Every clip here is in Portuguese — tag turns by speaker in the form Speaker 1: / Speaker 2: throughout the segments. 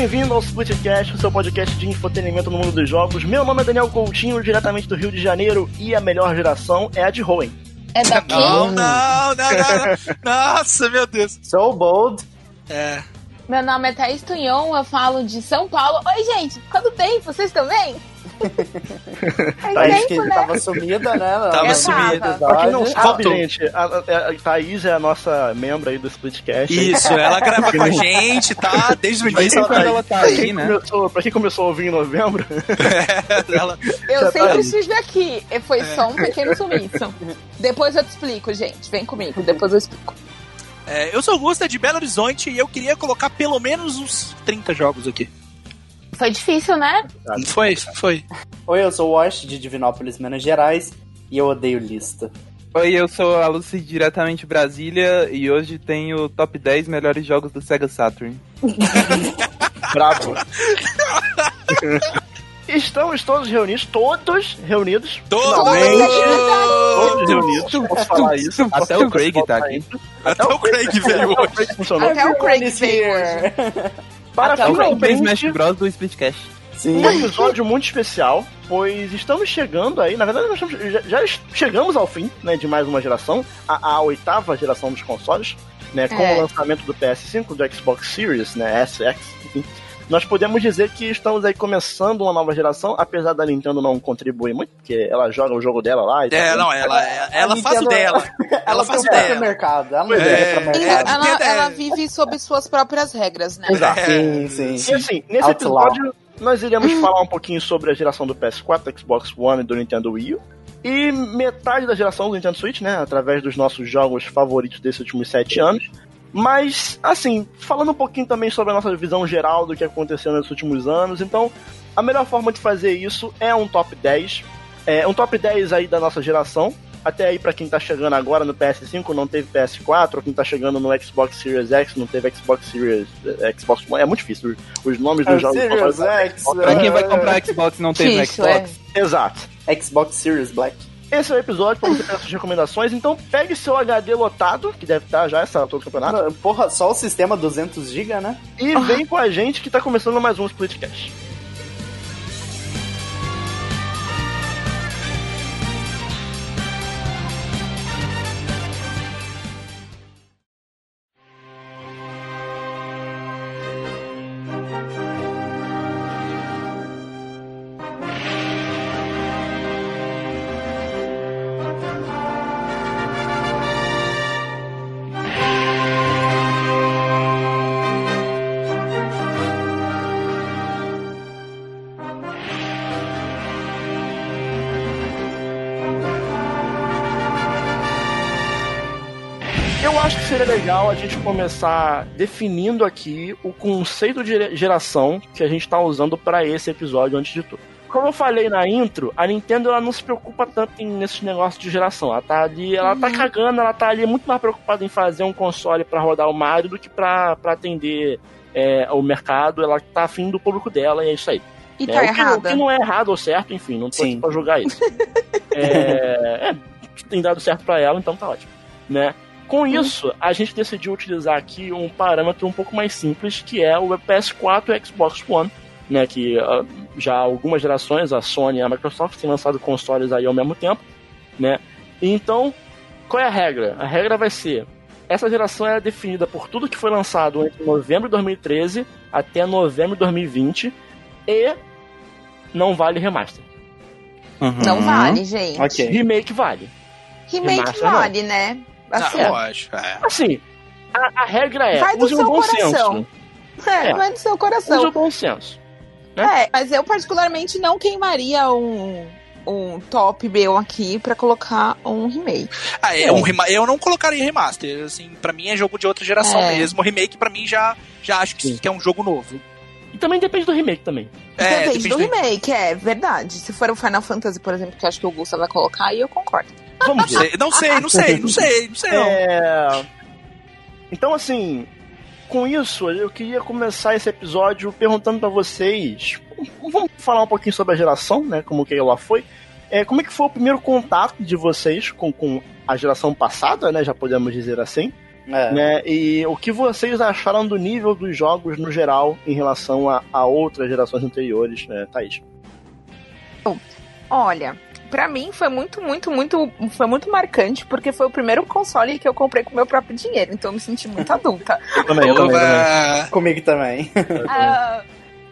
Speaker 1: bem-vindo ao Splitcast, o seu podcast de entretenimento no mundo dos jogos. Meu nome é Daniel Coutinho, diretamente do Rio de Janeiro, e a melhor geração é a de Hoenn.
Speaker 2: É daqui?
Speaker 3: Não, não, não, não. Nossa, meu Deus.
Speaker 4: So bold.
Speaker 3: É.
Speaker 2: Meu nome é Thaís Tunhon, eu falo de São Paulo. Oi, gente, quanto tempo? Vocês estão bem? Faz
Speaker 4: Thaís que
Speaker 2: tempo, né?
Speaker 4: tava sumida, né? não?
Speaker 3: Tava
Speaker 2: Eu
Speaker 3: sumida.
Speaker 2: tava.
Speaker 1: Pra quem não sabe,
Speaker 3: Faltou.
Speaker 1: gente, a, a, a Thaís é a nossa membro aí do Splitcast.
Speaker 3: Isso, ela grava com a gente, tá? Desde o início.
Speaker 5: quando ela tá
Speaker 1: Pra
Speaker 5: aí,
Speaker 1: quem,
Speaker 5: né?
Speaker 1: começou, pra quem começou a ouvir em novembro,
Speaker 3: ela,
Speaker 2: Eu
Speaker 1: Já tá
Speaker 2: sempre
Speaker 1: aí.
Speaker 2: estive aqui. Foi só um pequeno sumiço. Depois eu te explico, gente. Vem comigo, depois eu explico.
Speaker 3: é, eu sou o Gusta de Belo Horizonte e eu queria colocar pelo menos uns 30 jogos aqui.
Speaker 2: Foi difícil, né?
Speaker 3: Foi, foi.
Speaker 4: Oi, eu sou o Wash de Divinópolis, Minas Gerais, e eu odeio lista.
Speaker 5: Oi, eu sou a Lucy diretamente de Brasília e hoje tenho o top 10 melhores jogos do Sega Saturn.
Speaker 1: bravo. Estamos todos reunidos, todos reunidos. Finalmente, todos reunidos. Posso falar isso?
Speaker 5: Até o Craig tá aqui.
Speaker 3: Até o Craig veio
Speaker 1: Até o
Speaker 3: hoje.
Speaker 2: Até o Craig veio
Speaker 4: here.
Speaker 1: Para
Speaker 2: Até o
Speaker 5: É o Super Smash
Speaker 1: finalmente
Speaker 5: Bros. do Splitcast.
Speaker 4: Sim.
Speaker 1: um episódio muito especial, pois estamos chegando aí, na verdade nós estamos- já, já chegamos ao fim, né, de mais uma geração, a, a oitava geração dos consoles, né, com
Speaker 2: É.
Speaker 1: o lançamento do PS5, do Xbox Series, né, SX, enfim. Nós podemos dizer que estamos aí começando uma nova geração, apesar da Nintendo não contribuir muito, porque ela joga o jogo dela lá e
Speaker 3: É,
Speaker 1: tal.
Speaker 3: não, ela, ela faz o
Speaker 4: Nintendo-
Speaker 3: dela.
Speaker 4: Ela,
Speaker 3: Ela faz
Speaker 4: o
Speaker 3: dela.
Speaker 4: mercado. Ela
Speaker 1: é.
Speaker 4: mercado.
Speaker 3: É,
Speaker 2: ela,
Speaker 3: Nintendo é-
Speaker 2: ela vive sob suas próprias regras, né?
Speaker 1: Exato.
Speaker 4: Sim, sim.
Speaker 1: E assim, nesse episódio nós iremos falar um pouquinho sobre a geração do PS4, do Xbox One e do Nintendo Wii U. E metade da geração do Nintendo Switch, né? Através dos nossos jogos favoritos desses últimos sete anos. Mas, assim, falando um pouquinho também sobre a nossa visão geral do que aconteceu nos últimos anos. Então, a melhor forma de fazer isso é um top 10. É um top 10 aí da nossa geração. Até aí pra quem tá chegando agora no PS5, não teve PS4, ou quem tá chegando no Xbox Series X, não teve Xbox Series eh, Xbox One. É muito difícil. Os nomes dos
Speaker 4: É,
Speaker 1: jogos.
Speaker 4: Serious X.
Speaker 5: Pra quem vai
Speaker 4: é,
Speaker 5: comprar Xbox e não teve
Speaker 2: Isso, é.
Speaker 5: Xbox,
Speaker 1: Exato.
Speaker 4: Xbox Series Black.
Speaker 1: Esse é o episódio pra você ter essas recomendações. Então pegue seu HD lotado, que deve estar já essa altura do campeonato,
Speaker 4: Porra, só o sistema 200GB, né?
Speaker 1: e vem com a gente que tá começando mais um Splitcast. Legal a gente começar definindo aqui o conceito de geração que a gente tá usando para esse episódio antes de tudo. Como eu falei na intro, a Nintendo ela não se preocupa tanto em, nesses negócios de geração. Ela tá ali, ela tá cagando, ela tá ali muito mais preocupada em fazer um console para rodar o Mario do que pra pra atender é, o mercado. Ela tá afim do público dela e é isso aí.
Speaker 2: E
Speaker 1: É,
Speaker 2: tá
Speaker 1: o que- O que não é errado ou certo, enfim, não tô
Speaker 4: Sim.
Speaker 1: aqui pra julgar isso. é, é, tem dado certo pra ela, então tá ótimo. Né? Com isso, a gente decidiu utilizar aqui um parâmetro um pouco mais simples, que é o PS4 e Xbox One, né? Que ah, já há algumas gerações a Sony e a Microsoft têm lançado consoles aí ao mesmo tempo, né? Então, qual é a regra? A regra vai ser essa geração é definida por tudo que foi lançado entre novembro de 2013 até novembro de 2020 e não vale remaster.
Speaker 2: Não vale, gente.
Speaker 4: Ok.
Speaker 1: Remake vale.
Speaker 2: Remake
Speaker 1: Remaster, não.
Speaker 2: vale, né? Assim,
Speaker 3: Não, eu acho. É.
Speaker 1: Assim, a, a regra é
Speaker 2: Vai do
Speaker 1: use um
Speaker 2: seu
Speaker 1: bom
Speaker 2: coração.
Speaker 1: senso.
Speaker 2: é,
Speaker 1: é.
Speaker 2: vai do seu
Speaker 1: Use
Speaker 2: coração.
Speaker 1: o bom senso.
Speaker 2: É, mas eu particularmente não queimaria um, um top meu aqui pra colocar um remake.
Speaker 3: Ah, é um rema- eu não colocaria remaster. Assim, pra mim é jogo de outra geração
Speaker 2: É.
Speaker 3: mesmo. Remake, pra mim, já, já acho que, que é um jogo novo.
Speaker 1: E também depende do remake também.
Speaker 3: É,
Speaker 2: depende, do
Speaker 3: do-
Speaker 2: remake, é verdade. Se for o Final Fantasy, por exemplo, que eu acho que o Gusta vai colocar, aí eu concordo.
Speaker 1: Vamos
Speaker 3: Não
Speaker 1: ver.
Speaker 3: sei, não sei, não sei, não sei, não sei não.
Speaker 1: É... Então, assim, com isso, eu queria começar esse episódio perguntando pra vocês. Vamos falar um pouquinho sobre a geração, né? Como que ela foi. É, como é que foi o primeiro contato de vocês com, com a geração passada, né? Já podemos dizer assim.
Speaker 4: É.
Speaker 1: né? E o que vocês acharam do nível dos jogos no geral em relação a, a outras gerações anteriores, né, Thaís?
Speaker 2: Olha, pra mim foi muito, muito, muito, foi muito marcante, porque foi o primeiro console que eu comprei com meu próprio dinheiro, então eu me senti muito adulta.
Speaker 1: Eu também, eu também, também.
Speaker 4: Comigo também.
Speaker 2: Ah,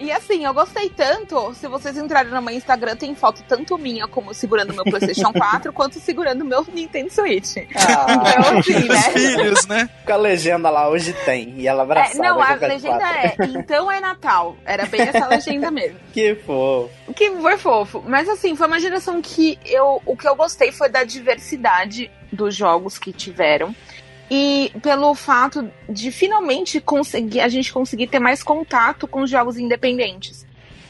Speaker 2: e assim, eu gostei tanto. Se vocês entrarem no meu Instagram, tem foto tanto minha como segurando meu PlayStation 4, quanto segurando meu Nintendo Switch.
Speaker 4: Ah,
Speaker 2: Então, assim, né?
Speaker 3: filhos, né?
Speaker 4: com a legenda lá, hoje tem. E ela
Speaker 2: É,
Speaker 4: abraçada.
Speaker 2: não,
Speaker 4: com
Speaker 2: a
Speaker 4: o PS4.
Speaker 2: legenda é Então é Natal. Era bem essa legenda mesmo.
Speaker 4: Que fofo.
Speaker 2: Que foi fofo. Mas assim, foi uma geração que eu. O que eu gostei foi da diversidade dos jogos que tiveram. E pelo fato de finalmente conseguir a gente conseguir ter mais contato com os jogos independentes.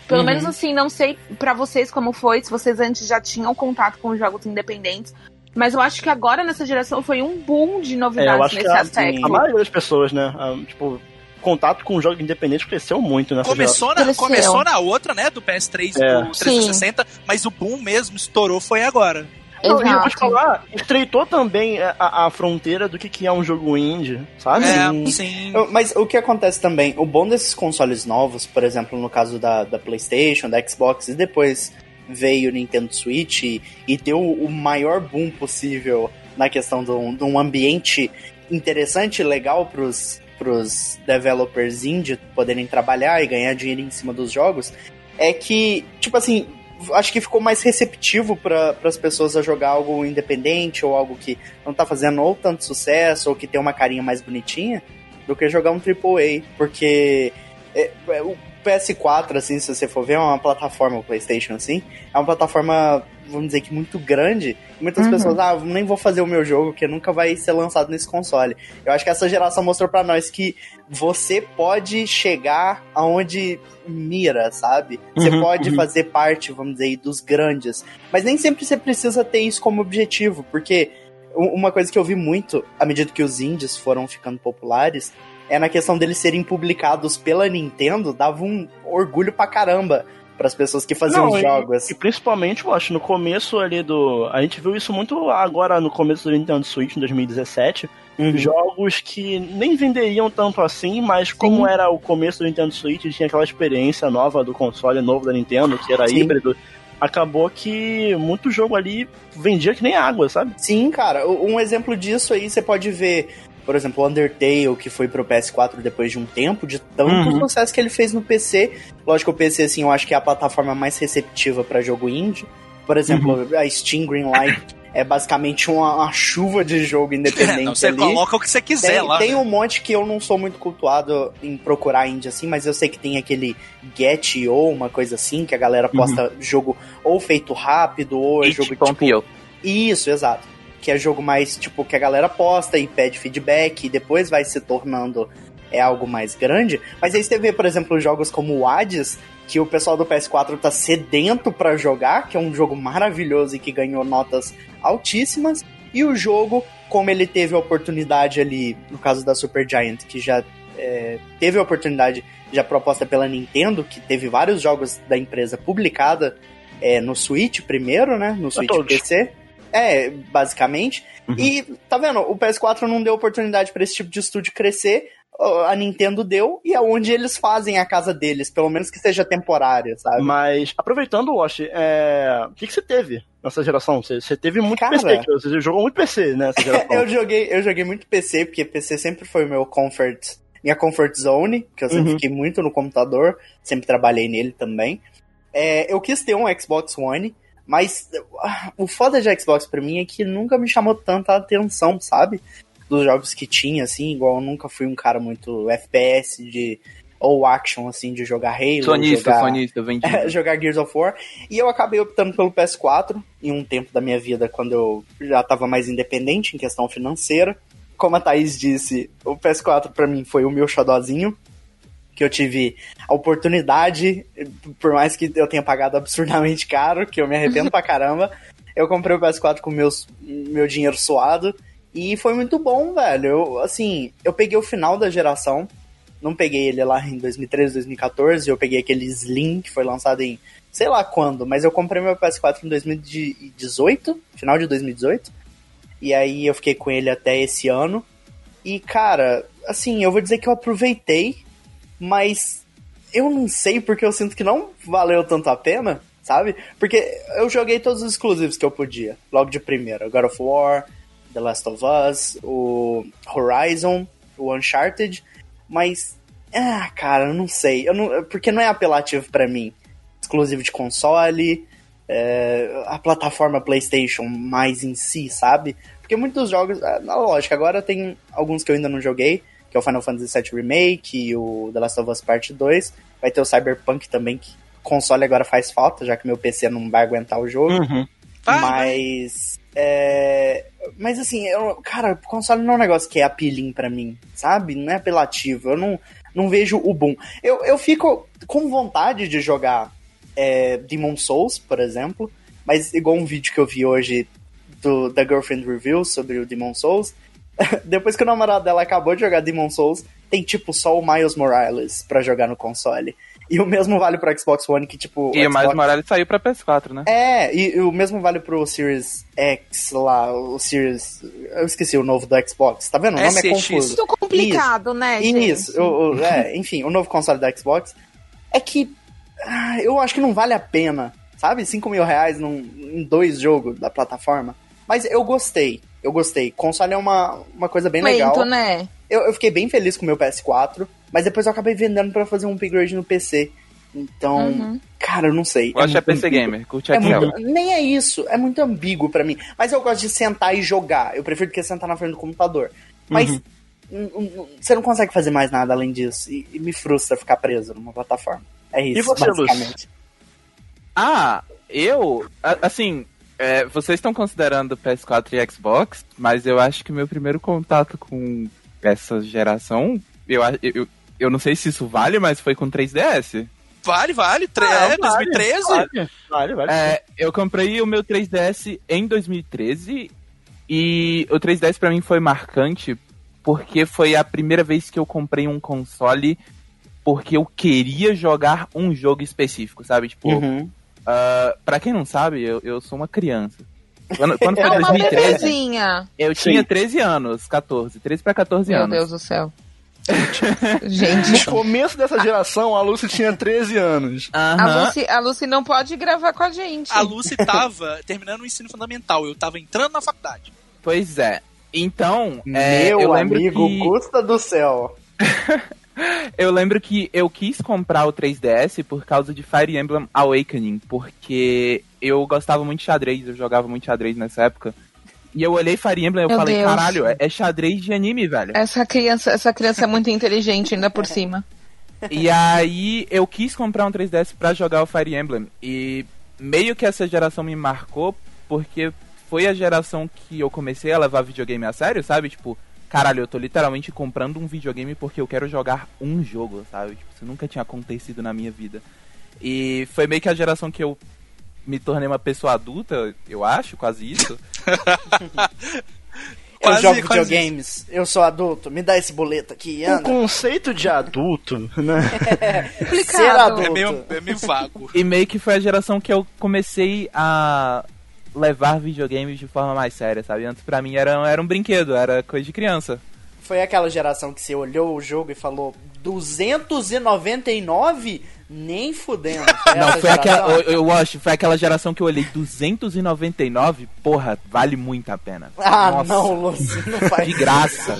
Speaker 2: Pelo
Speaker 4: Uhum.
Speaker 2: menos assim, não sei pra vocês como foi, se vocês antes já tinham contato com os jogos independentes. Mas eu acho que agora nessa geração foi um boom de
Speaker 1: É, eu
Speaker 2: novidades
Speaker 1: acho que
Speaker 2: nesse
Speaker 1: a,
Speaker 2: aspecto.
Speaker 1: a maioria das pessoas, né, a, tipo, contato com jogos independentes cresceu muito nessa
Speaker 3: Começou na,
Speaker 2: Cresceu.
Speaker 3: começou na outra, né? Do PS3 e
Speaker 1: É.
Speaker 3: do 360, mas o boom mesmo estourou foi agora.
Speaker 1: Não, e eu vou te falar, estreitou também a, a- fronteira do que, que é um jogo indie, sabe?
Speaker 3: É, sim.
Speaker 4: Mas o que acontece também, o bom desses consoles novos, por exemplo, no caso da, da PlayStation, da Xbox, e depois veio o Nintendo Switch e, e deu o maior boom possível na questão de um, de um ambiente interessante e legal pros, pros developers indie poderem trabalhar e ganhar dinheiro em cima dos jogos, é que, tipo assim, acho que ficou mais receptivo para as pessoas a jogar algo independente ou algo que não tá fazendo ou tanto sucesso ou que tem uma carinha mais bonitinha do que jogar um AAA, porque é, é, o PS4, assim, se você for ver, é uma plataforma, o PlayStation, assim, é uma plataforma, vamos dizer que muito grande. Muitas
Speaker 2: Uhum.
Speaker 4: pessoas, ah, nem vou fazer o meu jogo, que nunca vai ser lançado nesse console. Eu acho que essa geração mostrou pra nós que você pode chegar aonde mira, sabe? Você
Speaker 1: Uhum,
Speaker 4: pode
Speaker 1: uhum.
Speaker 4: fazer parte, vamos dizer, dos grandes. Mas nem sempre você precisa ter isso como objetivo, porque uma coisa que eu vi muito, à medida que os indies foram ficando populares, é na questão deles serem publicados pela Nintendo, dava um orgulho pra caramba pras pessoas que faziam
Speaker 1: Não,
Speaker 4: os
Speaker 1: e-
Speaker 4: jogos.
Speaker 1: E principalmente, eu acho, no começo ali do. A gente viu isso muito agora no começo do Nintendo Switch, em 2017.
Speaker 4: Uhum.
Speaker 1: Jogos que nem venderiam tanto assim, mas como era o começo do Nintendo Switch, tinha aquela experiência nova do console novo da Nintendo, que era
Speaker 4: Sim.
Speaker 1: híbrido. Acabou que muito jogo ali vendia que nem água, sabe?
Speaker 4: Sim, cara. Um exemplo disso aí você pode ver, por exemplo, o Undertale, que foi pro PS4 depois de um tempo, de tanto
Speaker 1: Uhum.
Speaker 4: sucesso que ele fez no PC. Lógico, o PC, assim, eu acho que é a plataforma mais receptiva pra jogo indie. Por exemplo,
Speaker 1: Uhum.
Speaker 4: a Steam Greenlight é basicamente uma, uma chuva de jogo independente
Speaker 3: Não, você
Speaker 4: ali.
Speaker 3: coloca o que você quiser
Speaker 4: Tem,
Speaker 3: lá.
Speaker 4: tem
Speaker 3: né?
Speaker 4: um monte que eu não sou muito cultuado em procurar indie assim, mas eu sei que tem aquele Get ou uma coisa assim, que a galera posta jogo ou feito rápido, ou é jogo tipo,
Speaker 5: It.io.
Speaker 4: isso, exato. Que é jogo mais, tipo, que a galera posta e pede feedback e depois vai se tornando é algo mais grande. Mas aí você vê, por exemplo, jogos como o Hades, que o pessoal do PS4 tá sedento pra jogar, que é um jogo maravilhoso e que ganhou notas altíssimas. E o jogo, como ele teve a oportunidade ali, no caso da Super Giant, que já é, teve a oportunidade já proposta pela Nintendo, que teve vários jogos da empresa publicada é, no Switch primeiro, né? No Switch. PC. É, basicamente.
Speaker 1: Uhum.
Speaker 4: E, tá vendo? O PS4 não deu oportunidade pra esse tipo de estúdio crescer. A Nintendo deu, e é onde eles fazem a casa deles, pelo menos que seja temporária, sabe?
Speaker 1: Mas, aproveitando, Wash, é... o que, que você teve nessa geração? Você, você teve muito
Speaker 4: Cara.
Speaker 1: PC, você jogou muito PC nessa geração.
Speaker 4: eu joguei, eu joguei muito PC, porque PC sempre foi o meu comfort, minha comfort zone, que eu sempre
Speaker 1: Uhum.
Speaker 4: fiquei muito no computador, sempre trabalhei nele também. É, eu quis ter um Xbox One, mas ah, o foda de Xbox pra mim é que nunca me chamou tanta atenção, sabe? Dos jogos que tinha, assim, igual eu nunca fui um cara muito FPS de ou action, assim, de jogar Halo,
Speaker 5: Sonista,
Speaker 4: jogar...
Speaker 5: sonista, vendi.
Speaker 4: jogar Gears of War. E eu acabei optando pelo PS4 em um tempo da minha vida quando eu já estava mais independente em questão financeira. Como a Thaís disse, o PS4 para mim foi o meu xodózinho. Que eu tive a oportunidade, por mais que eu tenha pagado absurdamente caro, que eu me arrependo pra caramba, eu comprei o PS4 com meus, meu dinheiro suado. E foi muito bom, velho. Eu, assim, eu peguei o final da geração, não peguei ele lá em 2013, 2014, eu peguei aquele Slim que foi lançado em sei lá quando, mas eu comprei meu PS4 em 2018, final de 2018. E aí eu fiquei com ele até esse ano. E, cara, assim, eu vou dizer que eu aproveitei, mas eu não sei porque eu sinto que não valeu tanto a pena, sabe? Porque eu joguei todos os exclusivos que eu podia, logo de primeira. God of War, The Last of Us, o Horizon, o Uncharted, mas ah, cara, eu não sei, eu não, porque não é apelativo para mim. Exclusivo de console, é, a plataforma PlayStation mais em si, sabe? Porque muitos jogos, é, na lógica, agora tem alguns que eu ainda não joguei, que é o Final Fantasy VII Remake e o The Last of Us Part 2. Vai ter o Cyberpunk também, que console agora faz falta, já que meu PC não vai aguentar o jogo.
Speaker 3: Uhum. Vai,
Speaker 4: mas. É, mas assim, eu, cara, o console não é um negócio que é appealing pra mim, sabe? Não é apelativo. Eu não, não vejo o boom. Eu, eu fico com vontade de jogar é, Demon Souls, por exemplo, mas igual um vídeo que eu vi hoje do, da Girlfriend Review sobre o Demon Souls, depois que o namorado dela acabou de jogar Demon Souls, tem tipo só o Miles Morales para jogar no console. E o mesmo vale pro Xbox One, que tipo.
Speaker 5: E o
Speaker 4: Xbox...
Speaker 5: Miles Morales saiu pra PS4, né?
Speaker 4: É, e, e, o mesmo vale pro Series X lá, o Series. Eu esqueci o novo do Xbox, tá vendo? O nome
Speaker 3: SX.
Speaker 4: é confuso.
Speaker 2: Muito complicado,
Speaker 4: Isso.
Speaker 2: né,
Speaker 4: Isso,
Speaker 2: gente?
Speaker 4: o, o, é, enfim, o novo console da Xbox é que ah, eu acho que não vale a pena, sabe? 5 mil reais num, em dois jogos da plataforma. Mas eu gostei, eu gostei. Console é uma, uma coisa bem legal.
Speaker 2: Lento, né?
Speaker 4: Eu, eu fiquei bem feliz com o meu PS4, mas depois eu acabei vendendo pra fazer um upgrade no PC. Então,
Speaker 2: Uhum.
Speaker 4: cara, eu não sei.
Speaker 5: Gosta é
Speaker 4: muito
Speaker 5: PC
Speaker 4: ambíguo.
Speaker 5: Gamer, curte
Speaker 4: É muito- nem é isso, é muito ambíguo pra mim. Mas eu gosto de sentar e jogar. Eu prefiro do que sentar na frente do computador. Mas
Speaker 1: Uhum.
Speaker 4: você não consegue fazer mais nada além disso. E, e me frustra ficar preso numa plataforma. É isso,
Speaker 1: E você,
Speaker 4: basicamente.
Speaker 5: Ah, eu, assim, é, vocês estão considerando PS4 e Xbox, mas eu acho que o meu primeiro contato com essa geração, eu, eu, eu não sei se isso vale, mas foi com 3DS.
Speaker 3: Vale, vale. Tre-
Speaker 1: Ah,
Speaker 3: é,
Speaker 1: vale,
Speaker 3: 2013.
Speaker 1: Vale, vale. vale.
Speaker 5: É, eu comprei o meu 3DS em 2013 e o 3DS pra mim foi marcante porque foi a primeira vez que eu comprei um console porque eu queria jogar um jogo específico, sabe? Tipo,
Speaker 4: Uhum.
Speaker 5: Ah, pra quem não sabe, eu, eu sou uma criança. Quando, quando foi
Speaker 2: É uma
Speaker 5: 2013,
Speaker 2: bebezinha.
Speaker 5: eu
Speaker 1: Sim.
Speaker 5: tinha 13 anos, 14, 13 pra 14
Speaker 2: Meu
Speaker 5: anos.
Speaker 2: Deus do céu. Gente,
Speaker 1: No começo dessa geração, a Lucy tinha 13 anos.
Speaker 2: a
Speaker 5: Aham.
Speaker 2: Lucy, a Lucy não pode gravar com a gente.
Speaker 3: A Lucy tava terminando o ensino fundamental. Eu tava entrando na faculdade.
Speaker 5: Pois é. Então, é,
Speaker 4: Meu
Speaker 5: eu lembro
Speaker 4: amigo,
Speaker 5: que...
Speaker 4: custa do céu.
Speaker 5: Eu lembro que eu quis comprar o 3DS por causa de Fire Emblem Awakening, porque eu gostava muito de xadrez, eu jogava muito xadrez nessa época. E eu olhei Fire Emblem e eu
Speaker 2: Meu
Speaker 5: falei,
Speaker 2: Deus.
Speaker 5: caralho, é, é xadrez de anime, velho.
Speaker 2: Essa criança, essa criança é muito inteligente ainda por cima.
Speaker 5: E aí eu quis comprar um 3DS pra jogar o Fire Emblem. E meio que essa geração me marcou, porque foi a geração que eu comecei a levar videogame a sério, sabe? Tipo, caralho, eu tô literalmente comprando um videogame porque eu quero jogar um jogo, sabe? Tipo, isso nunca tinha acontecido na minha vida. E foi meio que a geração que eu me tornei uma pessoa adulta, eu acho, quase isso.
Speaker 4: Eu
Speaker 3: Quase-
Speaker 4: jogo
Speaker 3: quase
Speaker 4: videogames, eu sou adulto, me dá esse boleto aqui,
Speaker 1: O
Speaker 4: anda.
Speaker 1: conceito de adulto, né?
Speaker 4: Ser
Speaker 2: Complicado.
Speaker 4: adulto.
Speaker 3: É meio, é meio vago.
Speaker 5: E meio que foi a geração que eu comecei a levar videogames de forma mais séria, sabe? Antes pra mim era, era um brinquedo, era coisa de criança.
Speaker 4: Foi aquela geração que você olhou o jogo e falou 299? Nem fudendo. Foi
Speaker 5: Não, foi aquela.
Speaker 4: geração?
Speaker 5: Eu, eu acho, foi aquela geração que eu olhei 299, porra, vale muito a pena.
Speaker 4: Ah,
Speaker 5: Nossa,
Speaker 4: não, Lucy, não faz
Speaker 5: De graça.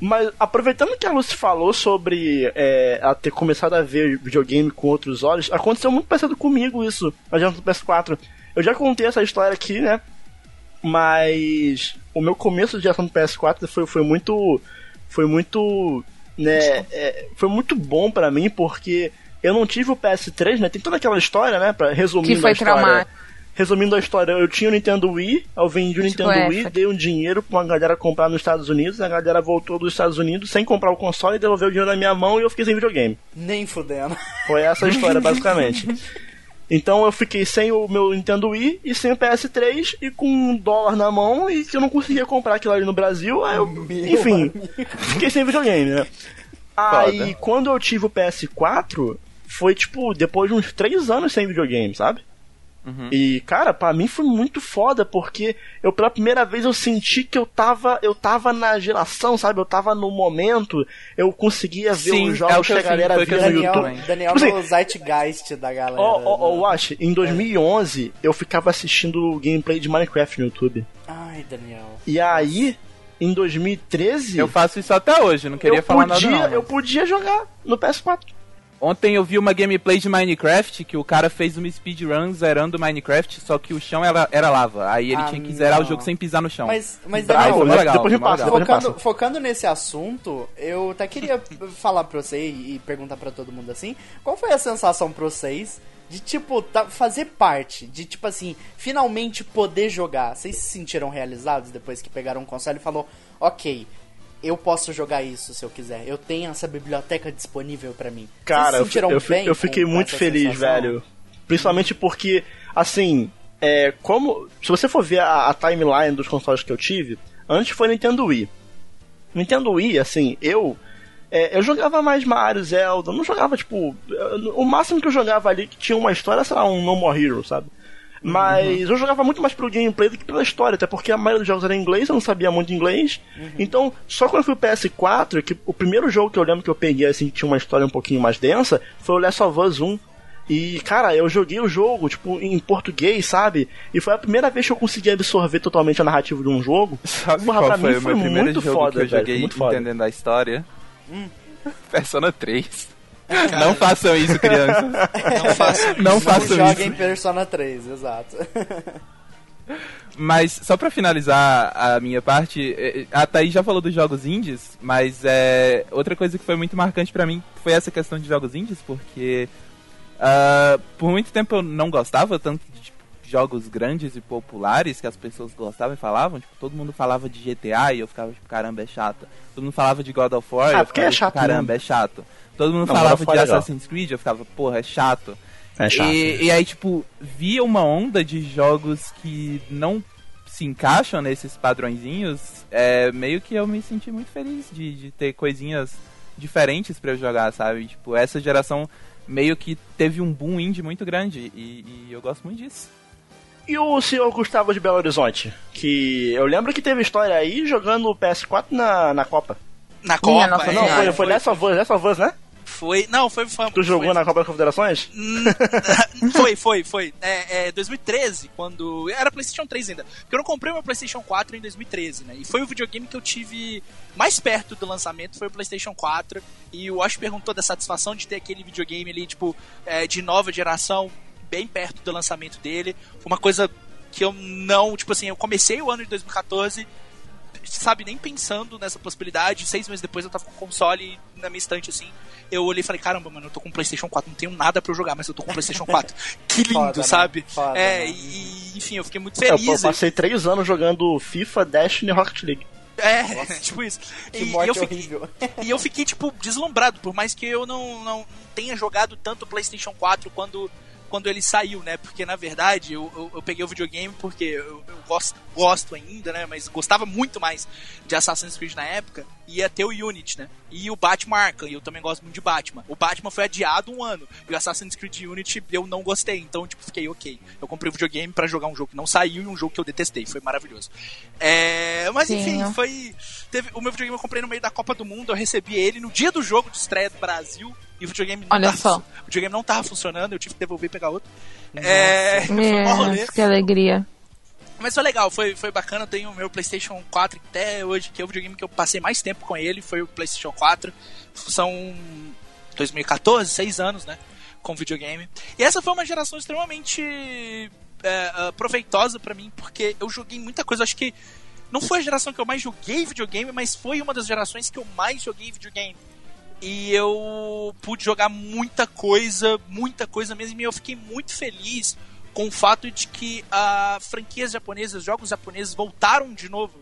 Speaker 1: Mas aproveitando que a Lucy falou sobre é, ela ter começado a ver videogame com outros olhos, aconteceu muito parecido comigo isso, na geração do PS4. Eu já contei essa história aqui, né? Mas o meu começo de geração do PS4 foi, foi muito. Foi muito. Né, é, foi muito bom pra mim, porque eu não tive o PS3, né? Tem toda aquela história, né? Pra, resumindo
Speaker 2: Que foi
Speaker 1: a história.
Speaker 2: traumático.
Speaker 1: Resumindo a história, eu tinha o Nintendo Wii, eu vendi o
Speaker 2: Tipo
Speaker 1: Nintendo
Speaker 2: essa.
Speaker 1: Wii, dei um dinheiro pra uma galera comprar nos Estados Unidos, a galera voltou dos Estados Unidos sem comprar o console e devolveu o dinheiro na minha mão e eu fiquei sem videogame.
Speaker 4: Nem fudendo.
Speaker 1: Foi essa a história, basicamente. Então eu fiquei sem o meu Nintendo Wii e sem o PS3 e com um dólar na mão e que eu não conseguia comprar aquilo ali no Brasil, aí eu,
Speaker 4: Meu
Speaker 1: enfim, fiquei sem videogame, né? Aí
Speaker 5: Foda.
Speaker 1: quando eu tive o PS4, foi tipo, depois de uns 3 anos sem videogame, sabe?
Speaker 5: Uhum.
Speaker 1: E, cara, pra mim foi muito foda, porque eu pela primeira vez eu senti que eu tava, eu tava na geração, sabe? Eu tava no momento, eu conseguia ver
Speaker 5: Sim,
Speaker 1: os
Speaker 5: é
Speaker 1: jogos
Speaker 5: o que
Speaker 1: que,
Speaker 5: eu
Speaker 1: a galera via
Speaker 5: eu
Speaker 1: no
Speaker 5: sinto
Speaker 1: YouTube.
Speaker 4: Daniel
Speaker 1: Tipo assim,
Speaker 4: no Zeitgeist da galera.
Speaker 1: Ó, ó, ó,
Speaker 4: né?
Speaker 1: Wash, em 2011 eu ficava assistindo gameplay de Minecraft no YouTube.
Speaker 4: Ai, Daniel.
Speaker 1: E aí, em 2013,
Speaker 5: Eu faço isso até hoje, não queria
Speaker 1: eu
Speaker 5: falar
Speaker 1: podia,
Speaker 5: nada não.
Speaker 1: eu
Speaker 5: mas-
Speaker 1: podia jogar no PS4.
Speaker 5: Ontem eu vi uma gameplay de Minecraft que o cara fez uma speedrun zerando Minecraft, só que o chão era, era lava. Aí ele
Speaker 4: Ah,
Speaker 5: tinha que zerar
Speaker 4: não.
Speaker 5: o jogo sem pisar no chão.
Speaker 4: Mas, mas Daniel,
Speaker 5: foi
Speaker 1: né?
Speaker 5: legal,
Speaker 1: Depois me
Speaker 5: foi
Speaker 1: passa,
Speaker 5: legal.
Speaker 4: Focando,
Speaker 1: passa.
Speaker 4: focando nesse assunto, eu até queria falar pra você e perguntar pra todo mundo assim, qual foi a sensação pra vocês de, tipo, tá- fazer parte, de, tipo assim, finalmente poder jogar? Vocês se sentiram realizados depois que pegaram um console e falou, ok, eu posso jogar isso se eu quiser, eu tenho essa biblioteca disponível pra mim.
Speaker 1: Cara,
Speaker 4: Vocês
Speaker 1: eu, eu,
Speaker 4: bem
Speaker 1: eu fiquei muito feliz,
Speaker 4: sensação?
Speaker 1: velho. Principalmente porque, assim, é, como. Se você for ver a, a timeline dos consoles que eu tive, antes foi Nintendo Wii. Nintendo Wii, assim, eu. é, eu jogava mais Mario, Zelda, não jogava, tipo. eu- O máximo que eu jogava ali que tinha uma história, sei lá, um No More Hero, sabe? Mas eu jogava muito mais pelo gameplay do que pela história, até porque a maioria dos jogos era em inglês, eu não sabia muito inglês. Então, só quando eu fui pro PS4, que o primeiro jogo que eu lembro que eu peguei, assim, que tinha uma história um pouquinho mais densa, foi o Last of Us 1. E, cara, eu joguei o jogo, tipo, em português, sabe? E foi a primeira vez que eu consegui absorver totalmente a narrativa de um jogo.
Speaker 5: Sabe
Speaker 1: Porra,
Speaker 5: qual
Speaker 1: pra
Speaker 5: foi
Speaker 1: mim
Speaker 5: o
Speaker 1: foi
Speaker 5: meu primeiro
Speaker 1: muito
Speaker 5: jogo
Speaker 1: foda,
Speaker 5: que eu joguei
Speaker 1: muito foda.
Speaker 5: entendendo a história? Persona 3. Não façam isso, crianças.
Speaker 3: Não façam
Speaker 5: Não
Speaker 4: Não
Speaker 5: façam
Speaker 4: joguem
Speaker 5: isso.
Speaker 4: Persona 3, exato.
Speaker 5: Mas só pra finalizar a minha parte, eh, a Thaís já falou dos jogos indies, mas é, outra coisa que foi muito marcante pra mim foi essa questão de jogos indies, porque ah, por muito tempo eu não gostava tanto de tipo, jogos grandes e populares que as pessoas gostavam e falavam. Tipo, todo mundo falava de GTA e eu ficava tipo, caramba, é chato. Todo mundo falava de God of War e
Speaker 1: Ah,
Speaker 5: eu
Speaker 1: porque
Speaker 5: ficava
Speaker 1: é
Speaker 5: tipo,
Speaker 1: chato
Speaker 5: caramba,
Speaker 1: mesmo.
Speaker 5: é chato. Todo mundo
Speaker 1: Não,
Speaker 5: falava de
Speaker 1: legal.
Speaker 5: Assassin's Creed, eu ficava, porra, é chato.
Speaker 1: É chato.
Speaker 5: E, e aí, tipo, via uma onda de jogos que não se encaixam nesses padrõezinhos, é, meio que eu me senti muito feliz de, de ter coisinhas diferentes pra eu jogar, sabe? Tipo, essa geração meio que teve um boom indie muito grande e, e eu gosto muito disso.
Speaker 1: E o senhor Gustavo de Belo Horizonte? Que eu lembro que teve história aí jogando o PS4 na, na Copa.
Speaker 3: Na Copa,
Speaker 2: nossa
Speaker 3: é,
Speaker 1: Não, foi,
Speaker 2: É,
Speaker 1: foi Last of Us, Last of Us, né?
Speaker 3: Foi- Não, foi... foi
Speaker 1: Tu jogou
Speaker 3: foi,
Speaker 1: na Copa das Confederações?
Speaker 3: Foi, foi, foi. É, é 2013, quando. Era PlayStation 3 ainda. Porque eu não comprei meu PlayStation 4 em 2013, né? E foi o videogame que eu tive mais perto do lançamento, foi o PlayStation 4. E o Ash perguntou da satisfação de ter aquele videogame ali, tipo, é, de nova geração, bem perto do lançamento dele. Foi uma coisa que eu não. Tipo assim, eu comecei o ano de 2014 sabe, nem pensando nessa possibilidade. Seis meses depois eu tava com o console na minha estante, assim. Eu olhei e falei, caramba, mano, eu tô com o PlayStation 4, não tenho nada pra eu jogar, mas eu tô com o PlayStation 4. Que lindo,
Speaker 4: Foda, né?
Speaker 3: sabe?
Speaker 4: Foda,
Speaker 3: é,
Speaker 4: né?
Speaker 3: e, enfim, eu fiquei muito
Speaker 1: É, Eu,
Speaker 3: feliz.
Speaker 1: eu passei três anos jogando FIFA, Destiny e Rocket League.
Speaker 3: É, tipo isso.
Speaker 4: Que
Speaker 3: E,
Speaker 4: morte
Speaker 3: eu fiquei,
Speaker 4: horrível.
Speaker 3: e eu fiquei, tipo, deslumbrado, por mais que eu não, não tenha jogado tanto o PlayStation 4 quando, quando ele saiu, né? Porque, na verdade, eu, eu, eu peguei o videogame porque eu, eu gosto, gosto ainda, né? Mas gostava muito mais de Assassin's Creed na época. E ia ter o Unity, né? E o Batman Arkham, e eu também gosto muito de Batman. O Batman foi adiado um ano, e o Assassin's Creed Unity eu não gostei, então, tipo, fiquei ok. Eu comprei o videogame pra jogar um jogo que não saiu e um jogo que eu detestei, foi maravilhoso. É, mas
Speaker 2: Sim,
Speaker 3: enfim, foi. Teve, o meu videogame eu comprei no meio da Copa do Mundo, eu recebi ele no dia do jogo de estreia do Brasil. E o videogame não,
Speaker 2: Olha
Speaker 3: tava,
Speaker 2: só.
Speaker 3: o videogame não tava funcionando, eu tive que devolver e pegar outro. É, rolê.
Speaker 2: Meu, que alegria.
Speaker 3: Mas foi legal, foi, foi bacana. Eu tenho o meu PlayStation 4 até hoje, que é o videogame que eu passei mais tempo com ele, foi o PlayStation 4. São 2014, seis anos, né? Com videogame. E essa foi uma geração extremamente é, ah, proveitosa pra mim, porque eu joguei muita coisa. Acho que não foi a geração que eu mais joguei videogame, mas foi uma das gerações que eu mais joguei videogame. E eu pude jogar muita coisa, muita coisa mesmo, e eu fiquei muito feliz com o fato de que a franquias japonesas, jogos japoneses voltaram de novo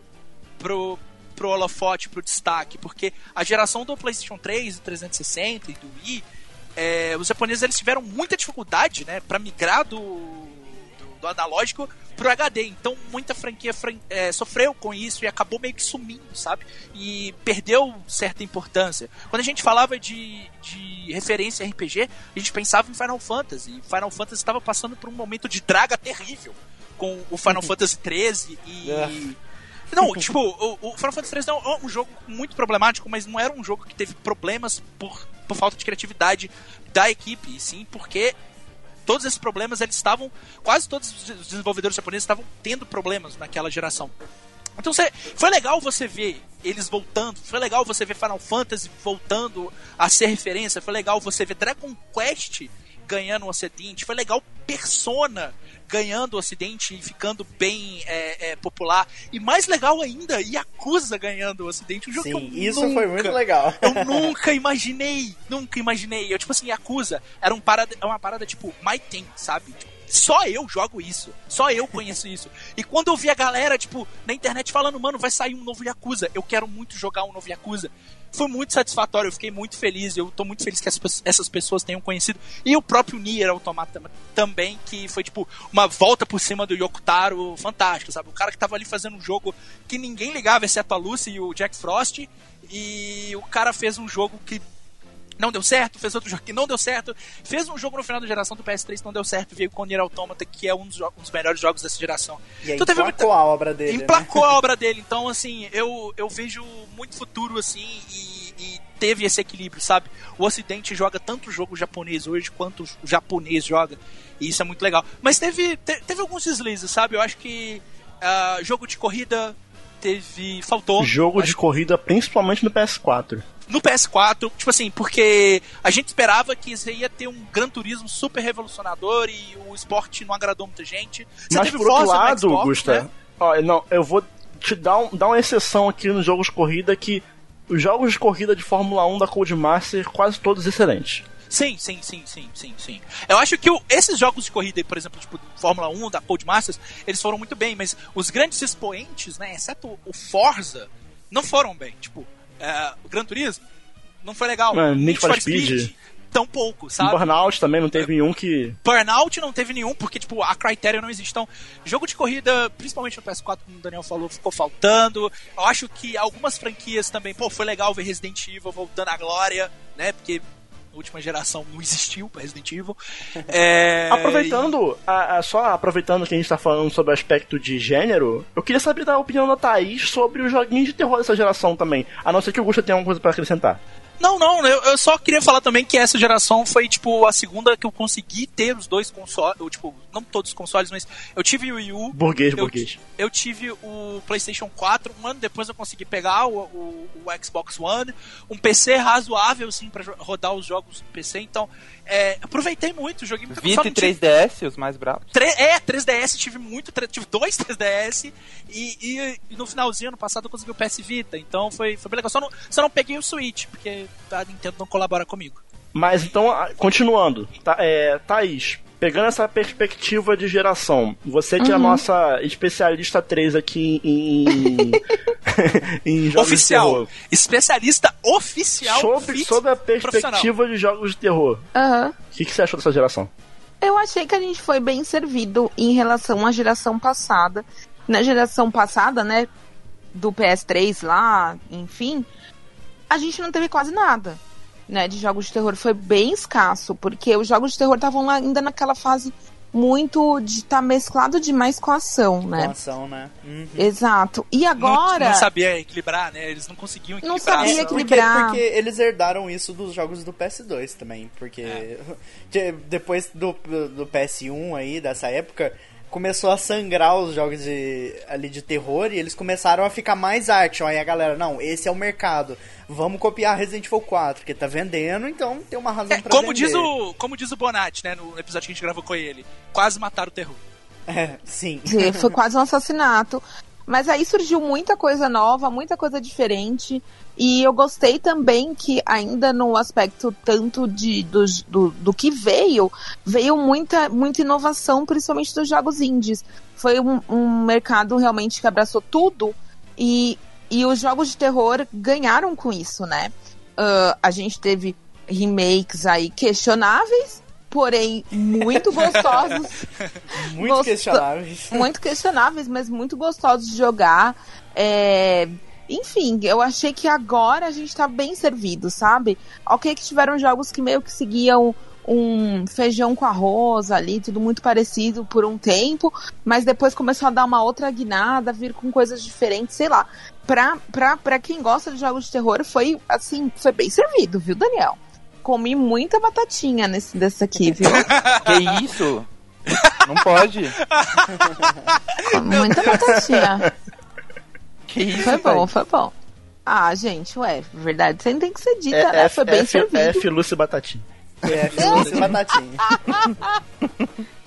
Speaker 3: pro, pro holofote, pro destaque, porque a geração do PlayStation 3, do 360 e do Wii, é, os japoneses eles tiveram muita dificuldade, né, para migrar do, do analógico pro HD. Então muita franquia fran é, sofreu com isso e acabou meio que sumindo, sabe? E perdeu certa importância. Quando a gente falava de, de referência RPG, a gente pensava em Final Fantasy. Final Fantasy estava passando por um momento de draga terrível com o Final Fantasy 13 e. É. Não, tipo, o, o Final Fantasy 13 é um jogo muito problemático, mas não era um jogo que teve problemas por, por falta de criatividade da equipe, e sim porque todos esses problemas eles estavam quase todos os desenvolvedores japoneses estavam tendo problemas naquela geração. Então você, foi legal você ver eles voltando, foi legal você ver Final Fantasy voltando a ser referência, foi legal você ver Dragon Quest ganhando o Ocidente, foi legal Persona ganhando o Ocidente e ficando bem é, é, popular. E mais legal ainda, Yakuza ganhando o Ocidente. Um jogo
Speaker 4: Sim,
Speaker 3: que eu
Speaker 4: isso
Speaker 3: nunca,
Speaker 4: foi muito legal.
Speaker 3: Eu nunca imaginei, nunca imaginei. Eu, tipo assim, Yakuza era um parada, é uma parada tipo My Team, sabe? Só eu jogo isso. Só eu conheço isso. E quando eu vi a galera, tipo, na internet falando, mano, vai sair um novo Yakuza. Eu quero muito jogar um novo Yakuza. Foi muito satisfatório, eu fiquei muito feliz. Eu tô muito feliz que essas pessoas tenham conhecido. E o próprio Nier Automata também, que foi, tipo, uma volta por cima do Yokotaro fantástico, sabe? O cara que tava ali fazendo um jogo que ninguém ligava, exceto a Lucy e o Jack Frost. E o cara fez um jogo que não deu certo, fez outro jogo que não deu certo, fez um jogo no final da geração do PS3 que não deu certo, veio com o Nier Automata, que é um dos, um dos melhores jogos dessa geração.
Speaker 4: E aí então, teve emplacou muita... a obra dele.
Speaker 3: Emplacou
Speaker 4: né?
Speaker 3: a obra dele. Então, assim, eu, eu vejo muito futuro, assim, e, e, teve esse equilíbrio, sabe? O Ocidente joga tanto jogo japonês hoje quanto o japonês joga, e isso é muito legal. Mas teve, te, teve alguns deslizes, sabe? Eu acho que uh, jogo de corrida teve. faltou.
Speaker 1: Jogo de corrida, principalmente no PS4
Speaker 3: no PS4, tipo assim, porque a gente esperava que você ia ter um Gran Turismo super revolucionador e o esporte não agradou muita gente. Você
Speaker 1: Mas por outro lado, Xbox, Gusta, né? ó, não, eu vou te dar, um, dar uma exceção aqui nos jogos de corrida que os jogos de corrida de Fórmula 1 da Codemaster, quase todos excelentes.
Speaker 3: Sim, sim, sim, sim, sim, sim. Eu acho que o, esses jogos de corrida, por exemplo, tipo Fórmula 1 da Codemasters, eles foram muito bem, mas os grandes expoentes, né, exceto o Forza, não foram bem. Tipo, é, o Gran Turismo não foi legal.
Speaker 1: É, Need for Speed. Speed
Speaker 3: tão pouco, sabe?
Speaker 1: Burnout também não teve nenhum que.
Speaker 3: Burnout não teve nenhum, porque, tipo, a Criterion não existe. Então, jogo de corrida, principalmente no PS4, como o Daniel falou, ficou faltando. Eu acho que algumas franquias também, pô, foi legal ver Resident Evil voltando à glória, né? Porque última geração não existiu para Resident Evil. É,
Speaker 1: aproveitando, a, a, só aproveitando que a gente tá falando sobre o aspecto de gênero, eu queria saber da opinião da Thaís sobre os joguinhos de terror dessa geração também. A não ser que o Gusta tenha alguma coisa para acrescentar.
Speaker 3: Não, não, eu, eu, só queria falar também que essa geração foi, tipo, a segunda que eu consegui ter os dois consoles, tipo, não todos os consoles, mas eu tive o Wii U.
Speaker 1: Burguês,
Speaker 3: eu,
Speaker 1: burguês.
Speaker 3: Eu tive o PlayStation 4, um ano depois eu consegui pegar o, o, o Xbox One, um PC razoável, assim, pra rodar os jogos do PC, então é, aproveitei muito, joguei muito.
Speaker 5: 20 3DS, os mais bravos.
Speaker 3: é, 3DS, tive muito, tive dois 3DS e, e, e, no finalzinho, no passado, eu consegui o PS Vita, então foi, foi bem legal. Só não, só não peguei o Switch, porque a Nintendo não colabora comigo.
Speaker 1: Mas então, continuando, tá, é, Thaís, pegando essa perspectiva de geração, você que uhum. é a nossa especialista 3 aqui em,
Speaker 3: em jogos oficial. de terror. Especialista oficial
Speaker 1: sobre, sobre a perspectiva de jogos de terror.
Speaker 2: Uhum.
Speaker 1: O que, que você achou dessa geração?
Speaker 2: Eu achei que a gente foi bem servido em relação à geração passada. Na geração passada, né, do PS3 lá, enfim, a gente não teve quase nada né, de jogos de terror foi bem escasso, porque os jogos de terror estavam ainda naquela fase muito de estar tá mesclado demais com a ação, né?
Speaker 4: Com a ação, né?
Speaker 2: Uhum. Exato. E agora.
Speaker 3: Não, não, sabia equilibrar, né? Eles não conseguiam equilibrar.
Speaker 2: Não sabia equilibrar.
Speaker 4: Porque, porque, eles herdaram isso dos jogos do PS2 também. Porque é. depois do, do PS1 aí, dessa época, começou a sangrar os jogos de, ali de terror e eles começaram a ficar mais action. Aí a galera, não, esse é o mercado. Vamos copiar Resident Evil 4, que tá vendendo, então tem uma razão é, pra
Speaker 3: como
Speaker 4: vender.
Speaker 3: Diz o, como diz o Bonatti, né, no episódio que a gente gravou com ele, quase mataram o terror.
Speaker 4: É, sim.
Speaker 2: Foi quase um assassinato. Mas aí surgiu muita coisa nova, muita coisa diferente. E eu gostei também que, ainda no aspecto tanto de, do, do, do que veio, veio muita, muita inovação, principalmente dos jogos indies. Foi um, um mercado realmente que abraçou tudo e, e os jogos de terror ganharam com isso, né? Uh, a gente teve remakes aí questionáveis, porém muito gostosos.
Speaker 4: Muito questionáveis.
Speaker 2: muito questionáveis, mas muito gostosos de jogar. É, Enfim, eu achei que agora a gente tá bem servido, sabe? Ok que tiveram jogos que meio que seguiam um feijão com arroz ali, tudo muito parecido por um tempo, mas depois começou a dar uma outra guinada, vir com coisas diferentes, sei lá. Pra, pra, pra quem gosta de jogos de terror, foi assim, foi bem servido, viu, Daniel? Comi muita batatinha nesse desse aqui, viu?
Speaker 5: Que isso? Não pode.
Speaker 2: Muita batatinha.
Speaker 5: Que isso?
Speaker 2: Foi bom, foi bom. Ah, gente, ué, verdade, você tem que ser dita,
Speaker 1: É,
Speaker 2: né?
Speaker 1: é,
Speaker 2: Foi bem
Speaker 1: é,
Speaker 2: servido.
Speaker 1: é, é Lucy Batatinha.
Speaker 4: É, Felice Batatinha.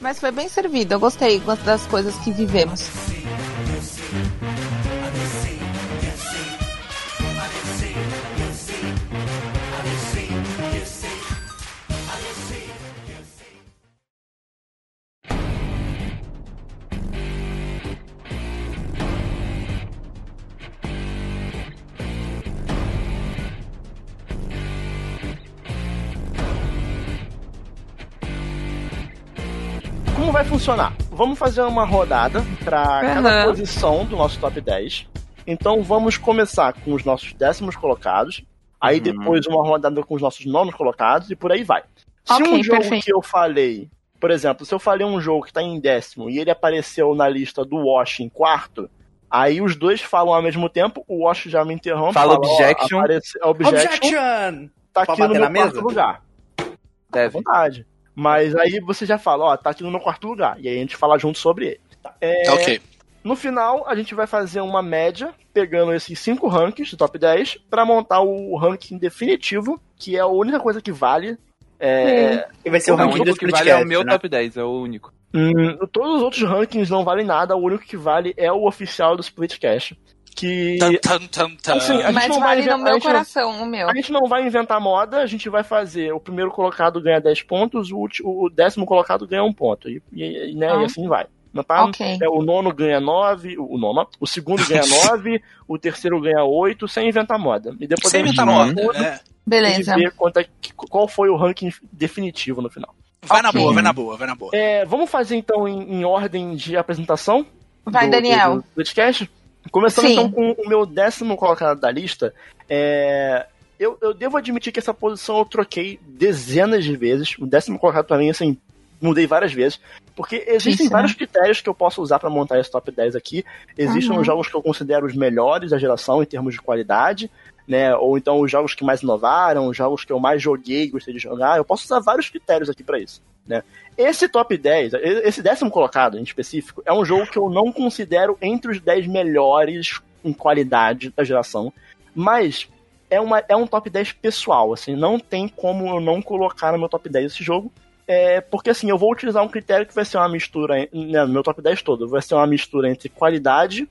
Speaker 2: Mas foi bem servido. Eu gostei das coisas que vivemos.
Speaker 1: Como vai funcionar? Vamos fazer uma rodada para cada posição do nosso top 10. Então vamos começar com os nossos décimos colocados. Aí
Speaker 5: Uhum.
Speaker 1: depois uma rodada com os nossos nonos colocados e por aí vai. Se
Speaker 2: Ok,
Speaker 1: um jogo
Speaker 2: perfeito.
Speaker 1: que eu falei, por exemplo, se eu falei um jogo que tá em décimo e ele apareceu na lista do Wash em quarto, aí os dois falam ao mesmo tempo, o Wash já me interrompe.
Speaker 5: Fala
Speaker 1: ó,
Speaker 5: objection.
Speaker 1: aparece- objection
Speaker 4: Objection!
Speaker 1: tá aqui no meu
Speaker 4: na
Speaker 1: quarto
Speaker 4: mesa?
Speaker 1: lugar. À
Speaker 5: Deve.
Speaker 1: vontade. Mas aí você já fala, ó, tá aqui no meu quarto lugar. E aí a gente fala junto sobre ele. É,
Speaker 3: Tá ok.
Speaker 1: No final, a gente vai fazer uma média, pegando esses cinco rankings do top 10, pra montar o ranking definitivo, que é a única coisa que vale. É,
Speaker 4: E vai ser o
Speaker 5: o
Speaker 4: ranking do
Speaker 5: único que vale é o meu
Speaker 4: né?
Speaker 5: top 10, é o único.
Speaker 1: hum, todos os outros rankings não valem nada, o único que vale é o oficial do Splitcast. Que.
Speaker 3: Tan, tan, tan.
Speaker 1: Assim, a gente
Speaker 2: Mas
Speaker 1: não vai
Speaker 2: vale no meu
Speaker 1: gente não-
Speaker 2: coração, o meu.
Speaker 1: A gente não vai inventar moda, a gente vai fazer. O primeiro colocado ganha 10 pontos, o, ulti- o décimo colocado ganha um ponto. E, e- né,
Speaker 2: Ah.
Speaker 1: e assim vai. Não tá?
Speaker 2: Ok.
Speaker 1: É, o nono ganha 9, o, o nono, o segundo ganha 9, o terceiro ganha 8, sem inventar moda. E depois
Speaker 3: Sem
Speaker 1: a gente
Speaker 3: inventar moda,
Speaker 1: tudo
Speaker 3: né?
Speaker 2: Beleza.
Speaker 1: e ver quanto é qual foi o ranking definitivo no final.
Speaker 3: Vai na
Speaker 2: Ok.
Speaker 3: boa, vai na boa, vai na boa.
Speaker 1: É, vamos fazer então em, em ordem de apresentação?
Speaker 2: Vai,
Speaker 1: do-
Speaker 2: Daniel.
Speaker 1: Do, do podcast? Começando
Speaker 2: Sim.
Speaker 1: então com o meu décimo colocado da lista. É, eu, eu devo admitir que essa posição eu troquei dezenas de vezes. O décimo colocado pra mim, assim, mudei várias vezes. Porque existem
Speaker 2: Isso,
Speaker 1: vários critérios que eu posso usar pra montar esse top 10 aqui. Existem
Speaker 2: Uhum.
Speaker 1: os jogos que eu considero os melhores da geração em termos de qualidade. Né, ou então os jogos que mais inovaram, os jogos que eu mais joguei e gostei de jogar. Eu posso usar vários critérios aqui pra isso. Né? Esse top 10, esse décimo colocado em específico, é um jogo que eu não considero entre os 10 melhores em qualidade da geração, mas é, uma, é um top 10 pessoal, assim, não tem como eu não colocar no meu top 10 esse jogo, é, porque assim, eu vou utilizar um critério que vai ser uma mistura, né, no meu top 10 todo, vai ser uma mistura entre qualidade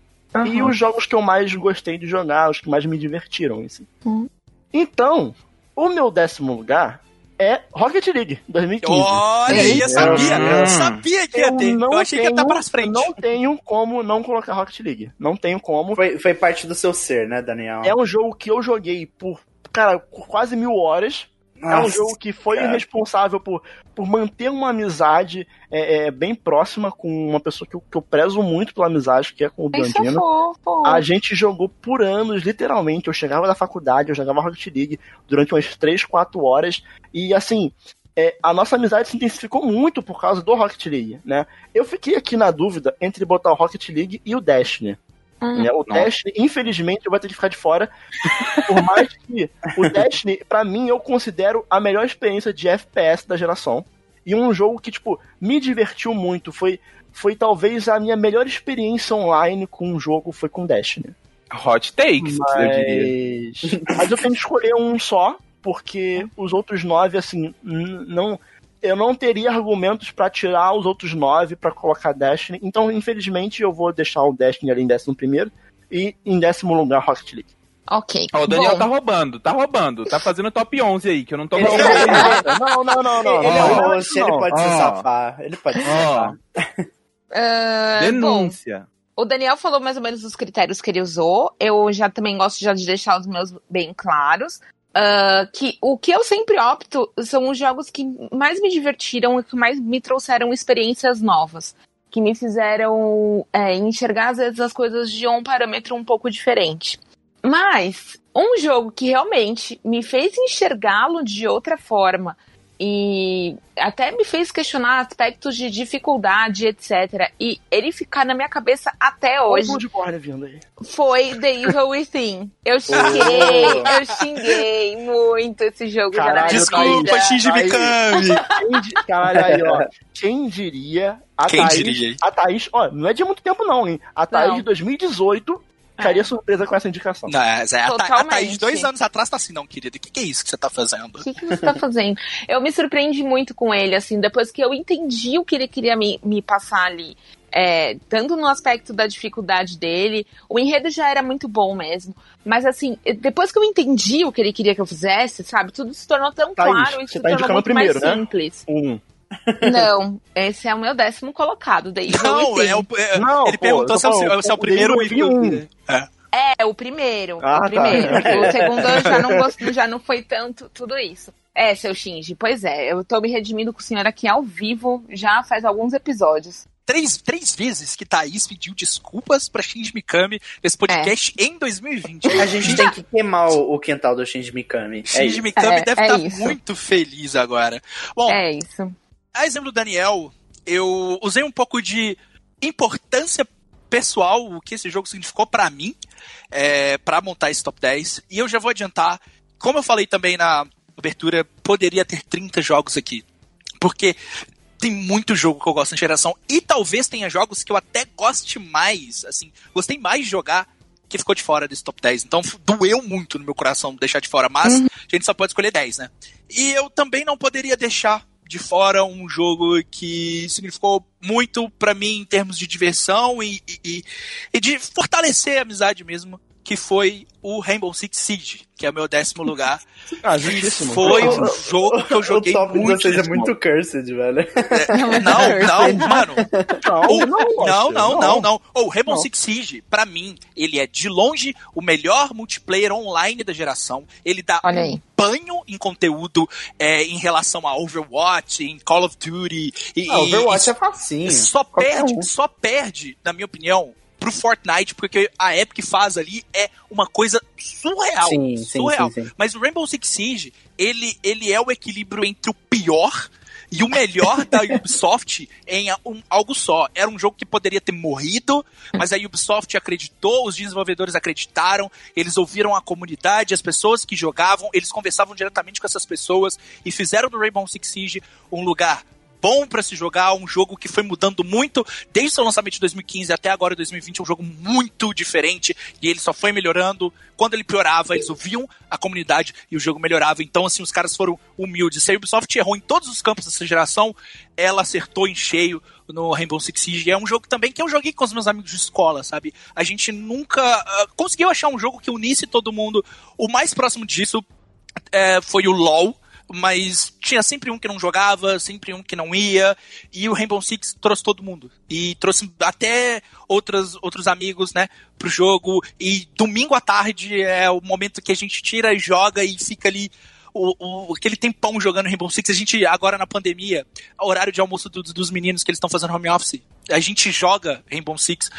Speaker 1: e os jogos que eu mais gostei de jogar, os que mais me divertiram, assim.
Speaker 2: Uhum.
Speaker 1: Então, o meu décimo lugar é Rocket League 2015.
Speaker 3: Olha aí, eu sabia, eu sabia que ia ter. Eu achei que ia estar para as frente.
Speaker 1: Não tenho como não colocar Rocket League. Não tenho como.
Speaker 4: Foi, foi parte do seu ser, né, Daniel?
Speaker 1: É um jogo que eu joguei por, cara, por quase mil horas. É um
Speaker 4: Nossa,
Speaker 1: jogo que foi
Speaker 4: cara.
Speaker 1: responsável por, por manter uma amizade é, é, bem próxima com uma pessoa que eu, que eu prezo muito pela amizade, que é com o
Speaker 2: é
Speaker 1: Biondino.
Speaker 2: fofo.
Speaker 1: A gente jogou por anos, literalmente. Eu chegava da faculdade, eu jogava Rocket League durante umas 3, 4 horas. E assim, é, a nossa amizade se intensificou muito por causa do Rocket League, né? Eu fiquei aqui na dúvida entre botar o Rocket League e o Destiny.
Speaker 2: Hum.
Speaker 1: né? O Destiny, infelizmente, eu vou ter que ficar de fora. Por mais que o Destiny, pra mim, eu considero a melhor experiência de FPS da geração. E um jogo que, tipo, me divertiu muito. Foi, foi talvez a minha melhor experiência online com um jogo foi com Destiny.
Speaker 5: Hot takes, eu diria.
Speaker 1: Mas, mas eu tenho que escolher um só, porque os outros nove, assim, não. Eu não teria argumentos pra tirar os outros nove pra colocar Destiny. Então, infelizmente, eu vou deixar o Destiny ali em décimo primeiro e em décimo lugar Rocket League.
Speaker 2: Ok.
Speaker 5: Ó, o Daniel
Speaker 2: Bom,
Speaker 5: tá roubando, tá roubando. Tá fazendo top 11 aí, que eu não tô roubando.
Speaker 1: Não, não, não, não.
Speaker 4: Ele é ele pode se
Speaker 5: Ó.
Speaker 4: safar. Ele pode se safar.
Speaker 2: bom,
Speaker 5: denúncia.
Speaker 2: o Daniel falou mais ou menos os critérios que ele usou. Eu já também gosto já de deixar os meus bem claros. Uh, que o que eu sempre opto são os jogos que mais me divertiram e que mais me trouxeram experiências novas. Que me fizeram é, enxergar, às vezes, as coisas de um parâmetro um pouco diferente. Mas, um jogo que realmente me fez enxergá-lo de outra forma e até me fez questionar aspectos de dificuldade, etc. E ele ficar na minha cabeça até hoje.
Speaker 1: vindo aí.
Speaker 2: Foi The Evil Within. Eu xinguei, eu xinguei muito esse jogo.
Speaker 1: Caralho,
Speaker 3: Desculpa, Shinji Mikami.
Speaker 1: Caralho, aí, ó. Quem diria? A
Speaker 3: Quem
Speaker 1: Thaís,
Speaker 3: diria?
Speaker 1: A Thaís, ó, não é de muito tempo não, hein? A Thaís
Speaker 2: Não.
Speaker 1: de 2018 ficaria surpresa com essa indicação.
Speaker 3: Não, é, a, Tha- a
Speaker 2: Totalmente.
Speaker 3: Thaís, dois anos atrás, tá assim, não, querida, o que, que é isso que você tá fazendo?
Speaker 2: O que, que você tá fazendo? Eu me surpreendi muito com ele, assim, depois que eu entendi o que ele queria me, me passar ali. É, tanto no aspecto da dificuldade dele, o enredo já era muito bom mesmo. Mas assim, depois que eu entendi o que ele queria que eu fizesse, sabe, tudo se tornou tão
Speaker 1: Thaís,
Speaker 2: claro e
Speaker 1: você
Speaker 2: se
Speaker 1: tá
Speaker 2: tornou muito mais
Speaker 1: primeiro, né?
Speaker 2: simples.
Speaker 1: Um.
Speaker 2: Não, esse é o meu décimo colocado, daí
Speaker 3: Não, é o, é-
Speaker 1: Não,
Speaker 3: ele
Speaker 1: pô,
Speaker 3: perguntou se é, o,
Speaker 1: falando,
Speaker 3: se é o
Speaker 1: o
Speaker 3: primeiro
Speaker 1: eu vi
Speaker 3: Wii. É.
Speaker 2: É, o primeiro.
Speaker 1: Ah,
Speaker 2: o
Speaker 1: tá.
Speaker 2: primeiro.
Speaker 1: Ok.
Speaker 2: O segundo eu já não gosto, já não foi tanto tudo isso. É, seu Shinji, pois é, eu tô me redimindo com o senhor aqui ao vivo já faz alguns episódios.
Speaker 3: Três, três vezes que Thaís pediu desculpas pra Shinji Mikami nesse podcast em 2020.
Speaker 4: A gente tem que queimar o, o quintal do Shinji Mikami. É
Speaker 3: Shinji
Speaker 4: isso.
Speaker 3: Mikami
Speaker 2: É,
Speaker 3: deve
Speaker 2: é
Speaker 3: estar
Speaker 2: isso.
Speaker 3: muito feliz agora. Bom,
Speaker 2: É isso.
Speaker 3: A exemplo do Daniel, eu usei um pouco de importância pessoal, o que esse jogo significou pra mim, é, para montar esse top 10. E eu já vou adiantar, como eu falei também na abertura, poderia ter 30 jogos aqui. Porque tem muito jogo que eu gosto na geração. E talvez tenha jogos que eu até goste mais, assim, gostei mais de jogar que ficou de fora desse top 10. Então doeu muito no meu coração deixar de fora, mas a gente só pode escolher 10, né? E eu também não poderia deixar de fora um jogo que significou muito pra mim em termos de diversão e- e- e de fortalecer a amizade mesmo, que foi o Rainbow Six Siege, que é o meu décimo lugar.
Speaker 1: Ah, justíssimo.
Speaker 3: Foi um jogo que eu joguei
Speaker 4: o top
Speaker 3: muito.
Speaker 4: vocês é muito cursed, velho.
Speaker 3: Não, não, mano.
Speaker 1: Não, não,
Speaker 3: não, não, não, o Rainbow
Speaker 1: Não.
Speaker 3: Six Siege, pra mim, ele é de longe o melhor multiplayer online da geração. Ele dá
Speaker 2: Olha
Speaker 3: um
Speaker 2: aí.
Speaker 3: banho em conteúdo é, em relação a Overwatch, em Call of Duty. E,
Speaker 4: Ah, Overwatch
Speaker 3: e
Speaker 4: é facinho.
Speaker 3: só
Speaker 4: Qualquer
Speaker 3: perde,
Speaker 4: um.
Speaker 3: só perde, na minha opinião, pro Fortnite, porque a Epic faz ali é uma coisa surreal.
Speaker 4: Sim,
Speaker 3: surreal.
Speaker 4: sim, sim.
Speaker 3: Mas o Rainbow Six Siege, ele, ele é o equilíbrio entre o pior e o melhor da Ubisoft em um- algo só. Era um jogo que poderia ter morrido, mas a Ubisoft acreditou, os desenvolvedores acreditaram, eles ouviram a comunidade, as pessoas que jogavam, eles conversavam diretamente com essas pessoas e fizeram do Rainbow Six Siege um lugar bom pra se jogar, um jogo que foi mudando muito desde o seu lançamento de 2015 até agora 2020, um jogo muito diferente e ele só foi melhorando. Quando ele piorava, eles ouviam a comunidade e o jogo melhorava. Então, assim, os caras foram humildes. Se a Ubisoft errou em todos os campos dessa geração, ela acertou em cheio no Rainbow Six Siege. É um jogo também que eu joguei com os meus amigos de escola, sabe? A gente nunca ah, conseguiu achar um jogo que unisse todo mundo. O mais próximo disso é, foi o LoL, mas tinha sempre um que não jogava, sempre um que não ia, e o Rainbow Six trouxe todo mundo. E trouxe até outras, outros amigos, né, pro jogo. E domingo à tarde é o momento que a gente tira e joga e fica ali. O, o- aquele tempão jogando Rainbow Six, a gente, agora na pandemia, horário de almoço do- dos meninos que eles estão fazendo home office, a gente joga Rainbow Six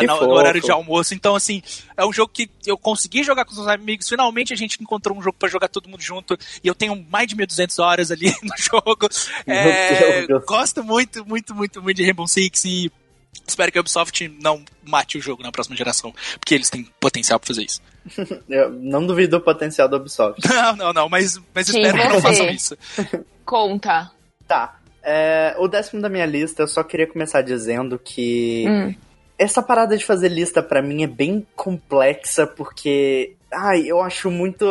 Speaker 4: Que
Speaker 3: no, no horário de almoço. Então, assim, é um jogo que eu consegui jogar com os meus amigos. Finalmente a gente encontrou um jogo pra jogar todo mundo junto. E eu tenho mais de 1.200 horas ali no jogo. É,
Speaker 4: Meu Deus.
Speaker 3: gosto muito, muito, muito, muito de Rainbow Six e espero que a Ubisoft não mate o jogo na próxima geração. Porque eles têm potencial pra fazer isso.
Speaker 4: Eu não duvido do potencial da Ubisoft.
Speaker 3: Não, não, não, mas, mas
Speaker 2: Sim,
Speaker 3: espero que não façam isso.
Speaker 2: Conta.
Speaker 4: Tá. É, o décimo da minha lista, eu só queria começar dizendo que
Speaker 2: Hum.
Speaker 4: essa parada de fazer lista pra mim é bem complexa, porque. Ai, eu acho muito.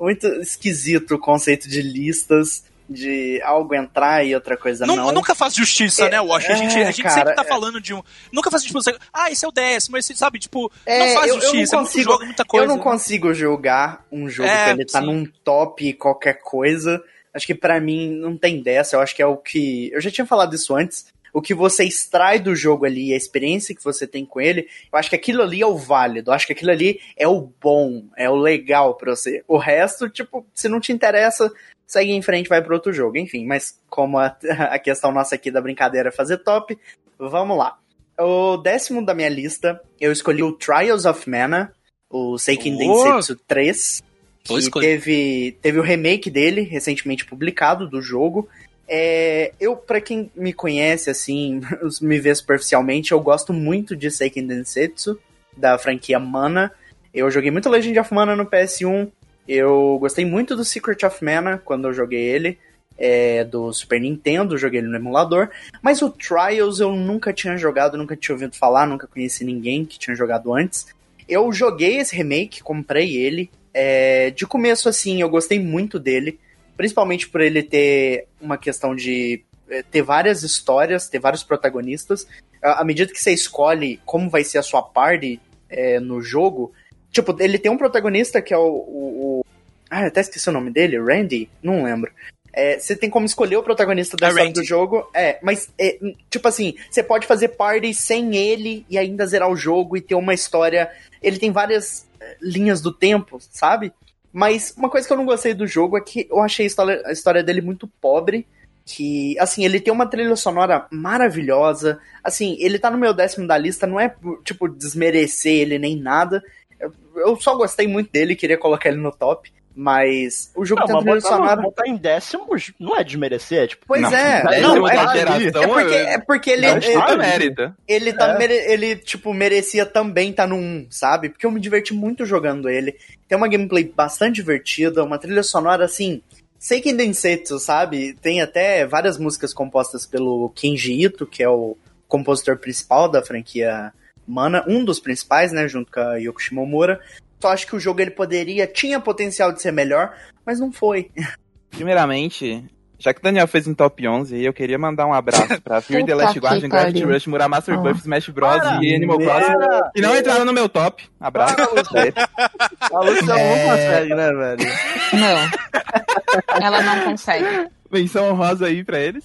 Speaker 4: Muito esquisito o conceito de listas, de algo entrar e outra coisa
Speaker 3: Nun-
Speaker 4: não.
Speaker 3: Nunca faz justiça,
Speaker 4: É,
Speaker 3: né, Wash? A gente, a gente
Speaker 4: cara,
Speaker 3: sempre tá
Speaker 4: é.
Speaker 3: falando de um. Nunca faz tipo, você- ah, esse é o décimo, esse, sabe? Tipo,
Speaker 4: É,
Speaker 3: não faz
Speaker 4: eu- eu não
Speaker 3: justiça, é muito
Speaker 4: consigo-
Speaker 3: jogo, muita coisa.
Speaker 4: eu não
Speaker 3: né?
Speaker 4: consigo julgar um jogo
Speaker 3: É,
Speaker 4: que ele tá
Speaker 3: sim.
Speaker 4: num top qualquer coisa. Acho que pra mim não tem dessa. Eu acho que é o que. Eu já tinha falado isso antes. o que você extrai do jogo ali, a experiência que você tem com ele, eu acho que aquilo ali é o válido, eu acho que aquilo ali é o bom, é o legal pra você. O resto, tipo, se não te interessa, segue em frente, vai para outro jogo. Enfim, mas como a, a questão nossa aqui da brincadeira é fazer top, vamos lá. O décimo da minha lista, eu escolhi o Trials of Mana, o Seiken! Densetsu 3,
Speaker 3: Boa
Speaker 4: que teve, teve o remake dele, recentemente publicado, do jogo. É, eu, pra quem me conhece, assim, me vê superficialmente, eu gosto muito de Seiken Densetsu, da franquia Mana. Eu joguei muito Legend of Mana no PS1, eu gostei muito do Secret of Mana quando eu joguei ele, é, do Super Nintendo, joguei ele no emulador. Mas o Trials eu nunca tinha jogado, nunca tinha ouvido falar, nunca conheci ninguém que tinha jogado antes. Eu joguei esse remake, comprei ele. É, de começo, assim, eu gostei muito dele, principalmente por ele ter uma questão de é, ter várias histórias, ter vários protagonistas. À à medida que você escolhe como vai ser a sua party é, no jogo, tipo, ele tem um protagonista que é o, o, o- Ah, eu até esqueci o nome dele, Randy? Não lembro. É, você tem como escolher o protagonista da história do jogo. É, mas, é, tipo assim, você pode fazer party sem ele e ainda zerar o jogo e ter uma história. Ele tem várias linhas do tempo, sabe? Mas uma coisa que eu não gostei do jogo é que eu achei a história, a história dele muito pobre. Que, assim, ele tem uma trilha sonora maravilhosa. Assim, ele tá no meu décimo da lista, não é, tipo, desmerecer ele nem nada. Eu, eu só gostei muito dele, queria colocar ele no top. Mas o jogo
Speaker 1: Não,
Speaker 4: tem uma
Speaker 1: mas
Speaker 4: trilha
Speaker 1: botar,
Speaker 4: sonora.
Speaker 1: botar em décimos não é desmerecer, é tipo.
Speaker 4: Pois
Speaker 5: Não,
Speaker 4: é,
Speaker 5: décimo
Speaker 4: não,
Speaker 5: da
Speaker 4: é,
Speaker 5: geração,
Speaker 4: é porque,
Speaker 5: eu-
Speaker 4: é porque ele,
Speaker 1: Não,
Speaker 4: ele,
Speaker 1: está ali.
Speaker 5: mérito.
Speaker 4: ele, tá
Speaker 1: É.
Speaker 4: mere- ele, tipo, merecia também estar no 1, sabe? Porque eu me diverti muito jogando ele. Tem uma gameplay bastante divertida, uma trilha sonora, assim, Seiken Densetsu, sabe? Tem até várias músicas compostas pelo Kenji Ito, que é o compositor principal da franquia Mana, um dos principais, né, junto com a Yoko Shimomura. Só acho que o jogo ele poderia, tinha potencial de ser melhor, mas não foi.
Speaker 5: Primeiramente, já que o Daniel fez um top 11, eu queria mandar um abraço pra Fear the Last Guardian, Gravity. Rush, Muramasa Rebuff, Smash Bros.
Speaker 1: Para,
Speaker 5: e Animal Crossing. E não entraram no meu top. Abraço.
Speaker 1: a Luciana não
Speaker 5: É.
Speaker 1: consegue, né, velho?
Speaker 2: Não. Ela não consegue.
Speaker 5: Menção honrosa aí pra eles.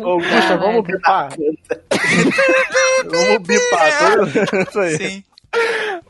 Speaker 1: Ô, Gusta, vamos bipar. vamos bipar. tudo. Isso aí.
Speaker 3: Sim.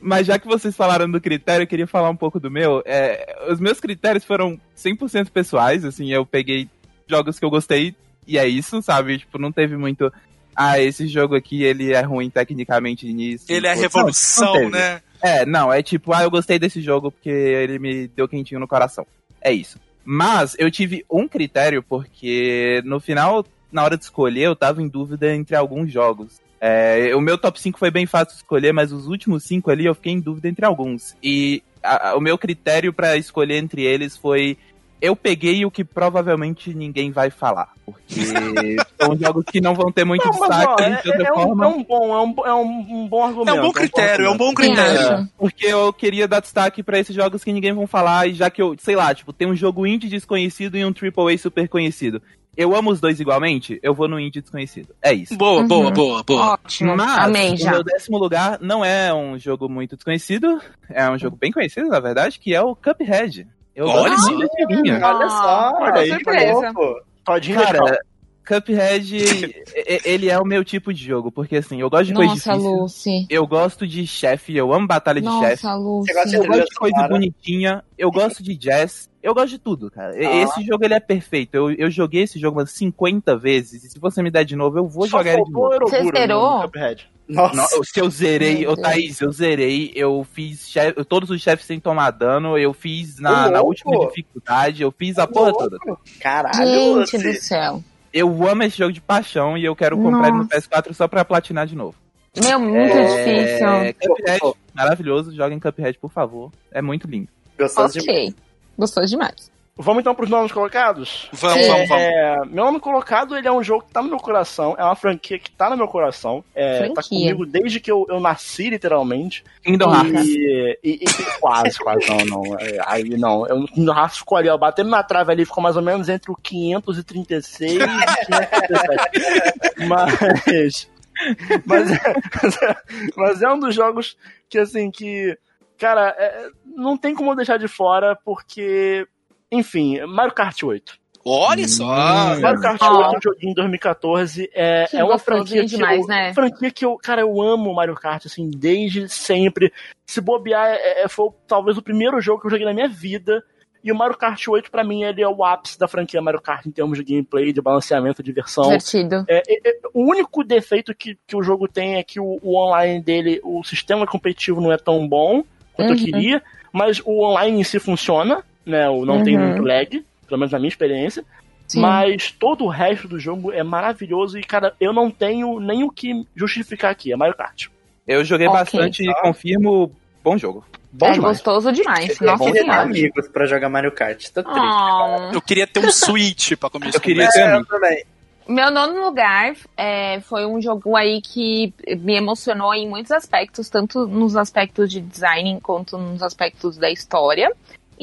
Speaker 5: Mas já que vocês falaram do critério, eu queria falar um pouco do meu. É, os meus critérios foram 100% pessoais, assim, eu peguei jogos que eu gostei e é isso, sabe? Tipo, não teve muito... Ah, esse jogo aqui, ele é ruim tecnicamente nisso.
Speaker 3: Ele é a
Speaker 5: Não, não
Speaker 3: revolução, né?
Speaker 5: É, não, é tipo, ah, eu gostei desse jogo porque ele me deu quentinho no coração. É isso. Mas eu tive um critério porque no final, na hora de escolher, eu tava em dúvida entre alguns jogos. É, o meu top 5 foi bem fácil de escolher, mas os últimos 5 ali eu fiquei em dúvida entre alguns. E a- a- o meu critério pra escolher entre eles foi. Eu peguei o que provavelmente ninguém vai falar. Porque são jogos que não vão ter muito
Speaker 1: Não, mas,
Speaker 5: destaque
Speaker 1: ó,
Speaker 5: de
Speaker 1: é,
Speaker 5: outra
Speaker 1: é um,
Speaker 5: forma.
Speaker 1: é um bom, é um, bo- é um, um bom
Speaker 3: É
Speaker 1: argumento.
Speaker 3: um bom critério, é um bom critério.
Speaker 5: Porque eu queria dar destaque pra esses jogos que ninguém vão falar, e já que eu, sei lá, tipo, tem um jogo indie desconhecido e um AAA super conhecido. Eu amo os dois igualmente, eu vou no indie desconhecido. É isso.
Speaker 3: Boa,
Speaker 2: Uhum.
Speaker 3: boa, boa, boa.
Speaker 2: Ótimo.
Speaker 5: Mas
Speaker 2: Amei
Speaker 5: o
Speaker 2: já.
Speaker 5: meu décimo lugar não é um jogo muito desconhecido, é um jogo bem conhecido, na verdade, que é o Cuphead. Eu
Speaker 3: Olha
Speaker 5: gosto
Speaker 3: só.
Speaker 4: Olha só,
Speaker 1: olha aí,
Speaker 2: surpresa.
Speaker 4: pô.
Speaker 1: Todinho
Speaker 5: Cara, Cuphead, ele é o meu tipo de jogo, porque assim, eu gosto de coisa
Speaker 2: Nossa,
Speaker 5: difícil.
Speaker 2: Lucy.
Speaker 5: Eu gosto de chefe, eu amo batalha de chefe.
Speaker 2: Nossa.
Speaker 4: Você
Speaker 5: Eu gosto de coisa bonitinha, eu gosto de jazz, eu gosto de tudo, cara.
Speaker 4: Ah.
Speaker 5: Esse jogo ele é perfeito. Eu, eu joguei esse jogo umas 50 vezes, e se você me der de novo, eu vou
Speaker 1: Só
Speaker 5: jogar ele de novo.
Speaker 2: Você zerou?
Speaker 4: Nossa.
Speaker 5: Não, se eu zerei, ô. Thaís, eu zerei, eu fiz chefe- todos os chefes sem tomar dano, eu fiz na, na última dificuldade, eu fiz a porra toda.
Speaker 4: Caralho,
Speaker 2: Gente
Speaker 4: Lucy.
Speaker 2: do céu.
Speaker 5: Eu amo esse jogo de paixão e eu quero comprar ele no
Speaker 2: Nossa.
Speaker 5: PS4 só pra platinar de novo.
Speaker 2: Meu, muito difícil.
Speaker 5: É, Cuphead, maravilhoso, joguem Cuphead, por favor. É muito lindo.
Speaker 4: Gostoso demais.
Speaker 2: Ok. Gostou demais.
Speaker 1: Vamos então pros nomes colocados?
Speaker 3: Vamos, vamos, vamos.
Speaker 1: É, meu nome colocado, ele é um jogo que tá no meu coração, é uma franquia que tá no meu coração, é, tá comigo desde que eu, eu nasci, literalmente.
Speaker 5: Kingdom Hearts.
Speaker 1: E, e- e- quase, quase, não, não. é, Aí não, eu no Hearts ficou ali, ó, batendo na trave ali, ficou mais ou menos entre o 536 e o 537. Mas. Mas é, mas é um dos jogos que, assim, que. Cara, é, não tem como eu deixar de fora, porque. Enfim, Mario Kart 8.
Speaker 3: Olha só!
Speaker 5: Hum.
Speaker 1: Mario Kart
Speaker 2: Ó.
Speaker 1: 8 eu joguei em 2014. É,
Speaker 2: Que
Speaker 1: é uma franquia que
Speaker 2: demais,
Speaker 1: eu,
Speaker 2: né?
Speaker 1: franquia que eu, cara, eu amo Mario Kart, assim, desde sempre. Se bobear, é, é- foi talvez o primeiro jogo que eu joguei na minha vida. E o Mario Kart 8, pra mim, ele é o ápice da franquia Mario Kart em termos de gameplay, de balanceamento, de diversão.
Speaker 2: Divertido.
Speaker 1: É, é, é, o único defeito que, que o jogo tem é que o, o online dele, o sistema competitivo não é tão bom quanto eu
Speaker 2: Uhum.
Speaker 1: queria, mas o online em si funciona, né? O não tem
Speaker 2: Uhum.
Speaker 1: muito lag, pelo menos na minha experiência.
Speaker 2: Sim.
Speaker 1: Mas todo o resto do jogo é maravilhoso e, cara, eu não tenho nem o que justificar aqui. É Mario Kart.
Speaker 5: Eu joguei
Speaker 2: Ok.
Speaker 5: bastante e confirmo, bom jogo.
Speaker 1: Bom
Speaker 2: é
Speaker 1: demais.
Speaker 2: gostoso demais.
Speaker 4: Eu
Speaker 2: Nossa
Speaker 4: queria ter amigos pra jogar Mario Kart. Tô triste.
Speaker 2: Oh.
Speaker 3: Eu queria ter um Switch pra começar.
Speaker 5: Eu queria ter
Speaker 4: É, eu também.
Speaker 2: Meu nono lugar é, foi um jogo aí que me emocionou em muitos aspectos, tanto nos aspectos de design quanto nos aspectos da história.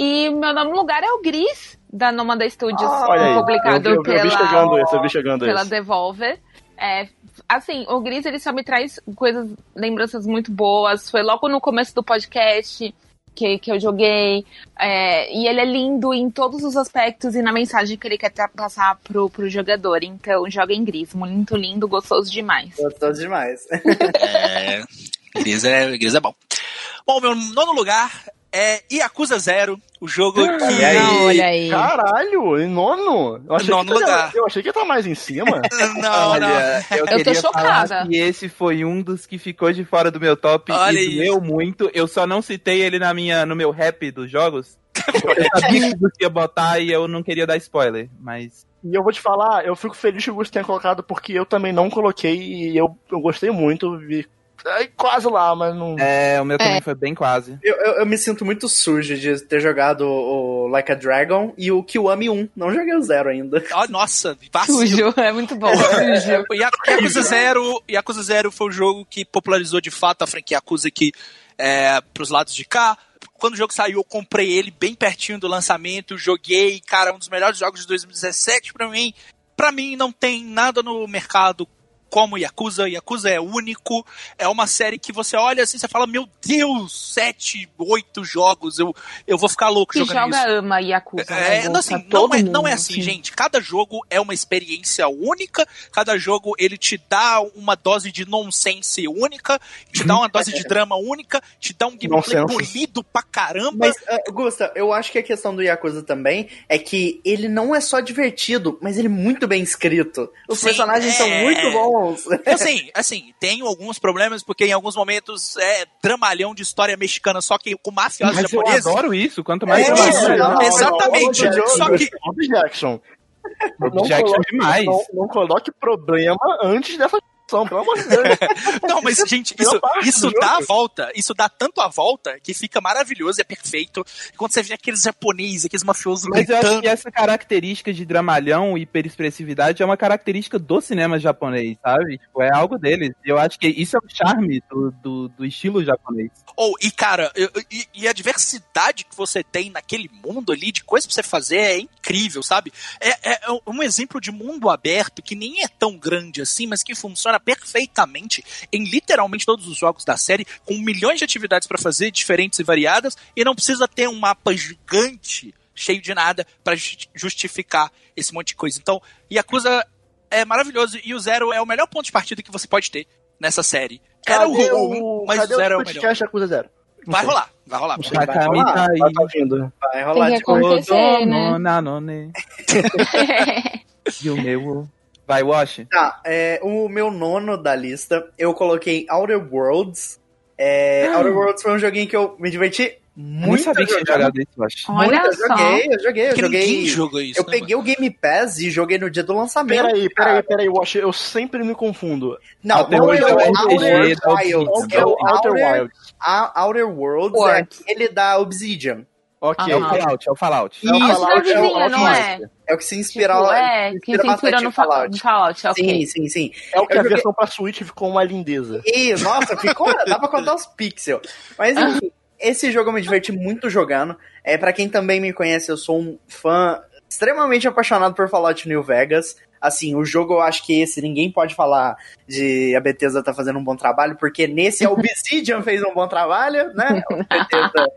Speaker 2: E meu nono lugar é o Gris, da Nomada Studios,
Speaker 1: aí,
Speaker 2: publicado
Speaker 1: eu, vi- eu, vi- eu vi
Speaker 2: pela,
Speaker 1: chegando esse, eu vi chegando
Speaker 2: pela
Speaker 1: esse.
Speaker 2: Devolver. É, assim, o Gris ele só me traz coisas, lembranças muito boas. Foi logo no começo do podcast que, que eu joguei. É, e ele é lindo em todos os aspectos e na mensagem que ele quer passar pro, pro jogador. Então, joga em Gris. Muito lindo, gostoso demais.
Speaker 4: Gostoso demais.
Speaker 3: É, Gris é, Gris é bom. Bom, meu nono lugar é Yakuza Zero, o jogo que...
Speaker 4: E aí?
Speaker 2: Não, olha aí.
Speaker 1: Caralho, em nono? Eu achei,
Speaker 3: Nono
Speaker 1: que,
Speaker 3: lugar.
Speaker 1: eu achei que ia estar mais em cima.
Speaker 3: Não, não.
Speaker 5: Olha, eu,
Speaker 2: tô chocada.
Speaker 5: que esse foi um dos que ficou de fora do meu top
Speaker 3: Olha
Speaker 5: e doeu muito. Eu só não citei ele na minha, no meu rap dos jogos. Eu sabia que você ia botar e eu não queria dar spoiler, mas
Speaker 1: E eu vou te falar, eu fico feliz que o Gusto tenha colocado, porque eu também não coloquei e eu, eu gostei muito. Vi, é, quase lá, mas não.
Speaker 5: é, o meu também
Speaker 2: É.
Speaker 5: foi bem quase.
Speaker 4: Eu, eu, eu me sinto muito sujo de ter jogado o Like a Dragon e o Kiwami 1. Não joguei o Zero ainda.
Speaker 3: Ó, nossa, vacilo.
Speaker 2: Sujo, é muito bom. Sujo.
Speaker 3: O Ya- Yakuza Zero, Yakuza Zero foi o jogo que popularizou de fato a franquia Yakuza aqui é, pros lados de cá. Quando o jogo saiu, eu comprei ele bem pertinho do lançamento, joguei, cara, um dos melhores jogos de 2017 pra mim. Pra mim não tem nada no mercado como Yakuza. Yakuza é único. É uma série que você olha assim, você fala, meu Deus, sete, oito jogos, eu, eu vou ficar louco
Speaker 2: Que
Speaker 3: jogando
Speaker 2: joga
Speaker 3: isso.
Speaker 2: ama Yakuza.
Speaker 3: É,
Speaker 2: né,
Speaker 3: não, assim, não, é, não é
Speaker 2: mundo,
Speaker 3: assim, gente. Cada jogo é uma experiência única, cada jogo ele te dá uma dose de nonsense única, te dá uma dose de drama única, te dá um gameplay polido pra caramba.
Speaker 4: Mas, uh, Gusta, eu acho que a questão do Yakuza também é que ele não é só divertido, mas ele é muito bem escrito. Os
Speaker 3: Sim,
Speaker 4: personagens são
Speaker 3: é.
Speaker 4: muito bons.
Speaker 3: Assim, assim, tem alguns problemas, porque em alguns momentos é dramalhão de história mexicana, só que com mafiosos
Speaker 5: Mas eu
Speaker 3: japoneses.
Speaker 5: adoro isso, quanto mais
Speaker 4: É
Speaker 5: eu
Speaker 3: isso, não,
Speaker 5: não,
Speaker 3: exatamente.
Speaker 1: não, não,
Speaker 3: Só que-
Speaker 1: Objection. Não
Speaker 5: Objection
Speaker 1: coloque-
Speaker 5: demais.
Speaker 1: Não, não coloque problema antes dessa pelo amor de Deus.
Speaker 3: Não, mas, gente,
Speaker 1: Pior
Speaker 3: isso, isso dá a volta. Isso dá tanto a volta que fica maravilhoso, é perfeito. E quando você vê aqueles japoneses, aqueles mafiosos
Speaker 5: Mas eu acho
Speaker 3: gritando.
Speaker 5: que essa característica de dramalhão e hiperexpressividade é uma característica do cinema japonês, sabe? Tipo, é algo deles. Eu acho que isso é o charme do, do, do estilo japonês.
Speaker 3: Ou, e cara, e, e a diversidade que você tem naquele mundo ali, de coisas pra você fazer, é incrível, sabe? É, é um exemplo de mundo aberto que nem é tão grande assim, mas que funciona perfeitamente em literalmente todos os jogos da série, com milhões de atividades pra fazer, diferentes e variadas, e não precisa ter um mapa gigante, cheio de nada, pra ju- justificar esse monte de coisa. Então, Yakuza é maravilhoso, e o Zero é o melhor ponto de partida que você pode ter nessa série. Era o,
Speaker 1: Cadê
Speaker 3: o 1, mas
Speaker 1: cadê
Speaker 3: o Zero é o melhor.
Speaker 1: Yakuza Zero?
Speaker 3: Vai rolar, vai rolar. Vai
Speaker 1: sei.
Speaker 3: rolar.
Speaker 5: Tá
Speaker 1: Vai
Speaker 5: aí.
Speaker 1: tá vindo.
Speaker 4: Vai rolar
Speaker 2: Tem
Speaker 4: de
Speaker 2: que acontecer,
Speaker 5: Todo
Speaker 2: né?
Speaker 5: e o meu... Vai, Wash.
Speaker 4: Tá, é, o meu nono da lista, eu coloquei Outer Worlds. É, Outer Worlds foi um joguinho que eu me diverti
Speaker 5: Eu
Speaker 4: muito.
Speaker 5: nem sabia que tinha jogado isso, Wash.
Speaker 2: Olha
Speaker 4: Muito, eu
Speaker 2: só.
Speaker 4: joguei, eu joguei, eu
Speaker 3: Porque ninguém
Speaker 4: joguei.
Speaker 3: jogou isso.
Speaker 4: Eu
Speaker 3: né,
Speaker 4: peguei o Game Pass e joguei no dia do lançamento.
Speaker 1: Peraí, peraí, peraí, Wash, eu sempre me confundo.
Speaker 4: Não,
Speaker 5: Outer
Speaker 4: não é
Speaker 5: Worlds
Speaker 4: o
Speaker 5: é o
Speaker 4: Outer Wilds, é o
Speaker 1: Outer Wilds.
Speaker 4: a- Outer Worlds é aquele da Obsidian.
Speaker 1: Ok.
Speaker 5: É o. Fallout, é o Fallout.
Speaker 4: Isso,
Speaker 2: É uma
Speaker 1: Fallout,
Speaker 2: cidadezinha,
Speaker 1: é o
Speaker 2: não é?
Speaker 4: É o que se inspira,
Speaker 2: Tipo, é,
Speaker 4: se
Speaker 2: que se inspirou no Fa- no Fallout, ok.
Speaker 4: Sim, sim, sim.
Speaker 1: É o que
Speaker 4: Eu
Speaker 1: a
Speaker 4: joguei-
Speaker 1: versão pra Switch ficou uma lindeza.
Speaker 4: E, nossa, ficou. dá pra contar os pixels. Mas enfim, esse jogo eu me diverti muito jogando. É, para quem também me conhece, eu sou um fã extremamente apaixonado por Fallout New Vegas. Assim, o jogo eu acho que esse ninguém pode falar de a Bethesda tá fazendo um bom trabalho, porque nesse a Obsidian fez um bom trabalho, né? A Bethesda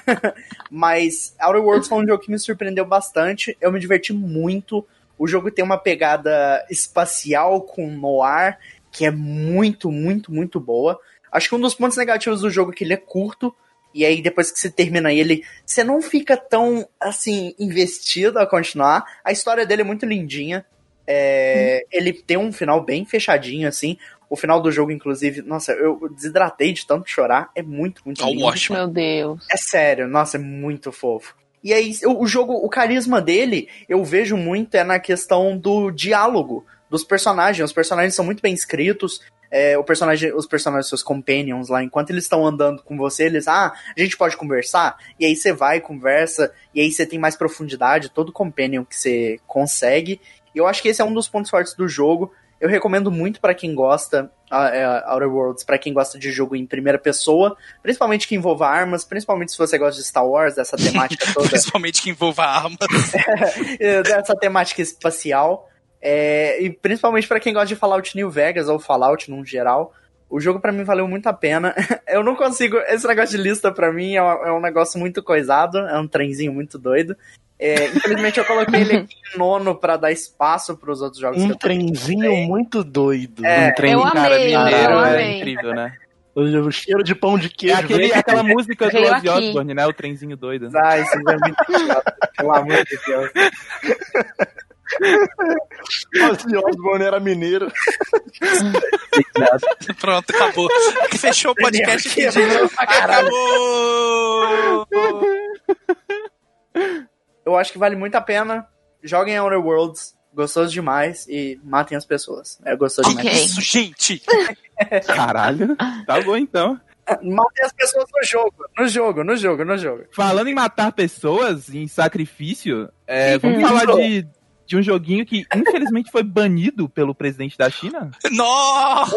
Speaker 4: Mas Outer Worlds foi um jogo que me surpreendeu bastante. Eu me diverti muito. O jogo tem uma pegada espacial com noir que é muito, muito, muito boa. Acho que um dos pontos negativos do jogo é que ele é curto. E aí, depois que você termina ele, você não fica tão, assim, investido a continuar. A história dele é muito lindinha. É, hum. Ele tem um final bem fechadinho, assim. O final do jogo, inclusive, nossa, eu desidratei de tanto chorar. É muito, muito
Speaker 3: oh, lindo. Ótimo.
Speaker 2: Meu Deus.
Speaker 4: É sério, nossa, é muito fofo. E aí, o jogo, o carisma dele, eu vejo muito é na questão do diálogo dos personagens. Os personagens são muito bem escritos. É, o personagem, os personagens, seus companions lá, enquanto eles estão andando com você, eles, ah, a gente pode conversar? E aí você vai, conversa, e aí você tem mais profundidade, todo companion que você consegue. E eu acho que esse é um dos pontos fortes do jogo. Eu recomendo muito para quem gosta uh, Outer Worlds, para quem gosta de jogo em primeira pessoa, principalmente que envolva armas, principalmente se você gosta de Star Wars, dessa temática toda.
Speaker 3: principalmente que envolva armas.
Speaker 4: dessa temática espacial. É, e principalmente para quem gosta de Fallout New Vegas ou Fallout no geral. O jogo para mim valeu muito a pena. Eu não consigo. Esse negócio de lista para mim é, é um negócio muito coisado, é um trenzinho muito doido. É, infelizmente eu coloquei ele aqui em nono pra dar espaço pros outros jogos.
Speaker 1: Um trenzinho muito doido.
Speaker 2: É, um trem,
Speaker 5: eu
Speaker 2: cara, amei,
Speaker 5: mineiro,
Speaker 2: eu
Speaker 5: é
Speaker 2: amei.
Speaker 5: incrível, né?
Speaker 1: O cheiro de pão de queijo.
Speaker 5: É aquele,
Speaker 1: né?
Speaker 5: aquela música do Ozzy. Osbourne, né? O trenzinho doido.
Speaker 4: Ah, isso é muito chato. Pelo amor de Deus.
Speaker 1: Ozzy Osbourne era mineiro.
Speaker 3: Pronto, acabou. Fechou o podcast aqui. Acabou!
Speaker 4: Eu acho que vale muito a pena. Joguem Outer Worlds. Gostoso demais. E matem as pessoas. É gostoso
Speaker 2: Ok.
Speaker 4: demais.
Speaker 3: Isso, gente!
Speaker 5: Caralho. Tá bom então.
Speaker 4: Matem as pessoas no jogo. No jogo, no jogo, no jogo.
Speaker 5: Falando em matar pessoas, em sacrifício, é, vamos
Speaker 2: Uhum.
Speaker 5: falar de, de um joguinho que infelizmente foi banido pelo presidente da China,
Speaker 3: Nossa!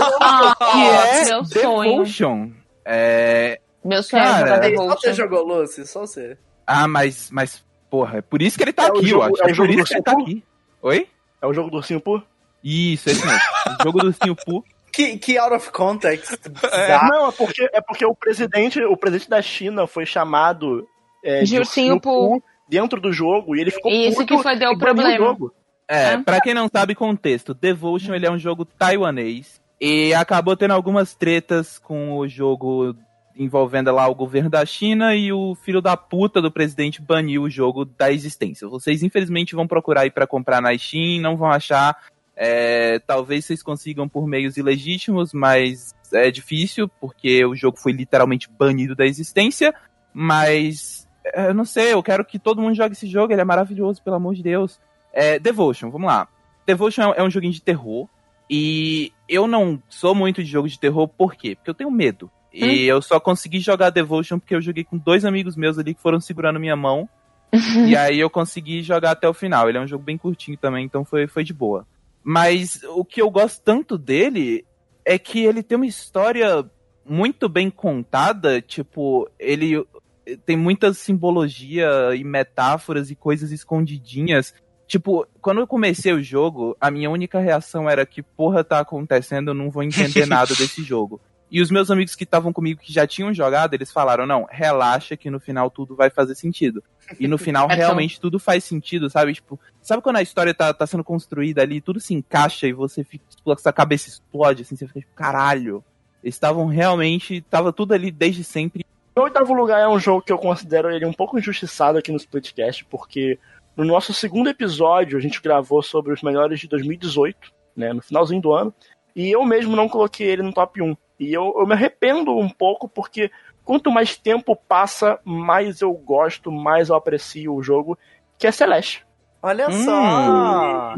Speaker 5: que é
Speaker 2: meu sonho.
Speaker 5: Devotion. É,
Speaker 2: Meu sonho é
Speaker 5: Cara,
Speaker 2: jogar
Speaker 4: Só você jogou, Lucy, só você.
Speaker 5: Ah, mas, mas, porra, é por isso que ele tá
Speaker 1: É
Speaker 5: aqui,
Speaker 1: jogo-
Speaker 5: eu acho.
Speaker 1: é o
Speaker 5: É,
Speaker 1: jogo
Speaker 5: por
Speaker 1: do
Speaker 5: isso que ele tá aqui. Oi?
Speaker 1: É o jogo do Ursinho Poo?
Speaker 5: Isso, esse mesmo. o jogo do Ursinho Poo.
Speaker 4: Que, que out of context.
Speaker 1: É, não, é porque, é porque o presidente, o presidente da China foi chamado é,
Speaker 2: De Ursinho Poo.
Speaker 1: dentro do jogo e ele ficou
Speaker 2: Isso
Speaker 1: puto
Speaker 2: que foi deu o problema.
Speaker 1: jogo.
Speaker 5: É,
Speaker 2: Ah.
Speaker 5: pra quem não sabe contexto, Devotion ele é um jogo taiwanês e acabou tendo algumas tretas com o jogo envolvendo lá o governo da China e o filho da puta do presidente baniu o jogo da existência. Vocês infelizmente vão procurar aí pra comprar na Steam, não vão achar. É, talvez vocês consigam por meios ilegítimos, mas é difícil porque o jogo foi literalmente banido da existência. Mas é, eu não sei, eu quero que todo mundo jogue esse jogo, ele é maravilhoso, pelo amor de Deus. É, Devotion, vamos lá. Devotion é um- é um joguinho de terror. E eu não sou muito de jogo de terror, por quê? Porque eu tenho medo. E eu só consegui jogar Devotion porque eu joguei com dois amigos meus ali que foram segurando minha mão. e aí eu consegui jogar até o final. Ele é um jogo bem curtinho também, então foi, foi de boa. Mas o que eu gosto tanto dele é que ele tem uma história muito bem contada. Tipo, ele tem muita simbologia e metáforas e coisas escondidinhas. Tipo, quando eu comecei o jogo, a minha única reação era que porra tá acontecendo, eu não vou entender nada desse jogo. E os meus amigos que estavam comigo que já tinham jogado, eles falaram: não, relaxa que no final tudo vai fazer sentido. E no final
Speaker 2: É tão-
Speaker 5: realmente tudo faz sentido, sabe? Tipo, sabe quando a história tá, tá sendo construída ali, tudo se encaixa e você fica, tipo, sua cabeça explode, assim, você fica tipo, caralho. Eles estavam realmente, tava tudo ali desde sempre.
Speaker 1: Em oitavo lugar é um jogo que eu considero ele um pouco injustiçado aqui no Splitcast, porque no nosso segundo episódio a gente gravou sobre os melhores de 2018, né, no finalzinho do ano, e eu mesmo não coloquei ele no top 1. E eu, eu me arrependo um pouco, porque quanto mais tempo passa, mais eu gosto, mais eu aprecio o jogo, que é Celeste.
Speaker 4: Olha
Speaker 5: Hum.
Speaker 4: só.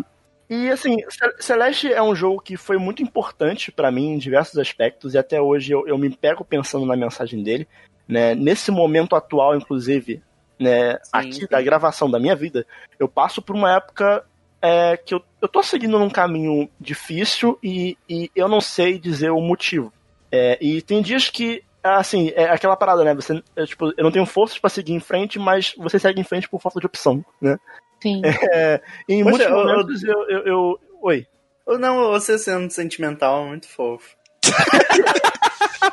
Speaker 1: E assim, Ce- Celeste é um jogo que foi muito importante pra mim em diversos aspectos, e até hoje eu, eu me pego pensando na mensagem dele. Né? Nesse momento atual, inclusive, né, aqui da gravação da minha vida, eu passo por uma época é, que eu, eu tô seguindo num caminho difícil e, e eu não sei dizer o motivo. É, e tem dias que, assim, é aquela parada, né? Você, é, tipo, eu não tenho forças pra seguir em frente, mas você segue em frente por falta de opção, né?
Speaker 2: Sim.
Speaker 1: É, em
Speaker 4: Poxa,
Speaker 1: muitos
Speaker 4: eu-
Speaker 1: momentos eu, eu, eu- Oi.
Speaker 4: Ou não, você sendo sentimental, muito fofo.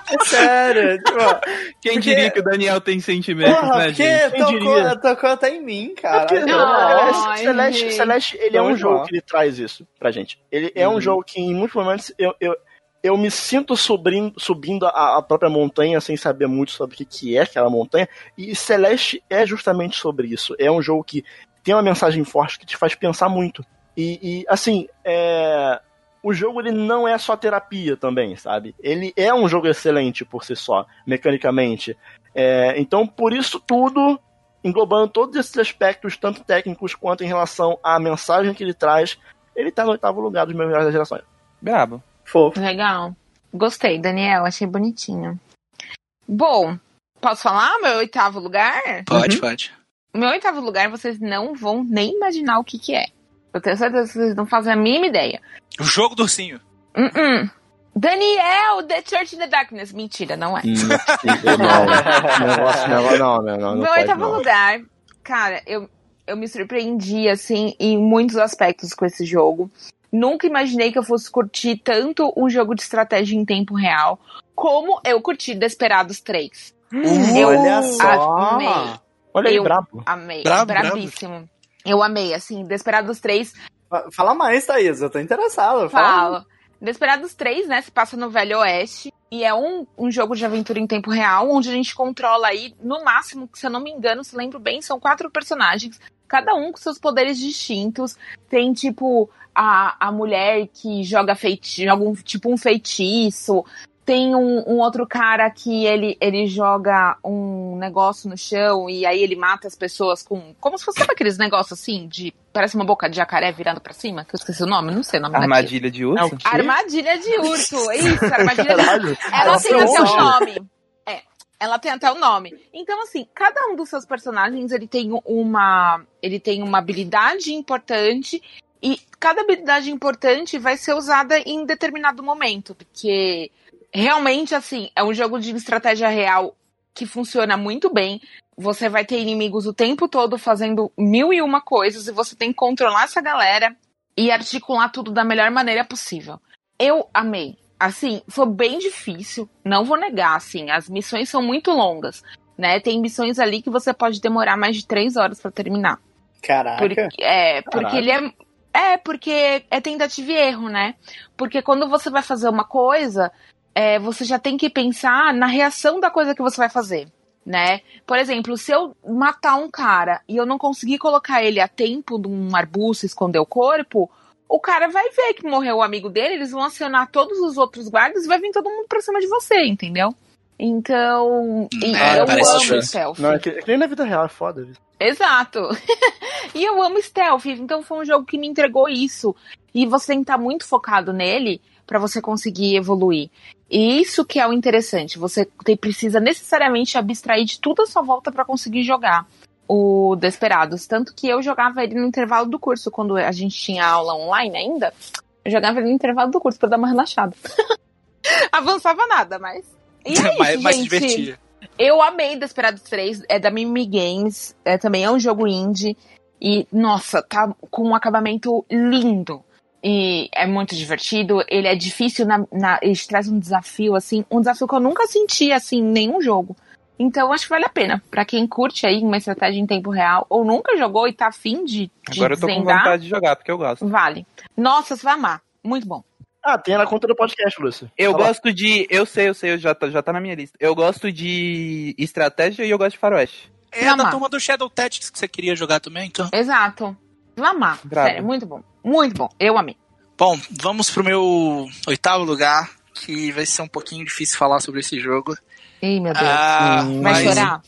Speaker 4: É sério, tipo,
Speaker 5: Quem
Speaker 4: Porque-
Speaker 5: diria que o Daniel tem sentimentos,
Speaker 4: porra,
Speaker 5: né, gente?
Speaker 1: Quem
Speaker 4: tocou,
Speaker 1: diria?
Speaker 4: tocou até em mim, cara.
Speaker 1: Porque,
Speaker 2: Não,
Speaker 1: Celeste,
Speaker 2: ai,
Speaker 1: Celeste. Celeste, ele é um jogo que ele traz isso pra gente. Ele é um
Speaker 4: Uhum.
Speaker 1: jogo que em muitos momentos eu, eu, eu me sinto subindo, subindo a, a própria montanha sem saber muito sobre o que, que é aquela montanha. E Celeste é justamente sobre isso. É um jogo que tem uma mensagem forte que te faz pensar muito. E, e, assim, é, o jogo ele não é só terapia também, sabe? Ele é um jogo excelente por si só, mecanicamente. É, então, por isso tudo, englobando todos esses aspectos, tanto técnicos quanto em relação à mensagem que ele traz, ele tá no oitavo lugar dos melhores da geração.
Speaker 5: Brabo.
Speaker 4: Fofo.
Speaker 2: Legal. Gostei, Daniel. Achei bonitinho. Bom, posso falar meu oitavo lugar?
Speaker 3: Pode, pode.
Speaker 2: Meu oitavo lugar, vocês não vão nem imaginar o que que é. Eu tenho certeza que vocês não fazem a mínima ideia.
Speaker 3: O jogo do ursinho.
Speaker 2: Hum, hum. Daniel, The Church in the Darkness. Mentira, não é.
Speaker 1: não, não, não, não,
Speaker 2: Meu oitavo lugar, cara, eu, eu me surpreendi, assim, em muitos aspectos com esse jogo. Nunca imaginei que eu fosse curtir tanto um jogo de estratégia em tempo real, como eu curti Desperados 3. Eu
Speaker 4: Olha só.
Speaker 2: amei.
Speaker 1: Olha aí,
Speaker 2: Eu-
Speaker 1: brabo.
Speaker 2: Amei.
Speaker 3: Brabo,
Speaker 2: Brabíssimo. Eu amei, assim, Desperados 3,
Speaker 4: Fala mais, Thaís, eu tô interessado. Fala.
Speaker 2: falo. Desperados 3, né, se passa no Velho Oeste, e é um, um jogo de aventura em tempo real, onde a gente controla aí, no máximo, se eu não me engano, se lembro bem, são quatro personagens, cada um com seus poderes distintos. Tem, tipo, a, a mulher que joga, feiti joga um, tipo um feitiço. Tem um, um outro cara que ele, ele joga um negócio no chão e aí ele mata as pessoas com. Como se fosse sabe aqueles negócios assim, de. Parece uma boca de jacaré virando pra cima, que eu esqueci o nome, não sei o nome.
Speaker 5: Armadilha de urso?
Speaker 1: É?
Speaker 2: Armadilha de urso, isso, armadilha de
Speaker 1: Caralho.
Speaker 2: ela tem até o nome. É, ela tem até o nome. Então, assim, cada um dos seus personagens, ele tem uma. Ele tem uma habilidade importante. E cada habilidade importante vai ser usada em determinado momento. Porque realmente, assim, é um jogo de estratégia real que funciona muito bem. Você vai ter inimigos o tempo todo fazendo mil e uma coisas. E você tem que controlar essa galera e articular tudo da melhor maneira possível. Eu amei. Assim, foi bem difícil, não vou negar, assim, as missões são muito longas, né? Tem missões ali que você pode demorar mais de três horas pra terminar.
Speaker 4: Caraca.
Speaker 2: Porque, é, porque
Speaker 1: Caraca.
Speaker 2: ele é. É, porque é tentativa e erro, né? Porque quando você vai fazer uma coisa, é, você já tem que pensar na reação da coisa que você vai fazer, né? Por exemplo, se eu matar um cara e eu não conseguir colocar ele a tempo de um arbusto e esconder o corpo, o cara vai ver que morreu o amigo dele, eles vão acionar todos os outros guardas e vai vir todo mundo pra cima de você, entendeu? Então,
Speaker 3: É,
Speaker 2: eu
Speaker 3: parece
Speaker 2: amo stealth.
Speaker 1: Não, é que, é que nem na vida real, é foda. viu?
Speaker 2: Exato. e eu amo stealth, então foi um jogo que me entregou isso. E você tem que estar muito focado nele pra você conseguir evoluir. E isso que é o interessante. Você tem- precisa necessariamente abstrair de tudo à sua volta pra conseguir jogar o Desperados. Tanto que eu jogava ele no intervalo do curso, quando a gente tinha aula online ainda. Eu jogava ele no intervalo do curso pra dar uma relaxada. Avançava nada, mas. E é isso,
Speaker 3: mas, mas divertia.
Speaker 2: Eu amei Desperados 3, é da Mimi Games, é, também é um jogo indie. E, nossa, tá com um acabamento lindo. E é muito divertido. Ele é difícil, na, na- ele traz um desafio, assim, um desafio que eu nunca senti, assim, em nenhum jogo. Então, acho que vale a pena. Pra quem curte aí uma estratégia em tempo real, ou nunca jogou e tá afim de, de
Speaker 5: Agora eu tô com vontade de jogar, porque eu gosto.
Speaker 2: vale. Nossa, você vai amar. Muito bom.
Speaker 1: Ah, tem na conta do podcast, Lúcio.
Speaker 5: Eu
Speaker 1: Fala.
Speaker 5: gosto de. Eu sei, eu sei, eu já, tá, já tá na minha lista. Eu gosto de estratégia e eu gosto de faroeste.
Speaker 3: É da
Speaker 2: Amar.
Speaker 3: turma do Shadow Tactics que você queria jogar também, então.
Speaker 2: Exato. Vai amar.
Speaker 5: Bravo.
Speaker 2: Sério, muito bom. Muito bom. Eu amei.
Speaker 3: Bom, vamos pro meu oitavo lugar, que vai ser um pouquinho difícil falar sobre esse jogo.
Speaker 2: Ei, meu Deus.
Speaker 3: Ah,
Speaker 2: vai
Speaker 3: mas
Speaker 2: chorar?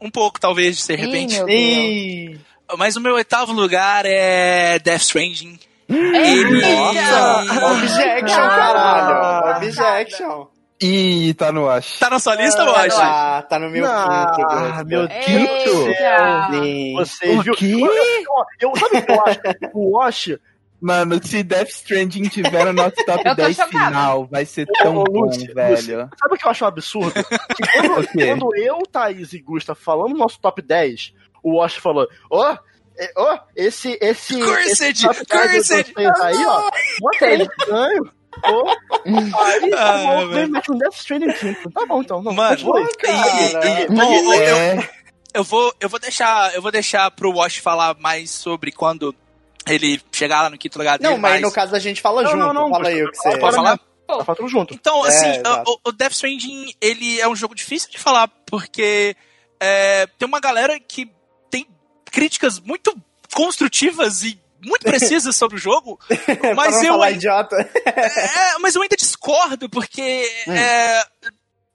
Speaker 3: um pouco, talvez, de
Speaker 2: Ih,
Speaker 3: repente.
Speaker 2: meu Deus.
Speaker 4: Ih,
Speaker 3: Mas o meu oitavo lugar é Death Stranding.
Speaker 2: Eita!
Speaker 4: objection,
Speaker 2: Ah,
Speaker 4: caralho. Objection.
Speaker 5: Ih, tá no acho.
Speaker 3: Tá na sua lista,
Speaker 2: Tá
Speaker 3: acho?
Speaker 4: Ah, tá no meu
Speaker 1: Ah,
Speaker 4: quinto. Gus.
Speaker 1: meu!
Speaker 4: Sim.
Speaker 1: Você
Speaker 5: O
Speaker 1: viu?
Speaker 5: quê?
Speaker 1: Eu, eu, eu, sabe o que eu acho? O Wash,
Speaker 5: Mano, se Death Stranding tiver no nosso top
Speaker 2: Eu tô
Speaker 5: 10
Speaker 2: chocada.
Speaker 5: final, vai ser tão
Speaker 1: ô,
Speaker 5: bom,
Speaker 1: Lúcio,
Speaker 5: velho.
Speaker 1: sabe o que eu acho um absurdo? Que quando, quando eu, Thaís e Gusta falando no nosso top 10, o Wash falou: Ó, é, ó, esse, esse.
Speaker 3: Cursed,
Speaker 1: esse top 10 de
Speaker 3: cursed.
Speaker 1: aí, ó. Bota ele ganho. Aí tá
Speaker 3: Ah,
Speaker 1: bom, vem,
Speaker 3: velho.
Speaker 1: mete um Death Stranding quinto. Tá bom, então. Não,
Speaker 3: Mano,
Speaker 4: cara.
Speaker 3: e-
Speaker 1: Mas
Speaker 3: Bom, eu-
Speaker 5: É,
Speaker 3: Eu vou, eu vou deixar, eu vou deixar pro Wash falar mais sobre quando ele chegar lá no quinto lugar dele.
Speaker 4: Não, mas no caso a gente fala
Speaker 1: Não,
Speaker 4: junto.
Speaker 1: não, não,
Speaker 4: fala aí o que você...
Speaker 3: Pode falar?
Speaker 1: Tá falando tudo junto.
Speaker 3: Então,
Speaker 4: É,
Speaker 3: assim,
Speaker 4: exato.
Speaker 3: o, o Death Stranding, ele é um jogo difícil de falar, porque é, tem uma galera que críticas muito construtivas e muito precisas sobre o jogo, mas eu,
Speaker 4: idiota.
Speaker 3: é, mas eu ainda discordo, porque
Speaker 4: Hum.
Speaker 3: é,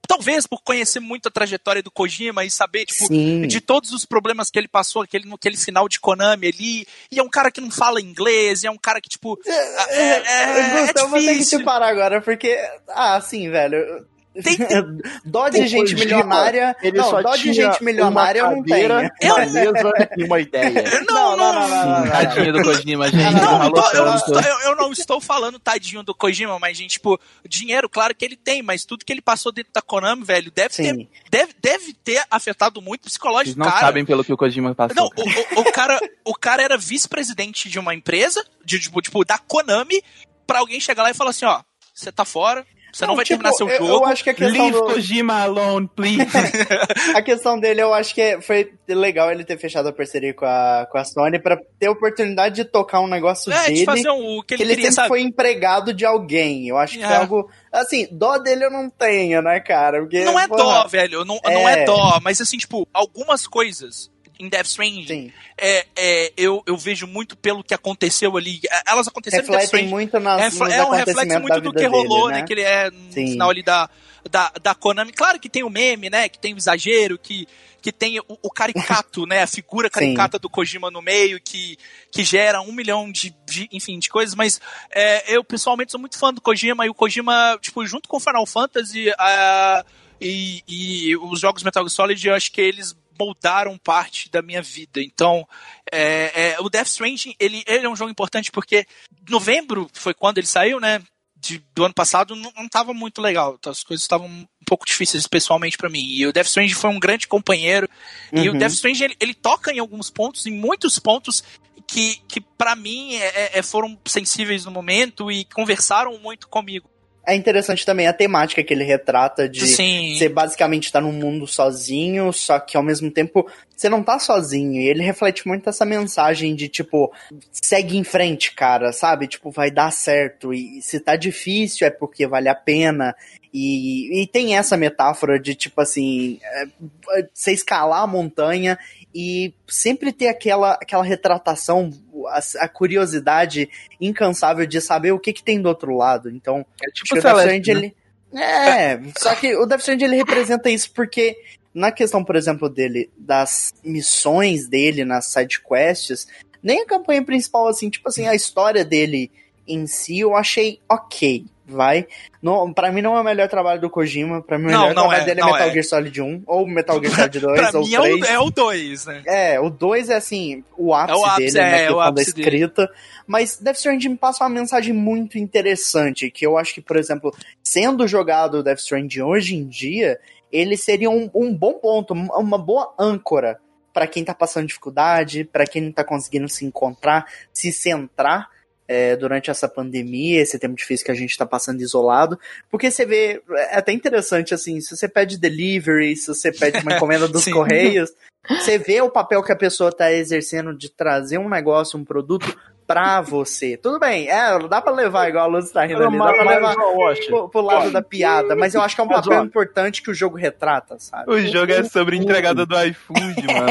Speaker 3: talvez por conhecer muito a trajetória do Kojima e saber, tipo,
Speaker 4: Sim.
Speaker 3: de todos os problemas que ele passou, aquele, aquele final de Konami ali, e é um cara que não fala inglês, e é um cara que, tipo, é, é, é
Speaker 4: Gustavo, eu vou ter que
Speaker 3: difícil.
Speaker 4: te parar agora, porque... Ah, assim, velho...
Speaker 3: Tem-
Speaker 4: Dó de gente milionária...
Speaker 1: Ele
Speaker 4: não,
Speaker 1: só
Speaker 4: dó de gente milionária eu
Speaker 1: uma
Speaker 4: não tenho.
Speaker 1: cadeira, uma mesa e uma ideia.
Speaker 3: Não, não, não,
Speaker 4: não, não.
Speaker 5: Tadinho do Kojima, gente.
Speaker 3: Não, tô- eu, não estou, eu- eu não estou falando tadinho do Kojima, mas, gente, tipo, dinheiro, claro que ele tem, mas tudo que ele passou dentro da Konami, velho, deve, ter, deve, deve ter afetado muito o
Speaker 5: Vocês
Speaker 3: psicológico
Speaker 5: não
Speaker 3: cara.
Speaker 5: sabem pelo que o Kojima passou.
Speaker 3: Não, o, o- o cara, o cara era vice-presidente de uma empresa, de, tipo, tipo, da Konami, pra alguém chegar lá e falar assim, ó, você tá fora, você não, vai
Speaker 4: tipo,
Speaker 3: terminar seu
Speaker 4: eu-
Speaker 3: jogo.
Speaker 4: Eu acho que a questão
Speaker 5: Leave
Speaker 4: do...
Speaker 5: Kojima alone, please.
Speaker 4: A questão dele, eu acho que foi legal ele ter fechado a parceria com a, com a Sony pra ter a oportunidade de tocar um negócio
Speaker 3: é,
Speaker 4: dele.
Speaker 3: de fazer um, o que
Speaker 4: que
Speaker 3: ele
Speaker 4: ele
Speaker 3: queria,
Speaker 4: sempre
Speaker 3: sabe?
Speaker 4: foi empregado de alguém. Eu acho que foi
Speaker 3: É.
Speaker 4: algo. Assim, dó dele eu não tenho, né, cara? Porque,
Speaker 3: Não é
Speaker 4: porra,
Speaker 3: dó, velho, não não é
Speaker 4: É.
Speaker 3: dó, mas assim, tipo, algumas coisas em Death Stranding,
Speaker 4: Sim,
Speaker 3: é, é, eu, eu vejo muito pelo que aconteceu ali. É, Elas aconteceram em Death
Speaker 4: refletem muito nas,
Speaker 3: É,
Speaker 4: nos
Speaker 3: é um reflexo muito do que rolou,
Speaker 4: dele,
Speaker 3: né? Que ele é no
Speaker 4: Sim.
Speaker 3: final ali da, da, da Konami. Claro que tem o meme, né? Que tem o exagero, que, que tem o, o caricato, né? A figura caricata do Kojima no meio, que, que gera um milhão de, de enfim, de coisas. Mas é, eu, pessoalmente, sou muito fã do Kojima. E o Kojima, tipo, junto com Final Fantasy ah, e, e os jogos Metal Gear Solid, eu acho que eles moldaram parte da minha vida. Então, é, é, o Death Stranding, ele, ele é um jogo importante porque novembro foi quando ele saiu, né? De, do ano passado não, não tava muito legal. Então, As coisas estavam um pouco difíceis pessoalmente pra mim. E o Death Stranding foi um grande companheiro. E o
Speaker 4: Uhum.
Speaker 3: Death Stranding, ele, ele toca em alguns pontos, em muitos pontos que, que para mim é, é, foram sensíveis no momento e conversaram muito comigo.
Speaker 4: É interessante também a temática que ele retrata de
Speaker 3: Sim.
Speaker 4: você basicamente tá num mundo sozinho, só que ao mesmo tempo você não tá sozinho. E ele reflete muito essa mensagem de tipo, segue em frente, cara, sabe? Tipo, vai dar certo. E se tá difícil é porque vale a pena. E, e tem essa metáfora de tipo assim, é, você escalar a montanha e sempre ter aquela, aquela retratação, a, a curiosidade incansável de saber o que, que tem do outro lado. Então,
Speaker 5: É tipo
Speaker 4: o Death
Speaker 5: Celeste, né?
Speaker 4: ele... É, só que o Death Stranding, ele representa isso porque na questão, por exemplo, dele, das missões dele nas side quests, nem a campanha principal, assim, tipo assim, a história dele em si eu achei ok, vai. Não, pra mim não é o melhor trabalho do Kojima, pra mim o melhor
Speaker 3: não
Speaker 4: trabalho
Speaker 3: é,
Speaker 4: dele é Metal
Speaker 3: é.
Speaker 4: Gear Solid 1, ou Metal Gear Solid 2,
Speaker 3: pra
Speaker 4: ou
Speaker 3: mim é
Speaker 4: 3.
Speaker 3: o, é o 2, né?
Speaker 4: É, o 2 é assim, o ápice,
Speaker 3: É o ápice,
Speaker 4: dele,
Speaker 3: é,
Speaker 4: na
Speaker 3: é
Speaker 4: da
Speaker 3: ápice dele.
Speaker 4: escrita. Mas Death Stranding me passa uma mensagem muito interessante, que eu acho que, por exemplo, sendo jogado Death Stranding hoje em dia, ele seria um, um bom ponto, um- uma boa âncora pra quem tá passando dificuldade, pra quem não tá conseguindo se encontrar, se centrar é, durante essa pandemia, esse tempo difícil que a gente tá passando isolado. Porque você vê, é até interessante assim, se você pede delivery, se você pede uma encomenda dos correios, você vê o papel que a pessoa tá exercendo de trazer um negócio, um produto pra você. Tudo bem, é, dá pra levar, igual a Luz tá rindo ali, dá pra levar pro, pro lado da piada, mas eu acho que é um papel importante que o jogo retrata, sabe?
Speaker 5: O jogo é sobre entregada do iFood, mano.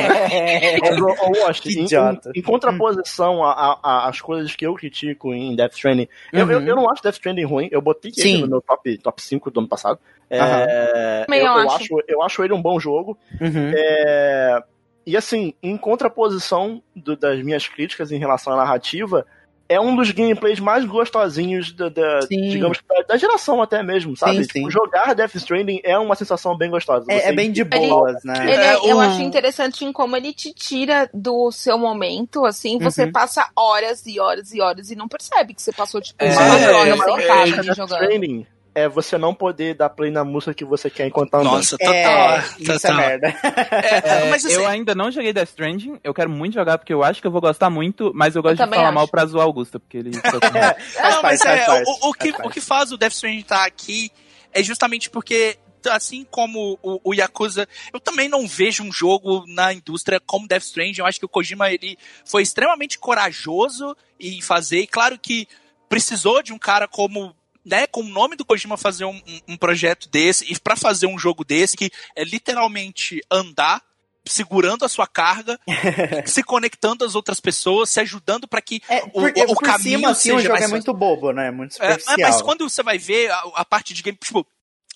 Speaker 1: Wash,
Speaker 4: Que
Speaker 1: em,
Speaker 4: idiota.
Speaker 1: em- em contraposição a- a- a- às coisas que eu critico em Death Stranding, eu, eu,
Speaker 4: Uhum.
Speaker 1: eu não acho Death Stranding ruim, eu botei ele no meu top, top 5 do ano passado. É.
Speaker 2: Também
Speaker 1: eu,
Speaker 2: eu acho,
Speaker 1: eu acho ele um bom jogo.
Speaker 4: Uhum.
Speaker 1: É, e assim, em contraposição do- das minhas críticas em relação à narrativa, é um dos gameplays mais gostosinhos da, da- digamos, da, da geração até mesmo, sabe?
Speaker 4: Sim,
Speaker 1: Tipo,
Speaker 4: sim.
Speaker 1: jogar Death Stranding é uma sensação bem gostosa.
Speaker 4: É, é bem de
Speaker 2: Ele-
Speaker 4: boas, né?
Speaker 2: Ele
Speaker 3: É,
Speaker 2: é- eu
Speaker 3: um-
Speaker 2: acho interessante em como ele te tira do seu momento, assim, você
Speaker 4: Uhum.
Speaker 2: passa horas e horas e horas e não percebe que você passou, tipo,
Speaker 5: É,
Speaker 2: quatro
Speaker 3: é,
Speaker 2: horas
Speaker 3: é, é,
Speaker 1: Death
Speaker 2: jogando.
Speaker 1: É você não poder dar play na música que você quer enquanto tá andando.
Speaker 3: Nossa, total.
Speaker 4: É, isso é
Speaker 3: total.
Speaker 4: merda.
Speaker 3: É,
Speaker 5: É,
Speaker 3: mas assim,
Speaker 5: eu ainda não joguei Death Stranding, eu quero muito jogar porque eu acho que eu vou gostar muito, mas eu gosto de
Speaker 2: também
Speaker 5: falar
Speaker 2: acho.
Speaker 5: mal pra zoar Augusto, porque ele.
Speaker 4: Faz
Speaker 3: não, mas é, o, o, que,
Speaker 4: faz
Speaker 3: o que faz o Death Stranding estar aqui é justamente porque, assim como o, o Yakuza, eu também não vejo um jogo na indústria como Death Stranding. Eu acho que o Kojima ele foi extremamente corajoso em fazer. E claro que precisou de um cara como né, com o nome do Kojima fazer um, um- um projeto desse e pra fazer um jogo desse que é literalmente andar segurando a sua carga, se conectando às outras pessoas, se ajudando pra que
Speaker 4: É,
Speaker 3: o,
Speaker 4: porque
Speaker 3: o, o
Speaker 4: por
Speaker 3: caminho
Speaker 4: cima, assim, o
Speaker 3: seja
Speaker 4: jogo
Speaker 3: mais
Speaker 4: é muito bobo, né? Muito
Speaker 3: é, mas quando você vai ver a, a parte de game, tipo,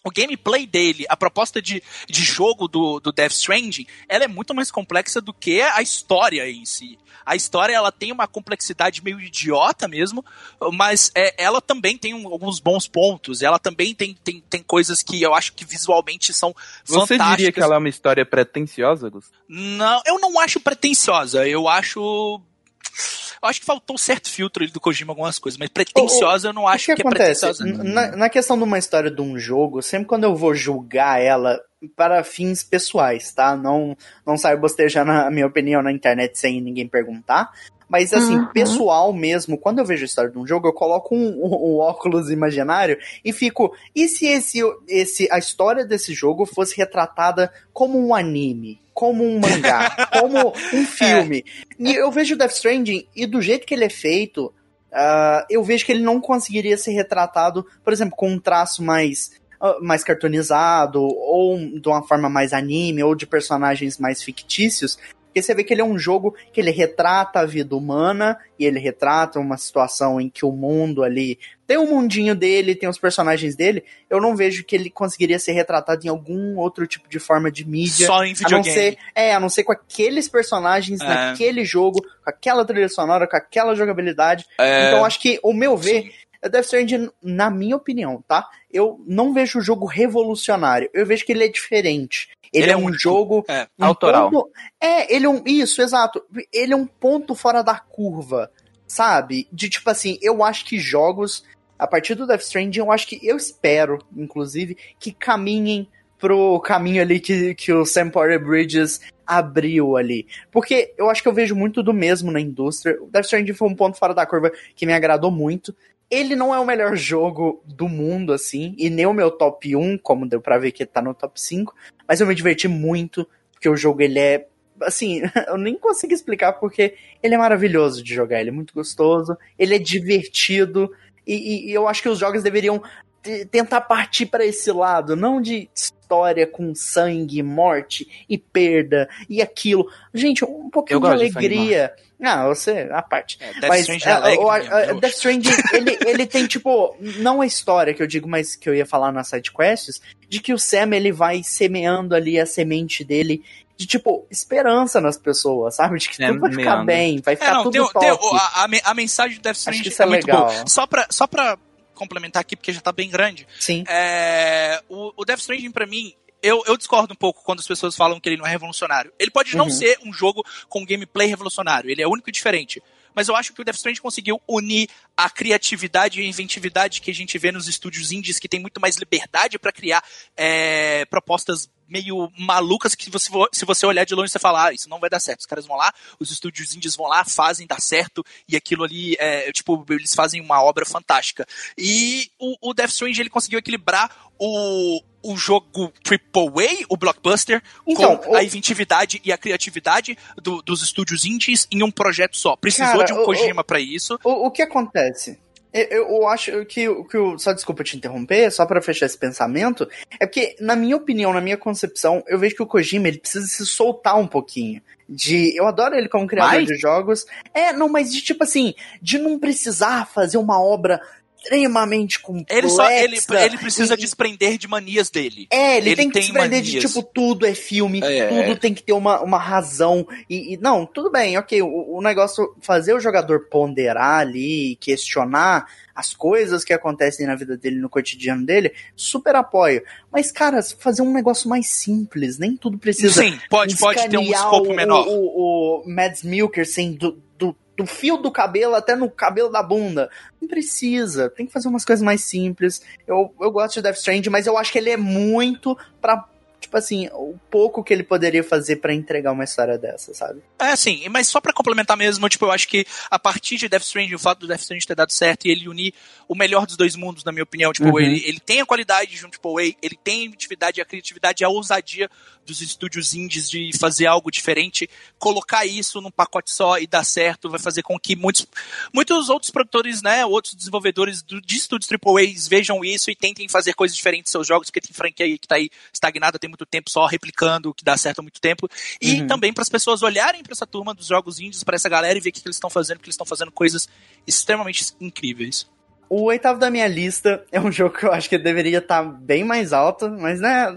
Speaker 3: o gameplay dele, a proposta de, de jogo do, do Death Stranding, ela é muito mais complexa do que a história em si. A história, ela tem uma complexidade meio idiota mesmo, mas é, ela também tem um- alguns bons pontos. Ela também tem, tem, tem coisas que eu acho que visualmente são
Speaker 5: Você
Speaker 3: fantásticas.
Speaker 5: diria que ela é uma história pretensiosa, Augusto?
Speaker 3: Não, eu não acho pretensiosa. Eu acho... Eu acho que faltou um certo filtro ali do Kojima algumas coisas, mas pretensiosa eu não acho
Speaker 4: o
Speaker 3: que,
Speaker 4: que,
Speaker 3: é
Speaker 4: acontece?
Speaker 3: pretensiosa.
Speaker 4: Na, na questão de uma história de um jogo, sempre quando eu vou julgar ela para fins pessoais, tá? Não, não saio bostejando a minha opinião na internet sem ninguém perguntar. Mas assim,
Speaker 2: Uhum.
Speaker 4: pessoal mesmo, quando eu vejo a história de um jogo, eu coloco um, um- um óculos imaginário e fico. E se esse, esse, a história desse jogo fosse retratada como um anime? Como um mangá, como um filme. E eu vejo Death Stranding e do jeito que ele é feito, ah, eu vejo que ele não conseguiria ser retratado, por exemplo, com um traço mais, mais cartoonizado, ou de uma forma mais anime, ou de personagens mais fictícios. Porque você vê que ele é um jogo que ele retrata a vida humana, e ele retrata uma situação em que o mundo ali tem o mundinho dele, tem os personagens dele. Eu não vejo que ele conseguiria ser retratado em algum outro tipo de forma de mídia.
Speaker 3: Só em
Speaker 4: A não
Speaker 3: videogame.
Speaker 4: ser, é, a não ser com aqueles personagens
Speaker 3: É.
Speaker 4: naquele jogo, com aquela trilha sonora, com aquela jogabilidade.
Speaker 3: É,
Speaker 4: Então acho que, o meu ver. É Death Stranding, na minha opinião, tá? Eu não vejo o jogo revolucionário. Eu vejo que ele é diferente. Ele,
Speaker 3: Ele
Speaker 4: é,
Speaker 3: é
Speaker 4: um
Speaker 3: único.
Speaker 4: jogo.
Speaker 3: É.
Speaker 4: um
Speaker 5: Autoral.
Speaker 4: ponto- é, ele é um. Isso, exato. Ele é um ponto fora da curva, sabe? De tipo assim, eu acho que jogos. A partir do Death Stranding, eu acho que. Eu espero, inclusive, que caminhem pro caminho ali que, que o Sam Porter Bridges abriu ali. Porque eu acho que eu vejo muito do mesmo na indústria. O Death Stranding foi um ponto fora da curva que me agradou muito. Ele não é o melhor jogo do mundo, assim, e nem o meu top 1, como deu pra ver que tá no top 5, mas eu me diverti muito, porque o jogo ele é. Assim, eu nem consigo explicar porque ele é maravilhoso de jogar, ele é muito gostoso, ele é divertido, e, e- e eu acho que os jogos deveriam tentar partir pra esse lado, não de história com sangue, morte e perda e aquilo. Gente, um pouquinho de
Speaker 5: gosto de sangue
Speaker 4: Ah, você, a parte.
Speaker 3: É, Death
Speaker 4: Mas
Speaker 3: Stranding
Speaker 4: é,
Speaker 3: é alegre
Speaker 4: o- a-
Speaker 3: eu
Speaker 4: Death. Stranding, ele, ele tem, tipo, não a história que eu digo, mas que eu ia falar nas sidequests, de que o Sam, ele vai semeando ali a semente dele de, tipo, esperança nas pessoas, sabe? De que tudo vai ficar bem, vai
Speaker 3: É,
Speaker 4: ficar
Speaker 3: não,
Speaker 4: tudo
Speaker 3: tem,
Speaker 4: top.
Speaker 3: tem o- a, a me- a mensagem do Death Stranding
Speaker 4: que isso é
Speaker 3: muito
Speaker 4: legal.
Speaker 3: boa. Só pra, só pra complementar aqui, porque já tá bem grande,
Speaker 4: Sim.
Speaker 3: é, o, o Death Stranding, pra mim, eu, eu discordo um pouco quando as pessoas falam que ele não é revolucionário. Ele pode não
Speaker 4: Uhum.
Speaker 3: ser um jogo com gameplay revolucionário, ele é único e diferente. Mas eu acho que o Death Stranding conseguiu unir a criatividade e a inventividade que a gente vê nos estúdios indies, que tem muito mais liberdade pra criar é, propostas meio malucas que você, se você olhar de longe você fala, ah, isso não vai dar certo. Os caras vão lá, os estúdios indies vão lá, fazem, dá certo, e aquilo ali, é, tipo, eles fazem uma obra fantástica. E o, o Death Stranding, ele conseguiu equilibrar o, o jogo AAA, o blockbuster,
Speaker 4: Então,
Speaker 3: com
Speaker 4: o-
Speaker 3: a inventividade e a criatividade do- dos estúdios indies em um projeto só. Precisou
Speaker 4: Cara,
Speaker 3: de um
Speaker 4: o-
Speaker 3: Kojima pra isso.
Speaker 4: O, o que acontece? Eu, eu acho que, o- que o. Só desculpa te interromper, só pra fechar esse pensamento. É porque, na minha opinião, na minha concepção, eu vejo que o Kojima ele precisa se soltar um pouquinho. De. Eu adoro ele como criador
Speaker 5: Mais?
Speaker 4: de jogos. É, não, mas de tipo assim, de não precisar fazer uma obra extremamente complexa.
Speaker 3: Ele só ele, ele precisa
Speaker 4: e-
Speaker 3: desprender de manias dele.
Speaker 4: É, ele,
Speaker 3: Ele
Speaker 4: tem que
Speaker 3: tem
Speaker 4: se prender de
Speaker 3: manias.
Speaker 4: tipo, tudo é filme,
Speaker 3: É.
Speaker 4: tudo tem que ter uma, uma razão. E, e- não, tudo bem, ok. O, o negócio, fazer o jogador ponderar ali, questionar as coisas que acontecem na vida dele, no cotidiano dele, super apoio. Mas, cara, fazer um negócio mais simples, nem tudo precisa.
Speaker 3: Sim, pode, pode ter um escopo
Speaker 4: o,
Speaker 3: menor.
Speaker 4: O, o, o Mads Mikkelsen do, do do fio do cabelo até no cabelo da bunda. Não precisa, tem que fazer umas coisas mais simples. Eu, eu gosto de Death Stranding, mas eu acho que ele é muito pra tipo assim, o pouco que ele poderia fazer para entregar uma história dessa, sabe?
Speaker 3: É, sim, mas só para complementar mesmo, tipo, eu acho que a partir de Death Stranding, o fato do Death Stranding ter dado certo e ele unir o melhor dos dois mundos, na minha opinião, tipo, uhum. ele, ele tem a qualidade junto, tipo, ele tem a atividade, a criatividade, a ousadia dos estúdios indies de fazer algo diferente, colocar isso num pacote só e dar certo, vai fazer com que muitos, muitos outros produtores, né, outros desenvolvedores do, de estúdios AAA vejam isso e tentem fazer coisas diferentes em seus jogos, porque tem franquia aí que tá aí estagnada, tem muito tempo só replicando o que dá certo há muito tempo. E uhum. também para as pessoas olharem para essa turma dos jogos indies, para essa galera e ver o que, que eles estão fazendo, porque eles estão fazendo coisas extremamente incríveis.
Speaker 4: O oitavo da minha lista é um jogo que eu acho que deveria estar tá bem mais alto, mas né,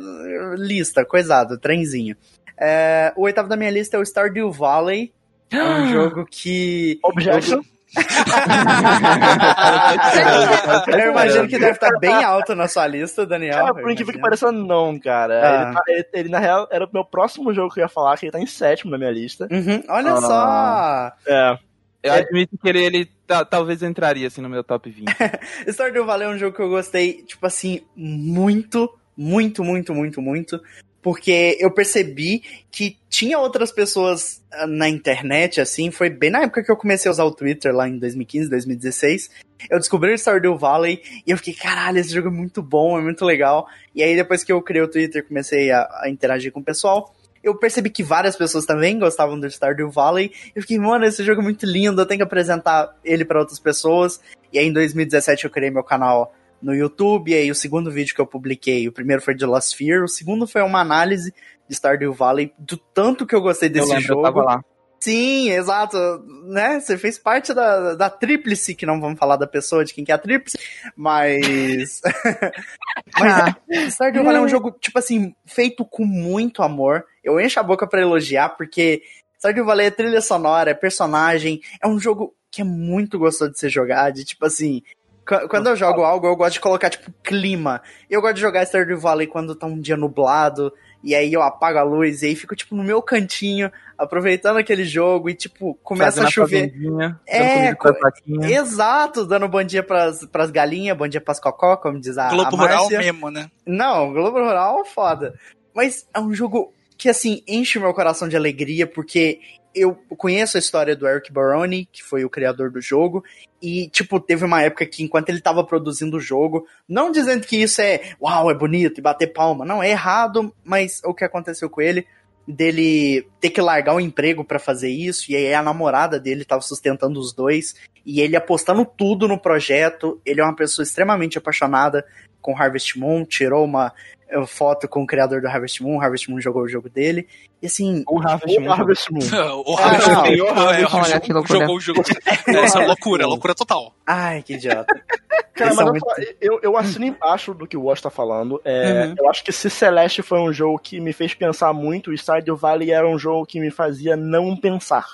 Speaker 4: lista, coisado, trenzinho. É, o oitavo da minha lista é o Stardew Valley. É um jogo que.
Speaker 1: Objection.
Speaker 4: Eu imagino que deve estar bem alto na sua lista, Daniel.
Speaker 1: Cara, por incrível que pareça, não, cara. Ah. Ele, tá, ele, ele, na real, era o meu próximo jogo que eu ia falar, que ele tá em sétimo na minha lista.
Speaker 4: Uhum, olha ah. só!
Speaker 5: É. Eu é. admito que ele, ele talvez entraria assim no meu top 20.
Speaker 4: Stardew Valley é um jogo que eu gostei, tipo assim, muito, muito, muito, muito, muito porque eu percebi que tinha outras pessoas ah, na internet, assim, foi bem na época que eu comecei a usar o Twitter, lá em 2015, 2016. Eu descobri o Stardew Valley e eu fiquei, caralho, esse jogo é muito bom, é muito legal. E aí, depois que eu criei o Twitter, comecei a, a interagir com o pessoal. Eu percebi que várias pessoas também gostavam do Stardew Valley. Eu fiquei, mano, esse jogo é muito lindo, eu tenho que apresentar ele para outras pessoas. E aí, em 2017, eu criei meu canal no YouTube, e aí o segundo vídeo que eu publiquei, o primeiro foi de Lost Fear, o segundo foi uma análise de Stardew Valley, do tanto que eu gostei desse eu jogo. Eu tava lá. Sim, exato, né? Você fez parte da, da tríplice, que não vamos falar da pessoa de quem que é a tríplice, mas. mas é, Stardew Valley é um jogo, tipo assim, feito com muito amor. Eu encho a boca para elogiar, porque Stardew Valley é trilha sonora, é personagem, é um jogo que é muito gostoso de ser jogado, de, tipo assim, quando eu jogo algo, eu gosto de colocar, tipo, clima. Eu gosto de jogar Stardew Valley quando tá um dia nublado, e aí eu apago a luz, e aí fico, tipo, no meu cantinho, aproveitando aquele jogo, e, tipo, começa Fazendo a chover. É, exato, dando bom dia pras, pras galinhas, bom dia pras cocó, como diz a
Speaker 3: Globo
Speaker 4: a
Speaker 3: Rural mesmo, né?
Speaker 4: Não, Globo Rural é foda. Mas é um jogo que, assim, enche o meu coração de alegria, porque eu conheço a história do Eric Baroni, que foi o criador do jogo, e, tipo, teve uma época que, enquanto ele tava produzindo o jogo, não dizendo que isso é, uau, é bonito e bater palma, não, é errado, mas o que aconteceu com ele, dele ter que largar o emprego para fazer isso, e aí a namorada dele tava sustentando os dois, e ele apostando tudo no projeto, ele é uma pessoa extremamente apaixonada com Harvest Moon, tirou uma foto com o criador do Harvest Moon, o Harvest Moon jogou o jogo dele. E assim.
Speaker 1: O Harvest Moon. Harvest Moon.
Speaker 3: o Harvest Moon. É, o Harvest Moon jogou o jogo. Essa é loucura, loucura total.
Speaker 4: Ai, que idiota.
Speaker 1: Cara, mas muito... eu, eu assino embaixo do que o Wash tá falando. É, uhum. Eu acho que se Celeste foi um jogo que me fez pensar muito, Stardew Valley era um jogo que me fazia não pensar.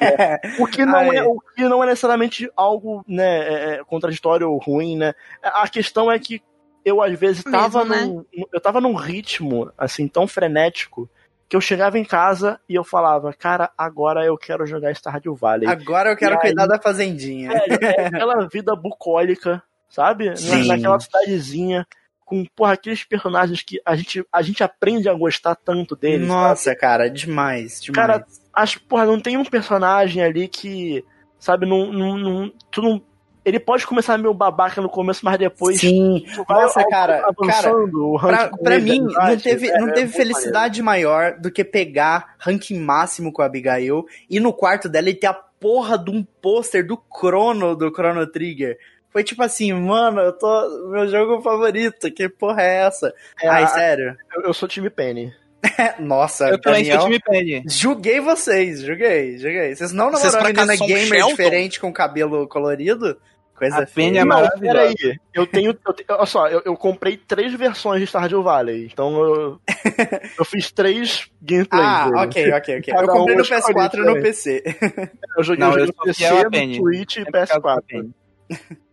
Speaker 1: é, o, que não é, o que não é necessariamente algo né, é, é, contraditório ou ruim, né? A questão é que eu às vezes tava Mesmo, num, né? eu tava num ritmo assim tão frenético que eu chegava em casa e eu falava, cara, agora eu quero jogar Stardew Valley.
Speaker 4: Agora eu quero e cuidar aí, da fazendinha.
Speaker 1: É, é aquela vida bucólica, sabe? Sim. Naquela cidadezinha com porra, aqueles personagens que a gente, a gente aprende a gostar tanto deles.
Speaker 4: Nossa, sabe? cara, demais, demais. Cara,
Speaker 1: acho, porra, não tem um personagem ali que, sabe, não, não, não, tu não ele pode começar meio babaca no começo, mas depois.
Speaker 4: Sim, nossa, cara. cara pra, pra mim, não teve, é, não teve é felicidade maior do que pegar ranking máximo com a Abigail e no quarto dela e ter a porra de um pôster do Chrono, do Chrono Trigger. Foi tipo assim, mano, eu tô. Meu jogo favorito, que porra é essa? É, Ai, sério.
Speaker 1: Eu, eu sou time Penny.
Speaker 4: Nossa,
Speaker 5: eu também Daniel, sou time Penny.
Speaker 4: Julguei vocês, julguei, julguei. Vocês não namoraram uma menina gamer diferente com cabelo colorido? Coisa
Speaker 1: a Penny é maravilhosa. Peraí, eu tenho, eu tenho. Olha só, eu, eu, comprei três versões de Stardew Valley. Então eu, eu fiz três gameplays.
Speaker 4: Ah, dele. ok, ok, ok. eu comprei no PS4 e no PC.
Speaker 1: Eu joguei, não, eu joguei no PC, no Switch e PS4.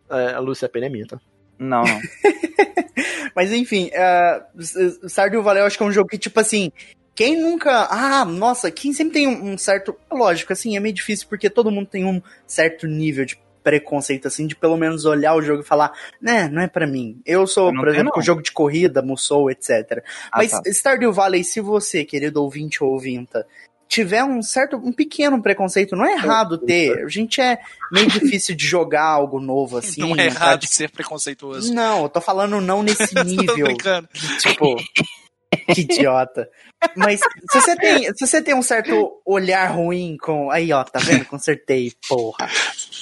Speaker 1: É, a Lúcia, Penny é minha, tá?
Speaker 5: Não, não.
Speaker 4: Mas enfim, uh, Stardew Valley eu acho que é um jogo que, tipo assim, Quem nunca. Ah, nossa, quem sempre tem um, um certo. Lógico, assim, é meio difícil porque todo mundo tem um certo nível de preconceito, assim, de pelo menos olhar o jogo e falar, né, não é para mim. Eu sou,
Speaker 5: Eu
Speaker 4: por exemplo,
Speaker 5: não.
Speaker 4: jogo de corrida, Musou, etc.
Speaker 5: Ah,
Speaker 4: Mas
Speaker 5: tá.
Speaker 4: Stardew Valley, se você, querido ouvinte ou ouvinta, tiver um certo, um pequeno preconceito, não é errado ter. A gente é meio difícil de jogar algo novo assim.
Speaker 3: não é
Speaker 4: tá?
Speaker 3: errado ser preconceituoso.
Speaker 4: Não, eu tô falando não nesse
Speaker 3: Tô
Speaker 4: nível.
Speaker 3: brincando.
Speaker 4: tipo, que idiota. Mas se você tem, se você tem um certo olhar ruim com. Aí, ó, tá vendo? Consertei, porra.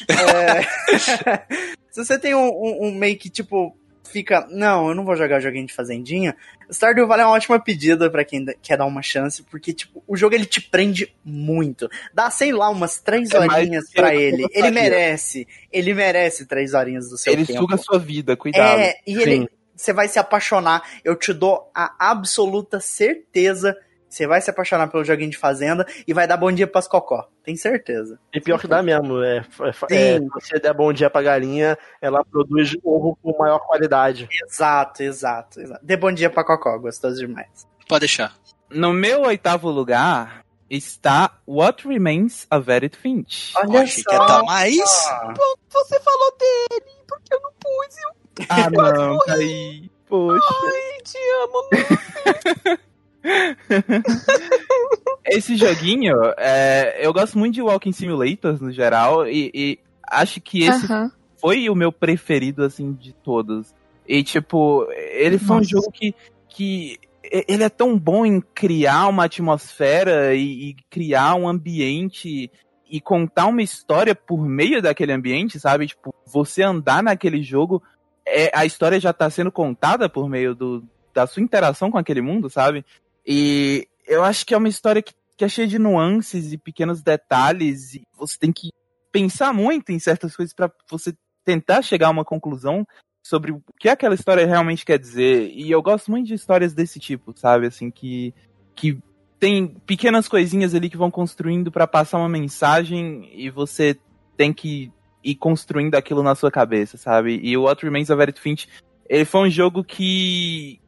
Speaker 4: É, se você tem um, um- um meio que, tipo, fica. Não, eu não vou jogar joguinho de fazendinha. Stardew Valley é uma ótima pedida pra quem quer dar uma chance, porque, tipo, o jogo ele te prende muito. Dá, sei lá, umas três
Speaker 5: É
Speaker 4: horinhas pra ele. Ele merece. Ele merece três horinhas do seu
Speaker 5: Ele
Speaker 4: tempo.
Speaker 5: suga a sua vida, cuidado.
Speaker 4: É, e ele, você vai se apaixonar. Eu te dou a absoluta certeza. Você vai se apaixonar pelo joguinho de fazenda e vai dar bom dia pras cocó. Tem certeza.
Speaker 1: E pior que dá mesmo. É, é,
Speaker 4: Sim.
Speaker 1: é, se você der bom dia pra galinha, ela produz ovo com maior qualidade.
Speaker 4: Exato, exato, exato. Dê bom dia pra cocó, gostoso demais.
Speaker 3: Pode deixar.
Speaker 5: No meu oitavo lugar está What Remains of Edith Finch.
Speaker 4: Olha
Speaker 3: Achei
Speaker 4: só.
Speaker 3: que ia dar mais.
Speaker 2: Você falou dele, porque eu não pus.
Speaker 5: Ah, não, aí. Poxa.
Speaker 2: Ai, te amo.
Speaker 5: Esse joguinho, é, eu gosto muito de Walking Simulators no geral, e, e acho que esse
Speaker 2: Aham.
Speaker 5: foi o meu preferido, assim, de todos. E, tipo, ele foi um
Speaker 2: Nossa.
Speaker 5: jogo que, que ele é tão bom em criar uma atmosfera e, e criar um ambiente e contar uma história por meio daquele ambiente, sabe? Tipo, você andar naquele jogo, é, a história já tá sendo contada por meio do, da sua interação com aquele mundo, sabe? E eu acho que é uma história que, que é cheia de nuances e pequenos detalhes, e você tem que pensar muito em certas coisas pra você tentar chegar a uma conclusão sobre o que aquela história realmente quer dizer. E eu gosto muito de histórias desse tipo, sabe? Assim, que, que tem pequenas coisinhas ali que vão construindo pra passar uma mensagem e você tem que ir construindo aquilo na sua cabeça, sabe? E o What Remains of Edith Finch, ele foi um jogo que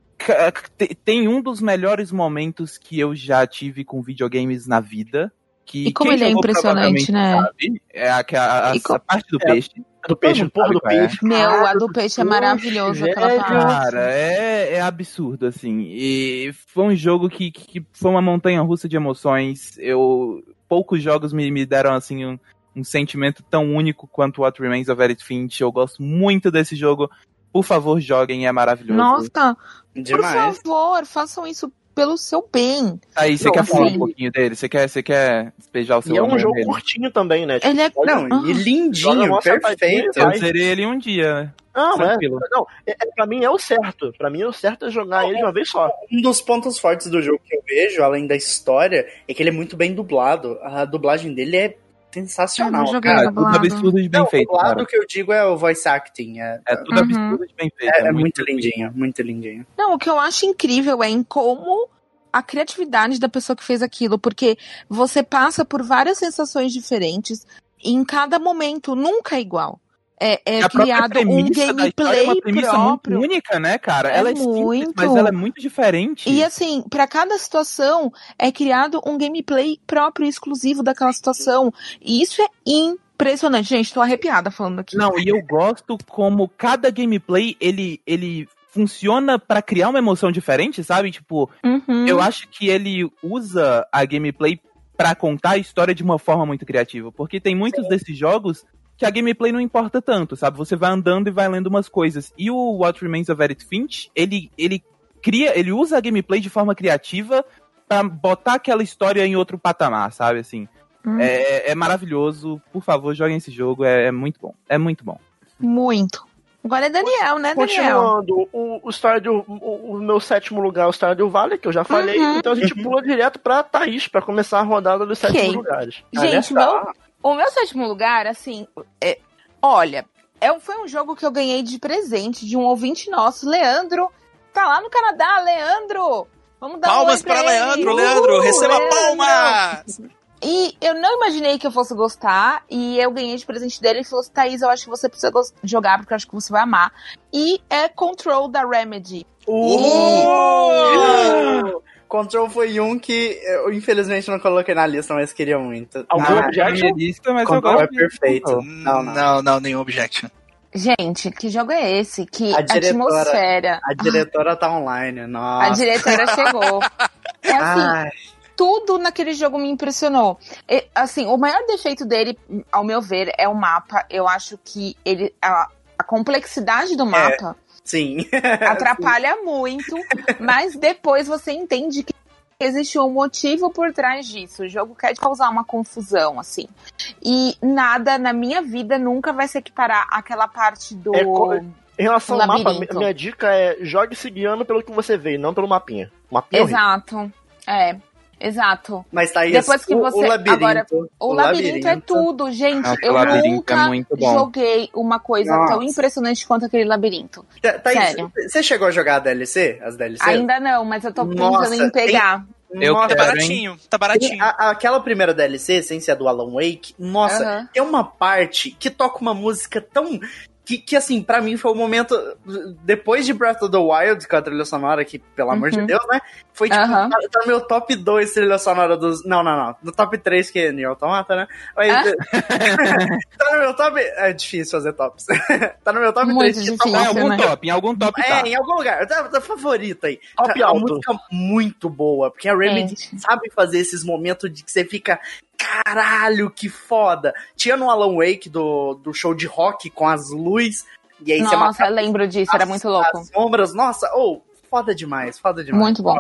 Speaker 5: tem um dos melhores momentos que eu já tive com videogames na vida. Que
Speaker 2: E como ele é impressionante, né?
Speaker 5: sabe, é a, a, a-
Speaker 2: E co-
Speaker 5: a parte do
Speaker 1: É.
Speaker 5: peixe.
Speaker 1: Do peixe,
Speaker 5: mundo
Speaker 1: porra do
Speaker 5: é.
Speaker 1: peixe.
Speaker 2: Meu,
Speaker 1: Ah,
Speaker 2: a do peixe é maravilhoso, aquela
Speaker 1: velho.
Speaker 2: parte.
Speaker 5: Cara, é, é absurdo, assim. E foi um jogo que, que foi uma montanha russa de emoções. Eu. Poucos jogos me, me deram, assim, um, um sentimento tão único quanto What Remains of Edith Finch. Eu gosto muito desse jogo. Por favor, joguem, é maravilhoso.
Speaker 2: Nossa, por
Speaker 4: Demais.
Speaker 2: favor, façam isso pelo seu bem.
Speaker 5: Aí, você
Speaker 1: Não,
Speaker 5: quer falar
Speaker 2: sim.
Speaker 5: um pouquinho dele? Você quer, você quer despejar o seu
Speaker 1: E é um jogo
Speaker 5: nele?
Speaker 1: curtinho também, né? Tipo,
Speaker 2: Ele é.
Speaker 4: Não, e
Speaker 2: Ah.
Speaker 1: Joga
Speaker 4: lindinho, perfeito.
Speaker 1: e
Speaker 5: Eu zerei ele um dia, né?
Speaker 1: Não, é,
Speaker 5: Tranquilo.
Speaker 1: não é, é, pra mim é o certo. Pra mim é o certo é jogar ele de uma vez só.
Speaker 4: Um dos pontos fortes do jogo que eu vejo, além da história, é que ele é muito bem dublado. A dublagem dele é sensacional. Cara.
Speaker 5: Tudo absurdo de bem
Speaker 4: Não,
Speaker 5: feito, cara.
Speaker 4: que eu digo é o voice acting. É,
Speaker 5: É tudo
Speaker 2: Uhum.
Speaker 5: absurdo de bem feito.
Speaker 4: é- é muito lindinho, muito lindinho.
Speaker 2: Não, o que eu acho incrível é em como a criatividade da pessoa que fez aquilo, porque você passa por várias sensações diferentes e em cada momento nunca é igual. É, é
Speaker 5: a
Speaker 2: criado um
Speaker 5: história é
Speaker 2: gameplay
Speaker 5: uma premissa
Speaker 2: próprio.
Speaker 5: muito única, né, cara?
Speaker 2: É
Speaker 5: ela é simples,
Speaker 2: muito.
Speaker 5: mas ela é muito diferente.
Speaker 2: E assim, pra cada situação é criado um gameplay próprio e exclusivo daquela situação. E isso é impressionante. Gente, tô arrepiada falando aqui.
Speaker 5: Não, e eu gosto como cada gameplay ele, ele funciona pra criar uma emoção diferente, sabe? Tipo,
Speaker 2: Uhum.
Speaker 5: eu acho que ele usa a gameplay pra contar a história de uma forma muito criativa, porque tem muitos desses jogos que a gameplay não importa tanto, sabe? Você vai andando e vai lendo umas coisas. E o What Remains of Edith Finch, ele ele cria, ele usa a gameplay de forma criativa pra botar aquela história em outro patamar, sabe? Assim,
Speaker 2: Hum.
Speaker 5: é, é maravilhoso. Por favor, joguem esse jogo, é, é muito bom. É muito bom.
Speaker 2: Muito. Agora é Daniel, né, Daniel?
Speaker 1: Continuando, o, o, Stardew, o, o meu sétimo lugar é o Stardew Valley, que eu já falei.
Speaker 2: Uhum.
Speaker 1: Então a gente pula direto pra Thaís, pra começar a rodada dos sétimos lugares.
Speaker 2: Gente, meu, o meu sétimo lugar, assim, é, olha, é, foi um jogo que eu ganhei de presente de um ouvinte nosso, Leandro. Tá lá no Canadá, Leandro! Vamos dar um
Speaker 3: Palmas
Speaker 2: pra
Speaker 3: para. Leandro,
Speaker 2: Uhul,
Speaker 3: Leandro, receba
Speaker 2: Leandro!
Speaker 3: palmas!
Speaker 2: E eu não imaginei que eu fosse gostar, e eu ganhei de presente dele. Ele falou assim: Thaís, eu acho que você precisa jogar, porque eu acho que você vai amar. E é Control da Remedy.
Speaker 1: Uh!
Speaker 4: Control foi um que eu infelizmente não coloquei na lista, mas queria muito.
Speaker 1: Algum
Speaker 4: Ah,
Speaker 1: objection?
Speaker 5: lista, mas eu
Speaker 4: Control
Speaker 5: gosto
Speaker 4: é perfeito. Não, não.
Speaker 3: não, não, nenhum objection.
Speaker 2: Gente, que jogo é esse? Que
Speaker 4: A diretora-
Speaker 2: atmosfera.
Speaker 4: A diretora tá online, nossa.
Speaker 2: A diretora chegou. É assim,
Speaker 4: Ai,
Speaker 2: tudo naquele jogo me impressionou. E, assim, o maior defeito dele, ao meu ver, é o mapa. Eu acho que ele a, a complexidade do mapa
Speaker 4: sim.
Speaker 2: atrapalha muito, mas depois você entende que existe um motivo por trás disso. O jogo quer causar uma confusão, assim. E nada na minha vida nunca vai se equiparar àquela parte do.
Speaker 1: É co- Em relação ao mapa, minha dica é jogue se guiando pelo que você vê, não pelo mapinha. O mapinha é horrível.
Speaker 2: Exato. É, exato.
Speaker 4: Mas Thaís,
Speaker 2: Depois que
Speaker 4: o,
Speaker 2: você-
Speaker 4: o labirinto,
Speaker 2: agora, O, labirinto, é tudo, gente.
Speaker 5: Nossa,
Speaker 2: eu
Speaker 5: o labirinto
Speaker 2: nunca
Speaker 5: é muito bom.
Speaker 2: joguei uma coisa
Speaker 4: Nossa.
Speaker 2: tão impressionante quanto aquele labirinto.
Speaker 4: Tha- Thaís,
Speaker 2: Sério.
Speaker 4: você chegou a jogar a DLC? As DLC?
Speaker 2: Ainda não, mas eu tô
Speaker 4: Nossa,
Speaker 2: pensando em pegar.
Speaker 5: Eu
Speaker 4: Nossa,
Speaker 3: Tá
Speaker 5: hein?
Speaker 3: baratinho, tá baratinho.
Speaker 4: a- aquela primeira DLC, sem ser a do Alan Wake, nossa, tem uma parte que toca uma música tão. Que, que assim, pra mim foi o momento. Depois de Breath of the Wild, com a trilha sonora, que, pelo amor de
Speaker 2: Uhum.
Speaker 4: Deus, né? Foi tipo,
Speaker 2: Aham.
Speaker 4: tá, tá no meu top 2 trilha sonora dos. Não, não, não. No top 3, que é Nier Automata, né? Mas,
Speaker 2: Ah?
Speaker 4: tá no meu top. É difícil fazer tops. tá no meu top
Speaker 2: Muito
Speaker 4: 3 que
Speaker 2: difícil.
Speaker 5: Tá em
Speaker 2: Isso,
Speaker 5: algum
Speaker 2: né?
Speaker 5: top, em algum top tá.
Speaker 4: É, em algum lugar. Tá, tá favorito aí.
Speaker 1: Top
Speaker 4: a, a
Speaker 1: alto.
Speaker 4: música é muito boa, porque a Remedy
Speaker 2: Gente.
Speaker 4: sabe fazer esses momentos de que você fica. Caralho, que foda! Tinha no Alan Wake do, do show de rock com as luzes, e aí você
Speaker 2: Nossa,
Speaker 4: matava
Speaker 2: eu lembro disso, era
Speaker 4: as-
Speaker 2: muito louco.
Speaker 4: As sombras, nossa, ou foda demais, foda demais.
Speaker 2: Muito bom.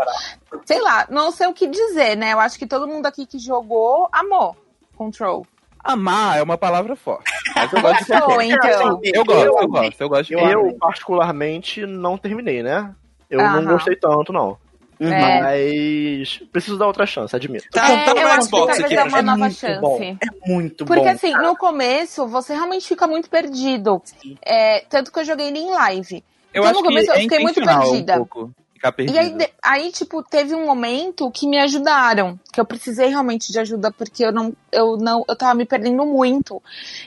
Speaker 2: Sei lá, não sei o que dizer, né? Eu acho que todo mundo aqui que jogou amou Control.
Speaker 5: Amar é uma palavra forte. Mas eu gosto de Control.
Speaker 2: então.
Speaker 5: Eu gosto, eu
Speaker 4: amei.
Speaker 5: gosto, eu gosto de
Speaker 4: Eu
Speaker 5: Control.
Speaker 1: Eu, particularmente, não terminei, né? Eu não gostei tanto, não.
Speaker 4: Uhum.
Speaker 2: É.
Speaker 1: Mas preciso dar outra chance, admito.
Speaker 3: Tá,
Speaker 2: é, eu acho que
Speaker 3: Xbox
Speaker 2: talvez
Speaker 3: aqui.
Speaker 2: uma
Speaker 4: É
Speaker 2: nova
Speaker 4: muito
Speaker 2: chance.
Speaker 4: bom. É muito
Speaker 2: Porque
Speaker 4: bom.
Speaker 2: assim, no começo, você realmente fica muito perdido. É, tanto que eu joguei ele em live.
Speaker 5: Eu
Speaker 2: Então,
Speaker 5: acho
Speaker 2: no começo
Speaker 5: que
Speaker 2: eu
Speaker 5: é
Speaker 2: fiquei muito perdida.
Speaker 5: um.
Speaker 2: E aí, de- aí, tipo, teve um momento que me ajudaram, que eu precisei realmente de ajuda, porque eu não, eu não, eu tava me perdendo muito.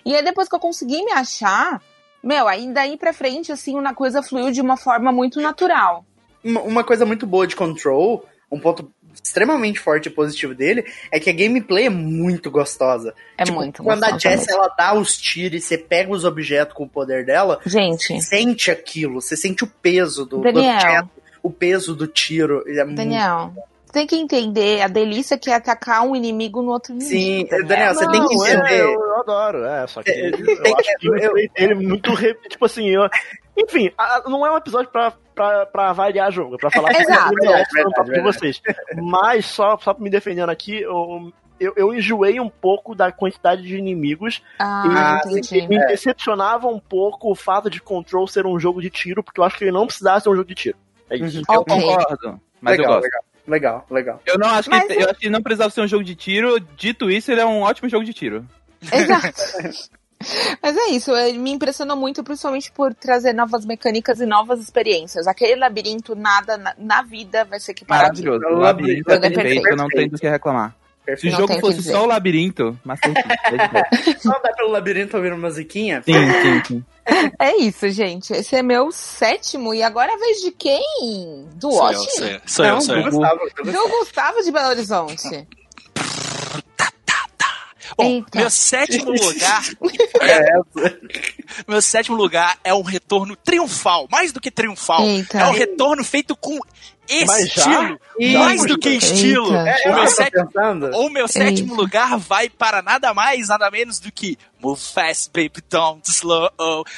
Speaker 2: E aí, depois que eu consegui me achar, meu, aí daí pra frente, assim, a coisa fluiu de uma forma muito natural.
Speaker 4: Uma, coisa muito boa de Control, um ponto extremamente forte e positivo dele, é que a gameplay é muito gostosa.
Speaker 2: É
Speaker 4: Tipo,
Speaker 2: muito
Speaker 4: Quando a Jess ela dá os tiros e você pega os objetos com o poder dela,
Speaker 2: Gente,
Speaker 4: você sente aquilo, você sente o peso do, do
Speaker 2: Daniel.
Speaker 4: objeto, o peso do tiro. É muito-
Speaker 2: Daniel, você tem que entender a delícia que é atacar um inimigo no outro inimigo.
Speaker 4: Sim, Daniel, você tem que
Speaker 1: Não, é,
Speaker 4: entender.
Speaker 1: eu, eu adoro, é, só que
Speaker 4: É,
Speaker 1: eu
Speaker 4: tem-
Speaker 1: acho que
Speaker 4: eu-
Speaker 1: ele muito, re- tipo assim, eu, enfim, a- não é um episódio pra, pra, pra avaliar jogo, é pra falar
Speaker 2: Exato.
Speaker 1: sobre o
Speaker 4: Verdade,
Speaker 1: top de vocês. Mas, só, só me defendendo aqui, eu, eu, eu enjoei um pouco da quantidade de inimigos
Speaker 2: Ah,
Speaker 4: Ah,
Speaker 2: entendi.
Speaker 1: me decepcionava um pouco o fato de Control ser um jogo de tiro, porque eu acho que ele não precisava ser um jogo de tiro. É isso.
Speaker 4: Uhum.
Speaker 5: Eu
Speaker 2: Ok.
Speaker 5: concordo, mas
Speaker 4: legal,
Speaker 5: eu gosto.
Speaker 4: legal, legal, legal.
Speaker 5: Eu não acho
Speaker 2: Mas
Speaker 5: que eu acho que não precisava ser um jogo de tiro. Dito isso, ele é um ótimo jogo de tiro.
Speaker 2: Exato. Mas é isso, ele me impressionou muito, principalmente por trazer novas mecânicas e novas experiências. Aquele labirinto, nada na, na vida vai ser equiparado.
Speaker 5: Maravilhoso.
Speaker 4: O
Speaker 5: labirinto é
Speaker 2: é
Speaker 5: perfeito, eu não
Speaker 4: perfeito.
Speaker 5: tenho do que reclamar. Se o
Speaker 4: Perfeito.
Speaker 5: Jogo
Speaker 2: tenho o que
Speaker 5: fosse só o labirinto, mas tem é.
Speaker 4: Só andar pelo labirinto ouvindo musiquinha?
Speaker 5: Sim, sim, sim.
Speaker 2: É isso, gente. Esse é meu sétimo. E agora é a vez de quem? Do
Speaker 3: Sou eu,
Speaker 2: Watch?
Speaker 3: sou eu, sou eu, sou eu.
Speaker 4: do Gustavo, do Gustavo.
Speaker 2: Do Gustavo de Belo Horizonte.
Speaker 3: Bom,
Speaker 2: Eita.
Speaker 3: meu sétimo lugar. é- meu sétimo lugar é um retorno triunfal. Mais do que triunfal.
Speaker 2: Eita.
Speaker 3: É um retorno feito com
Speaker 1: já?
Speaker 3: estilo. Mais do que estilo.
Speaker 2: Eita.
Speaker 4: É,
Speaker 3: O
Speaker 4: eu
Speaker 3: meu
Speaker 4: pensando.
Speaker 3: O meu sétimo lugar vai para nada mais, nada menos do que Move fast, baby, don't slow.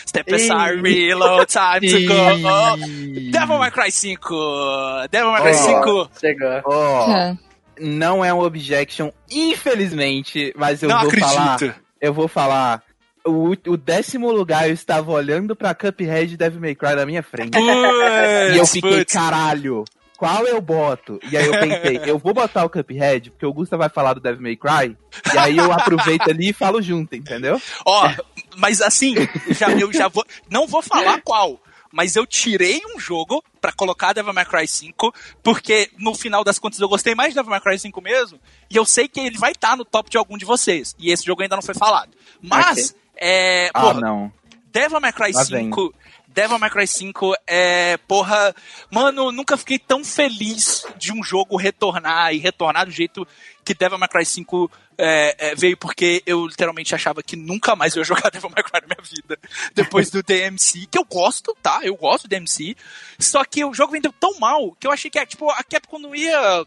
Speaker 3: Step aside, reload, time to go. Devil May Cry 5. Devil May Cry
Speaker 5: Oh.
Speaker 3: 5.
Speaker 4: Chegou.
Speaker 2: É.
Speaker 5: não é um objection, infelizmente, mas eu
Speaker 3: Não
Speaker 5: vou
Speaker 3: acredito.
Speaker 5: falar. Eu vou falar. O, o décimo lugar eu estava olhando pra Cuphead e Devil May Cry na minha frente. e eu fiquei, caralho, qual eu boto? E aí eu pensei, eu vou botar o Cuphead, porque o Gusta vai falar do Devil May Cry, e aí eu aproveito ali e falo junto, entendeu?
Speaker 3: Ó, mas assim, já, eu já vou. Não vou falar qual. Mas eu tirei um jogo pra colocar Devil May Cry 5, porque no final das contas eu gostei mais de Devil May Cry 5 mesmo, e eu sei que ele vai estar no top de algum de vocês. E esse jogo ainda não foi falado. Mas, é.
Speaker 5: Ah,
Speaker 3: porra,
Speaker 5: não.
Speaker 3: Devil May Cry
Speaker 5: Lá
Speaker 3: 5. Devil May Cry 5 é, porra, mano, nunca fiquei tão feliz de um jogo retornar e retornar do jeito que Devil May Cry 5 é, é, veio porque eu literalmente achava que nunca mais eu ia jogar Devil May Cry na minha vida. Depois do DMC, que eu gosto, tá? Eu gosto do DMC. Só que o jogo vendeu tão mal que eu achei que tipo, a Capcom não ia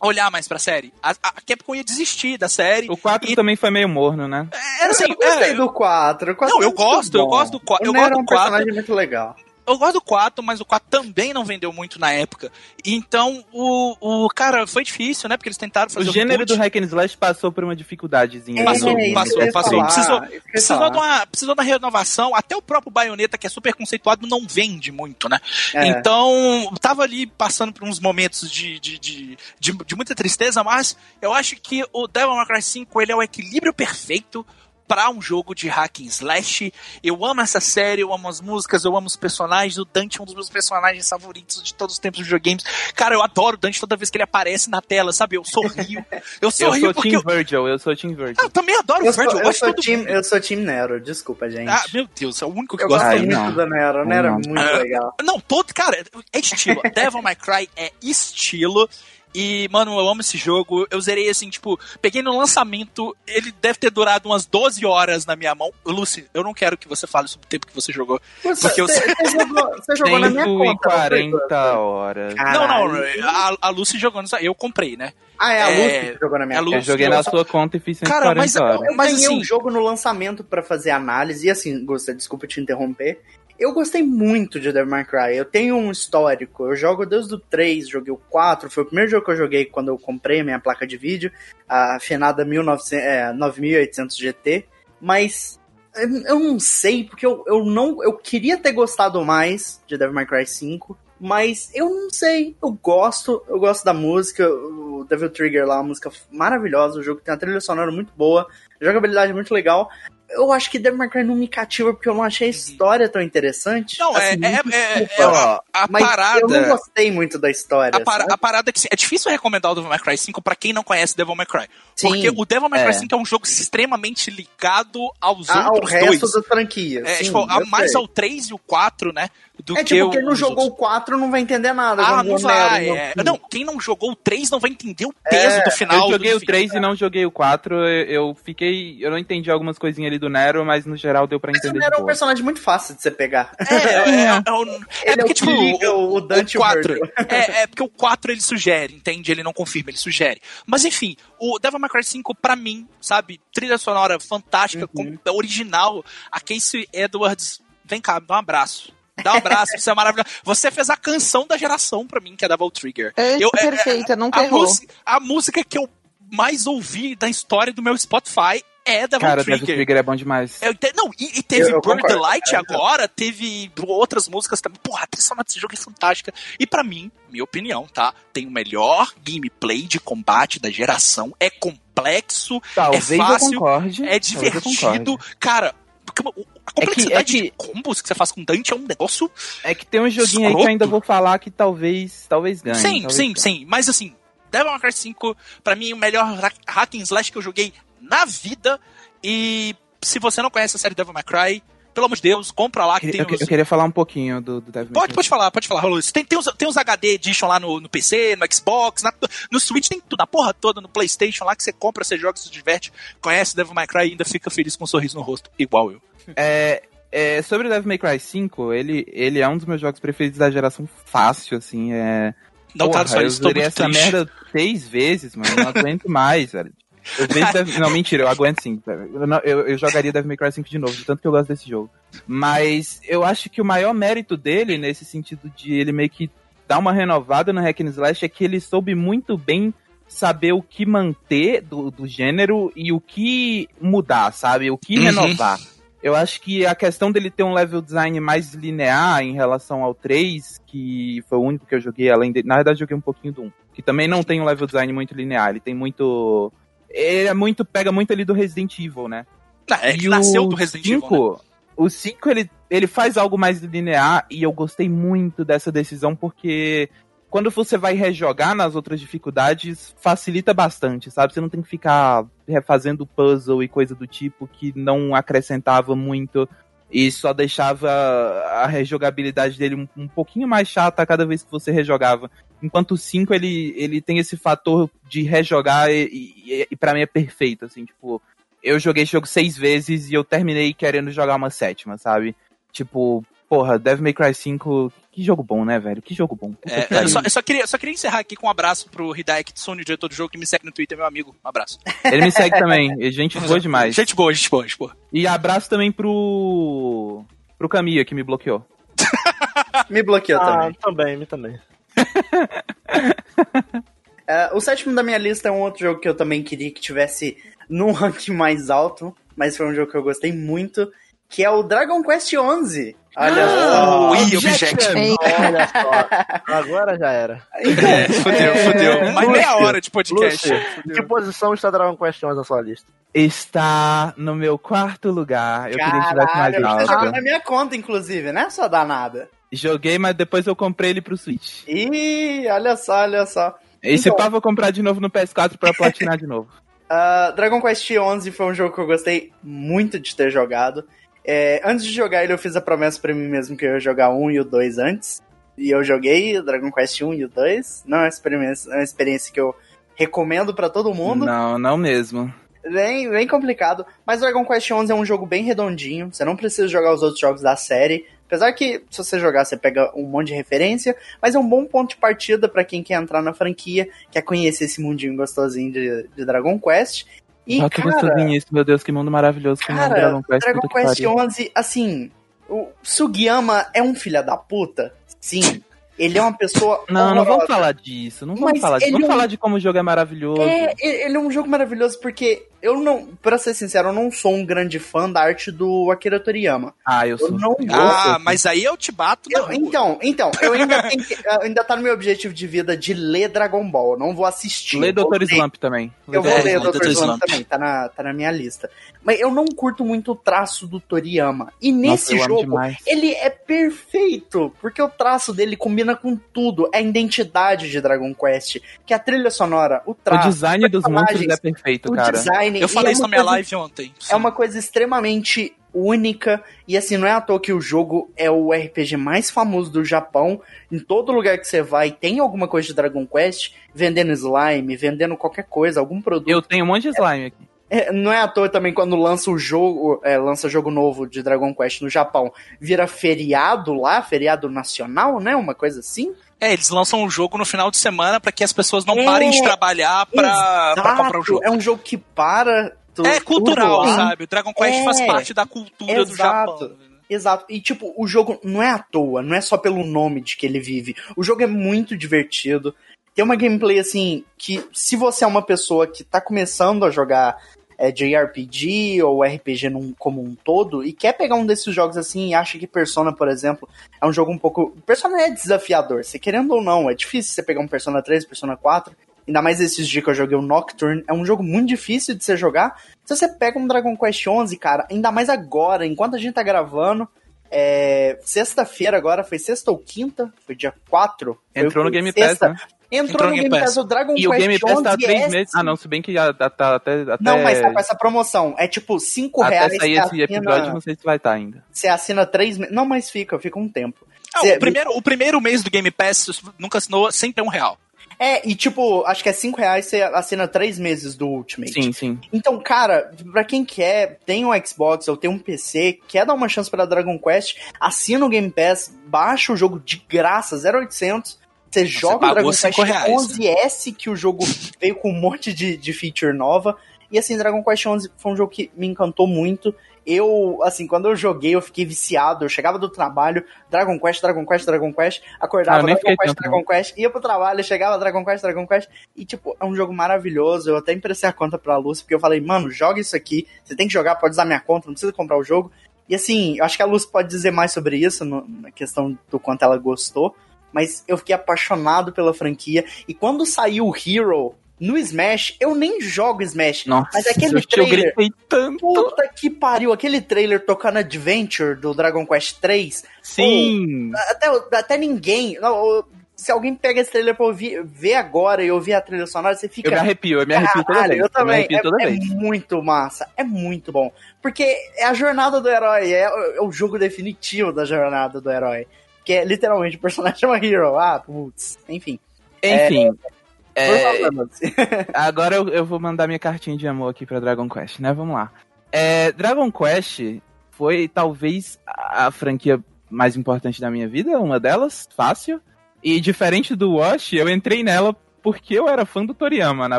Speaker 3: olhar mais pra série. A, a Capcom ia desistir da série.
Speaker 5: O 4 e... também foi meio morno, né?
Speaker 4: Era assim, eu gostei é, do 4. 4
Speaker 3: não, eu gosto, eu gosto do 4. Eu gosto do 4.
Speaker 4: um personagem muito legal
Speaker 3: eu gosto do 4, mas o 4 também não vendeu muito na época. Então, o, o cara, foi difícil, né? Porque eles tentaram fazer
Speaker 5: o gênero um do Hack and Slash passou por uma dificuldadezinha.
Speaker 3: É, passou, é, passou, passou. Precisou, precisou, de uma, precisou de uma renovação. Até o próprio Bayonetta, que é super conceituado, não vende muito, né? É. Então, tava ali passando por uns momentos de, de, de, de, de muita tristeza, mas eu acho que o Devil May Cry 5, ele é o equilíbrio perfeito para um jogo de hack and slash. Eu amo essa série, eu amo as músicas, eu amo os personagens. O Dante é um dos meus personagens favoritos de todos os tempos dos videogames. Cara, eu adoro o Dante toda vez que ele aparece na tela, sabe? Eu sorrio. Eu sorrio
Speaker 5: eu sou
Speaker 3: porque.
Speaker 5: Team eu... Virgil, eu sou Team Virgil.
Speaker 3: Ah, eu também adoro
Speaker 4: eu
Speaker 3: o Virgil.
Speaker 4: Sou,
Speaker 3: eu,
Speaker 4: eu, sou team, eu sou Team Nero, desculpa, gente.
Speaker 3: Ah, meu Deus, é o único que
Speaker 4: eu
Speaker 3: gosto.
Speaker 4: gosto muito não. da Nero. Nero é muito ah, legal.
Speaker 3: Não, todo, cara, é estilo. Devil May Cry é estilo. E, mano, eu amo esse jogo. Eu zerei assim, tipo, peguei no lançamento, ele deve ter durado umas 12 horas na minha mão. Lucy, eu não quero que você fale sobre o tempo que você jogou.
Speaker 4: Você, porque eu... você, jogou, você jogou na minha conta.
Speaker 5: 40 horas.
Speaker 3: Não, não, a, a Lucy jogou. Eu comprei, né?
Speaker 4: Ah, é a Lucy é... que jogou na minha conta.
Speaker 5: Eu joguei na sua conta e fiz 140
Speaker 3: Cara, mas,
Speaker 5: horas.
Speaker 4: Eu,
Speaker 3: mas, assim...
Speaker 4: um jogo no lançamento para fazer análise. E assim, Gusta, desculpa te interromper. Eu gostei muito de Devil May Cry. Eu tenho um histórico. Eu jogo desde o 3, joguei o 4. Foi o primeiro jogo que eu joguei quando eu comprei minha placa de vídeo, a afinada 1900, é, 9800 GT. Mas eu não sei, porque eu, eu não. Eu queria ter gostado mais de Devil May Cry 5. Mas eu não sei, eu gosto, eu gosto da música, o Devil Trigger lá, uma música maravilhosa, o jogo tem uma trilha sonora muito boa, jogabilidade muito legal eu acho que Devil May Cry não me cativa porque eu não achei a história tão interessante.
Speaker 3: Não, é, assim, é, é, é, é, a, a parada.
Speaker 4: Eu não gostei muito da história.
Speaker 3: A, para, a parada é que é difícil recomendar o Devil May Cry 5 pra quem não conhece Devil May Cry. Sim, porque o Devil May Cry é. 5 é um jogo extremamente ligado aos
Speaker 4: ah,
Speaker 3: outros
Speaker 4: ao resto
Speaker 3: dois.
Speaker 4: das franquias.
Speaker 3: É,
Speaker 4: Sim,
Speaker 3: tipo, mais ao 3 e o 4, né?
Speaker 4: Do é que tipo, quem não jogou o 4 não vai entender nada.
Speaker 3: Ah, não vai. Nero, é. Não, quem não jogou o 3 não vai entender o peso do final.
Speaker 5: Eu joguei o 3 e não joguei o 4. Eu fiquei. Eu não entendi algumas coisinhas ali do Nero, mas no geral deu pra entender. Mas o
Speaker 4: Nero é um personagem muito fácil de você pegar.
Speaker 3: É, é, é, é, é porque, tipo,
Speaker 4: liga, o, o Dante
Speaker 3: o 4. é, é porque o 4 ele sugere, entende? Ele não confirma, ele sugere. Mas enfim, o Devil May Cry 5, pra mim, sabe, trilha sonora fantástica, uhum. com, original. A Casey Edwards, vem cá, dá um abraço. Dá um abraço, você é maravilhoso. Você fez a canção da geração pra mim, que é Devil Trigger.
Speaker 2: É, eu, é, perfeita, não a,
Speaker 3: música, a música que eu mais ouvi da história do meu Spotify é Devil
Speaker 5: Cara,
Speaker 3: Trigger.
Speaker 5: Devil Trigger é bom demais.
Speaker 3: Te, não, e, e teve eu, eu Bird Light agora, teve outras músicas também. Porra, a trilha desse jogo é fantástica. E para mim, minha opinião, tá? Tem o melhor gameplay de combate da geração. É complexo,
Speaker 5: Talvez
Speaker 3: é fácil,
Speaker 5: concorde,
Speaker 3: é divertido. Cara, a complexidade é que, é que, de combos que você faz com Dante é um negócio.
Speaker 5: É que tem um joguinho escroto. aí que eu ainda vou falar que talvez, talvez ganhe.
Speaker 3: Sim,
Speaker 5: talvez
Speaker 3: sim,
Speaker 5: ganhe.
Speaker 3: sim. Mas assim, Devil May Cry 5, pra mim, o melhor hack and slash que eu joguei na vida. E se você não conhece a série Devil May Cry, pelo amor de Deus, compra lá que
Speaker 5: eu,
Speaker 3: tem
Speaker 5: eu,
Speaker 3: os...
Speaker 5: eu queria falar um pouquinho do, do Devil May
Speaker 3: Pode, pode falar, pode falar. Tem, tem, os, tem os HD Edition lá no, no PC, no Xbox, na, no Switch, tem tudo, a porra toda, no Playstation lá que você compra, você joga, se diverte, conhece Devil May Cry e ainda fica feliz com um sorriso no rosto, igual eu.
Speaker 5: É, é, sobre Devil May Cry 5, ele, ele é um dos meus jogos preferidos da geração fácil, assim, é...
Speaker 3: Não
Speaker 5: Porra,
Speaker 3: tá só
Speaker 5: eu essa triste. merda seis vezes, mano, não aguento mais, velho. Eu. Não, mentira, eu aguento sim. Eu, não, eu, eu, jogaria Devil May Cry 5 de novo, de tanto que eu gosto desse jogo. Mas eu acho que o maior mérito dele, nesse sentido de ele meio que dar uma renovada no Hack and Slash, é que ele soube muito bem saber o que manter do, do gênero e o que mudar, sabe? O que uhum. renovar. Eu acho que a questão dele ter um level design mais linear em relação ao 3, que foi o único que eu joguei, além de. Na verdade, eu joguei um pouquinho do 1. Que também não tem um level design muito linear. Ele tem muito. Ele é muito. pega muito ali do Resident Evil, né?
Speaker 3: Ah, é que e nasceu do Resident 5, Evil. Né?
Speaker 5: O 5 ele, ele faz algo mais linear e eu gostei muito dessa decisão porque quando você vai rejogar nas outras dificuldades, facilita bastante, sabe? Você não tem que ficar refazendo puzzle e coisa do tipo que não acrescentava muito. e só deixava a rejogabilidade dele um, um pouquinho mais chata cada vez que você rejogava. Enquanto o 5 ele, ele tem esse fator de rejogar e, e, e para mim é perfeito, assim, tipo, eu joguei esse jogo seis vezes e eu terminei querendo jogar uma sétima, sabe? Tipo, porra, Devil May Cry 5, que jogo bom, né, velho? Que jogo bom. Puta que
Speaker 3: É, eu, só, eu só queria, só queria encerrar aqui com um abraço pro Hideki Tsune, o diretor do jogo, que me segue no Twitter, meu amigo. Um abraço.
Speaker 5: Ele me segue também, e gente boa demais.
Speaker 3: Gente boa, gente boa, gente boa.
Speaker 5: E abraço também pro. pro Camilla, que me bloqueou.
Speaker 4: Me bloqueou
Speaker 1: Ah,
Speaker 4: também.
Speaker 1: também, me também.
Speaker 4: É, o sétimo da minha lista é um outro jogo que eu também queria que tivesse num ranking mais alto, mas foi um jogo que eu gostei muito, que é o Dragon Quest XI. Olha só.
Speaker 3: Ui, objection.
Speaker 1: Olha só. Agora já era.
Speaker 3: É, fudeu, fudeu. Mais meia hora de podcast.
Speaker 1: Lúcio, que posição está Dragon Quest 11 na sua lista?
Speaker 5: Está no meu quarto lugar. Eu queria que tivesse mais
Speaker 4: Caralho, na minha conta, inclusive, né, sua danada?
Speaker 5: Joguei, mas depois eu comprei ele pro Switch.
Speaker 4: Ih, olha só, olha só.
Speaker 5: Esse
Speaker 4: Então.
Speaker 5: pá vou comprar de novo no PS4 pra platinar de novo.
Speaker 4: Ah, Dragon Quest XI foi um jogo que eu gostei muito de ter jogado. É, antes de jogar ele, eu fiz a promessa pra mim mesmo que eu ia jogar um e o 2 antes. E eu joguei o Dragon Quest 1 e o 2. Não é uma experiência, é uma experiência que eu recomendo pra todo mundo.
Speaker 5: Não, não mesmo.
Speaker 4: Bem, bem complicado. Mas Dragon Quest XI é um jogo bem redondinho. Você não precisa jogar os outros jogos da série. Apesar que, se você jogar, você pega um monte de referência. Mas é um bom ponto de partida pra quem quer entrar na franquia, quer conhecer esse mundinho gostosinho de, de Dragon Quest. E,
Speaker 5: que
Speaker 4: cara,
Speaker 5: gostosinho isso, meu Deus, que mundo maravilhoso que é
Speaker 4: Cara,
Speaker 5: Dragon Quest.
Speaker 4: Dragon Quest
Speaker 5: pariu.
Speaker 4: 11, assim, o Sugiyama é um filho da puta? Sim. Ele é uma pessoa.
Speaker 5: Não, não vamos
Speaker 4: horrorosa.
Speaker 5: falar disso. Não vamos
Speaker 4: Mas
Speaker 5: falar disso. Vamos
Speaker 4: é um-
Speaker 5: falar de como o jogo é maravilhoso.
Speaker 4: É, ele é um jogo maravilhoso porque eu não, pra ser sincero, eu não sou um grande fã da arte do Akira Toriyama.
Speaker 5: Ah, eu
Speaker 4: Eu
Speaker 5: sou.
Speaker 4: não
Speaker 3: Ah,
Speaker 4: gosto.
Speaker 3: mas aí eu te bato
Speaker 4: Eu- então, então, eu ainda tenho que, ainda tá no meu objetivo de vida de ler Dragon Ball. Eu não vou assistir.
Speaker 5: Lê Dr.
Speaker 4: ler.
Speaker 5: Slump também.
Speaker 4: Eu vou
Speaker 3: É,
Speaker 4: ler o
Speaker 3: Dr.
Speaker 4: Dr. Slump também, tá na, tá na minha lista. Mas eu não curto muito o traço do Toriyama. E nesse
Speaker 5: Nossa,
Speaker 4: jogo, ele é perfeito, porque o traço dele combina com tudo. É a identidade de Dragon Quest, que é a trilha sonora, o
Speaker 5: O
Speaker 4: traço,
Speaker 5: design dos monstros é
Speaker 4: personagens,
Speaker 5: perfeito,
Speaker 4: o
Speaker 5: cara.
Speaker 4: design.
Speaker 3: Eu falei
Speaker 4: é
Speaker 3: isso
Speaker 4: uma
Speaker 3: na minha
Speaker 4: coisa-
Speaker 3: live ontem.
Speaker 4: É uma coisa extremamente única. E assim, não é à toa que o jogo é o RPG mais famoso do Japão. Em todo lugar que você vai, tem alguma coisa de Dragon Quest, vendendo slime, vendendo qualquer coisa, algum produto.
Speaker 5: Eu tenho um monte de slime aqui.
Speaker 4: É, não é à toa também quando lança o jogo, é, lança jogo novo de Dragon Quest no Japão, vira feriado lá, feriado nacional, né? Uma coisa assim.
Speaker 3: É, eles lançam um jogo no final de semana pra que as pessoas não
Speaker 4: É,
Speaker 3: parem de trabalhar pra, comprar o jogo.
Speaker 4: É um jogo que para. tu-
Speaker 3: É cultural,
Speaker 4: tudo lá.
Speaker 3: sabe? O Dragon Quest
Speaker 4: É,
Speaker 3: faz parte da cultura do
Speaker 4: exato.
Speaker 3: Japão.
Speaker 4: Exato. E, tipo, o jogo não é à toa, não é só pelo nome de que ele vive. O jogo é muito divertido. Tem uma gameplay, assim, que se você é uma pessoa que tá começando a jogar é, JRPG ou RPG num, como um todo e quer pegar um desses jogos assim e acha que Persona, por exemplo, é um jogo um pouco. Persona é desafiador, se querendo ou não. É difícil você pegar um Persona 3, Persona 4. Ainda mais esses dias que eu joguei o Nocturne. É um jogo muito difícil de você jogar. Se você pega um Dragon Quest 11, cara, ainda mais agora, enquanto a gente tá gravando, é, sexta-feira agora, foi sexta ou quinta? Foi dia 4? Foi-
Speaker 5: Entrou no Game Pass,
Speaker 4: sexta.
Speaker 5: né?
Speaker 4: Entrou, no Game Pass. o Dragon
Speaker 5: E o
Speaker 4: Quest
Speaker 5: Game Pass tá há
Speaker 4: 11
Speaker 5: três
Speaker 4: é
Speaker 5: meses. Ah, não, se bem que já tá, tá até, até.
Speaker 4: Não, mas tá com essa promoção. É tipo 5
Speaker 5: Até
Speaker 4: reais.
Speaker 5: sair
Speaker 4: você
Speaker 5: esse episódio,
Speaker 4: assina,
Speaker 5: não sei se vai estar ainda.
Speaker 4: você assina 3 meses. Não, mas fica, fica um tempo.
Speaker 3: Ah,
Speaker 4: Cê-
Speaker 3: o, primeiro, o primeiro mês do Game Pass nunca assinou sempre é um real.
Speaker 4: É, e tipo, acho que é 5 reais você assina 3 meses do Ultimate.
Speaker 5: Sim, sim.
Speaker 4: Então, cara, pra quem quer, tem um Xbox ou tem um PC, quer dar uma chance pra Dragon Quest, assina o Game Pass, baixa o jogo de graça, 0800. Você joga o Dragon Quest
Speaker 3: cinco reais,
Speaker 4: 11S, que o jogo veio com um monte de, de feature nova. E assim, Dragon Quest 11 foi um jogo que me encantou muito. Eu, assim, quando eu joguei, eu fiquei viciado. Eu chegava do trabalho, Dragon Quest, Dragon Quest, Dragon Quest, acordava,
Speaker 5: Ah,
Speaker 4: Dragon Quest, Dragon Quest, ia pro trabalho, chegava Dragon Quest, Dragon Quest. E, tipo, é um jogo maravilhoso. Eu até emprestei a conta pra Lúcia, porque eu falei, mano, joga isso aqui. Você tem que jogar, pode usar minha conta, não precisa comprar o jogo. E assim, eu acho que a Lúcia pode dizer mais sobre isso, no- na questão do quanto ela gostou. Mas eu fiquei apaixonado pela franquia. E quando saiu o Hero no Smash, eu nem jogo Smash.
Speaker 5: Nossa,
Speaker 4: Mas aquele
Speaker 5: eu
Speaker 4: trailer-
Speaker 5: gritei tanto.
Speaker 4: Puta que pariu, aquele trailer tocando Adventure do Dragon Quest 3.
Speaker 5: Sim.
Speaker 4: Até, até ninguém. não, se alguém pega esse trailer pra ouvir, ver agora e ouvir a trilha sonora, você fica.
Speaker 5: Eu me arrepio, eu me arrepio toda vez.
Speaker 4: eu também.
Speaker 5: arrepio
Speaker 4: é, é
Speaker 5: vez.
Speaker 4: muito massa. É muito bom. Porque é a jornada do herói. É, é o jogo definitivo da jornada do herói. Que é literalmente o personagem é uma hero. Ah, putz. Enfim.
Speaker 5: Enfim.
Speaker 4: Por
Speaker 5: é, agora eu, eu vou mandar minha cartinha de amor aqui pra Dragon Quest, né? Vamos lá. É, Dragon Quest foi talvez a, a franquia mais importante da minha vida, uma delas, fácil. E diferente do Wash, eu entrei nela porque eu era fã do Toriyama, na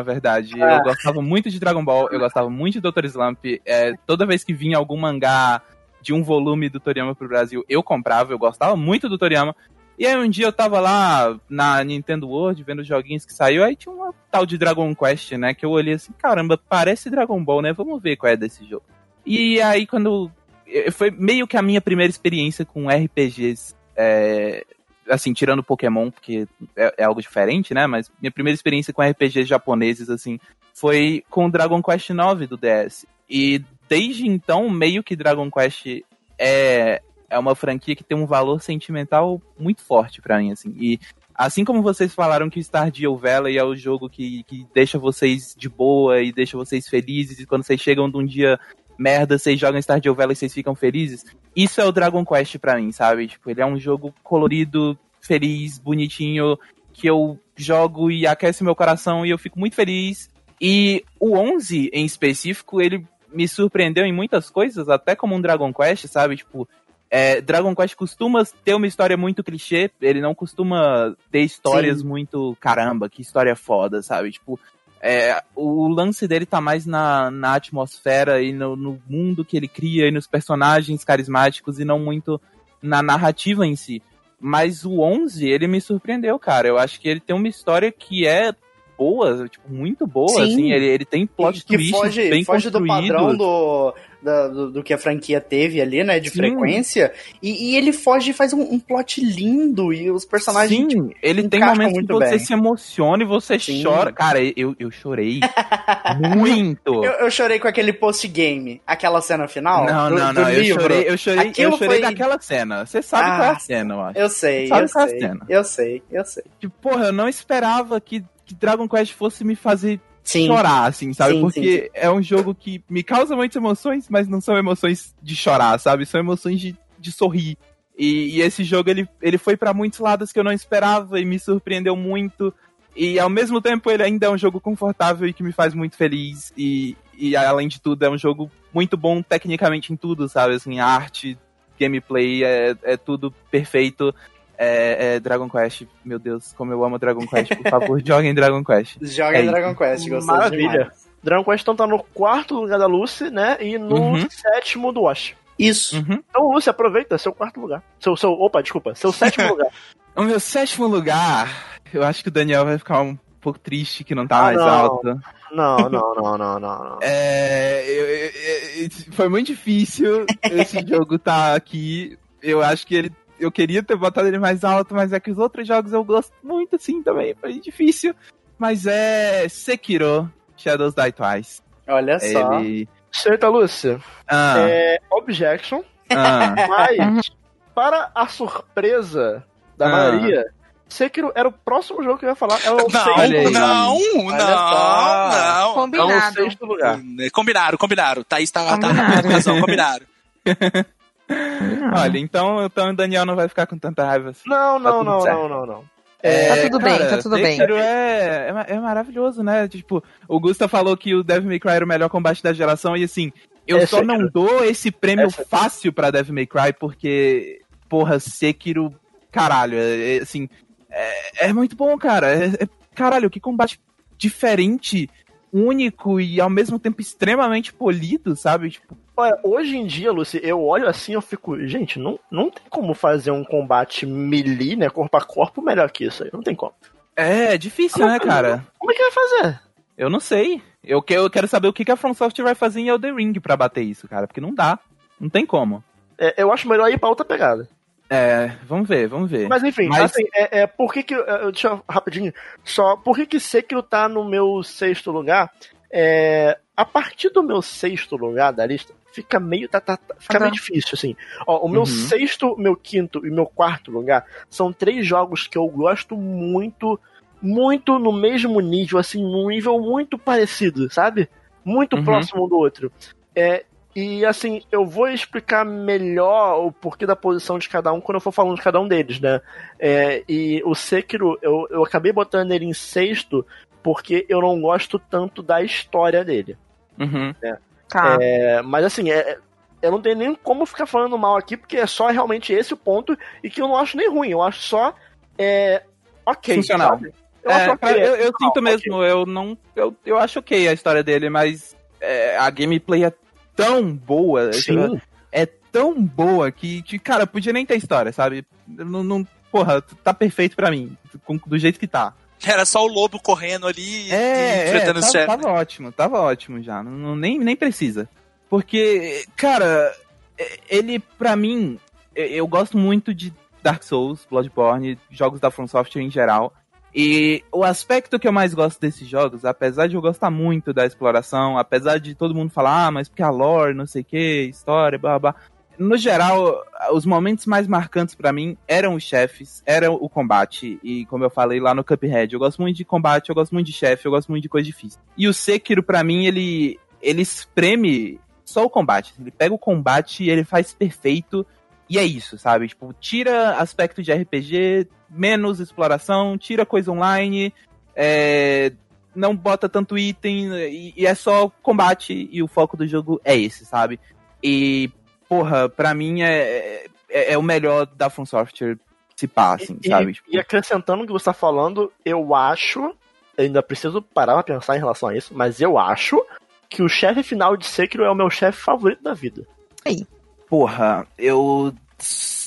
Speaker 5: verdade.
Speaker 4: Ah.
Speaker 5: Eu gostava muito de Dragon Ball, eu gostava muito de Dr. Slump. É, toda vez que vinha algum mangá de um volume do Toriyama pro Brasil, eu comprava, eu gostava muito do Toriyama. E aí um dia eu tava lá na Nintendo World vendo os joguinhos que saiu, aí tinha uma tal de Dragon Quest, né? Que eu olhei assim, caramba, parece Dragon Ball, né? Vamos ver qual é desse jogo. E aí quando. Foi meio que a minha primeira experiência com RPGs. é, assim, tirando Pokémon, porque é, é algo diferente, né? Mas minha primeira experiência com RPGs japoneses, assim, foi com Dragon Quest IX do DS. E desde então, meio que Dragon Quest é, é uma franquia que tem um valor sentimental muito forte pra mim, assim. E assim como vocês falaram que Stardew Valley é o jogo que, que deixa vocês de boa e deixa vocês felizes, e quando vocês chegam de um dia merda, vocês jogam Stardew Valley e vocês ficam felizes, isso é o Dragon Quest pra mim, sabe? Tipo, ele é um jogo colorido, feliz, bonitinho, que eu jogo e aquece meu coração e eu fico muito feliz. E o 11, em específico, ele me surpreendeu em muitas coisas, até como um Dragon Quest, sabe? Tipo, é, Dragon Quest costuma ter uma história muito clichê, ele não costuma ter histórias
Speaker 4: Sim.
Speaker 5: muito caramba, que história foda, sabe? Tipo, é, o lance dele tá mais na, na atmosfera e no, no mundo que ele cria e nos personagens carismáticos e não muito na narrativa em si. Mas o 11, ele me surpreendeu, cara. Eu acho que ele tem uma história que é boa, tipo, muito boa,
Speaker 4: Sim.
Speaker 5: assim. Ele, ele tem plot
Speaker 4: que
Speaker 5: twists
Speaker 4: foge,
Speaker 5: bem
Speaker 4: foge do padrão do, da- do, do que a franquia teve ali, né? De
Speaker 5: Sim.
Speaker 4: frequência. E, e ele foge e faz um, um plot lindo. E os personagens.
Speaker 5: Sim,
Speaker 4: tipo,
Speaker 5: ele tem momentos que você
Speaker 4: bem.
Speaker 5: se emociona e você
Speaker 4: Sim.
Speaker 5: chora. Cara, eu, eu chorei muito.
Speaker 4: eu, eu chorei com aquele post-game, aquela cena final.
Speaker 5: não,
Speaker 4: do,
Speaker 5: não,
Speaker 4: do
Speaker 5: não. Eu
Speaker 4: livro.
Speaker 5: chorei, eu chorei,
Speaker 4: Aquilo
Speaker 5: eu chorei
Speaker 4: foi-
Speaker 5: naquela cena. Você sabe
Speaker 4: Ah,
Speaker 5: qual é a cena, eu acho.
Speaker 4: Eu sei,
Speaker 5: Sabe
Speaker 4: eu
Speaker 5: qual é a
Speaker 4: sei.
Speaker 5: cena?
Speaker 4: Eu sei, eu sei.
Speaker 5: Tipo, porra, eu não esperava que, que Dragon Quest fosse me fazer
Speaker 4: Sim.
Speaker 5: chorar, assim, sabe?
Speaker 4: Sim,
Speaker 5: Porque
Speaker 4: sim,
Speaker 5: é um jogo que me causa muitas emoções, mas não são emoções de chorar, sabe? São emoções de, de sorrir. E, e esse jogo, ele, ele foi pra muitos lados que eu não esperava e me surpreendeu muito. E ao mesmo tempo, ele ainda é um jogo confortável e que me faz muito feliz. E, e além de tudo, é um jogo muito bom tecnicamente em tudo, sabe? Assim, arte, gameplay, é, é tudo perfeito. É, é Dragon Quest, meu Deus, como eu amo Dragon Quest, por favor, joguem Dragon Quest.
Speaker 4: Joga
Speaker 5: É.
Speaker 4: Dragon Quest, gostou
Speaker 1: Maravilha.
Speaker 4: demais.
Speaker 1: Dragon Quest então tá no quarto lugar da Lucy, né? E no
Speaker 5: Uhum.
Speaker 1: sétimo do Wash.
Speaker 4: Isso.
Speaker 5: Uhum.
Speaker 1: Então, Lucy, aproveita seu quarto lugar. Seu, seu, opa, desculpa, seu sétimo lugar.
Speaker 5: O meu sétimo lugar, eu acho que o Daniel vai ficar um pouco triste que não tá
Speaker 1: Ah,
Speaker 5: mais
Speaker 1: não.
Speaker 5: alto.
Speaker 1: Não, não, não, não, não, não.
Speaker 5: É, eu- eu- eu- foi muito difícil esse jogo tá aqui. Eu acho que ele. Eu queria ter botado ele mais alto, mas é que os outros jogos eu gosto muito assim também. Foi difícil. Mas é Sekiro Shadows Die Twice.
Speaker 4: Olha só.
Speaker 5: Ele.
Speaker 1: Certa, Lúcia.
Speaker 5: Ah,
Speaker 1: É, objection,
Speaker 5: ah,
Speaker 1: mas para a surpresa da
Speaker 5: Ah.
Speaker 1: maioria, Sekiro era o próximo jogo que eu ia falar. É o
Speaker 3: Não,
Speaker 1: sexto
Speaker 3: não,
Speaker 4: Olha
Speaker 3: não,
Speaker 4: só.
Speaker 3: não.
Speaker 1: É o
Speaker 2: Combinado.
Speaker 1: sexto lugar.
Speaker 3: É, Combinaram, combinaram. Thaís tá, tá
Speaker 2: Combinaram.
Speaker 3: com razão, combinaram.
Speaker 5: olha, então, então o Daniel não vai ficar com tanta raiva assim.
Speaker 1: Não, não,
Speaker 5: tudo
Speaker 1: não,
Speaker 5: certo.
Speaker 1: não, não, não.
Speaker 5: É,
Speaker 2: Tá tudo bem, tá tudo bem.
Speaker 5: Sekiro É, é, ma- é maravilhoso, né? Tipo, o Gusta falou que o Devil May Cry era o melhor combate da geração e assim, eu
Speaker 1: É
Speaker 5: só
Speaker 1: Sekiro.
Speaker 5: não dou esse prêmio
Speaker 1: É
Speaker 5: fácil pra Devil May Cry porque, porra, Sekiro, caralho, é, é, assim, é, é muito bom, cara. É, é- caralho, que combate diferente, único e ao mesmo tempo extremamente polido, sabe? Tipo,
Speaker 1: Olha, hoje em dia, Lucy, eu olho assim eu fico, gente, não, não tem como fazer um combate melee, né, corpo a corpo, melhor que isso aí. Não tem como.
Speaker 5: é difícil, né, cara?
Speaker 1: Como é que vai fazer?
Speaker 5: Eu não sei. Eu, que- eu quero saber o que que a From Software vai fazer em Elden Ring pra bater isso, cara, porque não dá. Não tem como.
Speaker 1: É, eu acho melhor ir pra outra pegada.
Speaker 5: É, vamos ver, vamos ver.
Speaker 1: Mas enfim,
Speaker 5: Mas-
Speaker 1: assim, é, é, por que que. é, Deixa eu rapidinho. Só, por que que Sekiro tá no meu sexto lugar? É, a partir do meu sexto lugar da lista, fica meio, tá, tá, tá- fica meio difícil, assim. Ó, o meu
Speaker 5: Uhum.
Speaker 1: sexto, meu quinto e meu quarto lugar são três jogos que eu gosto muito, muito no mesmo nível, assim, num nível muito parecido, sabe? Muito
Speaker 5: Uhum.
Speaker 1: próximo um do outro. É, e assim, eu vou explicar melhor o porquê da posição de cada um quando eu for falando de cada um deles, né? É, e o Sekiro, eu, eu acabei botando ele em sexto porque eu não gosto tanto da história dele.
Speaker 5: Uhum.
Speaker 2: Tá.
Speaker 1: É, mas assim, é, eu não tenho nem como ficar falando mal aqui, porque é só realmente esse o ponto, e que eu não acho nem ruim, eu acho só é, ok.
Speaker 5: Funcional.
Speaker 1: sabe? Eu
Speaker 5: É,
Speaker 1: acho ok.
Speaker 5: cara, eu, eu
Speaker 1: Não,
Speaker 5: sinto mesmo, eu não. Eu, eu acho ok a história dele, mas é, a gameplay é tão boa.
Speaker 1: Sim.
Speaker 5: É tão boa que, que, cara, podia nem ter história, sabe? Não, não- porra, tá perfeito pra mim. do jeito que tá.
Speaker 3: Era só o lobo correndo ali e
Speaker 5: É, é
Speaker 3: enfrentando o
Speaker 5: tava,
Speaker 3: chefe.
Speaker 5: tava ótimo, tava ótimo já. Não, não- nem, nem precisa. Porque, cara, é- ele, pra mim, é- eu gosto muito de Dark Souls, Bloodborne, jogos da From Software em geral. E o aspecto que eu mais gosto desses jogos, apesar de eu gostar muito da exploração, apesar de todo mundo falar, ah, mas porque a lore, não sei o que, história, blá blá. No geral, os momentos mais marcantes pra mim eram os chefes, era o combate. E como eu falei lá no Cuphead, eu gosto muito de combate, eu gosto muito de chefe, eu gosto muito de coisa difícil. E o Sekiro, pra mim, ele, ele espreme só o combate. Ele pega o combate ele faz perfeito. E é isso, sabe? Tipo, tira aspecto de RPG, menos exploração, tira coisa online, é, não bota tanto item, e, e é só combate, e o foco do jogo é esse, sabe? E, porra, pra mim é, é, é o melhor da From Software se passa, assim,
Speaker 1: E-
Speaker 5: sabe?
Speaker 1: E,
Speaker 5: Tipo,
Speaker 1: e acrescentando o que você tá falando, eu acho, ainda preciso parar pra pensar em relação a isso, mas eu acho que o chefe final de Sekiro é o meu chefe favorito da vida.
Speaker 5: porra, eu.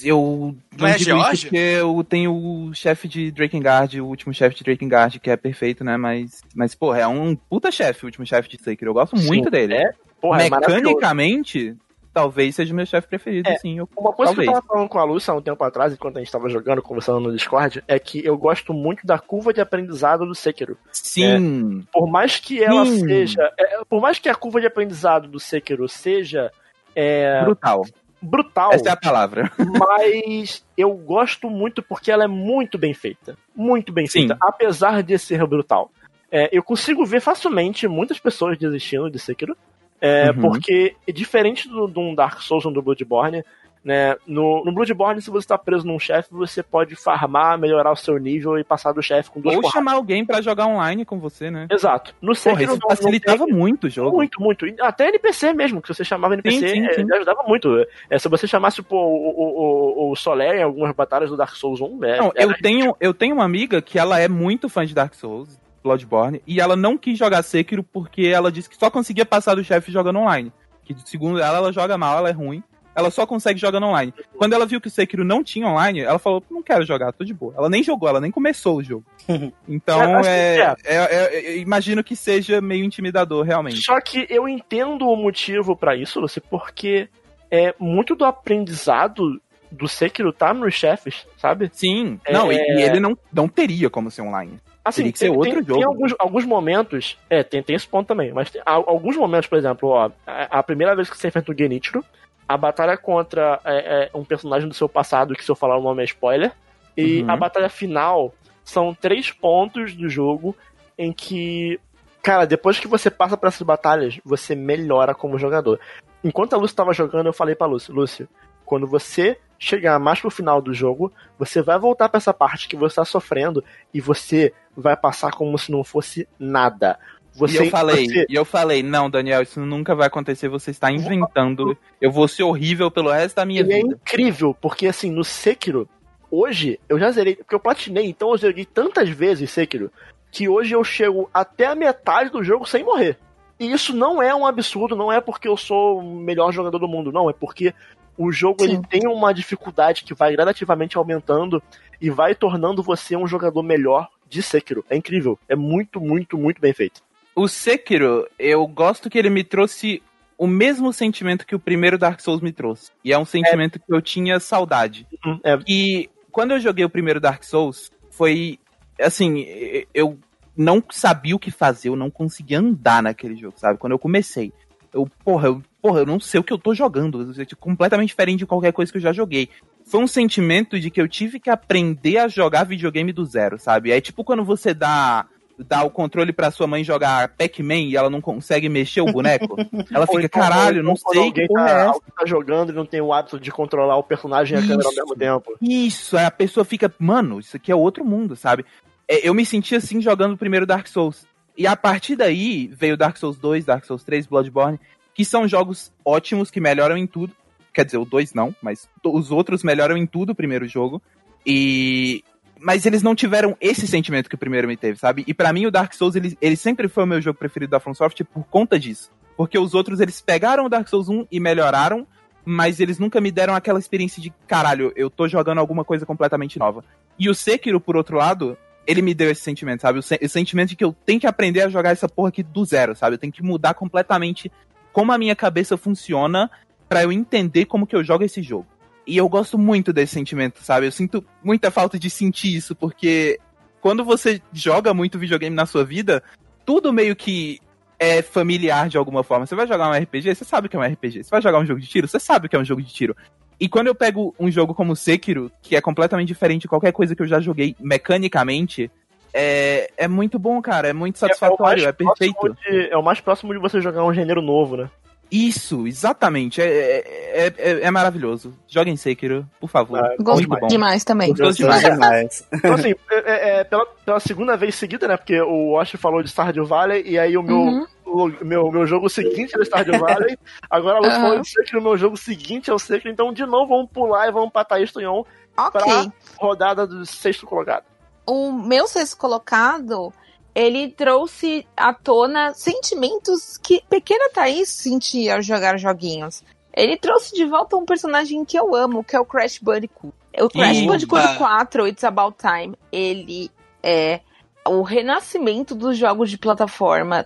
Speaker 5: Eu
Speaker 3: Não é
Speaker 5: digo isso
Speaker 3: George?
Speaker 5: porque eu tenho o chefe de Drakengard, o último chefe de Drakengard, que é perfeito, né? Mas, mas porra, é um puta chefe, o último chefe de Sekiro. Eu gosto muito
Speaker 1: Sim,
Speaker 5: dele.
Speaker 1: é, Porra, é.
Speaker 5: Mecanicamente, talvez seja o meu chefe preferido,
Speaker 1: É,
Speaker 5: sim. Eu,
Speaker 1: Uma coisa que eu
Speaker 5: talvez.
Speaker 1: tava falando com a Lúcia há um tempo atrás, enquanto a gente tava jogando, conversando no Discord, é que eu gosto muito da curva de aprendizado do Sekiro.
Speaker 5: Sim.
Speaker 1: Por mais que ela
Speaker 5: Sim.
Speaker 1: seja. é, por mais que a curva de aprendizado do Sekiro seja é,
Speaker 5: Brutal.
Speaker 1: Brutal,
Speaker 5: Essa é a palavra.
Speaker 1: mas eu gosto muito porque ela é muito bem feita. Muito bem
Speaker 5: Sim.
Speaker 1: feita, apesar de ser brutal. É, eu consigo ver facilmente muitas pessoas desistindo de Sekiro. É,
Speaker 5: Uhum.
Speaker 1: Porque, diferente do, de um Dark Souls ou do Bloodborne, né, no, no Bloodborne, se você tá preso num chefe, você pode farmar, melhorar o seu nível e passar do chefe com duas
Speaker 5: Ou
Speaker 1: porradas.
Speaker 5: chamar alguém pra jogar online com você, né?
Speaker 1: Exato. No
Speaker 5: Porra, isso
Speaker 1: não- não
Speaker 5: facilitava
Speaker 1: tem-
Speaker 5: muito o jogo.
Speaker 1: muito, muito. Até NPC mesmo, que você chamava NPC,
Speaker 5: Sim, sim,
Speaker 1: é,
Speaker 5: sim.
Speaker 1: ajudava muito. É, se você chamasse pô, o, o, o, Soler em algumas batalhas do Dark Souls 1, é,
Speaker 5: Não, eu tenho, eu tenho uma amiga que ela é muito fã de Dark Souls, Bloodborne, e ela não quis jogar Sekiro porque ela disse que só conseguia passar do chefe jogando online. Que segundo ela, ela joga mal, ela é ruim. Ela só consegue jogar online. Quando ela viu que o Sekiro não tinha online, ela falou, não quero jogar, tô de boa. Ela nem jogou, ela nem começou o jogo. Então,
Speaker 1: É, que
Speaker 5: é,
Speaker 1: é.
Speaker 5: é- é- imagino que seja meio intimidador, realmente.
Speaker 1: Só que eu entendo o motivo pra isso, Lucy, porque é muito do aprendizado do Sekiro tá nos chefes, sabe?
Speaker 5: Sim, não, e, e ele não, não teria como ser online.
Speaker 1: Assim,
Speaker 5: Teria que ser
Speaker 1: tem,
Speaker 5: outro
Speaker 1: tem-
Speaker 5: jogo.
Speaker 1: Tem alguns, alguns momentos, é, tem, tem esse ponto também, mas tem al- alguns momentos, por exemplo, ó, a, a primeira vez que você enfrenta o Genichiro, a batalha contra é, é, um personagem do seu passado, que se eu falar o nome é spoiler, e
Speaker 5: Uhum.
Speaker 1: a batalha final são três pontos do jogo em que, cara, depois que você passa por essas batalhas, você melhora como jogador. Enquanto a Lúcia estava jogando, eu falei pra Lúcia, Lúcia, quando você chegar mais pro final do jogo, você vai voltar pra essa parte que você tá sofrendo e você vai passar como se não fosse nada. Você,
Speaker 5: e eu falei,
Speaker 1: você-
Speaker 5: e eu falei, não, Daniel, isso nunca vai acontecer, você está inventando. Eu vou ser horrível pelo resto da minha
Speaker 1: E é
Speaker 5: vida.
Speaker 1: incrível, porque assim, no Sekiro, hoje, eu já zerei, porque eu platinei, então eu joguei tantas vezes Sekiro, que hoje eu chego até a metade do jogo sem morrer. E isso não é um absurdo, não é porque eu sou o melhor jogador do mundo, não, é porque o jogo ele tem uma dificuldade que vai gradativamente aumentando e vai tornando você um jogador melhor de Sekiro. É incrível, é muito, muito, muito bem feito.
Speaker 5: O Sekiro, eu gosto que ele me trouxe o mesmo sentimento que o primeiro Dark Souls me trouxe. E é um sentimento que eu tinha saudade.
Speaker 1: Hum, É,
Speaker 5: E quando eu joguei o primeiro Dark Souls, foi assim, eu não sabia o que fazer, eu não conseguia andar naquele jogo, sabe? Quando eu comecei, eu, porra, eu porra, eu não sei o que eu tô jogando. É tipo, completamente diferente de qualquer coisa que eu já joguei. Foi um sentimento de que eu tive que aprender a jogar videogame do zero, sabe? É tipo quando você dá dá o controle pra sua mãe jogar Pac-Man e ela não consegue mexer o boneco. Ela fica,
Speaker 1: então,
Speaker 5: caralho, não
Speaker 1: então
Speaker 5: sei
Speaker 1: alguém
Speaker 5: que
Speaker 1: tá,
Speaker 5: é
Speaker 1: alguém tá jogando e não tem o hábito de controlar o personagem e a câmera ao
Speaker 5: Isso.
Speaker 1: mesmo tempo.
Speaker 5: Isso, aí a pessoa fica, mano, isso aqui é outro mundo, sabe? É, Eu me senti assim jogando o primeiro Dark Souls. E a partir daí veio Dark Souls 2, Dark Souls 3, Bloodborne, que são jogos ótimos, que melhoram em tudo. Quer dizer, o 2 não, mas os outros melhoram em tudo o primeiro jogo. E. Mas eles não tiveram esse sentimento que o primeiro me teve, sabe? E pra mim o Dark Souls, ele, ele sempre foi o meu jogo preferido da From Software por conta disso. Porque os outros, eles pegaram o Dark Souls 1 e melhoraram, mas eles nunca me deram aquela experiência de caralho, eu tô jogando alguma coisa completamente nova. E o Sekiro, por outro lado, ele me deu esse sentimento, sabe? O, esse sentimento de que eu tenho que aprender a jogar essa porra aqui do zero, sabe? Eu tenho que mudar completamente como a minha cabeça funciona pra eu entender como que eu jogo esse jogo. E eu gosto muito desse sentimento, sabe? Eu sinto muita falta de sentir isso, porque quando você joga muito videogame na sua vida, tudo meio que é familiar de alguma forma. Você vai jogar um RPG, você sabe que é um RPG. Você vai jogar um jogo de tiro, você sabe que é um jogo de tiro. E quando eu pego um jogo como Sekiro, que é completamente diferente de qualquer coisa que eu já joguei mecanicamente, é, é muito bom, cara. É muito satisfatório, é,
Speaker 1: próximo
Speaker 5: perfeito.
Speaker 1: de- é o mais próximo de você jogar um gênero novo, né?
Speaker 5: Isso, exatamente. É, é, é, é maravilhoso. Joguem Sekiro, por favor.
Speaker 1: Ah,
Speaker 2: Gosto
Speaker 5: muito bom.
Speaker 2: demais também.
Speaker 5: Gostoso demais.
Speaker 4: demais.
Speaker 1: Então, assim, é, é, pela, pela segunda vez seguida, né? Porque o Wash falou de Stardew Valley e aí o meu,
Speaker 2: Uhum.
Speaker 1: o meu, meu jogo seguinte era Stardew Valley. Agora a Lu
Speaker 2: Aham.
Speaker 1: falou de Sekiro, o meu jogo seguinte é o Sekiro. Então, de novo, vamos pular e vamos pra Thaís Tunhon,
Speaker 2: Ok.
Speaker 1: pra rodada do sexto colocado.
Speaker 2: o meu sexto colocado, ele trouxe à tona sentimentos que pequena Thaís sentia ao jogar joguinhos. Ele trouxe de volta um personagem que eu amo, que é o Crash Bandicoot. O Crash
Speaker 3: Opa!
Speaker 2: Bandicoot 4, It's About Time, ele é o renascimento dos jogos de plataforma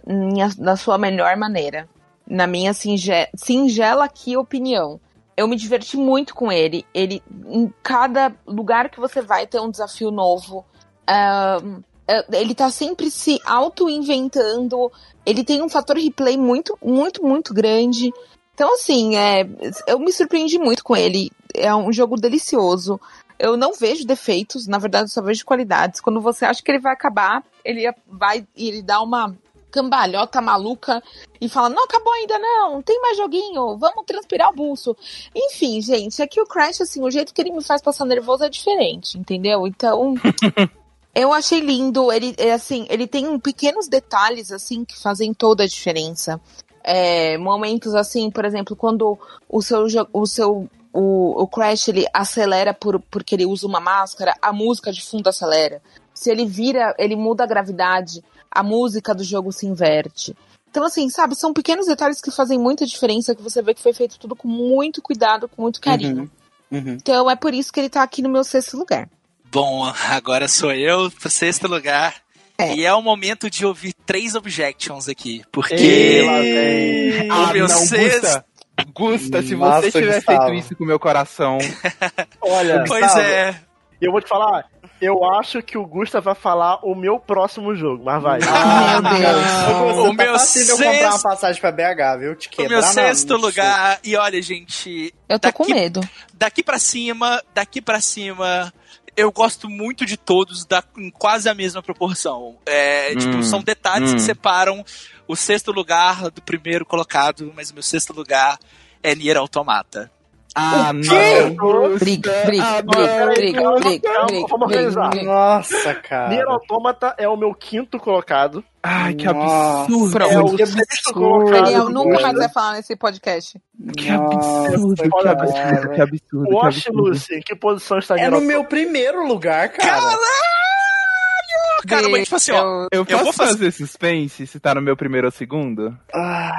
Speaker 2: na sua melhor maneira. Na minha singe- singela aqui opinião. Eu me diverti muito com ele. Ele, em cada lugar que você vai, tem um desafio novo. Ahn, é, ele tá sempre se auto-inventando. Ele tem um fator replay muito, muito, muito grande. Então, assim, é, eu me surpreendi muito com ele. É um jogo delicioso. Eu não vejo defeitos, na verdade, só vejo qualidades. Quando você acha que ele vai acabar, ele vai e ele dá uma cambalhota maluca e fala: Não acabou ainda, não, tem mais joguinho, vamos transpirar o buço. Enfim, gente, aqui o Crash, assim, o jeito que ele me faz passar nervoso é diferente, entendeu? Então. Eu achei lindo, ele é assim, ele tem pequenos detalhes assim que fazem toda a diferença. É, momentos assim, por exemplo, quando o seu o seu o, o Crash ele acelera por, porque ele usa uma máscara, a música de fundo acelera. Se ele vira, ele muda a gravidade, a música do jogo se inverte. Então, assim, sabe, são pequenos detalhes que fazem muita diferença, que você vê que foi feito tudo com muito cuidado, com muito carinho.
Speaker 4: Uhum. Uhum.
Speaker 2: Então é por isso que ele tá aqui no meu sexto lugar.
Speaker 3: Bom, agora sou eu pro sexto lugar.
Speaker 2: É.
Speaker 3: E é o momento de ouvir três objections aqui. Porque
Speaker 1: vem.
Speaker 3: o meu sexto.
Speaker 5: Gusta, Gusta, se
Speaker 4: Nossa,
Speaker 5: você tiver
Speaker 4: Gustavo.
Speaker 5: feito isso com o meu coração,
Speaker 1: Olha,
Speaker 3: Pois
Speaker 1: Gustavo,
Speaker 3: é.
Speaker 1: eu vou te falar, eu acho que o Gusta vai falar o meu próximo jogo, mas vai.
Speaker 4: Ah,
Speaker 2: Meu Deus.
Speaker 3: O
Speaker 4: tá
Speaker 3: meu
Speaker 4: eu comprar uma
Speaker 3: sexto-
Speaker 4: passagem pra BH, viu? Te
Speaker 3: O meu sexto lugar. E olha, gente,
Speaker 2: Eu tô com
Speaker 3: Daqui-
Speaker 2: medo.
Speaker 3: daqui pra cima, daqui pra cima, eu gosto muito de todos da, em quase a mesma proporção. É,
Speaker 5: Hum,
Speaker 3: tipo, são detalhes
Speaker 5: hum.
Speaker 3: que separam o sexto lugar do primeiro colocado, mas o meu sexto lugar é Nier Automata.
Speaker 5: Ah,
Speaker 1: quê?
Speaker 5: não. Gusta.
Speaker 2: Briga, briga,
Speaker 5: Ah,
Speaker 2: briga,
Speaker 5: não.
Speaker 2: briga, briga,
Speaker 1: calma,
Speaker 2: briga,
Speaker 1: vamos
Speaker 2: briga,
Speaker 1: organizar.
Speaker 2: briga.
Speaker 4: Nossa, cara.
Speaker 1: Nier Automata é o meu quinto colocado.
Speaker 5: Ai, que
Speaker 4: Nossa.
Speaker 5: absurdo.
Speaker 1: É o sexto colocado.
Speaker 2: Daniel nunca mais vai falar nesse podcast.
Speaker 5: Que absurdo, que absurdo, que absurdo, absurdo.
Speaker 1: Lucy, em que posição está
Speaker 4: É
Speaker 1: Nier
Speaker 4: no
Speaker 1: Automata?
Speaker 4: meu primeiro lugar, cara.
Speaker 3: Cara, mas tipo assim, ó.
Speaker 2: Eu-
Speaker 5: Eu
Speaker 3: Eu
Speaker 5: posso
Speaker 3: vou fazer-
Speaker 5: fazer suspense se tá no meu primeiro ou segundo?
Speaker 4: Ah,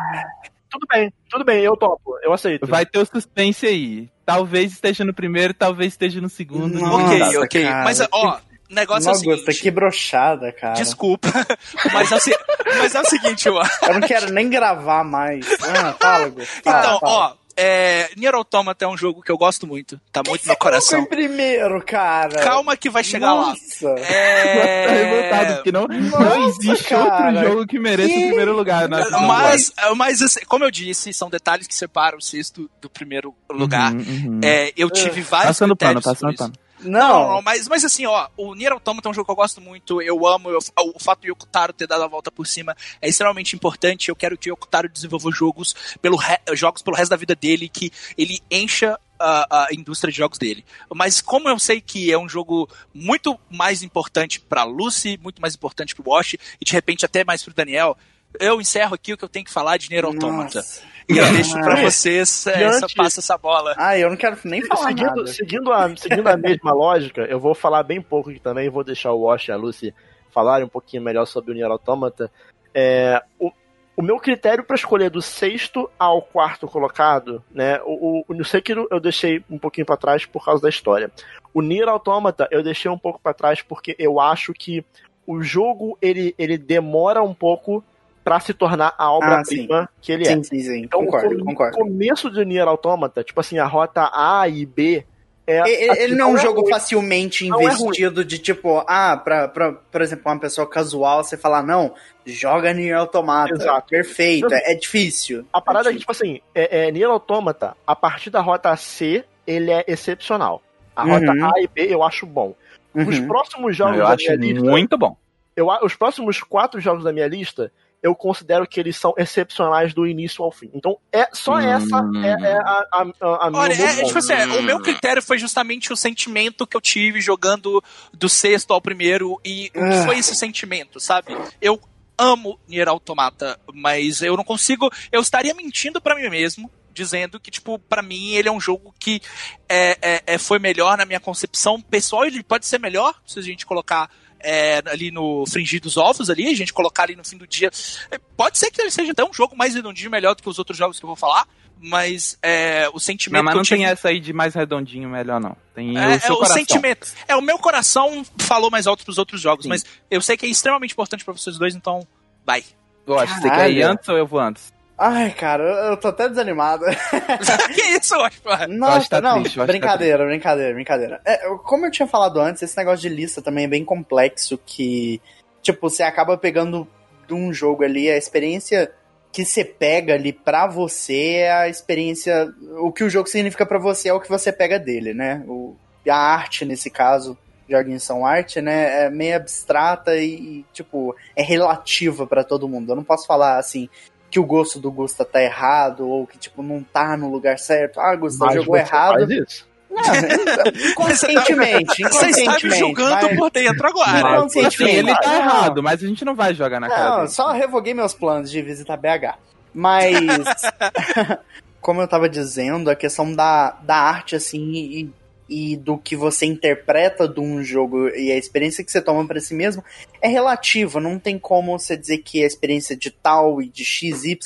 Speaker 1: Tudo bem, tudo bem, eu topo, eu aceito.
Speaker 5: Vai ter o suspense aí. Talvez esteja no primeiro, talvez esteja no segundo.
Speaker 4: Nossa,
Speaker 3: ok, ok.
Speaker 4: cara,
Speaker 3: mas, ó, o negócio é o seguinte.
Speaker 4: que brochada, cara.
Speaker 3: Desculpa, mas é, o, se- mas é o seguinte, ó.
Speaker 4: Eu não quero nem gravar mais. Ah, fala. Fala,
Speaker 3: Então,
Speaker 4: fala.
Speaker 3: ó, é, Nier Automata é um jogo que eu gosto muito. Tá muito no meu coração.
Speaker 4: Foi primeiro, cara.
Speaker 3: Calma que vai chegar
Speaker 4: Nossa.
Speaker 3: lá. É...
Speaker 5: Tá revoltado, porque não, não existe
Speaker 4: cara.
Speaker 5: outro jogo que mereça
Speaker 4: Que-
Speaker 5: o primeiro lugar. né?
Speaker 3: Mas, mas assim, como eu disse, são detalhes que separam o sexto do primeiro lugar.
Speaker 5: Uhum, uhum.
Speaker 3: É, eu tive vários
Speaker 5: Passando pano,
Speaker 3: critérios
Speaker 5: passando
Speaker 3: sobre isso.
Speaker 5: pano.
Speaker 3: Não,
Speaker 4: Não,
Speaker 3: não, mas, mas assim, ó, o Nier Automata é um jogo que eu gosto muito, eu amo, eu- o fato de Yokotaro ter dado a volta por cima é extremamente importante, eu quero que o Yokotaro desenvolva jogos pelo, re- jogos pelo resto da vida dele, que ele encha a, a indústria de jogos dele. Mas como eu sei que é um jogo muito mais importante pra Lucy, muito mais importante pro Wash, e de repente até mais pro Daniel, eu encerro aqui o que eu tenho que falar de Nier Automata.
Speaker 4: Nossa.
Speaker 3: E eu deixo pra vocês, é,
Speaker 1: Diante-
Speaker 3: essa, passa essa bola.
Speaker 4: Ah, eu não quero nem falar
Speaker 1: seguindo,
Speaker 4: nada.
Speaker 1: seguindo, a, seguindo a mesma lógica, eu vou falar bem pouco aqui também, vou deixar o Wash e a Lucy falarem um pouquinho melhor sobre o Nier Automata. É, o, o meu critério para escolher do sexto ao quarto colocado, né, o, o, o Sekiro eu deixei um pouquinho para trás por causa da história. O Nier Automata eu deixei um pouco para trás porque eu acho que o jogo ele, ele demora um pouco para se tornar a obra-prima que ele é.
Speaker 4: Sim, sim, sim.
Speaker 1: Então,
Speaker 4: concordo,
Speaker 1: o
Speaker 4: concordo.
Speaker 1: começo de Nier Automata, tipo assim, a rota A e B é.
Speaker 4: Ele,
Speaker 1: assim,
Speaker 4: ele não é um jogo
Speaker 1: ruim.
Speaker 4: facilmente
Speaker 1: é
Speaker 4: investido de tipo, ah, pra, pra, por exemplo, uma pessoa casual, você falar, não, joga Nier Automata.
Speaker 1: Exato.
Speaker 4: Perfeito. É, é difícil.
Speaker 1: A parada é que,
Speaker 4: é
Speaker 1: tipo assim, é, é, Nier Automata, a partir da rota C, ele é excepcional. A rota
Speaker 4: Uhum.
Speaker 1: A e B eu acho bom. Os
Speaker 4: Uhum.
Speaker 1: próximos jogos
Speaker 5: Eu
Speaker 1: da
Speaker 5: acho
Speaker 1: minha lista.
Speaker 5: muito bom.
Speaker 1: Eu, os próximos quatro jogos da minha lista, eu considero que eles são excepcionais do início ao fim. Então, é só
Speaker 5: Hum.
Speaker 1: essa é, é a, a, a, a minha-
Speaker 3: Olha,
Speaker 1: o meu
Speaker 3: é, tipo assim, é, o meu critério foi justamente o sentimento que eu tive jogando do sexto ao primeiro e o que foi esse sentimento, sabe? Eu amo Nier Automata, mas eu não consigo, eu estaria mentindo pra mim mesmo dizendo que tipo pra mim ele é um jogo que é, é, é, foi melhor na minha concepção pessoal, ele pode ser melhor se a gente colocar é, ali no fringir dos ovos ali, a gente colocar ali no fim do dia. É, Pode ser que ele seja até um jogo mais redondinho, melhor do que os outros jogos que eu vou falar, mas é, o sentimento
Speaker 5: Não, mas não
Speaker 3: tive...
Speaker 5: tem essa aí de mais redondinho melhor, não. Tem
Speaker 3: É,
Speaker 5: o seu
Speaker 3: é o sentimento. É, o meu coração falou mais alto pros outros jogos,
Speaker 5: Sim.
Speaker 3: mas eu sei que é extremamente importante pra vocês dois, então vai.
Speaker 5: Eu acho, você quer ir antes ou eu vou antes?
Speaker 4: Ai, cara, eu, tô até desanimado.
Speaker 3: que isso, Oscar?
Speaker 5: Eu acho que
Speaker 4: Nossa,
Speaker 5: tá
Speaker 4: não,
Speaker 5: triste, acho que tá
Speaker 4: brincadeira, brincadeira, brincadeira. É, como eu tinha falado antes, esse negócio de lista também é bem complexo, que, tipo, você acaba pegando de um jogo ali, a experiência que você pega ali pra você é a experiência, o que o jogo significa pra você é o que você pega dele, né? O, a arte, nesse caso, joguinhos são arte, né? É meio abstrata e, e, tipo, é relativa pra todo mundo. Eu não posso falar, assim, que o gosto do Gusta tá errado, ou que, tipo, não tá no lugar certo. Ah, Gusta,
Speaker 1: Mas
Speaker 4: jogou
Speaker 1: você
Speaker 4: errado.
Speaker 1: faz isso.
Speaker 4: Não, inconscientemente,
Speaker 3: Você está me
Speaker 4: inconscientemente.
Speaker 3: julgando
Speaker 4: mas-
Speaker 3: por dentro agora.
Speaker 5: Assim,
Speaker 4: Inconscientemente.
Speaker 5: ele tá
Speaker 4: Não.
Speaker 5: errado, mas a gente não vai jogar na cara
Speaker 4: Não,
Speaker 5: dele.
Speaker 4: só revoguei meus planos de visitar BH. Mas, como eu tava dizendo, a questão da, da arte, assim, e, e do que você interpreta de um jogo e a experiência que você toma pra si mesmo é relativa. Não tem como você dizer que a experiência de tal e de XY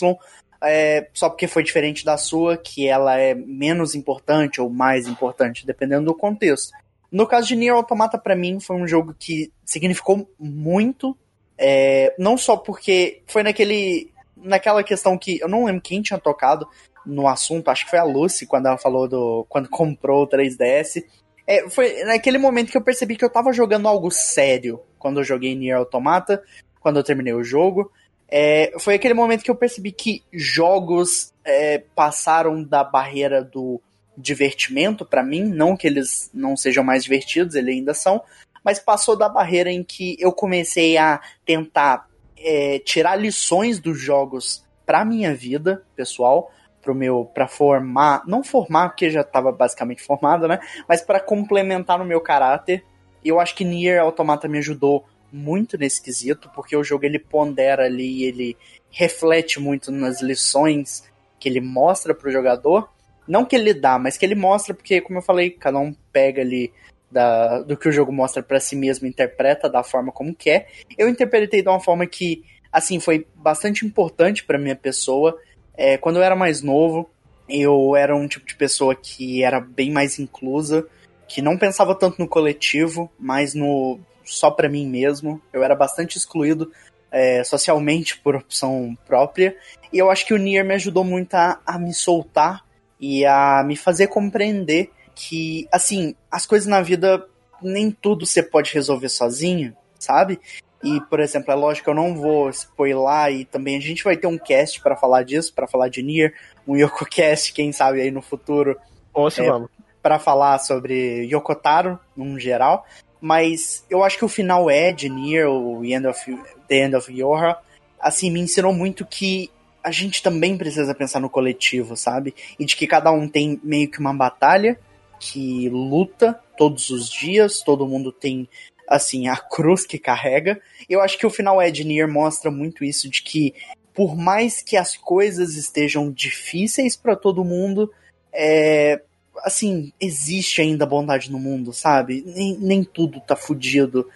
Speaker 4: é só porque foi diferente da sua, que ela é menos importante ou mais importante, dependendo do contexto. No caso de Nier Automata, pra mim, foi um jogo que significou muito é, não só porque foi naquele. naquela questão que. Eu não lembro quem tinha tocado no assunto, acho que foi a Lucy, quando ela falou do. quando comprou o 3DS. É, foi naquele momento que eu percebi que eu tava jogando algo sério quando eu joguei Nier Automata, quando eu terminei o jogo. É, foi aquele momento que eu percebi que jogos é, passaram da barreira do divertimento pra mim, não que eles não sejam mais divertidos, eles ainda são, mas passou da barreira em que eu comecei a tentar é, tirar lições dos jogos pra minha vida pessoal, pro meu para formar, não formar porque já estava basicamente formado, né, mas para complementar no meu caráter. Eu acho que Nier Automata me ajudou muito nesse quesito, porque o jogo ele pondera ali, ele reflete muito nas lições que ele mostra pro jogador, não que ele dá, mas que ele mostra porque como eu falei, cada um pega ali da, do que o jogo mostra para si mesmo, interpreta da forma como quer. Eu interpretei de uma forma que, assim, foi bastante importante para minha pessoa. É, quando eu era mais novo, eu era um tipo de pessoa que era bem mais inclusa, que não pensava tanto no coletivo, mas no só para mim mesmo. Eu era bastante excluído é, socialmente por opção própria. E eu acho que o Nier me ajudou muito a, a me soltar e a me fazer compreender que, assim, as coisas na vida, nem tudo você pode resolver sozinho, sabe? E, por exemplo, é lógico que eu não vou spoiler e também a gente vai ter um cast para falar disso, para falar de Nier, um YokoCast, quem sabe aí no futuro.
Speaker 1: Ou se
Speaker 4: É.
Speaker 1: vamos.
Speaker 4: Para falar sobre Yokotaro, num geral. Mas eu acho que o final é de Nier, o End of, The End of Yorha, assim, me ensinou muito que a gente também precisa pensar no coletivo, sabe? E de que cada um tem meio que uma batalha que luta todos os dias, todo mundo tem, assim, a cruz que carrega. Eu acho que o final Nier mostra muito isso, de que por mais que as coisas estejam difíceis para todo mundo, é, assim, existe ainda bondade no mundo, sabe? Nem, nem tudo tá fudido.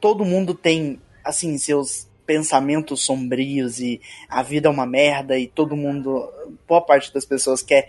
Speaker 4: Todo mundo tem, assim, seus pensamentos sombrios e a vida é uma merda e todo mundo, boa parte das pessoas quer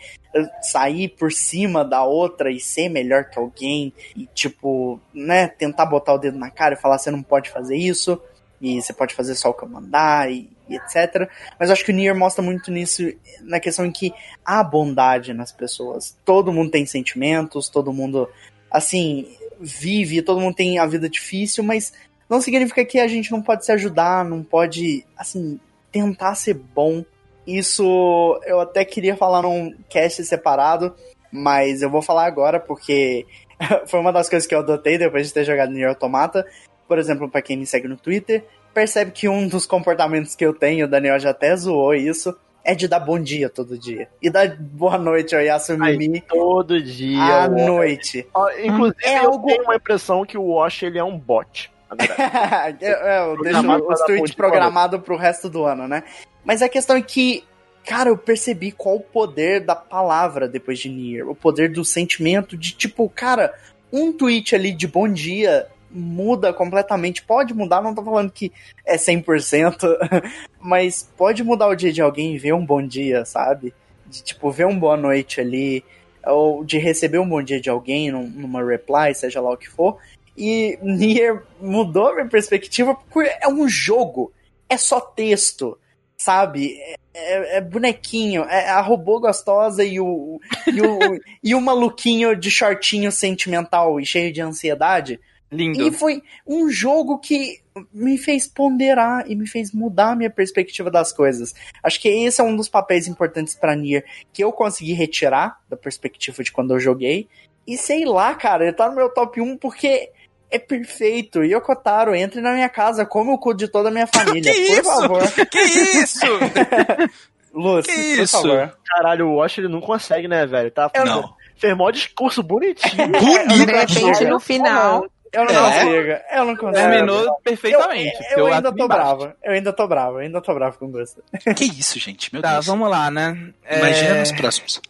Speaker 4: sair por cima da outra e ser melhor que alguém e, tipo, né, tentar botar o dedo na cara e falar você não pode fazer isso e você pode fazer só o que eu mandar e, e etc. Mas acho que o Nier mostra muito nisso, na questão em que há bondade nas pessoas. Todo mundo tem sentimentos, todo mundo, assim, vive, todo mundo tem a vida difícil, mas não significa que a gente não pode se ajudar, não pode, assim, tentar ser bom. Isso eu até queria falar num cast separado, mas eu vou falar agora porque foi uma das coisas que eu adotei depois de ter jogado Nier Automata. Por exemplo, pra quem me segue no Twitter, percebe que um dos comportamentos que eu tenho, o Daniel já até zoou isso, é de dar bom dia todo dia. E dar boa noite ao Yasumimi
Speaker 1: Todo dia.
Speaker 4: à noite.
Speaker 1: Inclusive,
Speaker 4: É
Speaker 1: eu
Speaker 4: algo-
Speaker 1: tenho uma impressão que o Wash ele é um bot.
Speaker 4: É, é, eu deixo os tweets
Speaker 1: ponte de
Speaker 4: programado pro resto do ano, né? Mas a questão é que, cara, eu percebi qual o poder da palavra depois de Nier. O poder do sentimento de, tipo, cara, um tweet ali de bom dia muda completamente. Pode mudar, não tô falando que é 100%, mas pode mudar o dia de alguém e ver um bom dia, sabe? De, tipo, ver um boa noite ali, ou de receber um bom dia de alguém num- numa reply, seja lá o que for. E Nier mudou a minha perspectiva porque é um jogo, é só texto, sabe? É, é- é bonequinho, é a robô gostosa e o, e o, e o maluquinho de shortinho sentimental e cheio de ansiedade.
Speaker 5: Lindo.
Speaker 4: E foi um jogo que me fez ponderar e me fez mudar a minha perspectiva das coisas. Acho que esse é um dos papéis importantes pra Nier que eu consegui retirar da perspectiva de quando eu joguei. E sei lá, cara, ele tá no meu top 1 porque é perfeito. Yokotaro, entre na minha casa, come o cu de toda a minha família,
Speaker 3: Que
Speaker 4: por
Speaker 3: isso?
Speaker 4: favor.
Speaker 3: Que isso?
Speaker 4: Lúcio,
Speaker 3: Que
Speaker 4: por
Speaker 3: isso?
Speaker 4: favor.
Speaker 1: Caralho, o Wash ele não consegue, né, velho? Tá,
Speaker 3: Não.
Speaker 1: Fez mó discurso bonitinho.
Speaker 2: De
Speaker 3: Bonito.
Speaker 2: repente, no final.
Speaker 4: Eu não
Speaker 3: É?
Speaker 4: consigo, eu não consigo.
Speaker 5: Terminou perfeitamente.
Speaker 4: Eu, eu
Speaker 5: eu
Speaker 4: ainda tô bravo, eu ainda tô bravo, eu ainda tô bravo com o Gusta.
Speaker 3: Que isso, gente? Meu
Speaker 5: Tá,
Speaker 3: Deus.
Speaker 5: vamos lá, né?
Speaker 3: Imagina
Speaker 5: É,
Speaker 3: nos próximos.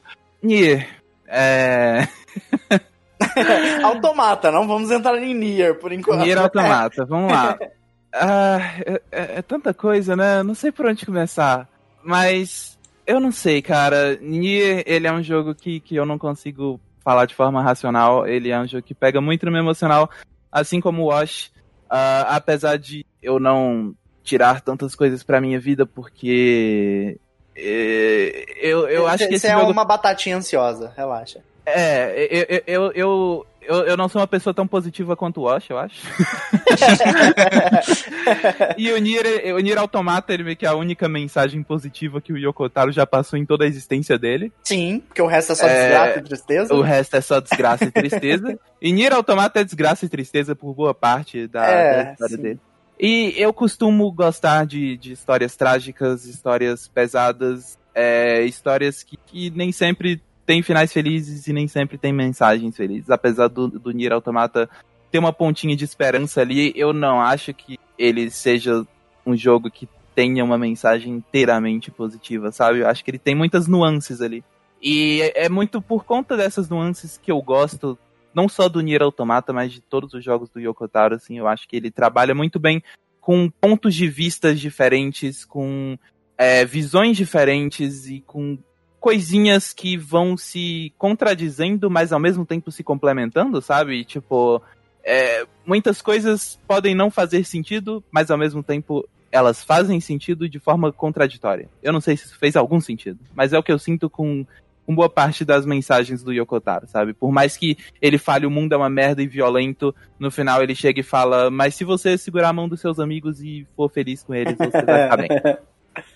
Speaker 5: Nier. É...
Speaker 4: Automata, não vamos entrar em Nier por enquanto.
Speaker 5: Nier Automata, vamos lá. Ah, é, é- é tanta coisa, né? Não sei por onde começar. Mas eu não sei, cara. Nier, ele é um jogo que, que eu não consigo falar de forma racional. Ele é um jogo que pega muito no meu emocional, assim como o Wash. Ah, apesar de eu não tirar tantas coisas pra minha vida, porque eh, eu, eu acho que esse
Speaker 4: Você é
Speaker 5: jogo
Speaker 4: uma batatinha ansiosa, relaxa.
Speaker 5: É, eu, eu, eu, eu, não sou uma pessoa tão positiva quanto o Wash, eu acho. e o Nier, o Nier Automata, ele meio que é a única mensagem positiva que o Yokotaro já passou em toda a existência dele.
Speaker 4: Sim, porque o resto é só
Speaker 5: É,
Speaker 4: desgraça e tristeza.
Speaker 5: O resto é só desgraça e tristeza. e Nier Automata é desgraça e tristeza por boa parte da,
Speaker 4: É,
Speaker 5: da história
Speaker 4: sim.
Speaker 5: dele. E eu costumo gostar de, de histórias trágicas, histórias pesadas, é, histórias que, que nem sempre têm finais felizes e nem sempre têm mensagens felizes. Apesar do, do Nier Automata ter uma pontinha de esperança ali, eu não acho que ele seja um jogo que tenha uma mensagem inteiramente positiva, sabe? Eu acho que ele tem muitas nuances ali. E é é muito por conta dessas nuances que eu gosto, não só do Nier Automata, mas de todos os jogos do Yokotaro, assim, eu acho que ele trabalha muito bem com pontos de vistas diferentes, com é, visões diferentes e com coisinhas que vão se contradizendo, mas ao mesmo tempo se complementando, sabe? Tipo, é, muitas coisas podem não fazer sentido, mas ao mesmo tempo elas fazem sentido de forma contraditória. Eu não sei se isso fez algum sentido, mas é o que eu sinto com com boa parte das mensagens do Yokotaro, sabe? Por mais que ele fale o mundo é uma merda e violento, no final ele chega e fala, mas se você segurar a mão dos seus amigos e for feliz com eles, você vai ficar bem.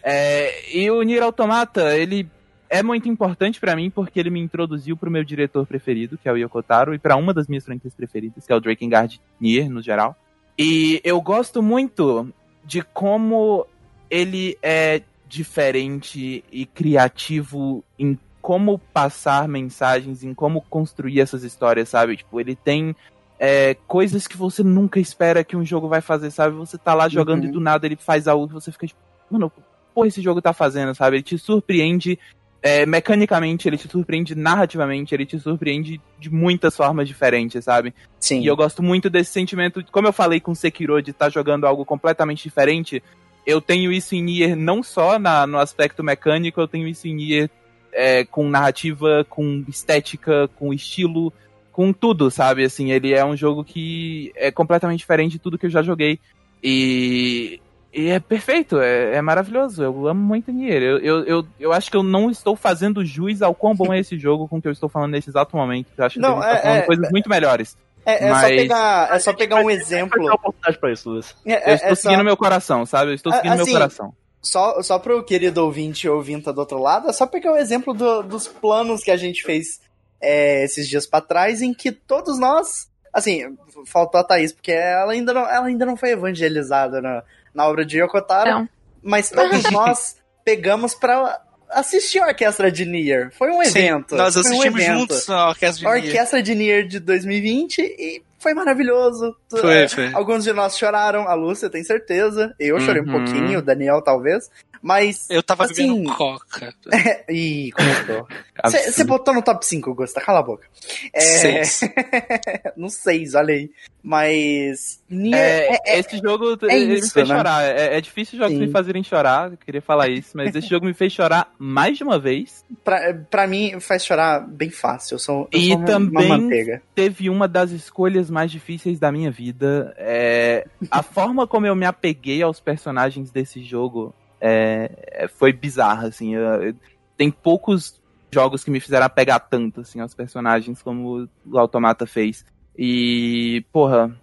Speaker 5: É, e o Nier Automata, ele é muito importante para mim porque ele me introduziu pro meu diretor preferido, que é o Yokotaro, e para uma das minhas franquias preferidas, que é o Drakengard Nier, no geral. E eu gosto muito de como ele é diferente e criativo em como passar mensagens, em como construir essas histórias, sabe? Tipo, ele tem é, coisas que você nunca espera que um jogo vai fazer, sabe? Você tá lá jogando uhum. e do nada ele faz algo que você fica tipo, mano, porra esse jogo tá fazendo, sabe? Ele te surpreende é, mecanicamente, ele te surpreende narrativamente, ele te surpreende de muitas formas diferentes, sabe?
Speaker 4: Sim.
Speaker 5: E eu gosto muito desse sentimento, como eu falei com Sekiro, de estar tá jogando algo completamente diferente, eu tenho isso em Nier não só na, no aspecto mecânico, eu tenho isso em Nier é, com narrativa, com estética, com estilo, com tudo, sabe? Assim, ele é um jogo que é completamente diferente de tudo que eu já joguei. E e é perfeito, é, é, maravilhoso. Eu amo muito Nier. Eu, eu, eu, eu, acho que eu não estou fazendo jus ao quão bom é esse jogo com que eu estou falando nesse exato momento. Eu acho que
Speaker 4: não,
Speaker 5: é, falando é, coisas muito melhores.
Speaker 4: É, é Mas... só pegar, é só pegar um exemplo.
Speaker 1: Pra isso, Luiz.
Speaker 5: É, eu estou seguindo só... meu coração, sabe? Eu estou seguindo assim, meu coração.
Speaker 4: Só, só pro querido ouvinte ou ouvinta do outro lado, é só pegar o um exemplo do, dos planos que a gente fez esses dias para trás, em que todos nós. Assim, faltou a Thaís, porque ela ainda não, ela ainda não foi evangelizada, né? Na obra de Yokotaro. Não. Mas todos nós pegamos pra assistir a Orquestra de Nier. Foi um evento. Sim,
Speaker 3: nós assistimos
Speaker 4: um
Speaker 3: juntos a Orquestra de
Speaker 4: Nier. Orquestra de Nier de 2020 e foi maravilhoso.
Speaker 3: Foi, é, foi.
Speaker 4: Alguns de nós choraram, a Lúcia tem certeza. Eu chorei uhum. um pouquinho, o Daniel talvez. Mas.
Speaker 3: Eu tava
Speaker 4: assim,
Speaker 3: bebendo coca.
Speaker 4: É, ih, comentou. Você botou no top 5, Gusta, cala a boca.
Speaker 3: É, seis.
Speaker 4: no 6, olha aí. Mas.
Speaker 5: É, é, é, esse jogo é ele isso, me fez né? chorar. É, é difícil jogos Sim. me fazerem chorar, eu queria falar isso, mas esse jogo me fez chorar mais de uma vez.
Speaker 4: Pra, pra mim, faz chorar bem fácil. Eu sou, eu
Speaker 5: e
Speaker 4: sou uma,
Speaker 5: também
Speaker 4: uma manteiga.
Speaker 5: teve uma das escolhas mais difíceis da minha vida. É, a forma como eu me apeguei aos personagens desse jogo é, é, foi bizarra, assim. Eu, tem poucos jogos que me fizeram pegar tanto, assim, aos personagens como o Automata fez. E, porra,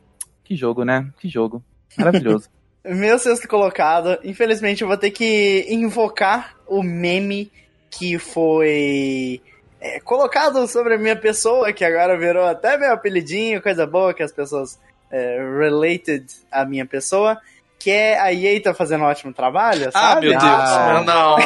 Speaker 5: que jogo, né? Que jogo. Maravilhoso.
Speaker 4: Meu sexto colocado, infelizmente eu vou ter que invocar o meme que foi é, colocado sobre a minha pessoa, que agora virou até meu apelidinho, coisa boa que as pessoas é, related à minha pessoa que é a EA tá fazendo um ótimo trabalho,
Speaker 3: ah,
Speaker 4: sabe?
Speaker 3: meu Deus. Ah, não,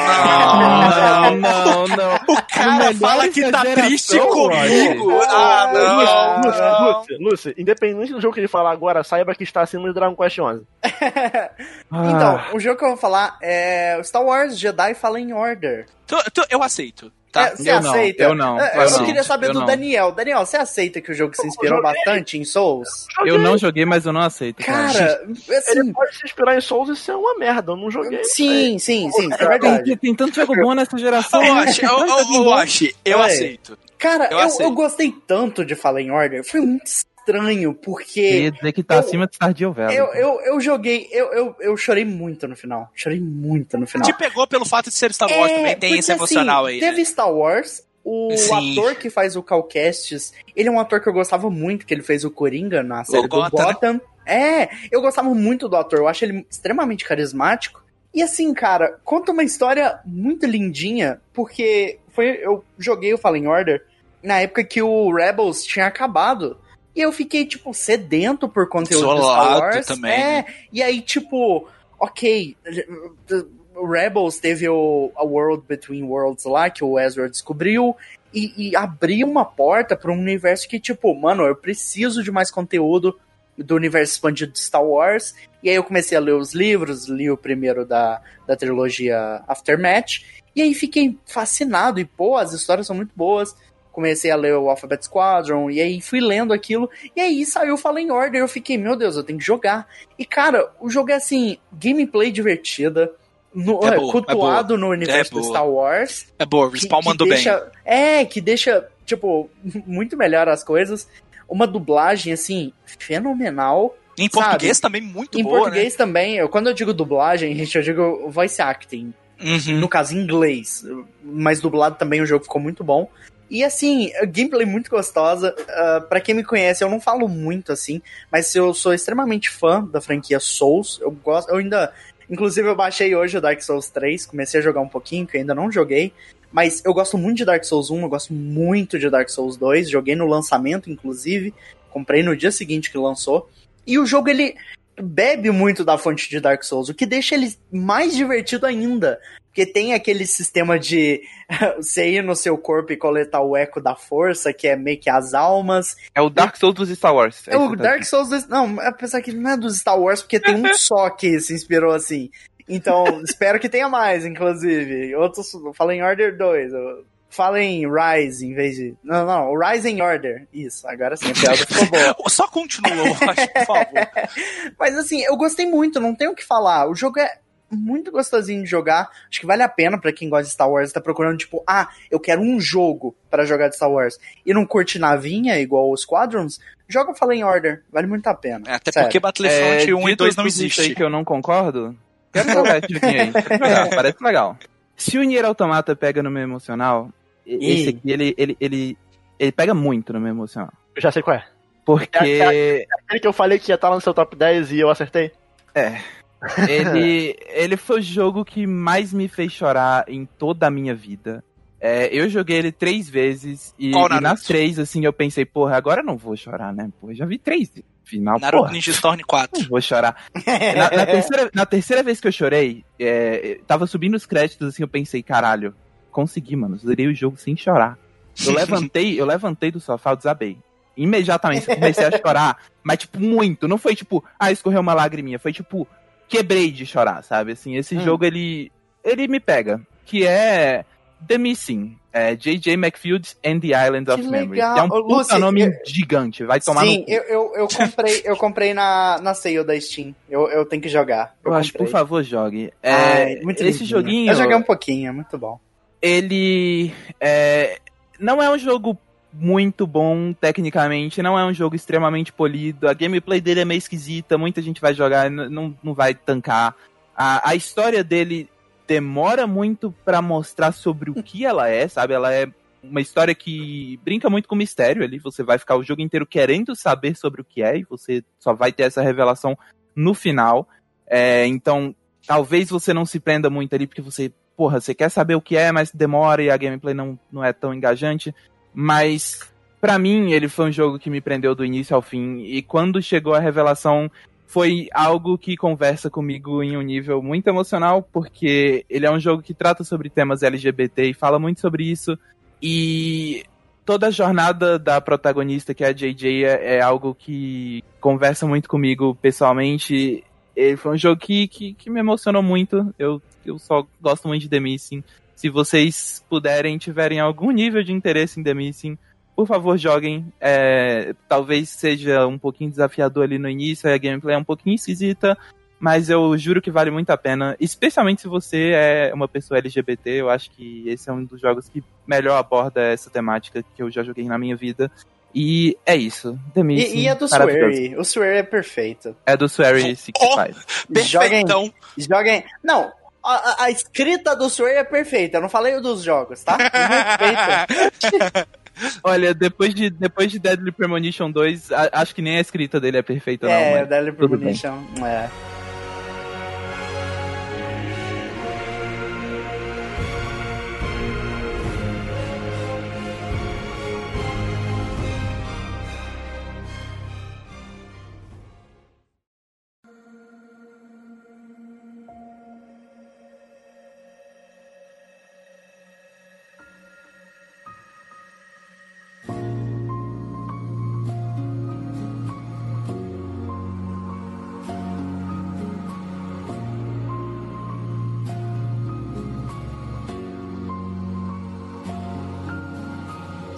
Speaker 5: não, não, não,
Speaker 3: O cara fala que tá triste comigo. Ah, não.
Speaker 1: Lúcio, Lúcio, Lúcio, independente do jogo que ele falar agora, saiba que está acima de Dragon Quest 11.
Speaker 4: então, o jogo que eu vou falar é Star Wars Jedi Fallen Order.
Speaker 3: Tu, tu, eu aceito. Tá.
Speaker 4: É, você eu aceita?
Speaker 5: Não, eu não.
Speaker 4: É, eu, eu não. queria saber eu do não. Daniel. Daniel, você aceita que o jogo se inspirou bastante em Souls?
Speaker 5: Eu não joguei, mas eu não aceito.
Speaker 4: Cara, cara
Speaker 1: assim, ele pode se inspirar em Souls e ser uma merda. Eu não joguei.
Speaker 4: Sim, sim, sim. É.
Speaker 5: Tem, tem tanto jogo bom nessa geração.
Speaker 3: Eu acho, eu, eu, eu, eu aceito.
Speaker 4: Cara, eu, eu, eu, gostei tanto de Fallen Order. Foi muito estranho, porque.
Speaker 5: Queria dizer que tá eu, acima de Stardew Valley.
Speaker 4: Eu, eu, eu joguei, eu, eu, eu chorei muito no final. Chorei muito no final.
Speaker 3: Te pegou pelo fato de ser Star Wars é, também, tem esse emocional
Speaker 4: assim,
Speaker 3: aí.
Speaker 4: Teve né? Star Wars, o Sim. ator que faz o Calcastes, ele é um ator que eu gostava muito, que ele fez o Coringa na série o do Gotham. Gotham. Né? É, eu gostava muito do ator, eu acho ele extremamente carismático. E assim, cara, conta uma história muito lindinha, porque foi eu joguei o Fallen Order na época que o Rebels tinha acabado. E eu fiquei, tipo, sedento por conteúdo Isolado do Star Wars.
Speaker 3: Também,
Speaker 4: é,
Speaker 3: né?
Speaker 4: e aí, tipo, ok, Rebels teve o A World Between Worlds lá, que o Ezra descobriu, e, e abriu uma porta para um universo que, tipo, mano, eu preciso de mais conteúdo do universo expandido de Star Wars. E aí eu comecei a ler os livros, li o primeiro da, da trilogia Aftermath, e aí fiquei fascinado, e pô, as histórias são muito boas comecei a ler o Alphabet Squadron, e aí fui lendo aquilo, e aí saiu Fallen Order, eu fiquei, meu Deus, eu tenho que jogar. E cara, o jogo é assim, gameplay divertida, no, é, boa, cultuado é no universo é Star Wars.
Speaker 3: É boa, o Respawn mandou
Speaker 4: deixa,
Speaker 3: bem.
Speaker 4: É, que deixa, tipo, muito melhor as coisas. Uma dublagem, assim, fenomenal.
Speaker 3: Em português sabe? também muito
Speaker 4: em
Speaker 3: boa,
Speaker 4: Em português
Speaker 3: né?
Speaker 4: também. Eu, quando eu digo dublagem, gente, eu digo voice acting.
Speaker 3: Uhum.
Speaker 4: no caso em inglês, mas dublado também o jogo ficou muito bom. E assim, a gameplay muito gostosa. Uh, para quem me conhece, eu não falo muito assim, mas eu sou extremamente fã da franquia Souls. Eu gosto, eu ainda, inclusive eu baixei hoje o Dark Souls 3, comecei a jogar um pouquinho, que eu ainda não joguei, mas eu gosto muito de Dark Souls 1, eu gosto muito de Dark Souls 2, joguei no lançamento inclusive, comprei no dia seguinte que lançou. E o jogo ele bebe muito da fonte de Dark Souls, o que deixa ele mais divertido ainda. Porque tem aquele sistema de você ir no seu corpo e coletar o eco da força, que é meio que as almas.
Speaker 5: É o Dark Souls dos Star Wars.
Speaker 4: É o Dark Souls dos... Não, apesar que não é dos Star Wars, porque tem um só que se inspirou assim. Então, espero que tenha mais, inclusive. Outros. Fala em Order 2. Fala em Rise em vez de. Não, não, o Rise in Order. Isso, agora sim, a piada ficou boa.
Speaker 3: Só continua, eu acho, por favor.
Speaker 4: Mas assim, eu gostei muito, não tenho o que falar. O jogo é muito gostosinho de jogar. Acho que vale a pena para quem gosta de Star Wars, tá procurando tipo, ah, eu quero um jogo para jogar de Star Wars e não curte navinha igual os Squadrons, joga Fallen Order, vale muito a pena.
Speaker 3: É, até
Speaker 4: Sério.
Speaker 3: porque Battlefront
Speaker 5: É,
Speaker 3: 1 e
Speaker 5: dito
Speaker 3: 2 não existe.
Speaker 5: aí que eu não concordo. Quero jogar esse aí. Parece legal. Se o Nier Automata pega no meu emocional, e- esse aqui, ele, ele, ele, ele pega muito no meu emocional.
Speaker 1: Eu já sei qual é.
Speaker 5: Porque
Speaker 1: Aquele que eu falei que ia estar no seu top 10 e eu acertei.
Speaker 5: Ele, ele foi o jogo que mais me fez chorar em toda a minha vida. É, eu joguei ele três vezes e, e nas três, assim, eu pensei, porra, agora eu não vou chorar, né? Porra, já vi três. Final,
Speaker 3: Naruto
Speaker 5: porra,
Speaker 3: Ninja Storm 4.
Speaker 5: não vou chorar. Na, na terceira, na terceira vez que eu chorei, é, tava subindo os créditos, assim, eu pensei, caralho, consegui, mano, zerei o jogo sem chorar. Eu levantei, eu levantei do sofá, eu desabei. Imediatamente comecei a chorar, mas tipo, muito. Não foi tipo, ah, escorreu uma lagriminha. Foi tipo, quebrei de chorar, sabe? Assim, esse
Speaker 4: Hum.
Speaker 5: jogo, ele, ele me pega. Que é The Missing. É J.J. McField and the Island of
Speaker 4: Que
Speaker 5: Memory.
Speaker 4: legal.
Speaker 5: Que é um
Speaker 4: Ô,
Speaker 5: puta
Speaker 4: Lucy,
Speaker 5: nome
Speaker 4: eu-
Speaker 5: gigante. Vai tomar
Speaker 4: Sim,
Speaker 5: no
Speaker 4: eu, eu, eu comprei, eu comprei na, na sale da Steam. Eu, eu tenho que jogar. Eu,
Speaker 5: Eu acho, por favor, jogue. É,
Speaker 4: Ai, muito
Speaker 5: esse
Speaker 4: lindinho.
Speaker 5: joguinho,
Speaker 4: Eu joguei um pouquinho, é muito bom.
Speaker 5: ele é, não é um jogo muito bom tecnicamente, não é um jogo extremamente polido, a gameplay dele é meio esquisita, muita gente vai jogar e não, não vai tancar. A, a história dele demora muito pra mostrar sobre o que ela é, sabe? Ela é uma história que brinca muito com mistério ali, você vai ficar o jogo inteiro querendo saber sobre o que é e você só vai ter essa revelação no final. É, então, talvez você não se prenda muito ali porque você, porra, você quer saber o que é, mas demora e a gameplay não, não é tão engajante. Mas, pra mim, ele foi um jogo que me prendeu do início ao fim. E quando chegou a revelação, foi algo que conversa comigo em um nível muito emocional, porque ele é um jogo que trata sobre temas LGBT e fala muito sobre isso. E toda a jornada da protagonista, que é a JJ, é, é algo que conversa muito comigo pessoalmente. Ele foi um jogo que, que, que me emocionou muito. Eu, eu só gosto muito de The Missing. Se vocês puderem, tiverem algum nível de interesse em The Missing, por favor, joguem. É, talvez seja um pouquinho desafiador ali no início, a gameplay é um pouquinho esquisita, mas eu juro que vale muito a pena. Especialmente se você é uma pessoa LGBT, eu acho que esse é um dos jogos que melhor aborda essa temática que eu já joguei na minha vida. E é isso. The Missing,
Speaker 4: E, e é do. Swery. O Swery é perfeito.
Speaker 5: É do Swery 65.
Speaker 4: Joguem,
Speaker 3: Perfeitão.
Speaker 4: joguem. Não, a, a- a escrita do Swery é perfeita. Eu não falei dos jogos, tá?
Speaker 5: Olha, depois de, depois de Deadly Premonition 2, a- acho que nem a escrita dele é perfeita, não.
Speaker 4: é, Deadly. Premonition. É.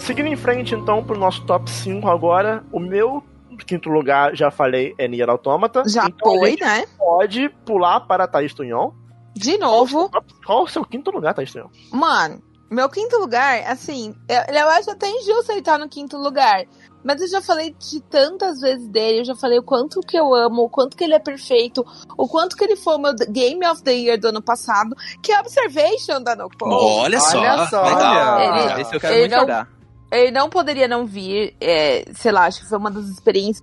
Speaker 1: Seguindo em frente, então, pro nosso top 5 agora, o meu quinto lugar, já falei, é Nier Automata.
Speaker 2: Já
Speaker 1: então, a
Speaker 2: foi,
Speaker 1: gente
Speaker 2: né?
Speaker 1: pode pular para Thaís Tunhon.
Speaker 2: De novo.
Speaker 1: Qual o seu quinto lugar, Thaís Tunhon?
Speaker 2: Mano, meu quinto lugar, assim, eu, eu acho até injusto ele estar no quinto lugar. Mas eu já falei de tantas vezes dele, eu já falei o quanto que eu amo, o quanto que ele é perfeito, o quanto que ele foi o meu Game of the Year do ano passado, que é Observation da No Code.
Speaker 3: Olha só,
Speaker 4: Olha só.
Speaker 3: legal.
Speaker 2: Ele-
Speaker 5: Esse eu quero
Speaker 2: ele
Speaker 5: muito jogar.
Speaker 2: Ele não poderia não vir, é, sei lá, acho que foi uma das experiências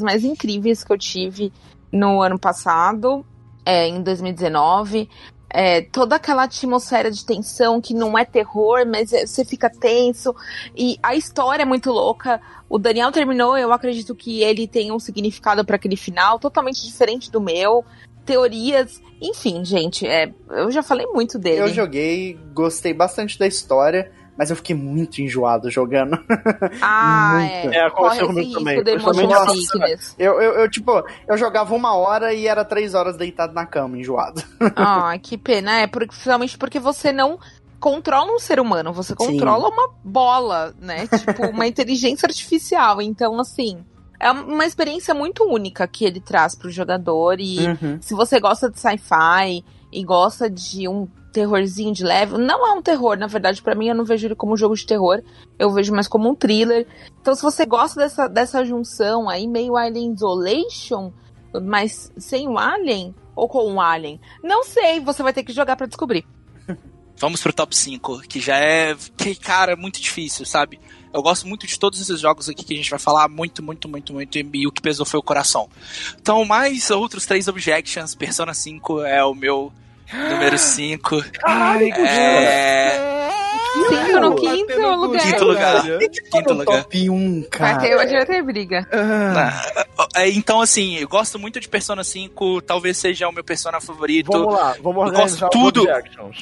Speaker 2: mais incríveis que eu tive no ano passado, é, em 2019. É, toda aquela atmosfera de tensão que não é terror, mas é- você fica tenso. E a história é muito louca. O Daniel terminou, eu acredito que ele tem um significado para aquele final totalmente diferente do meu. Teorias, enfim, gente, é, eu já falei muito dele.
Speaker 4: Eu joguei, gostei bastante da história, mas eu fiquei muito enjoado jogando.
Speaker 2: Ah,
Speaker 4: Muito.
Speaker 2: é.
Speaker 1: É, aconteceu comigo também.
Speaker 2: do
Speaker 1: Principalmente
Speaker 2: sickness.
Speaker 4: Eu, eu, eu, tipo, eu jogava uma hora e era três horas deitado na cama, enjoado.
Speaker 2: Ah, que pena. É, porque, principalmente porque você não controla um ser humano, você controla uma bola, né? Tipo, uma inteligência artificial. Então, assim, é uma experiência muito única que ele traz pro jogador. E
Speaker 4: Uhum.
Speaker 2: se você gosta de sci-fi e gosta de um terrorzinho de leve, não é um terror, na verdade, pra mim eu não vejo ele como um jogo de terror, eu vejo mais como um thriller. Então, se você gosta dessa, dessa junção aí, meio Alien Isolation, mas sem o Alien ou com o Alien, não sei, você vai ter que jogar pra descobrir.
Speaker 3: Vamos pro top 5, que já é, que, cara, é muito difícil, sabe? Eu gosto muito de todos esses jogos aqui que a gente vai falar, muito, muito, muito, muito, e o que pesou foi o coração. Então, mais outros três objections, Persona 5 é o meu número 5.
Speaker 5: Ai,
Speaker 3: É...
Speaker 2: Cinco no quinto lugar.
Speaker 3: Quinto lugar. Quinto lugar.
Speaker 4: Top 1,
Speaker 2: Vai
Speaker 4: cara.
Speaker 2: ter, vai ter briga.
Speaker 3: É, Então, assim, eu gosto muito de Persona 5, talvez seja o meu Persona favorito.
Speaker 1: Vamos lá, vamos organizar os
Speaker 3: tudo.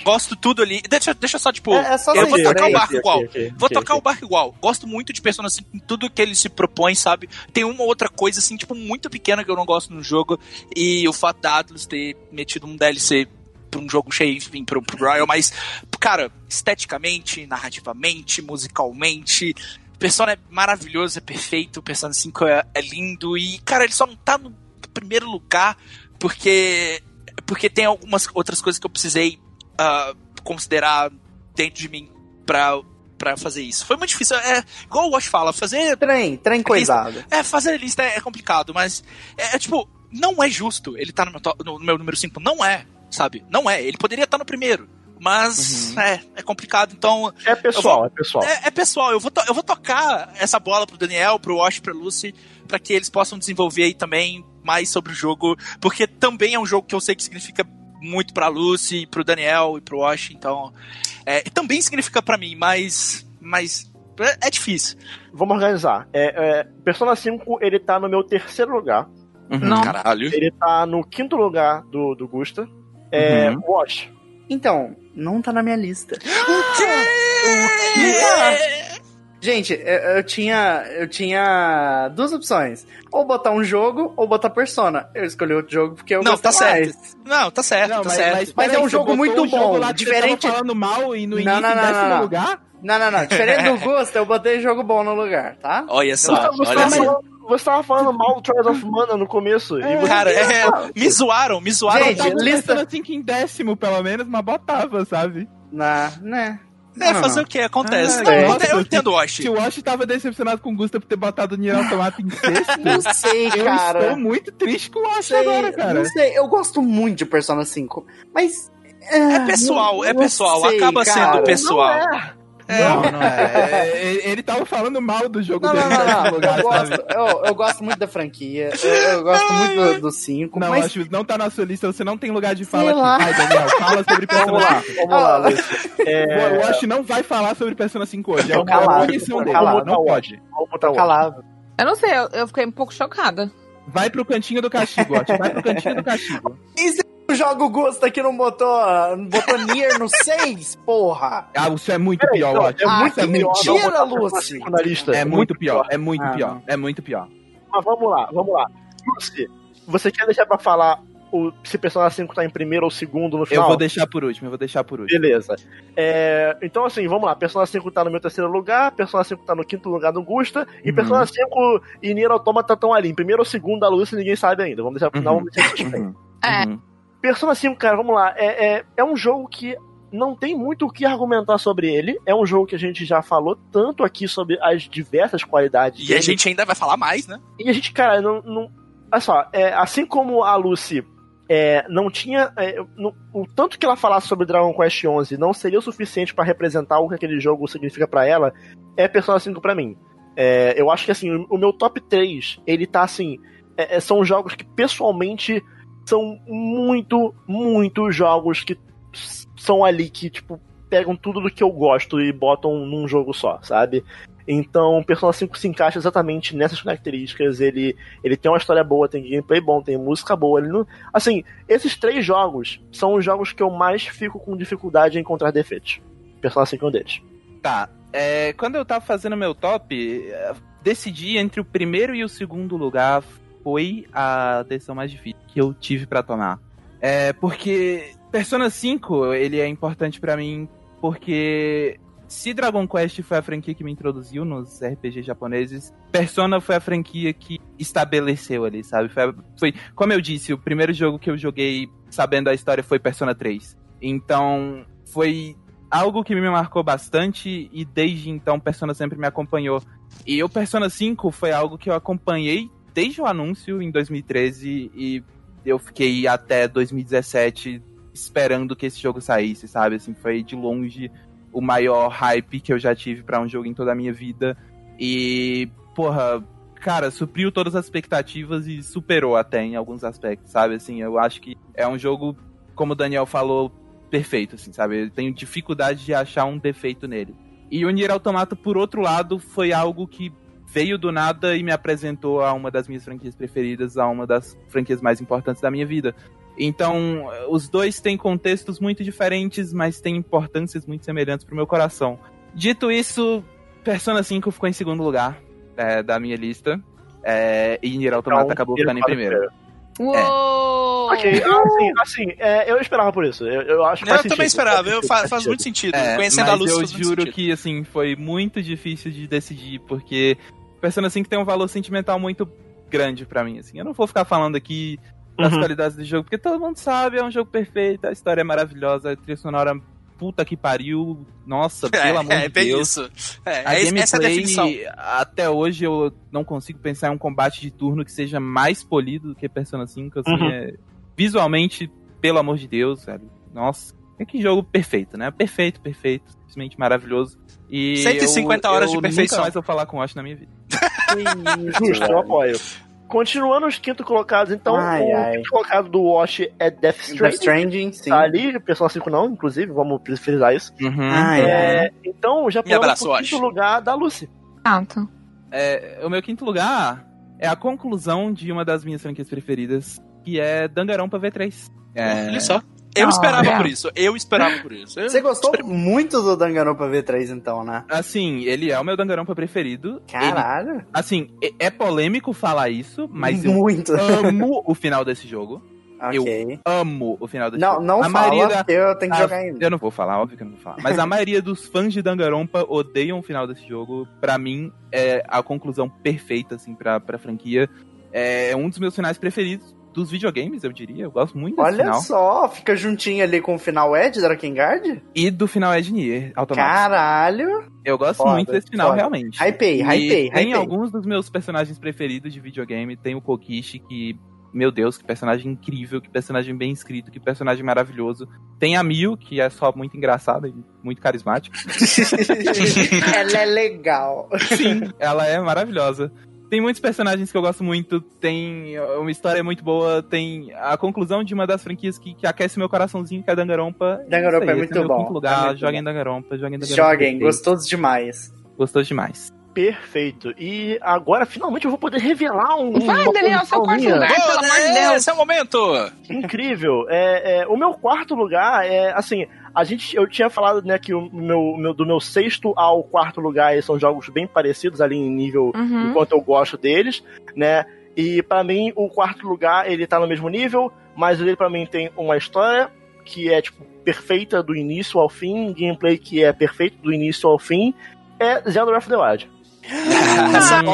Speaker 3: Gosto tudo ali. Deixa, deixa só, tipo,
Speaker 4: É, é só
Speaker 3: eu vou
Speaker 4: seguir,
Speaker 3: tocar
Speaker 4: né?
Speaker 3: o barco igual. Vou tocar o barco igual. Gosto muito de Persona 5 em tudo que ele se propõe, sabe? Tem uma outra coisa, assim, tipo, muito pequena que eu não gosto no jogo. E o fato da Atlus ter metido um DLC pra um jogo cheio, enfim, pro, pro Royal, mas, cara, esteticamente, narrativamente, musicalmente. Persona é maravilhoso, é perfeito, Persona 5 é, é lindo e, cara, ele só não tá no primeiro lugar porque porque tem algumas outras coisas que eu precisei ah, considerar dentro de mim pra, pra fazer isso. Foi muito difícil. É, igual o Watch fala, fazer
Speaker 4: Trem, trem coisado.
Speaker 3: é, fazer lista é, é complicado, mas é, é, tipo, não é justo ele tá no meu, no meu número 5. Não é, sabe? Não é. Ele poderia estar no primeiro. Mas é, é complicado. Então,
Speaker 1: É pessoal, é pessoal.
Speaker 3: é, é pessoal, eu vou, to- eu vou tocar essa bola pro Daniel, pro Wash, pra Lucy, pra que eles possam desenvolver aí também mais sobre o jogo, porque também é um jogo que eu sei que significa muito pra Lucy, pro Daniel e pro Wash, então. É, e também significa pra mim, mas. Mas. É, é difícil.
Speaker 1: Vamos organizar. É, é, Persona 5, ele tá no meu terceiro lugar.
Speaker 2: Não.
Speaker 3: Caralho.
Speaker 1: Ele tá no quinto lugar do, do Gusta. É,
Speaker 5: Uhum.
Speaker 1: Watch.
Speaker 4: Então, não tá na minha lista.
Speaker 3: É.
Speaker 4: Gente, eu, eu tinha eu tinha duas opções. Ou botar um jogo, ou botar Persona. Eu escolhi outro jogo porque eu
Speaker 3: Não,
Speaker 4: gostei
Speaker 3: tá certo.
Speaker 4: mais.
Speaker 3: Não, tá certo,
Speaker 5: Não,
Speaker 3: tá
Speaker 5: mas,
Speaker 3: certo.
Speaker 5: mas,
Speaker 4: Mas é um jogo muito
Speaker 5: o jogo
Speaker 4: bom,
Speaker 5: lá que
Speaker 4: diferente-
Speaker 5: Você falando mal e no
Speaker 4: Não,
Speaker 5: início
Speaker 4: não, não, não, não.
Speaker 5: lugar?
Speaker 4: Não, não, não. Diferente do gosto, eu botei jogo bom no lugar, tá?
Speaker 3: Olha só, olha só.
Speaker 1: Você tava falando mal do Trials of Mana no começo. e você-
Speaker 3: Cara, é, me zoaram, me zoaram.
Speaker 4: Gente,
Speaker 5: Tava
Speaker 4: lista-
Speaker 5: assim que em décimo, pelo menos, mas botava, sabe?
Speaker 4: Na, né?
Speaker 3: É,
Speaker 4: Não,
Speaker 3: fazer
Speaker 4: não.
Speaker 3: o que? Acontece.
Speaker 5: Ah,
Speaker 3: Não,
Speaker 5: nossa,
Speaker 3: eu entendo, Wash.
Speaker 5: Se o Wash tava decepcionado com o Gusta por ter botado o Nier Automata em sexto,
Speaker 4: Não sei,
Speaker 5: eu
Speaker 4: cara.
Speaker 5: estou muito triste com o Wash
Speaker 4: sei,
Speaker 5: agora, cara.
Speaker 4: Não sei, eu gosto muito de Persona 5, mas...
Speaker 3: É pessoal, é pessoal.
Speaker 4: sei,
Speaker 3: Acaba
Speaker 4: cara.
Speaker 3: sendo pessoal.
Speaker 1: Não é.
Speaker 5: Não, não é. É, Ele, ele tava falando mal do jogo
Speaker 4: Não,
Speaker 5: dele
Speaker 4: não, não,
Speaker 5: lugar,
Speaker 4: Eu gosto, eu, eu gosto muito da franquia. Eu, eu gosto muito do 5,
Speaker 5: Não,
Speaker 4: mas...
Speaker 5: acho que não tá na sua lista, você não tem lugar de
Speaker 4: Sei
Speaker 5: fala
Speaker 4: lá.
Speaker 5: aqui. Vai, Daniel, fala sobre Persona
Speaker 1: Vamos lá,
Speaker 5: 5.
Speaker 1: vamos lá,
Speaker 4: Ah.
Speaker 1: Lucy. É,
Speaker 5: O Wash não vai falar sobre Persona 5 hoje. É
Speaker 4: Tô
Speaker 5: uma
Speaker 4: calado,
Speaker 5: punição dele.
Speaker 4: calado.
Speaker 5: Não pode.
Speaker 1: vamos botar o Watch.
Speaker 4: Calado.
Speaker 2: Eu não sei, eu, eu fiquei um pouco chocada.
Speaker 5: Vai pro cantinho do castigo, Wash. Vai pro cantinho do castigo.
Speaker 4: Joga o gosto aqui não botou, botou Nier no 6, porra!
Speaker 5: Ah, isso é muito
Speaker 1: Peraí,
Speaker 5: pior,
Speaker 1: não,
Speaker 5: Wash.
Speaker 1: é
Speaker 4: Ah,
Speaker 1: muito pior
Speaker 4: mentira, Lucy.
Speaker 1: 5 na lista.
Speaker 5: É muito pior, é muito
Speaker 4: Ah,
Speaker 5: pior,
Speaker 4: não.
Speaker 5: é muito pior.
Speaker 1: Mas vamos lá, vamos lá. Lucy, você quer deixar pra falar o, se Persona 5 tá em primeiro ou segundo no
Speaker 5: Eu
Speaker 1: final?
Speaker 5: vou deixar por último, eu vou deixar por último.
Speaker 1: Beleza. É, então, assim, vamos lá. Persona 5 tá no meu terceiro lugar, Persona 5 tá no quinto lugar do Gusta, e
Speaker 5: Uhum.
Speaker 1: Persona 5 e Nier Automata estão ali. Em primeiro ou segundo da Lucy, ninguém sabe ainda. Vamos deixar pro final,
Speaker 5: Uhum.
Speaker 1: vamos deixar.
Speaker 5: Uhum.
Speaker 2: É.
Speaker 1: Persona 5, cara, vamos lá. É, é, é um jogo que não tem muito o que argumentar sobre ele. É um jogo que a gente já falou tanto aqui sobre as diversas qualidades.
Speaker 3: E
Speaker 1: dele.
Speaker 3: a gente ainda vai falar mais, né?
Speaker 1: E a gente, cara, não. não olha só, é, assim como a Lucy é, não tinha. é, no- o tanto que ela falasse sobre Dragon Quest XI não seria o suficiente pra representar o que aquele jogo significa pra ela, é Persona 5 pra mim. É, eu acho que assim, o, o meu top 3, ele tá assim. é, é, são jogos que pessoalmente são muito, muito jogos que são ali que, tipo, pegam tudo do que eu gosto e botam num jogo só, sabe? Então, Persona 5 se encaixa exatamente nessas características. Ele, ele tem uma história boa, tem gameplay bom, tem música boa. Ele não... Assim, esses três jogos são os jogos que eu mais fico com dificuldade em encontrar defeitos. Persona 5 é um deles.
Speaker 5: Tá. É, quando eu tava fazendo meu top, é, decidir entre o primeiro e o segundo lugar foi a decisão mais difícil que eu tive pra tomar. É, porque Persona 5, ele é importante pra mim porque se Dragon Quest foi a franquia que me introduziu nos RPG japoneses, Persona foi a franquia que estabeleceu ali, sabe? Foi, foi como eu disse, o primeiro jogo que eu joguei sabendo a história foi Persona 3. Então, foi algo que me marcou bastante e desde então Persona sempre me acompanhou. E o Persona 5 foi algo que eu acompanhei desde o anúncio em 2013 e eu fiquei até 2017 esperando que esse jogo saísse, sabe? Assim, foi de longe o maior hype que eu já tive pra um jogo em toda a minha vida. E, porra, cara, supriu todas as expectativas e superou até em alguns aspectos, sabe? Assim, eu acho que é um jogo, como o Daniel falou, perfeito, assim, sabe? Eu tenho dificuldade de achar um defeito nele. E o Nier Automata, por outro lado, foi algo que veio do nada e me apresentou a uma das minhas franquias preferidas, a uma das franquias mais importantes da minha vida. Então, os dois têm contextos muito diferentes, mas têm importâncias muito semelhantes pro meu coração. Dito isso, Persona 5 ficou em segundo lugar é, da minha lista. É, e Nier Automata
Speaker 1: Então,
Speaker 5: acabou ficando em primeiro.
Speaker 2: Uou!
Speaker 1: Ok, assim, assim é, eu esperava por isso. Eu, eu acho que
Speaker 3: Eu também esperava, eu,
Speaker 1: Faz
Speaker 3: faz muito sentido.
Speaker 5: É,
Speaker 3: Conhecendo a
Speaker 5: mas
Speaker 3: luz
Speaker 5: eu
Speaker 3: faz muito
Speaker 5: juro
Speaker 3: sentido.
Speaker 5: que, assim, foi muito difícil de decidir, porque Persona 5 tem um valor sentimental muito grande pra mim, assim. Eu não vou ficar falando aqui das
Speaker 1: Uhum.
Speaker 5: qualidades do jogo, porque todo mundo sabe, é um jogo perfeito, a história é maravilhosa, a trilha sonora puta que pariu, nossa, pelo amor
Speaker 3: é,
Speaker 5: de
Speaker 3: é bem
Speaker 5: Deus.
Speaker 3: isso. É,
Speaker 5: A
Speaker 3: é esse- essa é a definição.
Speaker 5: gameplay, até hoje eu não consigo pensar em um combate de turno que seja mais polido do que Persona 5, assim,
Speaker 1: Uhum.
Speaker 5: é- visualmente, pelo amor de Deus, velho. Nossa, é que jogo perfeito, né? Perfeito, perfeito, simplesmente maravilhoso. E
Speaker 3: 150
Speaker 5: eu,
Speaker 3: horas
Speaker 5: eu
Speaker 3: de perfeição.
Speaker 5: Nunca mais vou falar com Ash na minha vida.
Speaker 1: Justo, eu apoio. Continuando os quinto colocados, então,
Speaker 4: Ai,
Speaker 1: o
Speaker 4: ai.
Speaker 1: quinto colocado do Watch é Death
Speaker 4: Death
Speaker 1: Stranding.
Speaker 4: Stranding, sim.
Speaker 1: Tá ali, Persona 5 não, inclusive, vamos frisar isso.
Speaker 5: Uhum.
Speaker 4: Ai, ai.
Speaker 1: É, então, já pulamos
Speaker 3: abraço,
Speaker 1: pro quinto lugar da Lucy.
Speaker 2: Exato.
Speaker 5: É, o meu quinto lugar é a conclusão de uma das minhas franquias preferidas, que é Danganronpa V3. É,
Speaker 3: Olha só. Eu esperava
Speaker 2: é.
Speaker 3: por isso. Eu esperava por isso. Eu
Speaker 4: Você gostou
Speaker 3: esper-
Speaker 4: muito do Danganronpa V3, então, né?
Speaker 5: Assim, ele é o meu Danganronpa preferido. Ele-
Speaker 4: Caralho.
Speaker 5: assim, é, é polêmico falar isso, mas eu
Speaker 4: muito.
Speaker 5: amo o final desse jogo.
Speaker 4: ok.
Speaker 5: Amo o final desse
Speaker 4: Não,
Speaker 5: jogo.
Speaker 4: não
Speaker 5: a
Speaker 4: fala,
Speaker 5: maioria da...
Speaker 4: eu tenho que
Speaker 5: a-
Speaker 4: jogar ainda.
Speaker 5: Eu não vou falar, óbvio que eu não vou falar. Mas a maioria dos fãs de Danganronpa odeiam o final desse jogo. Pra mim, é a conclusão perfeita, assim, pra, pra franquia. É um dos meus finais preferidos dos videogames, eu diria. Eu gosto muito desse
Speaker 4: Olha
Speaker 5: final.
Speaker 4: só, fica juntinho ali com o final Ed, Drakengard?
Speaker 5: E do final Ed Nier, automático.
Speaker 4: Caralho.
Speaker 5: Eu gosto
Speaker 4: Foda,
Speaker 5: muito desse final,
Speaker 4: foda.
Speaker 5: realmente.
Speaker 4: Hypei, hypei,
Speaker 5: Tem alguns dos meus personagens preferidos de videogame. Tem o Kokishi, que. Meu Deus, que personagem incrível, que personagem bem escrito, que personagem maravilhoso. Tem a Mil, que é só muito engraçada e muito carismática.
Speaker 4: Ela é legal.
Speaker 5: Sim, ela é maravilhosa. Tem muitos personagens que eu gosto muito, tem uma história muito boa, tem a conclusão de uma das franquias que, que aquece meu coraçãozinho, que é Isso aí,
Speaker 4: é
Speaker 5: esse
Speaker 4: muito bom, é
Speaker 5: lugar,
Speaker 4: muito
Speaker 5: joguem
Speaker 4: bom.
Speaker 5: Danganronpa, joguem Danganronpa.
Speaker 4: Joguem, gostoso demais.
Speaker 5: Gostou demais.
Speaker 1: Perfeito. E agora, finalmente, eu vou poder revelar um.
Speaker 2: Vai,
Speaker 1: uma
Speaker 2: Daniel, seu quarto lugar. pelo amor de Deus.
Speaker 3: Esse é o momento!
Speaker 1: Incrível. É, é, o meu quarto lugar é assim. A gente, eu tinha falado né, que o meu, meu- do meu sexto ao quarto lugar são jogos bem parecidos ali em nível
Speaker 2: Uhum.
Speaker 1: enquanto eu gosto deles, né? E pra mim o quarto lugar ele tá no mesmo nível, mas ele pra mim tem uma história que é tipo perfeita do início ao fim, gameplay que é perfeito do início ao fim, é Zelda Breath of the Wild.
Speaker 3: Sabia.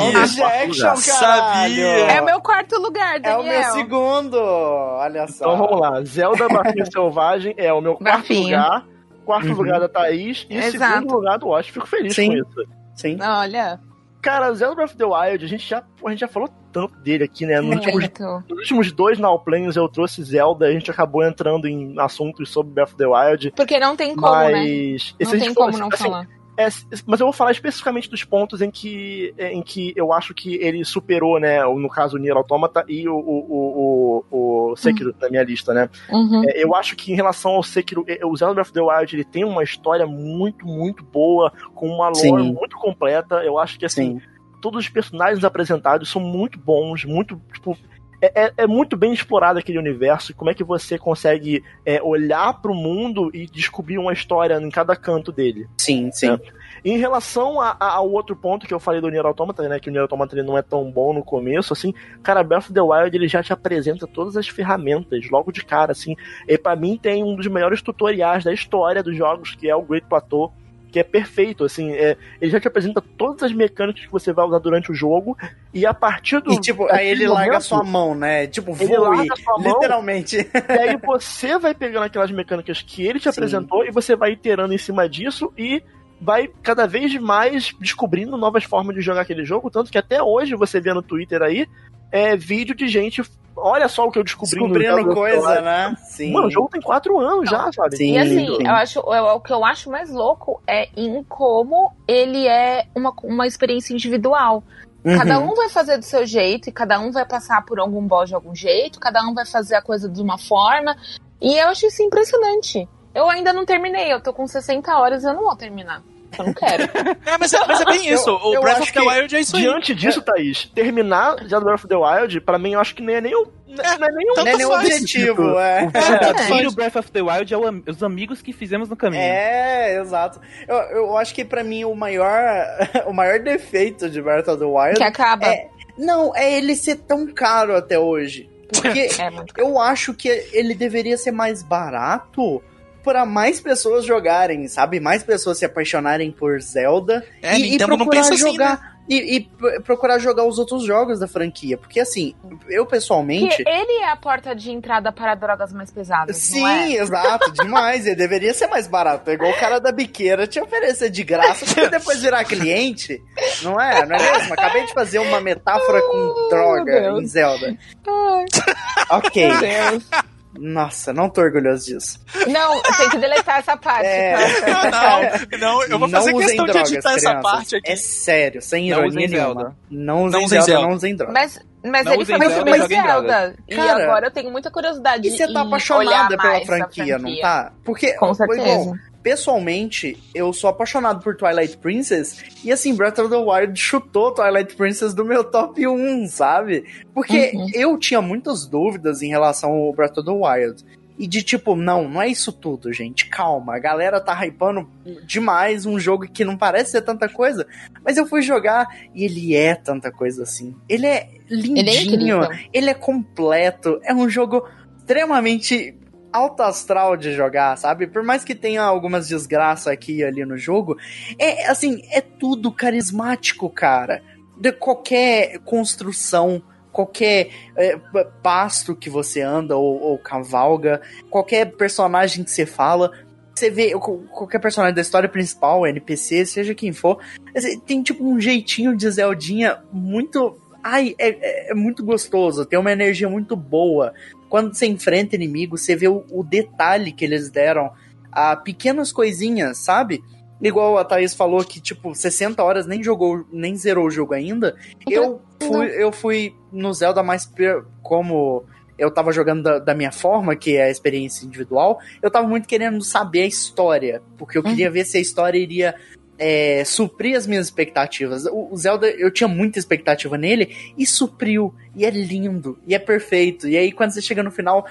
Speaker 4: Objection, caralho.
Speaker 3: Sabia.
Speaker 2: É o meu quarto lugar,
Speaker 4: É
Speaker 2: Daniel.
Speaker 4: o meu segundo. Olha só.
Speaker 1: Então vamos lá, Zelda Bafinho Selvagem é o meu quarto
Speaker 2: Bafinho.
Speaker 1: lugar. quarto
Speaker 4: Uhum.
Speaker 1: lugar da Thaís e
Speaker 2: Exato.
Speaker 1: segundo lugar do Watch. Fico feliz
Speaker 4: Sim.
Speaker 1: com isso.
Speaker 4: Sim.
Speaker 2: Olha,
Speaker 1: Cara, Zelda Breath of the Wild, a gente já, a gente já falou tanto dele aqui, né? Nos últimos, nos últimos dois Now Planes eu trouxe Zelda, a gente acabou entrando em assuntos sobre Breath of the Wild.
Speaker 2: Porque não tem como, né?
Speaker 1: mas.
Speaker 2: Não
Speaker 1: a gente
Speaker 2: tem
Speaker 1: for-
Speaker 2: como não
Speaker 1: assim,
Speaker 2: falar.
Speaker 1: É, mas eu vou falar especificamente dos pontos em que, em que eu acho que ele superou, né? o- No caso, o Nier Automata e o, o, o, o Sekiro na minha lista, né?
Speaker 2: Uhum.
Speaker 1: É, eu acho que em relação ao Sekiro, é, o Zelda Breath of the Wild ele tem uma história muito, muito boa, com uma lore
Speaker 4: Sim.
Speaker 1: muito completa. Eu acho que assim,
Speaker 4: Sim.
Speaker 1: todos os personagens apresentados são muito bons, muito, tipo. É, é- é muito bem explorado aquele universo. e Como é que você consegue é, olhar pro mundo e descobrir uma história em cada canto dele?
Speaker 4: Sim, sim.
Speaker 1: É. Em relação a- a- ao outro ponto que eu falei do Nier Automata, né, que o Nier Automata ele não é tão bom no começo, assim, cara, Breath of the Wild ele já te apresenta todas as ferramentas logo de cara, assim. E para mim tem um dos melhores tutoriais da história dos jogos, que é o Great Plateau, que é perfeito, assim, é, ele já te apresenta todas as mecânicas que você vai usar durante o jogo e a partir do
Speaker 4: E tipo, aí ele larga
Speaker 1: momento,
Speaker 4: sua mão, né? Tipo, voe.
Speaker 1: larga sua mão.
Speaker 4: Literalmente.
Speaker 1: E aí você vai pegando aquelas mecânicas que ele te
Speaker 4: Sim.
Speaker 1: apresentou e você vai iterando em cima disso e vai cada vez mais descobrindo novas formas de jogar aquele jogo, tanto que até hoje você vê no Twitter aí é vídeo de gente, olha só o que eu descobri no
Speaker 4: Descobrindo coisa, né? Sim.
Speaker 1: Mano, o jogo tem quatro anos já, sabe?
Speaker 4: Sim.
Speaker 2: E assim,
Speaker 4: sim.
Speaker 2: eu acho, eu- o que eu acho mais louco é em como ele é uma, uma experiência individual. Cada
Speaker 4: Uhum.
Speaker 2: um vai fazer do seu jeito, e cada um vai passar por algum boss de algum jeito, cada um vai fazer a coisa de uma forma. E eu acho isso impressionante. Eu ainda não terminei, eu tô com 60 horas e eu não vou terminar. Eu não quero.
Speaker 3: É, mas, é- mas é bem isso. o
Speaker 4: eu
Speaker 3: Breath
Speaker 4: acho
Speaker 3: of the Wild é isso aí.
Speaker 1: Diante disso, Thaís, terminar Zelda Breath of the Wild, pra mim, eu acho que nem é nem o. Não é nem o
Speaker 3: tanto
Speaker 4: Não é objetivo, é.
Speaker 5: O verdadeiro
Speaker 3: É.
Speaker 5: Breath of the Wild é o os amigos que fizemos no caminho.
Speaker 4: É, exato. Eu, eu acho que pra mim o maior, o maior defeito de Breath of the Wild
Speaker 2: que acaba.
Speaker 4: É. não é ele ser tão caro até hoje. Porque
Speaker 2: É
Speaker 4: eu acho que ele deveria ser mais barato para mais pessoas jogarem, sabe? Mais pessoas se apaixonarem por Zelda
Speaker 3: É,
Speaker 4: e, e
Speaker 3: Nintendo não
Speaker 4: procurar
Speaker 3: assim,
Speaker 4: jogar e, e pr- procurar jogar os outros jogos da franquia, porque assim, eu pessoalmente
Speaker 2: Porque ele é a porta de entrada para drogas mais pesadas,
Speaker 4: Sim,
Speaker 2: não é?
Speaker 4: exato, demais. Ele deveria ser mais barato. É igual o cara da biqueira te oferecer de graça pra depois virar cliente. Não é? Não é mesmo? Acabei de fazer uma metáfora com droga
Speaker 2: Deus.
Speaker 4: em Zelda. Ok.
Speaker 2: meu Deus.
Speaker 4: Nossa, não tô orgulhoso disso.
Speaker 2: Não, tem que deletar essa parte.
Speaker 4: É.
Speaker 2: tá?
Speaker 3: Não, não, eu vou
Speaker 4: não
Speaker 3: fazer questão
Speaker 4: drogas,
Speaker 3: de editar essa
Speaker 4: crianças.
Speaker 3: parte aqui.
Speaker 4: É sério, sem
Speaker 5: Não
Speaker 4: ironia nenhuma.
Speaker 5: Zelda.
Speaker 4: Não usem
Speaker 3: Não usem
Speaker 4: Zelda,
Speaker 3: Zelda.
Speaker 4: não usem drogas.
Speaker 2: Mas, mas
Speaker 5: Não
Speaker 2: ele foi
Speaker 4: Zelda,
Speaker 2: muito
Speaker 5: joguem
Speaker 2: Zelda. E
Speaker 4: Cara,
Speaker 2: agora eu tenho muita curiosidade
Speaker 4: E você tá apaixonada pela
Speaker 2: mais a
Speaker 4: franquia, não tá? Porque,
Speaker 2: Com certeza.
Speaker 4: Pessoalmente, eu sou apaixonado por Twilight Princess. E assim, Breath of the Wild chutou Twilight Princess do meu top 1, sabe? Porque
Speaker 2: Uhum.
Speaker 4: eu tinha muitas dúvidas em relação ao Breath of the Wild. E de tipo, não, não é isso tudo, gente. Calma, a galera tá hypando demais um jogo que não parece ser tanta coisa. Mas eu fui jogar e ele é tanta coisa assim. Ele é lindinho,
Speaker 2: Ele é
Speaker 4: ele é completo, é um jogo extremamente alto astral de jogar, sabe? Por mais que tenha algumas desgraças aqui e ali no jogo, é assim, é tudo carismático, cara. De qualquer construção, qualquer é, pasto que você anda ou, ou cavalga, qualquer personagem que você fala, você vê qual- qualquer personagem da história principal, NPC, seja quem for, assim, tem tipo um jeitinho de Zeldinha muito. Ai, é, é- é muito gostoso, tem uma energia muito boa. Quando você enfrenta inimigo, você vê o, o detalhe que eles deram a pequenas coisinhas, sabe? Igual a Thaís falou que, tipo, 60 horas nem jogou, nem zerou o jogo ainda. Eu fui, eu fui no Zelda mais como eu tava jogando da, da minha forma, que é a experiência individual, eu tava muito querendo saber a história, porque eu queria ver se a história iria é, suprir as minhas expectativas. O, o Zelda, eu tinha muita expectativa nele e supriu. E é lindo, e é perfeito. E aí, quando você chega no final,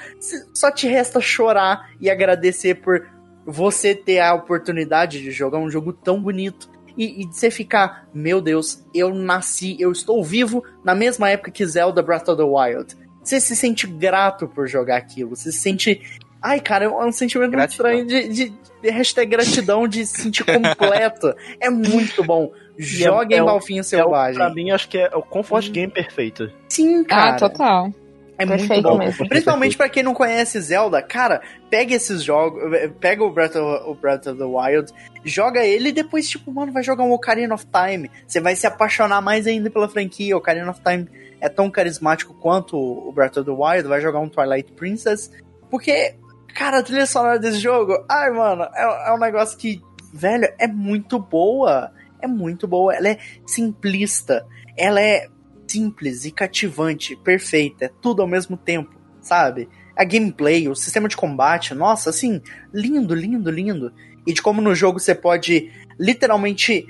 Speaker 4: só te resta chorar e agradecer por você ter a oportunidade de jogar um jogo tão bonito. E, e de você ficar, meu Deus, eu nasci, eu estou vivo na mesma época que Zelda Breath of the Wild. Você se sente grato por jogar aquilo. Você se sente. Ai, cara, é um sentimento
Speaker 5: Gratidão.
Speaker 4: muito estranho de, de, de hashtag gratidão, de se sentir completo. é muito bom. Joguem
Speaker 1: é É o,
Speaker 4: Selvagem.
Speaker 1: pra mim, acho que é o comfort game perfeito.
Speaker 4: Sim,
Speaker 2: Ah,
Speaker 4: cara.
Speaker 2: total.
Speaker 4: É
Speaker 2: Perfeito
Speaker 4: muito bom.
Speaker 2: mesmo.
Speaker 4: Principalmente pra quem não conhece Zelda, cara, pega esses jogos, pega o Breath, of, o Breath of the Wild, joga ele e depois, tipo, mano, vai jogar um Ocarina of Time. Você vai se apaixonar mais ainda pela franquia. Ocarina of Time é tão carismático quanto o Breath of the Wild. Vai jogar um Twilight Princess. Porque, cara, a trilha sonora desse jogo, ai, mano, é, é um negócio que, velho, é muito boa. É muito boa. Ela é simplista. Ela é simples e cativante, perfeita, tudo ao mesmo tempo, sabe? A gameplay, o sistema de combate, nossa, assim, lindo, lindo, lindo. E de como no jogo você pode literalmente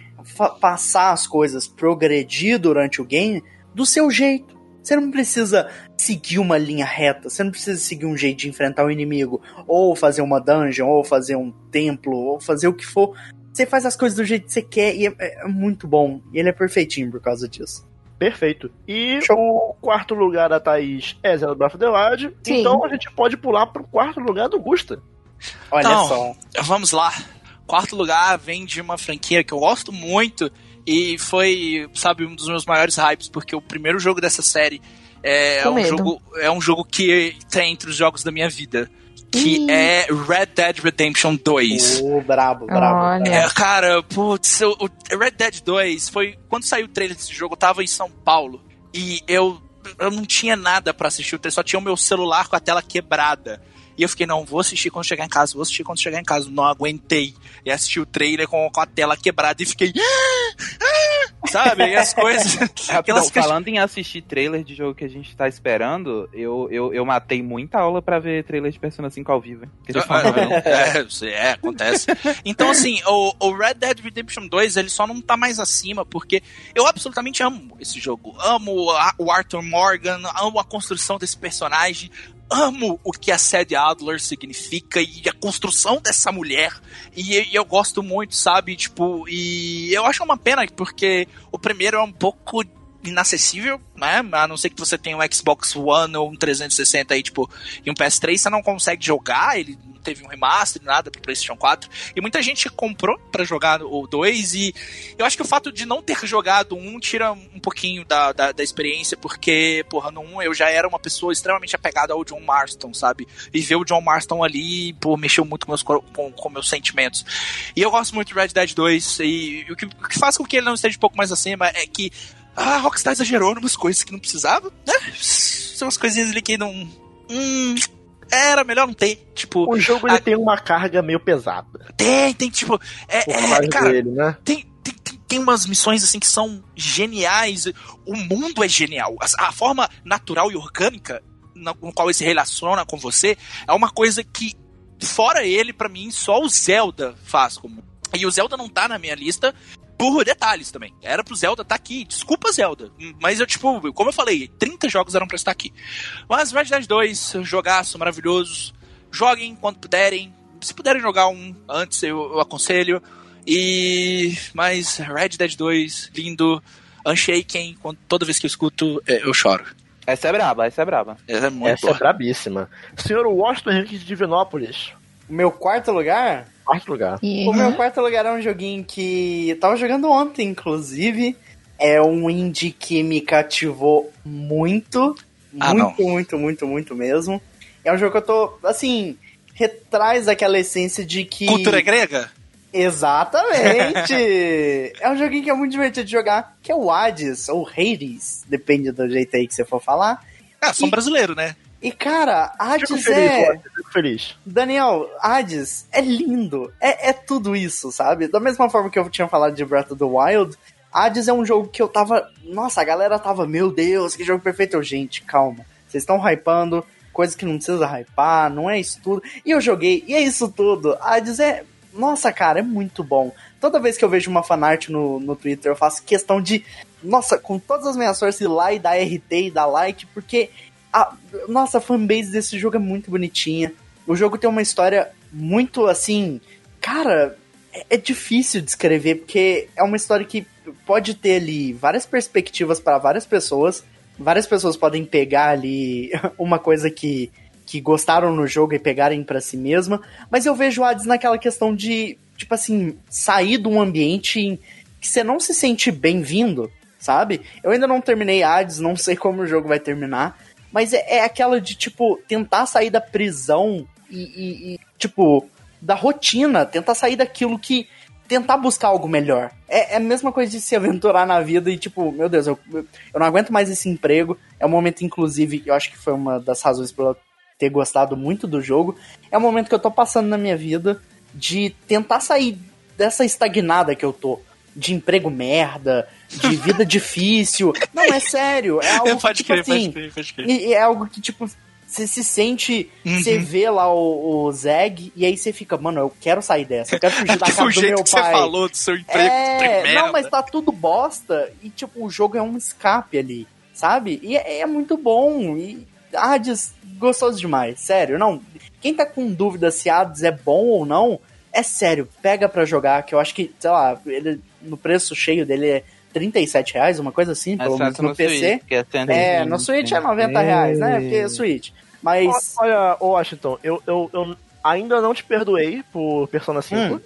Speaker 4: passar as coisas, progredir durante o game do seu jeito. Você não precisa seguir uma linha reta, você não precisa seguir um jeito de enfrentar o inimigo, ou fazer uma dungeon, ou fazer um templo, ou fazer o que for. Você faz as coisas do jeito que você quer e é, é muito bom. E ele é perfeitinho por causa disso.
Speaker 1: Perfeito. E Show. o quarto lugar da Thaís é Zelda Breath of the Wild. Sim. Então a gente pode pular pro quarto lugar do Gusta.
Speaker 3: Olha então, só. Vamos lá. Quarto lugar vem de uma franquia que eu gosto muito e foi, sabe, um dos meus maiores hypes, porque o primeiro jogo dessa série é, um jogo, é um jogo que tem entre os jogos da minha vida que é Red Dead Redemption 2.
Speaker 4: Oh, brabo, brabo.
Speaker 3: É, cara, putz, o Red Dead 2 foi. Quando saiu o trailer desse jogo, eu tava em São Paulo e eu, eu não tinha nada para assistir o trailer, só tinha o meu celular com a tela quebrada. E eu fiquei, não, vou assistir quando chegar em casa, vou assistir quando chegar em casa. Não aguentei. E assisti o trailer com, com a tela quebrada e fiquei. Sabe? E as coisas.
Speaker 5: Rapidão, falando em assistir trailer de jogo que a gente tá esperando, eu, eu, eu matei muita aula pra ver trailer de Persona 5 ao vivo, hein?
Speaker 3: é, é, acontece. Então, assim, o, o Red Dead Redemption 2, ele só não tá mais acima, porque eu absolutamente amo esse jogo. Amo a, o Arthur Morgan, amo a construção desse personagem, amo o que a Sadie Adler significa e a construção dessa mulher. E, e, eu gosto muito, sabe? Tipo, e eu acho uma pena porque o primeiro é um pouco inacessível, né? A não ser que você tenha um Xbox One ou um 360 aí, tipo, e um PS3, você não consegue jogar, ele teve um remaster, nada pro PlayStation 4. E muita gente comprou para jogar o 2. E eu acho que o fato de não ter jogado um tira um pouquinho da, da, da experiência, porque, porra, no 1 eu já era uma pessoa extremamente apegada ao John Marston, sabe? E ver o John Marston ali, pô, mexeu muito com meus, com, com meus sentimentos. E eu gosto muito de Red Dead 2. E o que, o que faz com que ele não esteja um pouco mais acima é que a Rockstar exagerou em umas coisas que não precisava, né? São umas coisinhas ali que não. Hum, era melhor não ter. Tipo,
Speaker 1: o jogo ele a... tem uma carga meio pesada.
Speaker 3: Tem, tem, tipo. É, é cara, dele, né? tem, tem, tem, tem, umas missões assim que são geniais. O mundo é genial. A, a forma natural e orgânica no, no qual ele se relaciona com você é uma coisa que, fora ele, para mim, só o Zelda faz como. E o Zelda não tá na minha lista por detalhes também. Era pro Zelda estar tá aqui. Desculpa, Zelda. Mas eu, tipo, como eu falei, 30 jogos eram pra estar aqui. Mas Red Dead 2, jogaço maravilhoso. Joguem quando puderem. Se puderem jogar um antes, eu, eu aconselho. E. Mas Red Dead 2, lindo. Unshaken, quando, toda vez que eu escuto, é, eu choro.
Speaker 5: Essa é braba, essa é braba.
Speaker 1: Essa é muito Essa é boa. é brabíssima. Senhor Washington Henrique de Divinópolis.
Speaker 4: Meu quarto lugar?
Speaker 1: Quarto lugar.
Speaker 4: Uhum. O meu quarto lugar é um joguinho que eu tava jogando ontem, inclusive. É um indie que me cativou muito. Ah, muito, não. muito, muito, muito mesmo. É um jogo que eu tô, assim, retraz aquela essência de que.
Speaker 3: Cultura grega?
Speaker 4: Exatamente! é um joguinho que é muito divertido de jogar, que é o Hades, ou Hades, depende do jeito aí que você for falar.
Speaker 3: Ah, sou e... brasileiro, né?
Speaker 4: E, cara, Hades fico feliz, é. Fico feliz. Daniel, Hades é lindo. É, é tudo isso, sabe? Da mesma forma que eu tinha falado de Breath of the Wild, Hades é um jogo que eu tava. Nossa, a galera tava, meu Deus, que jogo perfeito. Eu, gente, calma. Vocês estão hypando coisas que não precisa hypar, não é isso tudo. E eu joguei, e é isso tudo. Hades é. Nossa, cara, é muito bom. Toda vez que eu vejo uma fanart no, no Twitter, eu faço questão de. Nossa, com todas as minhas forças ir lá e dar RT e dar like, porque a, nossa, a fanbase desse jogo é muito bonitinha. O jogo tem uma história muito assim. Cara, é, é difícil descrever, porque é uma história que pode ter ali várias perspectivas para várias pessoas. Várias pessoas podem pegar ali uma coisa que, que gostaram no jogo e pegarem para si mesma. Mas eu vejo o Hades naquela questão de, tipo assim, sair de um ambiente que você não se sente bem-vindo, sabe? Eu ainda não terminei Hades, não sei como o jogo vai terminar. Mas é, é aquela de, tipo, tentar sair da prisão e, e, e, tipo, da rotina, tentar sair daquilo que. Tentar buscar algo melhor. É, é, a mesma coisa de se aventurar na vida e, tipo, meu Deus, eu, eu não aguento mais esse emprego. É um momento, inclusive, eu acho que foi uma das razões eu ter gostado muito do jogo. É um momento que eu tô passando na minha vida de tentar sair dessa estagnada que eu tô de emprego merda, de vida difícil. Não, é sério. É algo que, tipo
Speaker 3: crer,
Speaker 4: assim.
Speaker 3: pode crer, pode crer.
Speaker 4: É algo que, tipo, você se sente. Você
Speaker 3: Uhum.
Speaker 4: vê lá o, o Zeg e aí você fica, mano, eu quero sair dessa. Eu quero fugir da
Speaker 3: Tipo,
Speaker 4: casa do
Speaker 3: jeito
Speaker 4: meu
Speaker 3: que
Speaker 4: pai.
Speaker 3: você falou do seu emprego,
Speaker 4: É, não, mas tá tudo bosta. E, tipo, o jogo é um escape ali, sabe? E é, é muito bom. E Hades, gostoso demais, sério. Não, quem tá com dúvida se Hades é bom ou não, é sério, pega pra jogar, que eu acho que, sei lá, ele, no preço cheio dele é 37 reais, uma coisa assim, pelo menos
Speaker 5: fácil
Speaker 4: no, PC.
Speaker 5: Switch, é, 120,
Speaker 4: é, no Switch é 90 reais, né? Porque é Switch. Mas.
Speaker 1: Olha, Washington, eu, eu, eu ainda não te perdoei por Persona 5.
Speaker 4: Hum,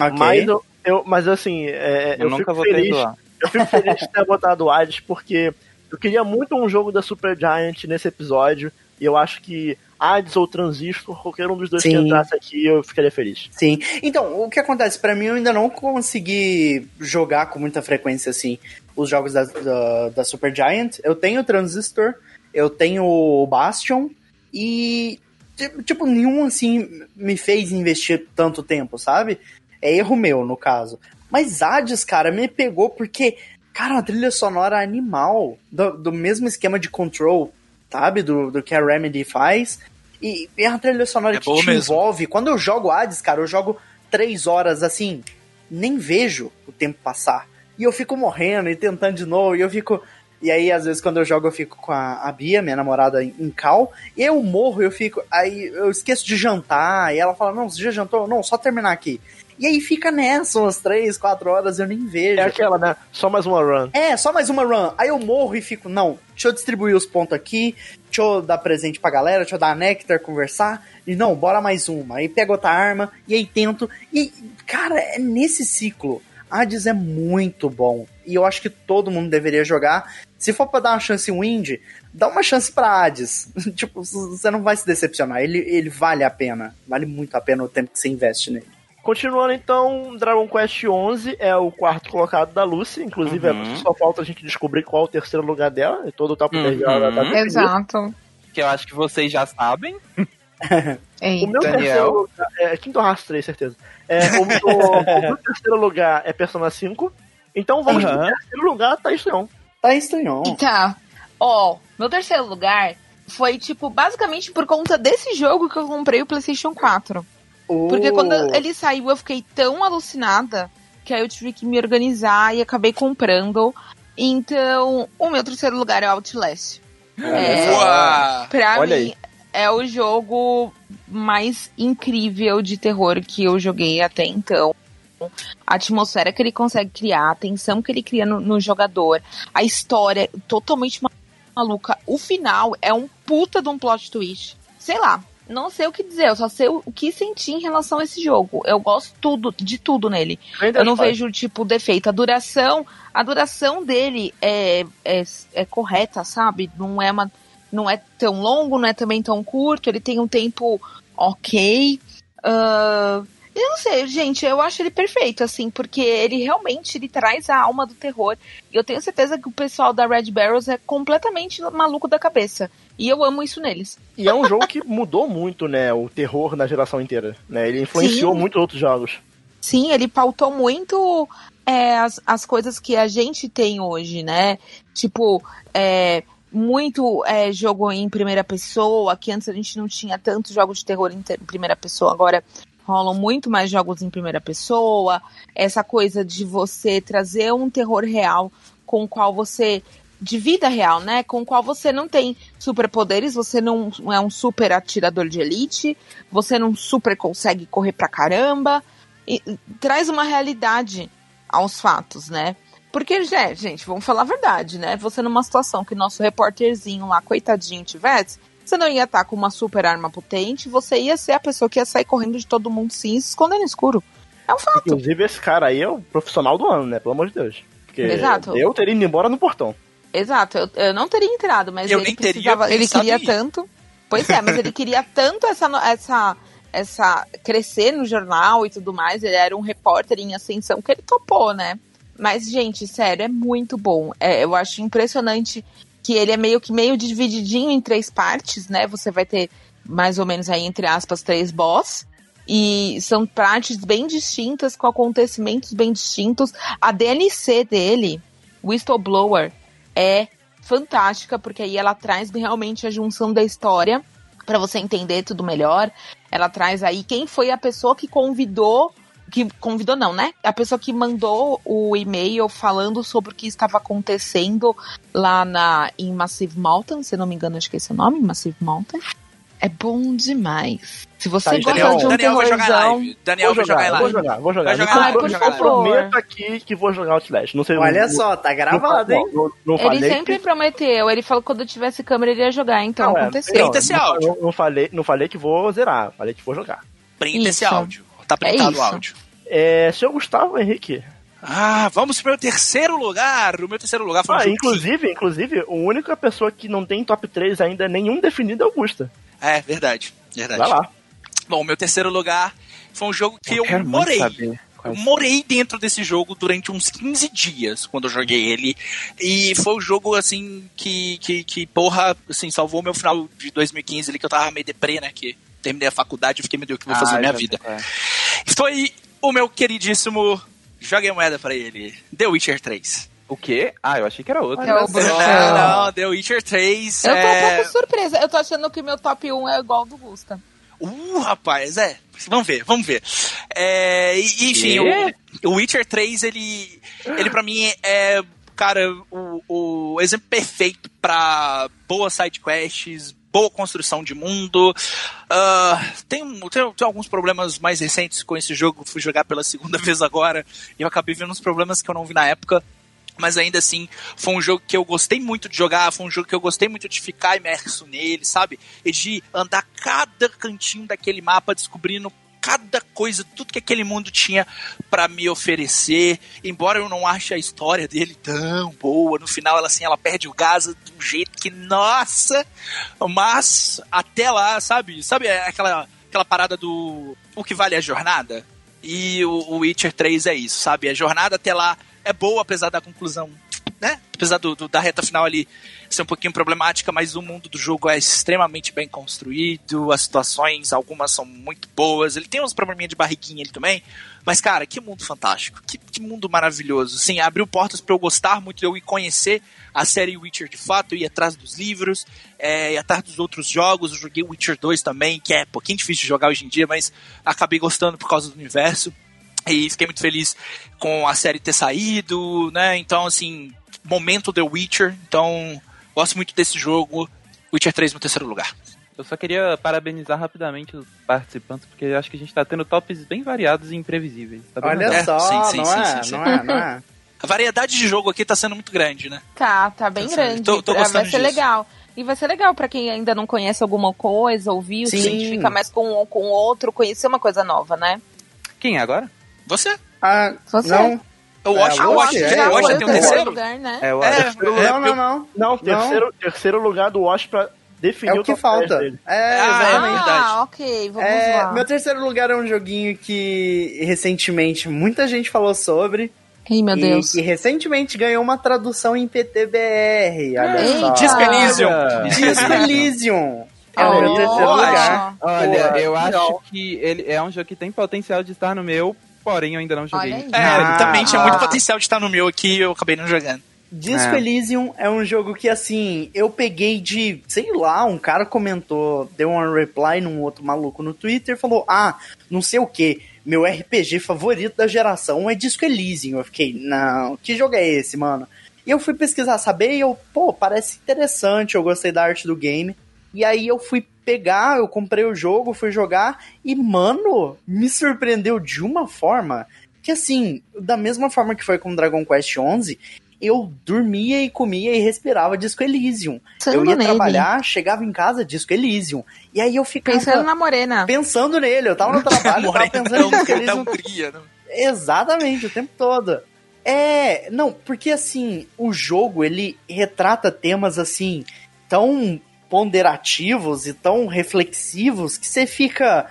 Speaker 4: ok.
Speaker 1: Mas, eu, eu- mas assim, é,
Speaker 5: Eu,
Speaker 1: eu,
Speaker 5: nunca
Speaker 1: fico
Speaker 5: vou
Speaker 1: feliz.
Speaker 5: perdoar.
Speaker 1: Eu fico feliz de ter botado o Hades, porque eu queria muito um jogo da Super Giant nesse episódio. E eu acho que Hades ou Transistor, qualquer um dos dois que
Speaker 4: Sim.
Speaker 1: entrasse aqui, eu ficaria feliz.
Speaker 4: Sim. Então, o que acontece? Pra mim, eu ainda não consegui jogar com muita frequência, assim, os jogos da, da, da Super Giant. Eu tenho o Transistor, eu tenho o Bastion, e, ti- tipo, nenhum, assim, me fez investir tanto tempo, sabe? É erro meu, no caso. Mas Hades, cara, me pegou porque, cara, uma trilha sonora animal, do, do mesmo esquema de Control, sabe? Do, do que a Remedy faz. E é uma trilha sonora
Speaker 3: É
Speaker 4: que te
Speaker 3: mesmo.
Speaker 4: envolve. Quando eu jogo Hades, cara, eu jogo três horas assim, nem vejo o tempo passar. E eu fico morrendo e tentando de novo, e eu fico. E aí, às vezes, quando eu jogo, eu fico com a, a Bia, minha namorada, em, em cal, e eu morro, eu fico. Aí eu esqueço de jantar, e ela fala: Não, você já jantou? Não, só terminar aqui. E aí fica nessa umas três, quatro horas, eu nem vejo.
Speaker 1: É aquela, né? Só mais uma run.
Speaker 4: É, só mais uma run. Aí eu morro e fico, não, deixa eu distribuir os pontos aqui, deixa eu dar presente pra galera, deixa eu dar a Nectar, conversar. E não, bora mais uma. Aí pego outra arma, e aí tento. E, cara, é nesse ciclo. Hades é muito bom. E eu acho que todo mundo deveria jogar. Se for pra dar uma chance em Wind, dá uma chance pra Hades. tipo, você não vai se decepcionar. Ele, ele vale a pena. Vale muito a pena o tempo que você investe nele.
Speaker 1: Continuando então, Dragon Quest XI é o quarto colocado da Lucy. Inclusive,
Speaker 5: Uhum.
Speaker 1: só falta a gente descobrir qual é o terceiro lugar dela. E todo o top 10 dela
Speaker 5: Uhum.
Speaker 1: tá definido.
Speaker 2: Exato.
Speaker 5: Que eu acho que vocês já sabem.
Speaker 1: O meu
Speaker 5: Daniel.
Speaker 1: terceiro lugar é Kingdom Hearts 3, certeza. É, o, meu, o meu terceiro lugar é Persona 5. Então vamos
Speaker 5: Aham.
Speaker 1: pro terceiro lugar, tá estranho.
Speaker 4: Tá estranhão.
Speaker 2: Tá. Ó, meu terceiro lugar foi, tipo, basicamente por conta desse jogo que eu comprei o PlayStation 4. Porque
Speaker 4: Oh.
Speaker 2: quando ele saiu, eu fiquei tão alucinada que aí eu tive que me organizar e acabei comprando. Então, o meu terceiro lugar é o Outlast. É,
Speaker 3: Boa!
Speaker 2: pra
Speaker 5: Olha
Speaker 2: mim, é o jogo mais incrível de terror que eu joguei até então. A atmosfera que ele consegue criar, a tensão que ele cria no, no jogador, a história totalmente ma- maluca. O final é um puta de um plot twist. Sei lá, não sei o que dizer, eu só sei o, o que sentir em relação a esse jogo. Eu gosto tudo, de tudo nele. Eu não vejo, tipo, defeito. A duração, a duração dele é, é, é correta, sabe? Não é, uma, não é tão longo, não é também tão curto. Ele tem um tempo ok. Ah, eu não sei, gente, eu acho ele perfeito, assim, porque ele realmente ele traz a alma do terror. E eu tenho certeza que o pessoal da Red Barrels é completamente maluco da cabeça. E eu amo isso neles.
Speaker 1: E é um jogo que mudou muito, né? O terror na geração inteira. Né? Ele influenciou
Speaker 2: Sim.
Speaker 1: muitos outros jogos.
Speaker 2: Sim, ele pautou muito é, as, as coisas que a gente tem hoje, né? Tipo, é, muito é, jogo em primeira pessoa, que antes a gente não tinha tantos jogos de terror em, ter- em primeira pessoa, agora rolam muito mais jogos em primeira pessoa. Essa coisa de você trazer um terror real com o qual você. de vida real, né? Com o qual você não tem superpoderes, você não é um super atirador de elite, você não super consegue correr pra caramba e- e traz uma realidade aos fatos, né? Porque, gente, vamos falar a verdade, né? Você numa situação que nosso repórterzinho lá, coitadinho, tivesse, você não ia estar com uma super arma potente, você ia ser a pessoa que ia sair correndo de todo mundo sim e se esconder no escuro. É um fato.
Speaker 1: Inclusive, esse cara aí é o profissional do ano, né? Pelo amor de Deus. Porque
Speaker 2: Exato.
Speaker 1: eu teria ido embora no portão.
Speaker 2: Exato, eu, eu não teria entrado, mas
Speaker 3: Eu
Speaker 2: ele
Speaker 3: nem teria
Speaker 2: precisava, ele queria tanto. Pois é, mas ele queria tanto essa, essa, essa crescer no jornal e tudo mais. Ele era um repórter em ascensão que ele topou, né? Mas, gente, sério, é muito bom. É, eu acho impressionante que ele é meio que meio divididinho em três partes, né? Você vai ter mais ou menos aí, entre aspas, três boss. E são partes bem distintas, com acontecimentos bem distintos. A DLC dele, Whistleblower, é fantástica, porque aí ela traz realmente a junção da história para você entender tudo melhor. Ela traz aí quem foi a pessoa que convidou, que convidou não, né? A pessoa que mandou o e-mail falando sobre o que estava acontecendo lá na em Massive Mountain, se eu não me engano, acho que é esse o nome, Massive Mountain. É bom demais. Se você
Speaker 1: Tá,
Speaker 2: gosta
Speaker 3: Daniel,
Speaker 2: de um
Speaker 3: Daniel vai jogar live. Daniel vai jogar em
Speaker 1: vou
Speaker 3: live.
Speaker 1: jogar, vou jogar.
Speaker 3: Vai jogar
Speaker 2: live,
Speaker 1: comprometo aqui que vou jogar Outlast. Não sei
Speaker 4: Olha
Speaker 1: não-
Speaker 4: só, tá
Speaker 1: não-
Speaker 4: gravado, hein?
Speaker 1: Não, não
Speaker 2: ele sempre
Speaker 1: que-
Speaker 2: prometeu. Ele falou que quando tivesse câmera ele ia jogar, então
Speaker 1: Não, é,
Speaker 2: aconteceu.
Speaker 3: Printa esse
Speaker 1: não,
Speaker 3: áudio.
Speaker 1: Não, não falei, não falei que vou zerar, falei que vou jogar.
Speaker 3: Printa esse áudio. Tá printado
Speaker 2: isso.
Speaker 3: o áudio.
Speaker 1: É, senhor Gustavo Henrique.
Speaker 3: Ah, vamos pro meu terceiro lugar. O meu terceiro lugar foi um
Speaker 1: Ah,
Speaker 3: jogo
Speaker 1: inclusive, inclusive, a única pessoa que não tem top 3 ainda, nenhum definido é Augusta.
Speaker 3: É, verdade. Verdade.
Speaker 1: Vai lá.
Speaker 3: Bom, o meu terceiro lugar foi um jogo que eu,
Speaker 5: muito
Speaker 3: morei. Eu morei dentro desse jogo durante uns 15 dias quando eu joguei ele. E foi um jogo, assim, que, que, que porra, assim, salvou meu final de 2015 ali, que eu tava meio deprê, né? Que terminei a faculdade e fiquei meio o que vou fazer
Speaker 5: Ah,
Speaker 3: na minha vida.
Speaker 5: qual é.
Speaker 3: Foi o meu queridíssimo. Joguei moeda pra ele. The Witcher 3.
Speaker 5: O quê? Ah, eu achei que era outro.
Speaker 2: É.
Speaker 3: Não, não, The Witcher 3.
Speaker 2: Eu tô um
Speaker 3: é...
Speaker 2: pouco surpresa. Eu tô achando que meu top 1 é igual ao do Gusta.
Speaker 3: Uh, rapaz, é. Vamos ver, vamos ver. É, e- enfim, o, o Witcher 3, ele, ele pra mim é, cara, o, o exemplo perfeito pra boas sidequests, boa construção de mundo. Ah, tem, tem, tem alguns problemas mais recentes com esse jogo, fui jogar pela segunda vez agora, e eu acabei vendo uns problemas que eu não vi na época. Mas ainda assim, foi um jogo que eu gostei muito de jogar, foi um jogo que eu gostei muito de ficar imerso nele, sabe? E de andar cada cantinho daquele mapa, descobrindo cada coisa, tudo que aquele mundo tinha pra me oferecer. Embora eu não ache a história dele tão boa, no final ela assim, ela perde o gás de um jeito que, nossa! Mas até lá, sabe? Sabe aquela, aquela parada do o que vale é a jornada? E o, o Witcher 3 é isso, sabe? A jornada até lá é boa, apesar da conclusão, né? Apesar do, do- da reta final ali ser um pouquinho problemática, mas o mundo do jogo é extremamente bem construído, as situações, algumas são muito boas. Ele tem uns probleminha de barriguinha ali também, mas cara, que mundo fantástico, que, que mundo maravilhoso. Assim, abriu portas para eu gostar muito eu ir conhecer a série Witcher de fato, ir atrás dos livros, é, ir atrás dos outros jogos. Eu joguei Witcher 2 também, que é um pouquinho difícil de jogar hoje em dia, mas acabei gostando por causa do universo. E fiquei muito feliz com a série ter saído, né? Então, assim, momento The Witcher. Então, gosto muito desse jogo. Witcher 3 no terceiro lugar.
Speaker 5: Eu só queria parabenizar rapidamente os participantes, porque eu acho que a gente tá tendo tops bem variados e imprevisíveis. Tá bem
Speaker 4: Olha
Speaker 5: legal.
Speaker 3: É,
Speaker 4: só,
Speaker 3: sim, sim,
Speaker 4: não,
Speaker 3: sim,
Speaker 4: é,
Speaker 3: sim, sim.
Speaker 4: não é, não é.
Speaker 3: A variedade de jogo aqui tá sendo muito grande, né?
Speaker 2: Tá, tá bem
Speaker 3: Tô-
Speaker 2: grande.
Speaker 3: tô- tô
Speaker 2: vai
Speaker 3: gostando
Speaker 2: ser
Speaker 3: disso.
Speaker 2: legal. E vai ser legal pra quem ainda não conhece alguma coisa, ouviu, se
Speaker 4: Sim.
Speaker 2: identifica mais com um com o outro, conhecer uma coisa nova, né?
Speaker 5: Quem é agora?
Speaker 3: Você?
Speaker 4: Ah,
Speaker 2: Você.
Speaker 4: não,
Speaker 3: Eu
Speaker 4: É,
Speaker 3: acho,
Speaker 4: eu
Speaker 3: eu
Speaker 4: acho
Speaker 3: hoje
Speaker 4: foi
Speaker 3: tem
Speaker 4: o
Speaker 3: terceiro.
Speaker 2: lugar, né?
Speaker 5: É,
Speaker 3: É,
Speaker 5: acho.
Speaker 3: é,
Speaker 4: não, não, não.
Speaker 1: Não, terceiro, terceiro lugar do Wash pra definir
Speaker 4: É o que
Speaker 1: top 10
Speaker 4: falta.
Speaker 1: dele.
Speaker 4: É,
Speaker 3: Ah,
Speaker 4: exatamente.
Speaker 3: verdade.
Speaker 2: Ah, ok, vamos
Speaker 4: É,
Speaker 2: lá.
Speaker 4: meu terceiro lugar é um joguinho que recentemente muita gente falou sobre.
Speaker 2: Ih, meu
Speaker 4: e
Speaker 2: Deus.
Speaker 4: que recentemente ganhou uma tradução em PTBR. Olha
Speaker 2: Eita.
Speaker 4: só.
Speaker 3: Disco Elysium.
Speaker 4: Disco Elysium. É o meu terceiro lugar.
Speaker 5: Olha, eu acho que ele é um jogo que tem potencial de estar no meu, porém eu ainda não joguei.
Speaker 3: É,
Speaker 4: Ah,
Speaker 3: também tinha muito
Speaker 2: ah.
Speaker 3: potencial de estar no meu aqui eu acabei não jogando.
Speaker 4: Disco
Speaker 5: É.
Speaker 4: Elysium é um jogo que, assim, eu peguei de, sei lá, um cara comentou, deu um reply num outro maluco no Twitter, falou, ah, não sei o que, meu RPG favorito da geração é Disco Elysium. Eu fiquei, não, que jogo é esse, mano? E eu fui pesquisar, saber, e eu, pô, parece interessante, eu gostei da arte do game. E aí eu fui pegar, eu comprei o jogo, fui jogar, e, mano, me surpreendeu de uma forma que, assim, da mesma forma que foi com Dragon Quest XI, eu dormia e comia e respirava Disco Elysium.
Speaker 2: Pensando
Speaker 4: eu ia
Speaker 2: nele.
Speaker 4: trabalhar, chegava em casa, Disco Elysium. E aí eu ficava
Speaker 2: Pensando na morena.
Speaker 4: pensando nele, eu tava no trabalho, eu tava pensando em Disco Elysium
Speaker 3: Hungria, né?
Speaker 4: exatamente, o tempo todo. É, não, porque assim, o jogo ele retrata temas assim tão ponderativos e tão reflexivos que você fica.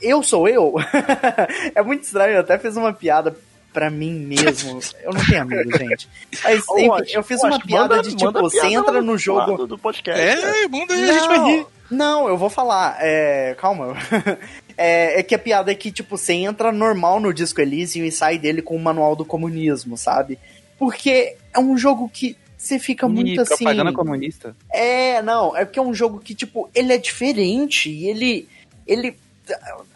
Speaker 4: Eu sou eu? é muito estranho, eu até fiz uma piada pra mim mesmo. Eu não tenho amigo, gente. Mas enfim, eu fiz uma piada manda, de tipo, você entra no jogo.
Speaker 1: Do podcast,
Speaker 3: é, manda aí, a gente vai rir.
Speaker 4: Não, eu vou falar. É, calma. é, é, que a piada é que, tipo, você entra normal no Disco Elysium e sai dele com o manual do comunismo, sabe? Porque é um jogo que você fica e muito assim.
Speaker 5: propaganda comunista.
Speaker 4: É, não, é porque é um jogo que, tipo, ele é diferente e ele. Ele.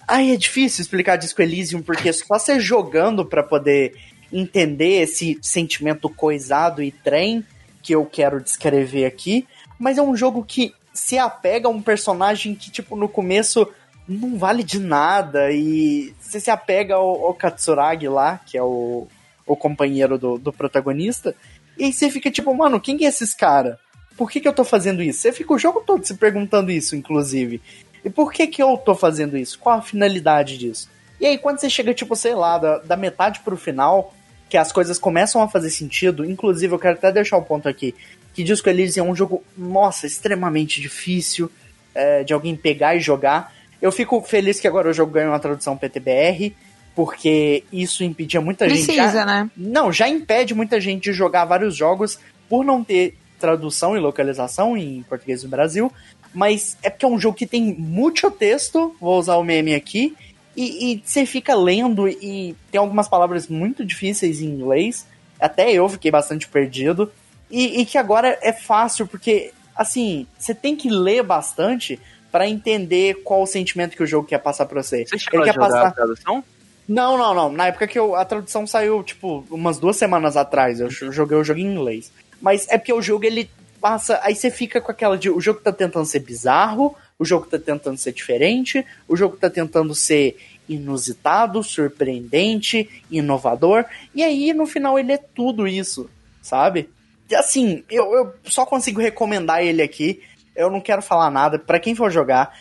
Speaker 4: Ai, é difícil explicar Disco Elysium, porque só você jogando para poder entender esse sentimento coisado e trem que eu quero descrever aqui. Mas é um jogo que se apega a um personagem que, tipo, no começo não vale de nada e você se apega ao, ao Katsuragi lá, que é o, o companheiro do, do protagonista, e aí você fica tipo, mano, quem é esses cara? Por que, que eu tô fazendo isso? Você fica o jogo todo se perguntando isso, inclusive. E por que que eu tô fazendo isso? Qual a finalidade disso? E aí, quando você chega, tipo, sei lá, da, da metade pro final, que as coisas começam a fazer sentido, inclusive eu quero até deixar o um ponto aqui que Disco Elysium é um jogo, nossa, extremamente difícil é, de alguém pegar e jogar. Eu fico feliz que agora o jogo ganhou uma tradução PTBR, porque isso impedia muita
Speaker 2: Precisa,
Speaker 4: gente.
Speaker 2: Precisa, né?
Speaker 4: Não, já impede muita gente de jogar vários jogos por não ter tradução e localização em português do Brasil. Mas é porque é um jogo que tem muito texto, vou usar o meme aqui, e, e você fica lendo e tem algumas palavras muito difíceis em inglês. Até eu fiquei bastante perdido. E, e que agora é fácil, porque, assim, você tem que ler bastante para entender qual o sentimento que o jogo quer passar pra você.
Speaker 5: Você Ele quer passar a tradução?
Speaker 4: Não, não, não. Na época que eu, a tradução saiu, tipo, umas duas semanas atrás, eu joguei o jogo em inglês. Mas é porque o jogo, ele passa. Aí você fica com aquela de. O jogo tá tentando ser bizarro, o jogo tá tentando ser diferente, o jogo tá tentando ser inusitado, surpreendente, inovador. E aí, no final, ele é tudo isso, sabe? assim, eu, eu só consigo recomendar ele aqui. Eu não quero falar nada. para quem for jogar,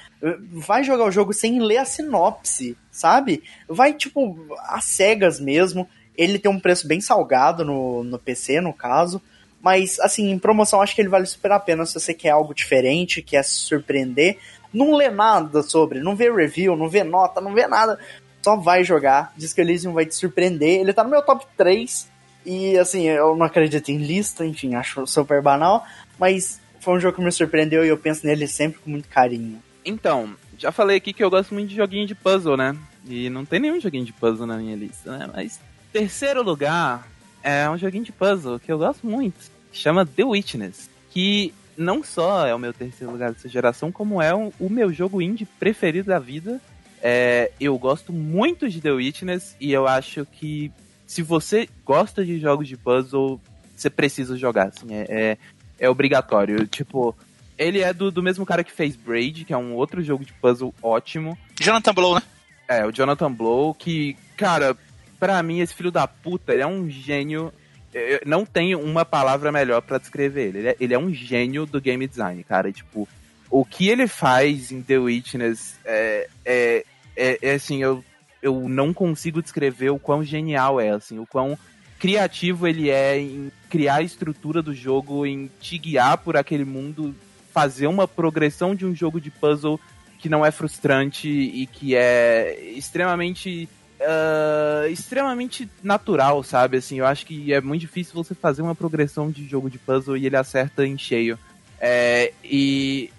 Speaker 4: vai jogar o jogo sem ler a sinopse, sabe? Vai, tipo, às cegas mesmo. Ele tem um preço bem salgado no, no PC, no caso. Mas, assim, em promoção acho que ele vale super a pena se você quer algo diferente, quer se surpreender. Não lê nada sobre, não vê review, não vê nota, não vê nada. Só vai jogar. Diz que Elysium vai te surpreender. Ele tá no meu top 3 e assim, eu não acredito em lista, enfim, acho super banal, mas foi um jogo que me surpreendeu e eu penso nele sempre com muito carinho.
Speaker 5: Então, já falei aqui que eu gosto muito de joguinho de puzzle, né? E não tem nenhum joguinho de puzzle na minha lista, né? Mas terceiro lugar é um joguinho de puzzle que eu gosto muito, chama The Witness, que não só é o meu terceiro lugar dessa geração, como é o, o meu jogo indie preferido da vida. É, eu gosto muito de The Witness e eu acho que se você gosta de jogos de puzzle, você precisa jogar, assim, é, é, é obrigatório. Tipo, ele é do, do mesmo cara que fez Braid, que é um outro jogo de puzzle ótimo.
Speaker 3: Jonathan Blow, né?
Speaker 5: É, o Jonathan Blow, que, cara, pra mim, esse filho da puta, ele é um gênio. Eu não tenho uma palavra melhor para descrever ele. Ele é, ele é, um gênio do game design, cara. E, tipo, o que ele faz em The Witness é, é, é, é assim, eu eu não consigo descrever o quão genial é, assim, o quão criativo ele é em criar a estrutura do jogo, em te guiar por aquele mundo, fazer uma progressão de um jogo de puzzle que não é frustrante e que é extremamente uh, extremamente natural, sabe? Assim, eu acho que é muito difícil você fazer uma progressão de jogo de puzzle e ele acerta em cheio. É, e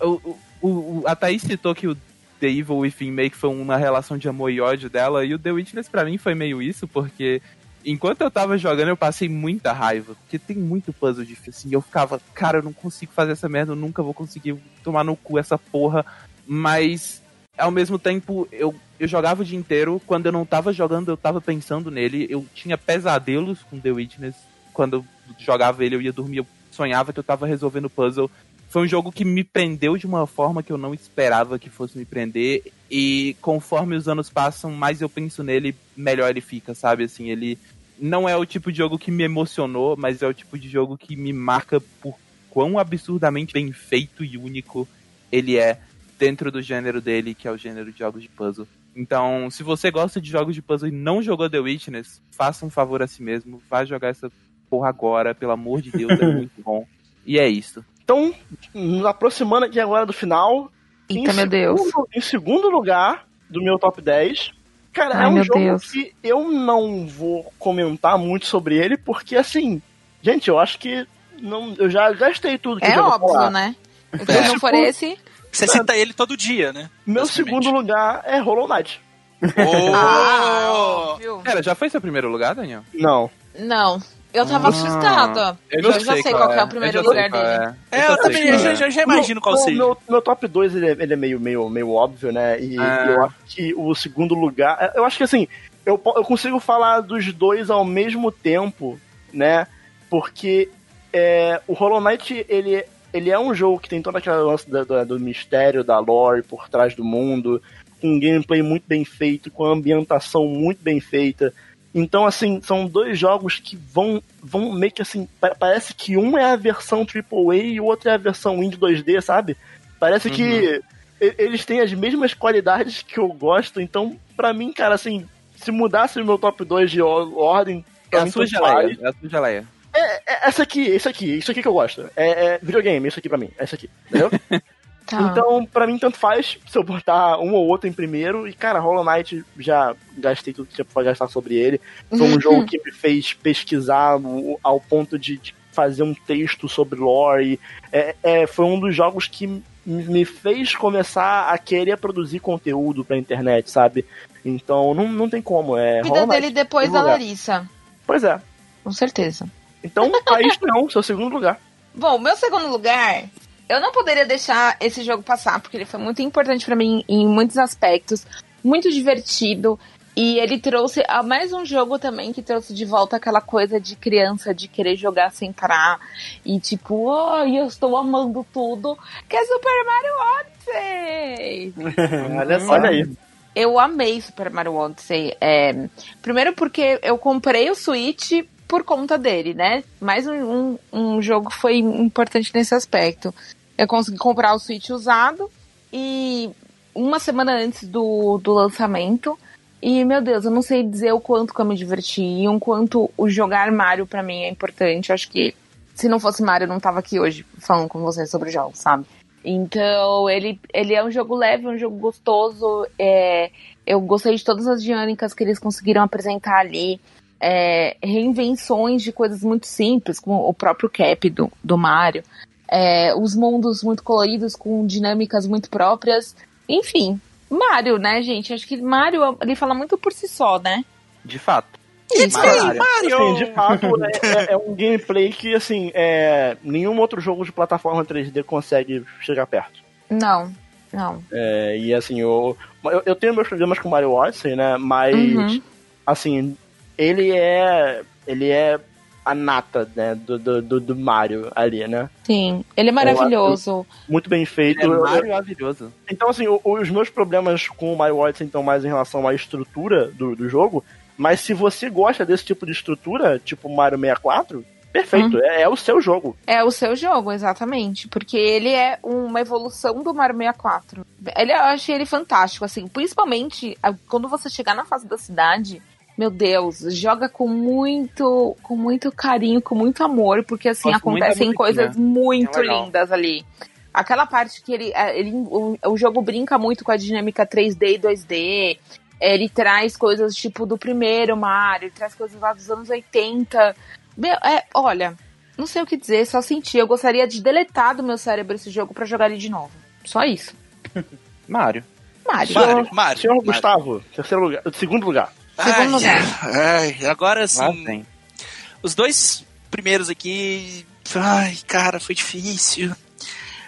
Speaker 5: o, o, a Thaís citou que o The Evil Within meio que foi uma relação de amor e ódio dela. E o The Witness para mim foi meio isso, porque enquanto eu tava jogando, eu passei muita raiva. Porque tem muito puzzle difícil. Assim, eu ficava, cara, eu não consigo fazer essa merda, eu nunca vou conseguir tomar no cu essa porra. Mas, ao mesmo tempo, eu, eu jogava o dia inteiro. Quando eu não tava jogando, eu tava pensando nele. Eu tinha pesadelos com The Witness. Quando eu jogava ele, eu ia dormir, eu sonhava que eu tava resolvendo puzzle foi um jogo que me prendeu de uma forma que eu não esperava que fosse me prender. E conforme os anos passam, mais eu penso nele, melhor ele fica, sabe? Assim, ele não é o tipo de jogo que me emocionou, mas é o tipo de jogo que me marca por quão absurdamente bem feito e único ele é dentro do gênero dele, que é o gênero de jogos de puzzle. Então, se você gosta de jogos de puzzle e não jogou The Witness, faça um favor a si mesmo, vá jogar essa porra agora, pelo amor de Deus, é muito bom. E é isso.
Speaker 1: Então, nos aproximando aqui agora do final.
Speaker 2: Eita,
Speaker 1: em
Speaker 2: meu Deus.
Speaker 1: segundo- Em segundo lugar do meu top 10. Cara,
Speaker 2: Ai,
Speaker 1: é um jogo
Speaker 2: Deus.
Speaker 1: que eu não vou comentar muito sobre ele, porque assim, gente, eu acho que não, eu já gastei tudo que eu
Speaker 2: É
Speaker 1: já vou
Speaker 2: óbvio,
Speaker 1: falar.
Speaker 2: né? Se não for esse.
Speaker 3: Você cita ele todo dia, né?
Speaker 1: Meu segundo lugar é Hollow Knight.
Speaker 2: Ah,
Speaker 3: Oh!
Speaker 2: óbvio.
Speaker 5: Cara, já foi seu primeiro lugar, Daniel?
Speaker 1: Não.
Speaker 2: Não. Eu tava assustada. Eu, já sei qual, que é o primeiro
Speaker 5: eu sei
Speaker 2: lugar
Speaker 5: qual
Speaker 2: dele.
Speaker 5: é.
Speaker 3: É, eu
Speaker 5: sei
Speaker 3: também
Speaker 5: qual
Speaker 3: já,
Speaker 5: é.
Speaker 3: já, já imagino qual seja.
Speaker 1: Meu, meu top 2 ele, é- ele é meio, meio, meio óbvio, né? E
Speaker 5: Ah.
Speaker 1: eu acho que o segundo lugar. Eu acho que assim, eu, eu consigo falar dos dois ao mesmo tempo, né? Porque é, o Hollow Knight, ele, ele é um jogo que tem toda aquela lance da- da- do mistério, da lore por trás do mundo, com um gameplay muito bem feito, com a ambientação muito bem feita. Então, assim, são dois jogos que vão, vão meio que assim. pa- Parece que um é a versão AAA e o outro é a versão Indie 2D, sabe? Parece que e- eles têm as mesmas qualidades que eu gosto, então, pra mim, cara, assim, se mudasse o meu top 2 de or- ordem.
Speaker 5: É a sua geleia. É a sua geleia.
Speaker 1: É, essa aqui, isso aqui, isso aqui que eu gosto. É, é videogame, isso aqui pra mim. É isso aqui, entendeu?
Speaker 2: Tá.
Speaker 1: Então, pra mim, tanto faz se eu botar um ou outro em primeiro. E, cara, Hollow Knight, já gastei tudo que tinha pra gastar sobre ele. Foi um jogo que me fez pesquisar ao ponto de, de fazer um texto sobre lore. É, é, foi um dos jogos que me fez começar a querer produzir conteúdo pra internet, sabe? Então, não, não tem como. É
Speaker 2: Vida
Speaker 1: Hollow
Speaker 2: dele
Speaker 1: Knight,
Speaker 2: depois da. Larissa.
Speaker 1: Pois é.
Speaker 2: Com certeza.
Speaker 1: Então, aí não, seu segundo lugar.
Speaker 2: Bom, meu segundo lugar, eu não poderia deixar esse jogo passar, porque ele foi muito importante pra mim em muitos aspectos, muito divertido. E ele trouxe a mais um jogo também que trouxe de volta aquela coisa de criança, de querer jogar sem parar. E tipo, ai, eu estou amando tudo. Que é Super Mario Odyssey!
Speaker 4: Olha só.
Speaker 1: Olha aí.
Speaker 2: Eu amei Super Mario Odyssey. É, primeiro porque eu comprei o Switch por conta dele, né? Mais um, um, um jogo foi importante nesse aspecto. Eu consegui comprar o Switch usado e uma semana antes do, do lançamento. E, meu Deus, eu não sei dizer o quanto que eu me diverti e o quanto o jogar Mario pra mim é importante. Eu acho que se não fosse Mario, eu não tava aqui hoje falando com vocês sobre jogos, sabe? Então, ele, ele é um jogo leve, um jogo gostoso. É, eu gostei de todas as dinâmicas que eles conseguiram apresentar ali. É, reinvenções de coisas muito simples, como o próprio cap do, do Mario. É, os mundos muito coloridos, com dinâmicas muito próprias. Enfim, Mario, né, gente? Acho que Mario, ele fala muito por si só, né?
Speaker 5: De fato.
Speaker 2: Isso
Speaker 5: Mario.
Speaker 3: Mario!
Speaker 1: Assim, de fato, é, é- é um gameplay que, assim, é, nenhum outro jogo de plataforma 3D consegue chegar perto.
Speaker 2: Não, não.
Speaker 1: É, e, assim, eu, eu, eu tenho meus problemas com Mario Odyssey, né? Mas,
Speaker 2: Uhum.
Speaker 1: assim, ele é. Ele é a nata, né? Do, do, do- do Mario ali, né?
Speaker 2: Sim, ele é maravilhoso.
Speaker 1: Muito bem feito.
Speaker 5: É maravilhoso.
Speaker 1: Então, assim, o- os meus problemas com o Mario Odyssey estão mais em relação à estrutura do, do jogo. Mas se você gosta desse tipo de estrutura, tipo Mario 64, perfeito. É, é o seu jogo.
Speaker 2: É o seu jogo, exatamente. Porque ele é uma evolução do Mario 64. Ele, eu achei ele fantástico, assim. Principalmente quando você chegar na fase da cidade. Meu Deus, joga com muito, com muito carinho, com muito amor, porque assim
Speaker 5: da
Speaker 2: acontecem coisas muito
Speaker 5: É
Speaker 2: lindas ali. Aquela parte que ele, é, ele o, o jogo brinca muito com a dinâmica 3D e 2D. Ele traz coisas tipo do primeiro Mario, ele traz coisas lá dos anos 80. Meu, é, olha, não sei o que dizer, só senti. Eu gostaria de deletar do meu cérebro esse jogo pra jogar ele de novo. Só isso.
Speaker 5: Mario.
Speaker 2: Mario.
Speaker 3: Mario, Mario.
Speaker 1: Senhor
Speaker 3: Mario.
Speaker 1: Gustavo, terceiro lugar, segundo lugar.
Speaker 3: Ai, ai, agora sim. Os dois primeiros aqui. Ai, cara, foi difícil.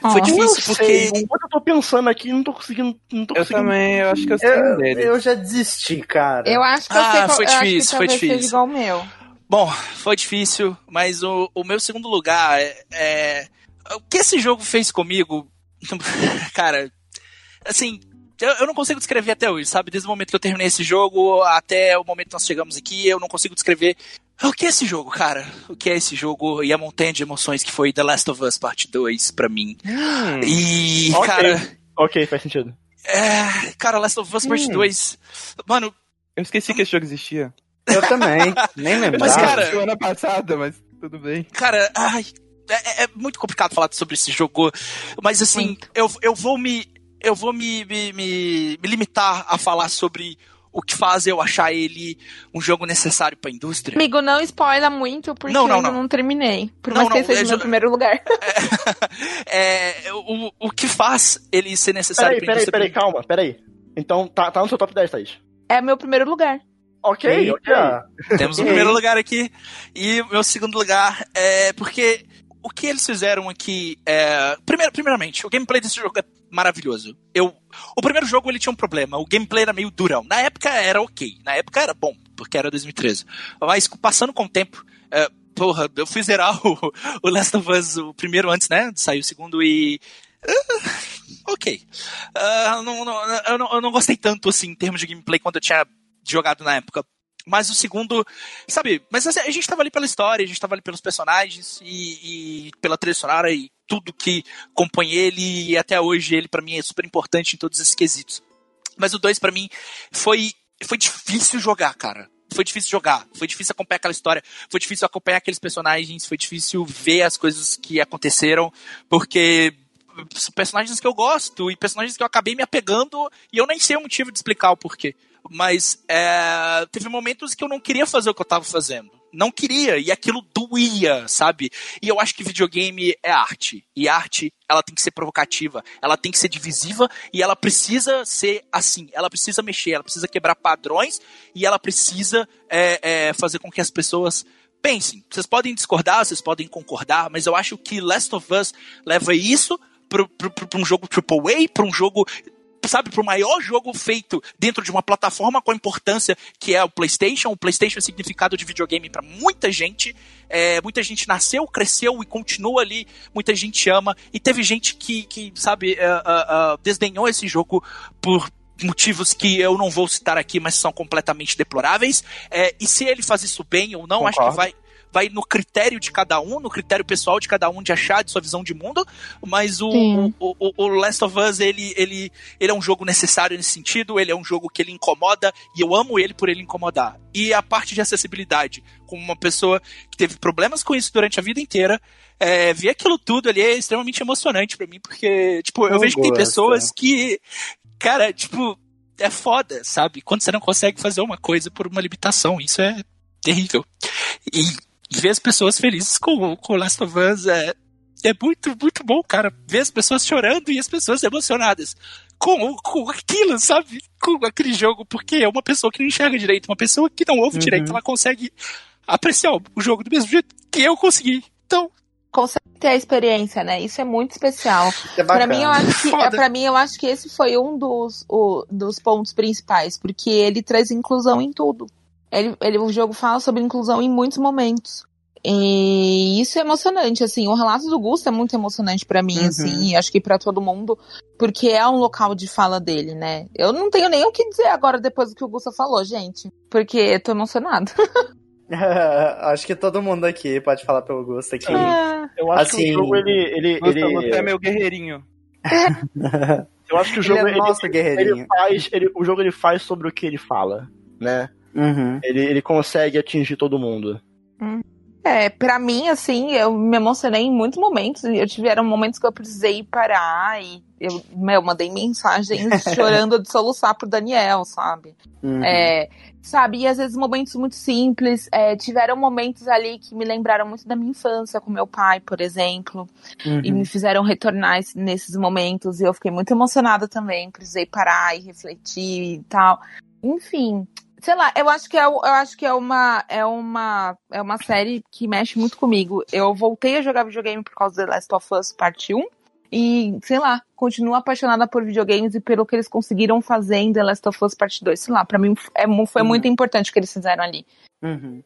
Speaker 2: Ó.
Speaker 3: Foi difícil
Speaker 1: Eu
Speaker 3: porque.
Speaker 1: sei, enquanto eu tô pensando aqui, não tô conseguindo. Não tô
Speaker 5: Eu
Speaker 1: conseguindo.
Speaker 5: também, eu acho que eu sei
Speaker 4: Eu,
Speaker 5: dele.
Speaker 4: eu já desisti, cara.
Speaker 2: Eu acho que eu
Speaker 3: Ah,
Speaker 2: sei qual,
Speaker 3: foi
Speaker 2: eu acho que
Speaker 3: difícil, foi difícil.
Speaker 2: igual o meu.
Speaker 3: Bom, foi difícil, mas o, o meu segundo lugar é, é- O que esse jogo fez comigo. Cara, assim. Eu, eu não consigo descrever até hoje, sabe? Desde o momento que eu terminei esse jogo até o momento que nós chegamos aqui, eu não consigo descrever o que é esse jogo, cara. O que é esse jogo e a montanha de emoções que foi The Last of Us Part 2 pra mim.
Speaker 5: Hum,
Speaker 3: E,
Speaker 1: Ok.
Speaker 3: cara,
Speaker 1: Ok, faz sentido.
Speaker 3: É, cara, Last of Us Part
Speaker 4: Hum.
Speaker 3: 2. Mano,
Speaker 5: Eu esqueci que esse jogo existia.
Speaker 4: Eu também, nem lembrava.
Speaker 3: Mas, cara-
Speaker 5: semana passada, mas tudo bem.
Speaker 3: cara, ai, é, é muito complicado falar sobre esse jogo. Mas assim, eu, eu vou me. Eu vou me, me, me, me limitar a falar sobre o que faz eu achar ele um jogo necessário pra indústria.
Speaker 2: Amigo, não spoila muito, porque
Speaker 3: Não, não,
Speaker 2: eu ainda
Speaker 3: não.
Speaker 2: não terminei. Por
Speaker 3: Não,
Speaker 2: mais que
Speaker 3: não,
Speaker 2: ele seja
Speaker 3: é
Speaker 2: o meu primeiro lugar.
Speaker 3: É, o, o que faz ele ser necessário
Speaker 1: Peraí,
Speaker 3: pra
Speaker 1: peraí,
Speaker 3: indústria.
Speaker 1: peraí, calma, peraí. Então tá, tá no seu top 10, Thaís.
Speaker 2: É meu primeiro lugar.
Speaker 1: Ok, ok.
Speaker 4: Eita.
Speaker 3: Temos o
Speaker 4: E
Speaker 3: primeiro lugar aqui. E o meu segundo lugar é porque o que eles fizeram aqui é. Primeiro, primeiramente, o gameplay desse jogo é maravilhoso. Eu, o primeiro jogo ele tinha um problema. O gameplay era meio durão. Na época era ok. Na época era bom, porque era 2013. Mas passando com o tempo. é, porra, eu fui zerar o, o Last of Us, o primeiro antes, né? de sair o segundo e. ah, ok. Ah, não- não- eu, não, eu não gostei tanto, assim, em termos de gameplay, quando eu tinha jogado na época. Mas o segundo, sabe, mas assim, a gente tava ali pela história, a gente tava ali pelos personagens e, e pela trilha sonora e tudo que compõe ele, e até hoje ele pra mim é super importante em todos esses quesitos. Mas o 2 pra mim foi foi difícil jogar, cara. Foi difícil jogar, foi difícil acompanhar aquela história, foi difícil acompanhar aqueles personagens, foi difícil ver as coisas que aconteceram, porque personagens que eu gosto e personagens que eu acabei me apegando e eu nem sei o motivo de explicar o porquê. Mas é, teve momentos que eu não queria fazer o que eu tava fazendo. Não queria, e aquilo doía, sabe? E eu acho que videogame é arte. E arte, ela tem que ser provocativa, ela tem que ser divisiva e ela precisa ser assim. Ela precisa mexer, ela precisa quebrar padrões e ela precisa é, é, fazer com que as pessoas pensem. Vocês podem discordar, vocês podem concordar, mas eu acho que Last of Us leva isso para um jogo AAA, para um jogo sabe, pro maior jogo feito dentro de uma plataforma com a importância que é o PlayStation. O PlayStation é significado de videogame para muita gente. É, muita gente nasceu, cresceu e continua ali. Muita gente ama. E teve gente que, que sabe, uh, uh, uh, desdenhou esse jogo por motivos que eu não vou citar aqui, mas são completamente deploráveis. É, e se ele faz isso bem ou não,
Speaker 4: Concordo.
Speaker 3: acho que vai vai no critério de cada um, no critério pessoal de cada um de achar de sua visão de mundo, mas o, o, o, o Last of Us, ele, ele, ele é um jogo necessário nesse sentido, ele é um jogo que ele incomoda, e eu amo ele por ele incomodar. E a parte de acessibilidade, como uma pessoa que teve problemas com isso durante a vida inteira, é, ver aquilo tudo ali é extremamente emocionante pra mim, porque, tipo, eu,
Speaker 4: Eu
Speaker 3: vejo que tem pessoas que, cara, tipo, é foda, sabe? Quando você não consegue fazer uma coisa por uma limitação, isso é terrível. E ver as pessoas felizes com, com Last of Us é, é muito, muito bom, cara. Ver as pessoas chorando e as pessoas emocionadas com, com aquilo, sabe? Com aquele jogo, porque é uma pessoa que não enxerga direito, uma pessoa que não ouve
Speaker 4: Uhum.
Speaker 3: direito, ela consegue apreciar o, jogo do mesmo jeito que eu consegui. Então,
Speaker 2: Consegue ter a experiência, né? Isso é muito especial.
Speaker 4: É
Speaker 2: Pra
Speaker 4: bacana.
Speaker 2: mim, eu acho que,
Speaker 3: Foda.
Speaker 2: é, mim, eu acho que esse foi um dos, o- dos pontos principais, porque ele traz inclusão em tudo. Ele, ele, o jogo fala sobre inclusão em muitos momentos. E isso é emocionante, assim. O relato do Gusto é muito emocionante pra mim,
Speaker 4: Uhum.
Speaker 2: assim, e acho que pra todo mundo, porque é um local de fala dele, né? Eu não tenho nem o que dizer agora depois do que o Gusto falou, gente, porque eu tô emocionada.
Speaker 4: Acho que todo mundo aqui pode falar pelo gosto aqui.
Speaker 2: Ah,
Speaker 1: Eu acho que
Speaker 4: Assim,
Speaker 1: o jogo, ele. ele,
Speaker 5: Gusta,
Speaker 1: ele
Speaker 5: você é meu guerreirinho.
Speaker 1: Eu acho que o
Speaker 4: Ele
Speaker 1: jogo.
Speaker 4: é
Speaker 1: Ele,
Speaker 4: nosso
Speaker 1: ele
Speaker 4: guerreirinho.
Speaker 1: faz. Ele, o jogo ele faz sobre o que ele fala, né?
Speaker 4: Uhum.
Speaker 1: Ele, ele consegue atingir todo mundo.
Speaker 2: É, pra mim, assim, eu me emocionei em muitos momentos. Eu tiveram momentos que eu precisei parar e eu, meu, mandei mensagens chorando de soluçar pro Daniel, sabe?
Speaker 4: Uhum.
Speaker 2: É, sabe, e às vezes momentos muito simples. é, tiveram momentos ali que me lembraram muito da minha infância com meu pai, por exemplo, e
Speaker 4: Uhum.
Speaker 2: me fizeram retornar es- nesses momentos. E eu fiquei muito emocionada também. Precisei parar e refletir e tal. Enfim. Sei lá, eu acho que é, eu acho que é uma é uma é uma série que mexe muito comigo. Eu voltei a jogar videogame por causa do The Last of Us Parte 1 e, sei lá, continuo apaixonada por videogames e pelo que eles conseguiram fazer em The Last of Us Parte 2. Sei lá, pra mim é, foi
Speaker 4: Uhum.
Speaker 2: muito importante o que eles fizeram ali.
Speaker 4: Uhum.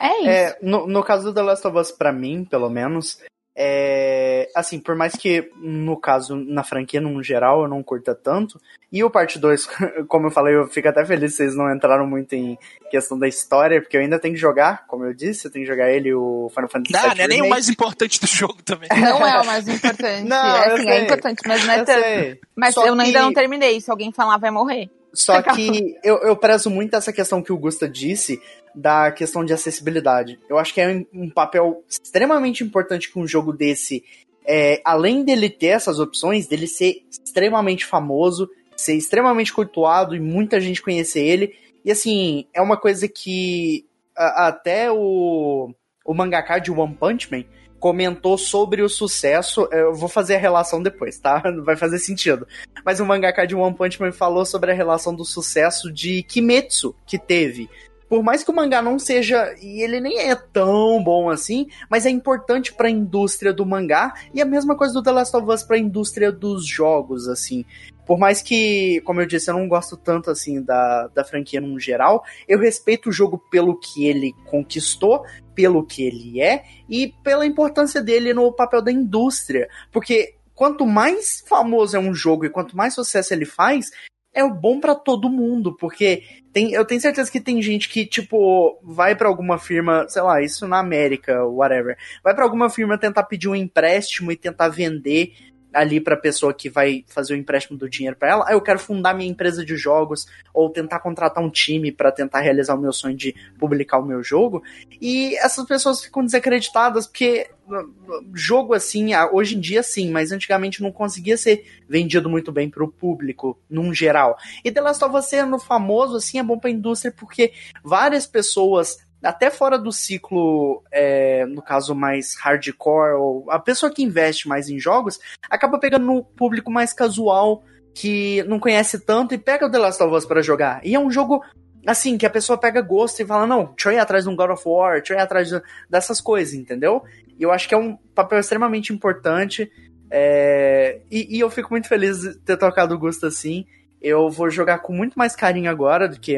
Speaker 2: É isso.
Speaker 4: É, no, no caso do The Last of Us, pra mim, pelo menos, É, assim, por mais que no caso, na franquia, no geral, eu não curta tanto. E o parte 2, como eu falei, eu fico até feliz que vocês não entraram muito em questão da história, porque eu ainda tenho que jogar, como eu disse, eu tenho que jogar ele o Final Fantasy
Speaker 3: Não,
Speaker 4: VII
Speaker 3: não é nem o mais importante do jogo também.
Speaker 2: Não é o mais importante.
Speaker 4: Não,
Speaker 2: é,
Speaker 4: eu
Speaker 2: assim, é importante, mas não é
Speaker 4: Eu
Speaker 2: tanto.
Speaker 4: sei.
Speaker 2: Mas
Speaker 4: Só
Speaker 2: eu ainda
Speaker 4: que-
Speaker 2: não terminei. Se alguém falar, vai morrer.
Speaker 4: Só que eu, eu prezo muito essa questão que o Gusta disse da questão de acessibilidade. Eu acho que é um, papel extremamente importante que um jogo desse, é, além dele ter essas opções, dele ser extremamente famoso, ser extremamente cultuado e muita gente conhecer ele. E assim, é uma coisa que a- até o, o mangaka de One Punch Man comentou sobre o sucesso. Eu vou fazer a relação depois, tá? Vai fazer sentido. Mas o mangaka de One Punch Man falou sobre a relação do sucesso de Kimetsu que teve. Por mais que o mangá não seja, e ele nem é tão bom assim, mas é importante pra indústria do mangá e a mesma coisa do The Last of Us pra indústria dos jogos, assim. Por mais que, como eu disse, eu não gosto tanto assim da, da franquia no geral, eu respeito o jogo pelo que ele conquistou, pelo que ele é e pela importância dele no papel da indústria. Porque quanto mais famoso é um jogo e quanto mais sucesso ele faz, é bom pra todo mundo, porque tem, eu tenho certeza que tem gente que, tipo, vai pra alguma firma, sei lá, isso na América, whatever, vai pra alguma firma tentar pedir um empréstimo e tentar vender ali pra pessoa que vai fazer o empréstimo do dinheiro pra ela, ah, eu quero fundar minha empresa de jogos ou tentar contratar um time pra tentar realizar o meu sonho de publicar o meu jogo. E essas pessoas ficam desacreditadas porque uh, jogo assim, ah, hoje em dia sim, mas antigamente não conseguia ser vendido muito bem pro público, num geral. E The Last of Us sendo famoso assim é bom pra indústria porque várias pessoas até fora do ciclo, é, no caso mais hardcore, ou a pessoa que investe mais em jogos, acaba pegando no público mais casual, que não conhece tanto, e pega o The Last of Us pra jogar. E é um jogo, assim, que a pessoa pega gosto e fala, não, deixa eu ir atrás de um God of War, deixa eu ir atrás de- dessas coisas, entendeu? E eu acho que é um papel extremamente importante, é, e, e eu fico muito feliz de ter tocado o gosto assim. Eu vou jogar com muito mais carinho agora do que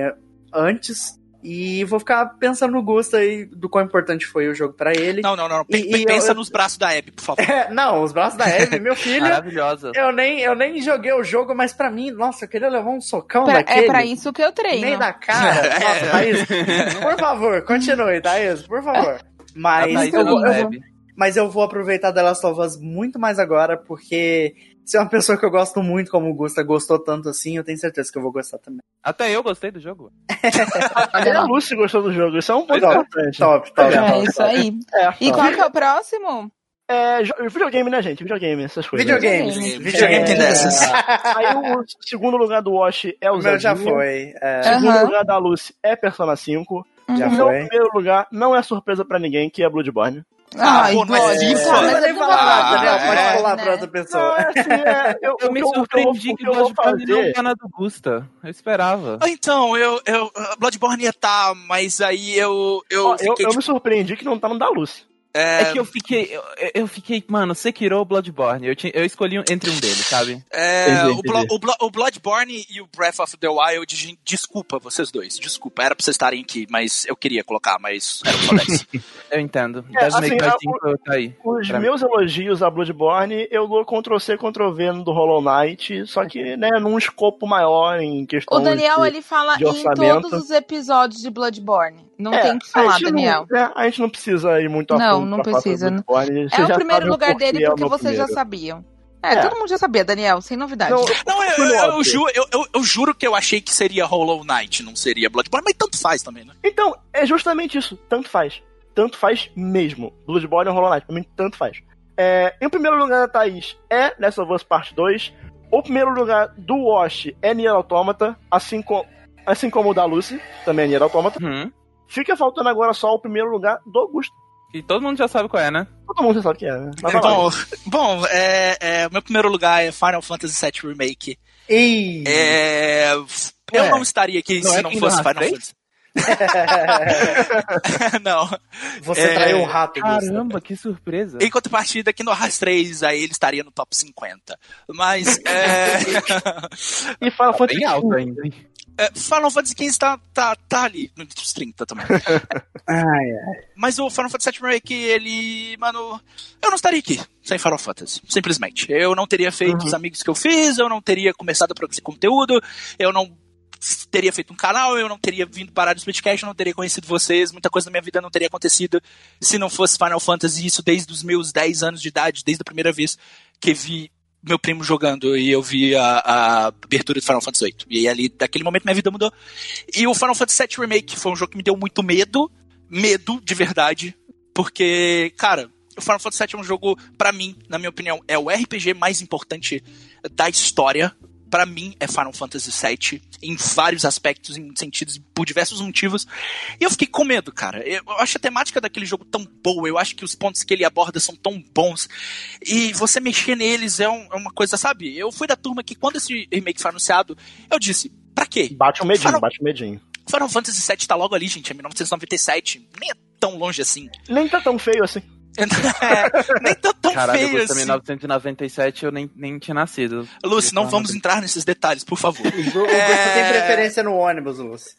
Speaker 4: antes. E vou ficar pensando no gosto aí do quão importante foi o jogo pra ele.
Speaker 3: Não, não, não. Pe-
Speaker 4: E- e
Speaker 3: pensa
Speaker 4: eu-
Speaker 3: nos braços da Abby, por favor.
Speaker 4: É, não, os braços da Eve, meu filho.
Speaker 5: Maravilhosa.
Speaker 4: eu nem, eu nem joguei o jogo, mas pra mim, nossa, eu queria levar um socão
Speaker 2: Pra-
Speaker 4: daquele.
Speaker 2: é pra isso que eu treino.
Speaker 4: Nem da cara.
Speaker 3: É.
Speaker 4: Nossa, Thaís, por favor, continue, Thaís, por favor. Mas eu, vou, eu vou- mas eu vou aproveitar The Last of Us muito mais agora, porque se é uma pessoa que eu gosto muito, como o Gusta gostou tanto assim, eu tenho certeza que eu vou gostar também.
Speaker 5: Até eu gostei do jogo.
Speaker 1: Até a. Lucy gostou do jogo, isso é um ponto
Speaker 4: Top,
Speaker 1: importante.
Speaker 4: Top, top,
Speaker 2: É
Speaker 4: top,
Speaker 2: isso
Speaker 4: top.
Speaker 2: aí.
Speaker 1: É,
Speaker 2: E qual que é o próximo?
Speaker 1: É, videogame, né, gente? Videogame, essas coisas.
Speaker 4: Videogames.
Speaker 2: Videogame.
Speaker 3: Videogame tem dessas.
Speaker 1: Aí o segundo lugar do Wash é o
Speaker 4: O meu já foi. é,
Speaker 1: O segundo
Speaker 2: Aham.
Speaker 1: lugar da Lucy é Persona 5.
Speaker 4: já
Speaker 1: O meu
Speaker 4: foi.
Speaker 1: primeiro lugar não é surpresa pra ninguém, que é Bloodborne.
Speaker 3: Ah,
Speaker 2: Ai,
Speaker 3: pô, não é
Speaker 2: tá,
Speaker 4: Não
Speaker 2: mas
Speaker 4: vou
Speaker 2: eu
Speaker 4: nem
Speaker 2: não
Speaker 4: falar nada,
Speaker 2: falar,
Speaker 4: Daniel. Pode
Speaker 2: né?
Speaker 4: falar pra outra
Speaker 1: Não,
Speaker 4: pessoa.
Speaker 1: é assim, é, eu,
Speaker 5: Eu
Speaker 1: o
Speaker 5: me
Speaker 1: o que
Speaker 5: surpreendi
Speaker 1: o
Speaker 5: que
Speaker 1: vou
Speaker 5: Bloodborne não
Speaker 1: fazer...
Speaker 5: ganha do Gusta. Eu esperava.
Speaker 3: Então, eu, eu. Bloodborne ia tá, mas aí eu. Eu,
Speaker 1: Ó, eu,
Speaker 3: fiquei,
Speaker 1: eu me surpreendi que não tá no da Lucy.
Speaker 3: É,
Speaker 5: É que eu fiquei, eu, eu fiquei, mano, Sekiro ou Bloodborne? Eu, tinha, eu escolhi entre um deles, sabe?
Speaker 3: é, o, Blo- o, Blo- o Bloodborne e o Breath of the Wild, desculpa vocês dois, desculpa, era pra vocês estarem aqui, mas eu queria colocar, mas era só 10.
Speaker 5: Eu entendo.
Speaker 1: É, assim,
Speaker 5: Cry
Speaker 1: a-
Speaker 5: 5 tá aí.
Speaker 1: Os meus elogios a Bloodborne, eu dou Ctrl-C, Ctrl-V no do Hollow Knight, só que, né, num escopo maior em questão
Speaker 2: O Daniel,
Speaker 1: de...
Speaker 2: ele fala
Speaker 1: de
Speaker 2: em todos os episódios de Bloodborne. Não
Speaker 1: É,
Speaker 2: tem que
Speaker 1: a
Speaker 2: falar,
Speaker 1: gente não-
Speaker 2: Daniel.
Speaker 1: né, a gente não precisa ir muito a
Speaker 2: Não,
Speaker 1: fundo
Speaker 2: não
Speaker 1: sobre
Speaker 2: precisa, né? É o
Speaker 1: já
Speaker 2: primeiro lugar dele
Speaker 1: é o
Speaker 2: porque vocês já
Speaker 1: primeiro.
Speaker 2: sabiam. É,
Speaker 1: É.
Speaker 2: todo mundo já sabia, Daniel, sem novidade.
Speaker 1: Não,
Speaker 3: Não, eu, eu, eu,
Speaker 1: óbvio.
Speaker 3: ju- eu, eu- eu juro que eu achei que seria Hollow Knight, não seria Bloodborne, mas tanto faz também, né?
Speaker 1: Então, é justamente isso. Tanto faz. Tanto faz mesmo. Bloodborne ou Hollow Knight, pra mim, tanto faz. É, em primeiro lugar da Thaís é Last of Us Part 2. O primeiro lugar do Wash é Nier Automata, assim, co assim como o da Lucy, também é Nier Automata.
Speaker 5: Uhum.
Speaker 1: Fica faltando agora só o primeiro lugar do Augusto.
Speaker 5: E todo mundo já sabe qual é, né?
Speaker 1: Todo mundo já sabe que é, né? Mas vai lá.
Speaker 3: Bom, bom é, é, o meu primeiro lugar é Final Fantasy VII Remake.
Speaker 4: Ei!
Speaker 3: É, eu não estaria aqui
Speaker 5: não
Speaker 3: se
Speaker 5: é
Speaker 3: não fosse Final
Speaker 5: 3?
Speaker 3: Fantasy. não.
Speaker 4: Você
Speaker 3: É,
Speaker 4: traiu um rato.
Speaker 5: Caramba, que surpresa.
Speaker 3: Em contrapartida, aqui no Hearts 3, aí ele estaria no top 50. Mas, é...
Speaker 1: E Final
Speaker 5: Tá
Speaker 1: Fantasy
Speaker 5: bem alto ainda, hein?
Speaker 3: É, Final Fantasy XV tá, tá, tá ali, entre os 30 também.
Speaker 4: Ai, ai.
Speaker 3: Mas o Final Fantasy VII Remake, ele. Mano, eu não estaria aqui sem Final Fantasy. Simplesmente. Eu não teria feito
Speaker 1: Uhum.
Speaker 3: os amigos que eu fiz, eu não teria começado a produzir conteúdo, eu não teria feito um canal, eu não teria vindo parar do Splitcast, eu não teria conhecido vocês, muita coisa na minha vida não teria acontecido se não fosse Final Fantasy, isso desde os meus 10 anos de idade, desde a primeira vez que vi meu primo jogando e eu vi a, a abertura do Final Fantasy VIII. E ali, daquele momento, minha vida mudou. E o Final Fantasy VII Remake foi um jogo que me deu muito medo, medo de verdade, porque, cara, o Final Fantasy VII é um jogo, pra mim, na minha opinião, é o RPG mais importante da história. Pra mim, é Final Fantasy VII, em vários aspectos, em sentidos, por diversos motivos. E eu fiquei com medo, cara. Eu acho a temática daquele jogo tão boa, eu acho que os pontos que ele aborda são tão bons. E você mexer neles é, um- é uma coisa, sabe? Eu fui da turma que, quando esse remake foi anunciado, eu disse, pra quê?
Speaker 1: Bate o medinho,
Speaker 3: Final-
Speaker 1: bate o medinho.
Speaker 3: Final Fantasy VII tá logo ali, gente, é 1997. Nem é tão longe assim.
Speaker 1: Nem tá tão feio assim.
Speaker 3: É, nem tá tão
Speaker 5: Caralho,
Speaker 3: feio
Speaker 5: eu
Speaker 3: assim.
Speaker 5: 1997 eu nem, nem tinha nascido.
Speaker 3: Lúcio, não vamos entrar nesses detalhes, por favor.
Speaker 4: O o
Speaker 3: É.
Speaker 4: Tem preferência no ônibus, Lúcio.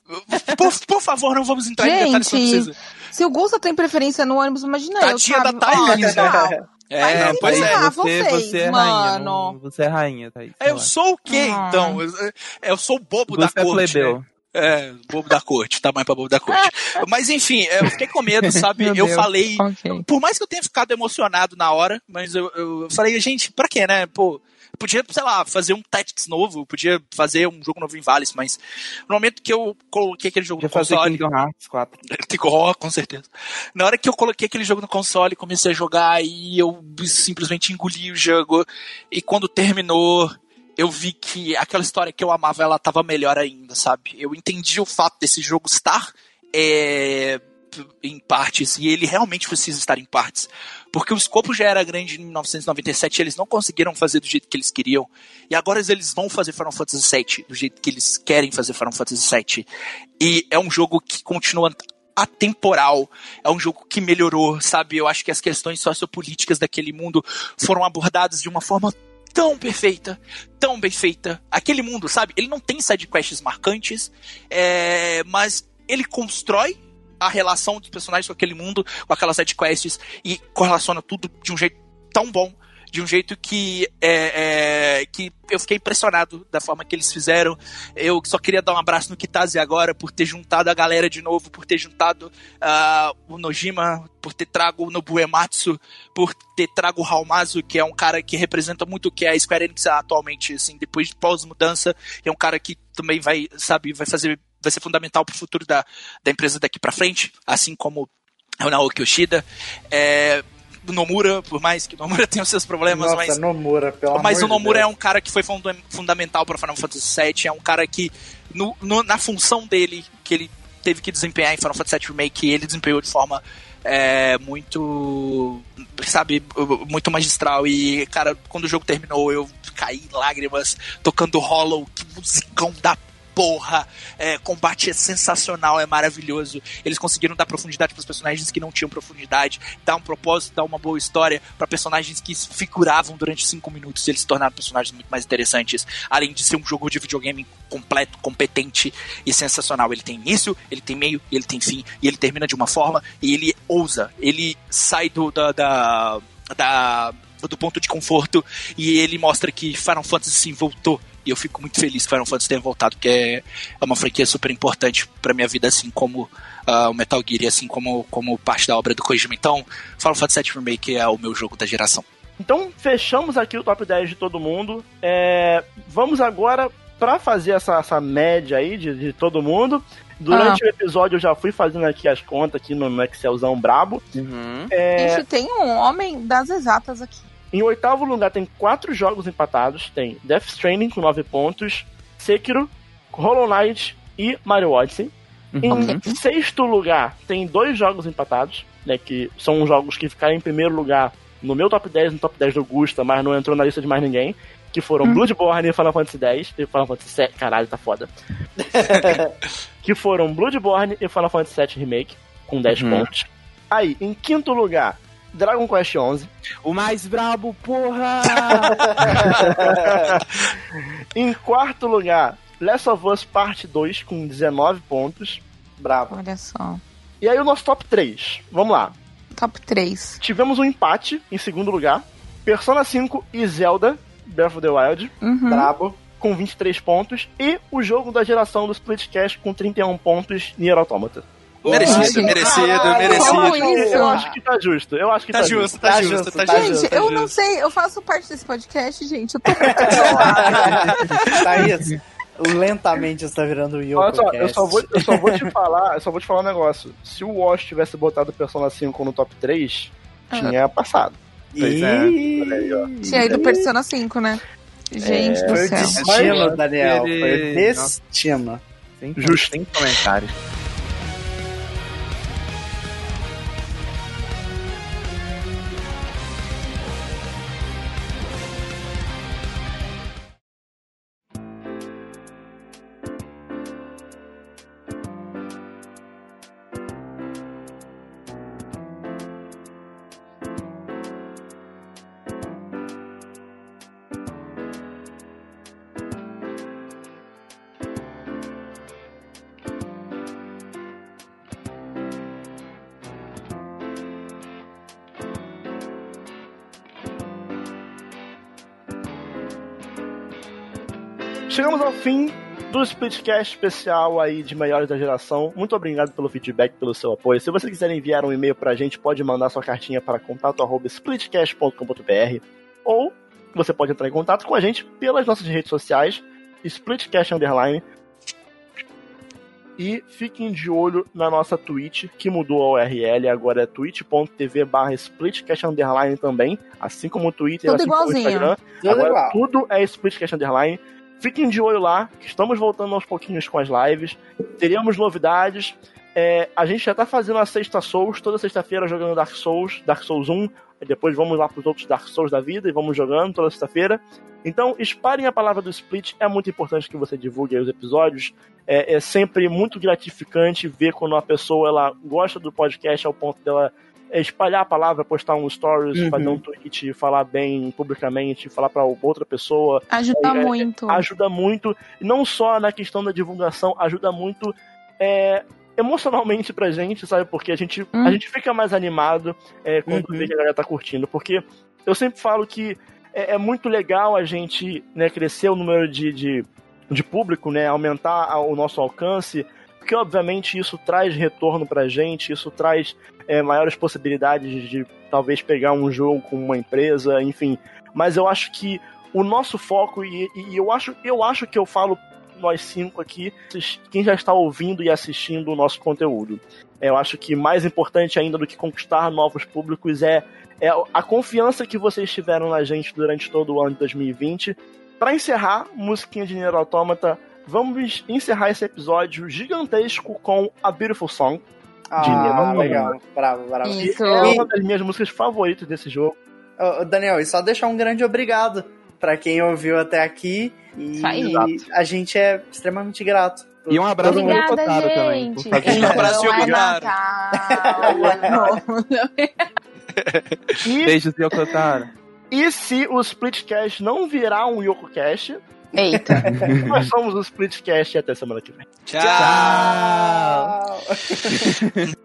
Speaker 3: Por, por favor, não vamos entrar em detalhes que não
Speaker 2: Gente,
Speaker 3: precisa.
Speaker 2: Se o Gusta tem preferência no ônibus, imagina eu,
Speaker 3: Tadinha
Speaker 2: sabe?
Speaker 3: da Thaís, né?
Speaker 2: não.
Speaker 3: É,
Speaker 2: Mas
Speaker 3: pois é.
Speaker 2: ah,
Speaker 5: você,
Speaker 2: vocês,
Speaker 5: você é rainha.
Speaker 2: mano.
Speaker 5: não- você é rainha, Thaís.
Speaker 3: Eu sou o quê,
Speaker 2: Ah.
Speaker 3: então? Eu, eu sou o bobo
Speaker 5: Gusto
Speaker 3: da
Speaker 5: é
Speaker 3: corte.
Speaker 5: plebeu.
Speaker 3: né? É, bobo da corte, tamanho pra bobo da corte. Mas enfim, eu fiquei com medo, sabe?
Speaker 2: Meu
Speaker 3: eu
Speaker 2: Deus.
Speaker 3: falei.
Speaker 2: Ok.
Speaker 3: Por mais que eu tenha ficado emocionado na hora, mas eu, eu falei, gente, pra quê, né? Pô, podia, sei lá, fazer um Tactics novo, podia fazer um jogo novo em Vales, mas no momento que eu coloquei aquele jogo
Speaker 5: Podia
Speaker 3: no console.
Speaker 5: Kingdom Hearts 4.
Speaker 3: Igual, com certeza. Na hora que eu coloquei aquele jogo no console, comecei a jogar e eu simplesmente engoli o jogo. E quando terminou, eu vi que aquela história que eu amava, ela tava melhor ainda, sabe? Eu entendi o fato desse jogo estar é, em partes e ele realmente precisa estar em partes. Porque o escopo já era grande em 1997 e eles não conseguiram fazer do jeito que eles queriam. E agora eles vão fazer Final Fantasy VII do jeito que eles querem fazer Final Fantasy VII. E é um jogo que continua atemporal. É um jogo que melhorou, sabe? Eu acho que as questões sociopolíticas daquele mundo foram abordadas de uma forma tão perfeita, tão bem feita. Aquele mundo, sabe? Ele não tem sidequests marcantes, é, mas ele constrói a relação dos personagens com aquele mundo, com aquelas sidequests, e correlaciona tudo de um jeito tão bom, de um jeito que, é, é, que eu fiquei impressionado da forma que eles fizeram. Eu só queria dar um abraço no Kitase agora por ter juntado a galera de novo, por ter juntado ah, o Nojima, por ter trago o Nobuematsu, por ter trago o Haumazu, que é um cara que representa muito o que é a Square Enix atualmente, assim, depois de pós-mudança, é um cara que também vai, sabe, vai fazer vai ser fundamental para o futuro da, da empresa daqui para frente, assim como o Naoki Yoshida. É, o Nomura, por mais que Nomura tenha os seus problemas,
Speaker 4: Nossa,
Speaker 3: mas
Speaker 4: Nomura, pelo
Speaker 3: mas o Nomura é
Speaker 4: Deus.
Speaker 3: um cara que foi funda- fundamental para Final Fantasy VII, é um cara que, no, no- na função dele, que ele teve que desempenhar em Final Fantasy VII Remake, ele desempenhou de forma é, muito, sabe, muito magistral. E, cara, quando o jogo terminou, eu caí em lágrimas, tocando Hollow, que musicão da porra, é, combate é sensacional, é maravilhoso. Eles conseguiram dar profundidade para os personagens que não tinham profundidade, dar um propósito, dar uma boa história para personagens que figuravam durante cinco minutos e eles se tornaram personagens muito mais interessantes. Além de ser um jogo de videogame completo, competente e sensacional. Ele tem início, ele tem meio, ele tem fim e ele termina de uma forma e ele ousa, ele sai do da, da, da do ponto de conforto e ele mostra que Final Fantasy sim voltou e eu fico muito feliz que Final Fantasy tenha voltado, porque é, é uma franquia super importante pra minha vida, assim como ah, o Metal Gear e assim como, como parte da obra do Kojima. Então, Final Fantasy VII Remake é o meu jogo da geração.
Speaker 1: Então, fechamos aqui o top 10 de todo mundo. É, vamos agora, pra fazer essa, essa média aí de, de todo mundo. Durante o episódio eu já fui fazendo aqui as contas aqui no, no Excelzão brabo.
Speaker 5: Uhum.
Speaker 1: É,
Speaker 2: Gente, tem um homem das exatas aqui.
Speaker 1: Em oitavo lugar tem quatro jogos empatados. Tem Death Stranding com 9 pontos, Sekiro, Hollow Knight e Mario Odyssey. Em
Speaker 5: Uhum.
Speaker 1: sexto lugar tem dois jogos empatados, né? Que são jogos que ficaram em primeiro lugar no meu top 10, no top 10 do Gusta, mas não entrou na lista de mais ninguém. Que foram Bloodborne e Final Fantasy X. E Final Fantasy VII, caralho, tá foda. que foram Bloodborne e Final Fantasy VII Remake, com 10
Speaker 5: Uhum.
Speaker 1: pontos. Aí, em quinto lugar, Dragon Quest XI.
Speaker 5: O mais brabo, porra!
Speaker 1: Em quarto lugar, Last of Us Parte 2 com 19 pontos.
Speaker 4: Bravo.
Speaker 2: Olha só.
Speaker 1: E aí o nosso top 3. Vamos lá.
Speaker 2: Top 3.
Speaker 1: Tivemos um empate em segundo lugar. Persona 5 e Zelda Breath of the Wild
Speaker 2: Uhum.
Speaker 4: Brabo.
Speaker 1: com 23 pontos. E o jogo da geração do Splitcast com 31 pontos, Nier Automata.
Speaker 3: Merecido, merecido,
Speaker 4: caralho,
Speaker 3: merecido.
Speaker 2: isso?
Speaker 1: Eu acho que tá justo. Eu acho que tá,
Speaker 3: Tá justo, tá
Speaker 4: Tá
Speaker 3: justo,
Speaker 4: justo,
Speaker 3: tá
Speaker 4: tá
Speaker 3: justo.
Speaker 2: Gente,
Speaker 3: tá
Speaker 2: eu não
Speaker 3: justo.
Speaker 2: sei, eu faço parte desse podcast, gente. Eu tô muito
Speaker 4: Thaís, lentamente está virando o
Speaker 1: Olha só, eu só, vou, eu só vou te falar, eu só vou te falar um negócio. Se o Wash tivesse botado Persona 5 no top 3, tinha passado.
Speaker 5: Pois é.
Speaker 4: Ih,
Speaker 2: Tinha ido Persona 5, né? Gente do
Speaker 4: Foi o
Speaker 2: céu.
Speaker 4: destino,
Speaker 1: Mas-
Speaker 4: Daniel. Foi o destino.
Speaker 5: Sem,
Speaker 1: Justo.
Speaker 5: sem comentários.
Speaker 1: Fim do Splitcast especial aí de melhores da geração. Muito obrigado pelo feedback, pelo seu apoio. Se você quiser enviar um e-mail pra gente, pode mandar sua cartinha para contato@splitcast.com.br ou você pode entrar em contato com a gente pelas nossas redes sociais, Splitcast Underline. E fiquem de olho na nossa Twitch, que mudou a URL, agora é twitch.tv barra Splitcast Underline também, assim como o Twitter,
Speaker 2: Tudo
Speaker 1: assim como o
Speaker 2: igualzinho.
Speaker 1: Instagram.
Speaker 4: Tudo
Speaker 1: Agora
Speaker 4: igual.
Speaker 1: tudo é Splitcast Underline. Fiquem de olho lá, que estamos voltando aos pouquinhos com as lives. Teríamos novidades. É, a gente já tá fazendo a sexta Souls, toda sexta-feira jogando Dark Souls, Dark Souls 1. E depois vamos lá pros outros Dark Souls da vida e vamos jogando toda sexta-feira. Então, espalhem a palavra do Split. É muito importante que você divulgue os episódios. É, é sempre muito gratificante ver quando uma pessoa ela gosta do podcast ao ponto dela é, espalhar a palavra, postar um stories,
Speaker 4: Uhum.
Speaker 1: fazer um tweet, falar bem publicamente, falar pra outra pessoa
Speaker 2: Ajuda
Speaker 1: É, é,
Speaker 2: muito.
Speaker 1: ajuda muito, não só na questão da divulgação, ajuda muito é, emocionalmente pra gente, sabe? Porque a gente,
Speaker 2: Hum.
Speaker 1: a gente fica mais animado é, quando
Speaker 4: Uhum.
Speaker 1: vê que a galera tá curtindo. Porque eu sempre falo que é, é muito legal a gente né, crescer o número de, de, de público, né? Aumentar o nosso alcance. Porque, obviamente, isso traz retorno pra gente, isso traz é, maiores possibilidades de, talvez pegar um jogo com uma empresa, enfim. Mas eu acho que o nosso foco, e, e eu, acho, eu acho que eu falo nós cinco aqui, quem já está ouvindo e assistindo o nosso conteúdo. É, Eu acho que mais importante ainda do que conquistar novos públicos é, é a confiança que vocês tiveram na gente durante todo o ano de 2020. Para encerrar, musiquinha de Nier Automata, vamos encerrar esse episódio gigantesco com A Beautiful Song.
Speaker 4: Ah, legal. Bravo, bravo.
Speaker 2: Isso.
Speaker 1: É uma das minhas músicas favoritas desse jogo.
Speaker 4: Ô, Daniel, e só deixar um grande obrigado pra quem ouviu até aqui. E a gente é extremamente grato.
Speaker 5: E um abraço pro
Speaker 2: Obrigada,
Speaker 5: Yokotaro também.
Speaker 3: Um abraço,
Speaker 2: novo.
Speaker 1: E,
Speaker 5: Beijos, Yokotaro.
Speaker 1: e se o Splitcast não virar um YokoCast,
Speaker 2: Eita.
Speaker 1: nós somos o Splitcast e até semana que vem.
Speaker 3: Tchau.
Speaker 4: Tchau.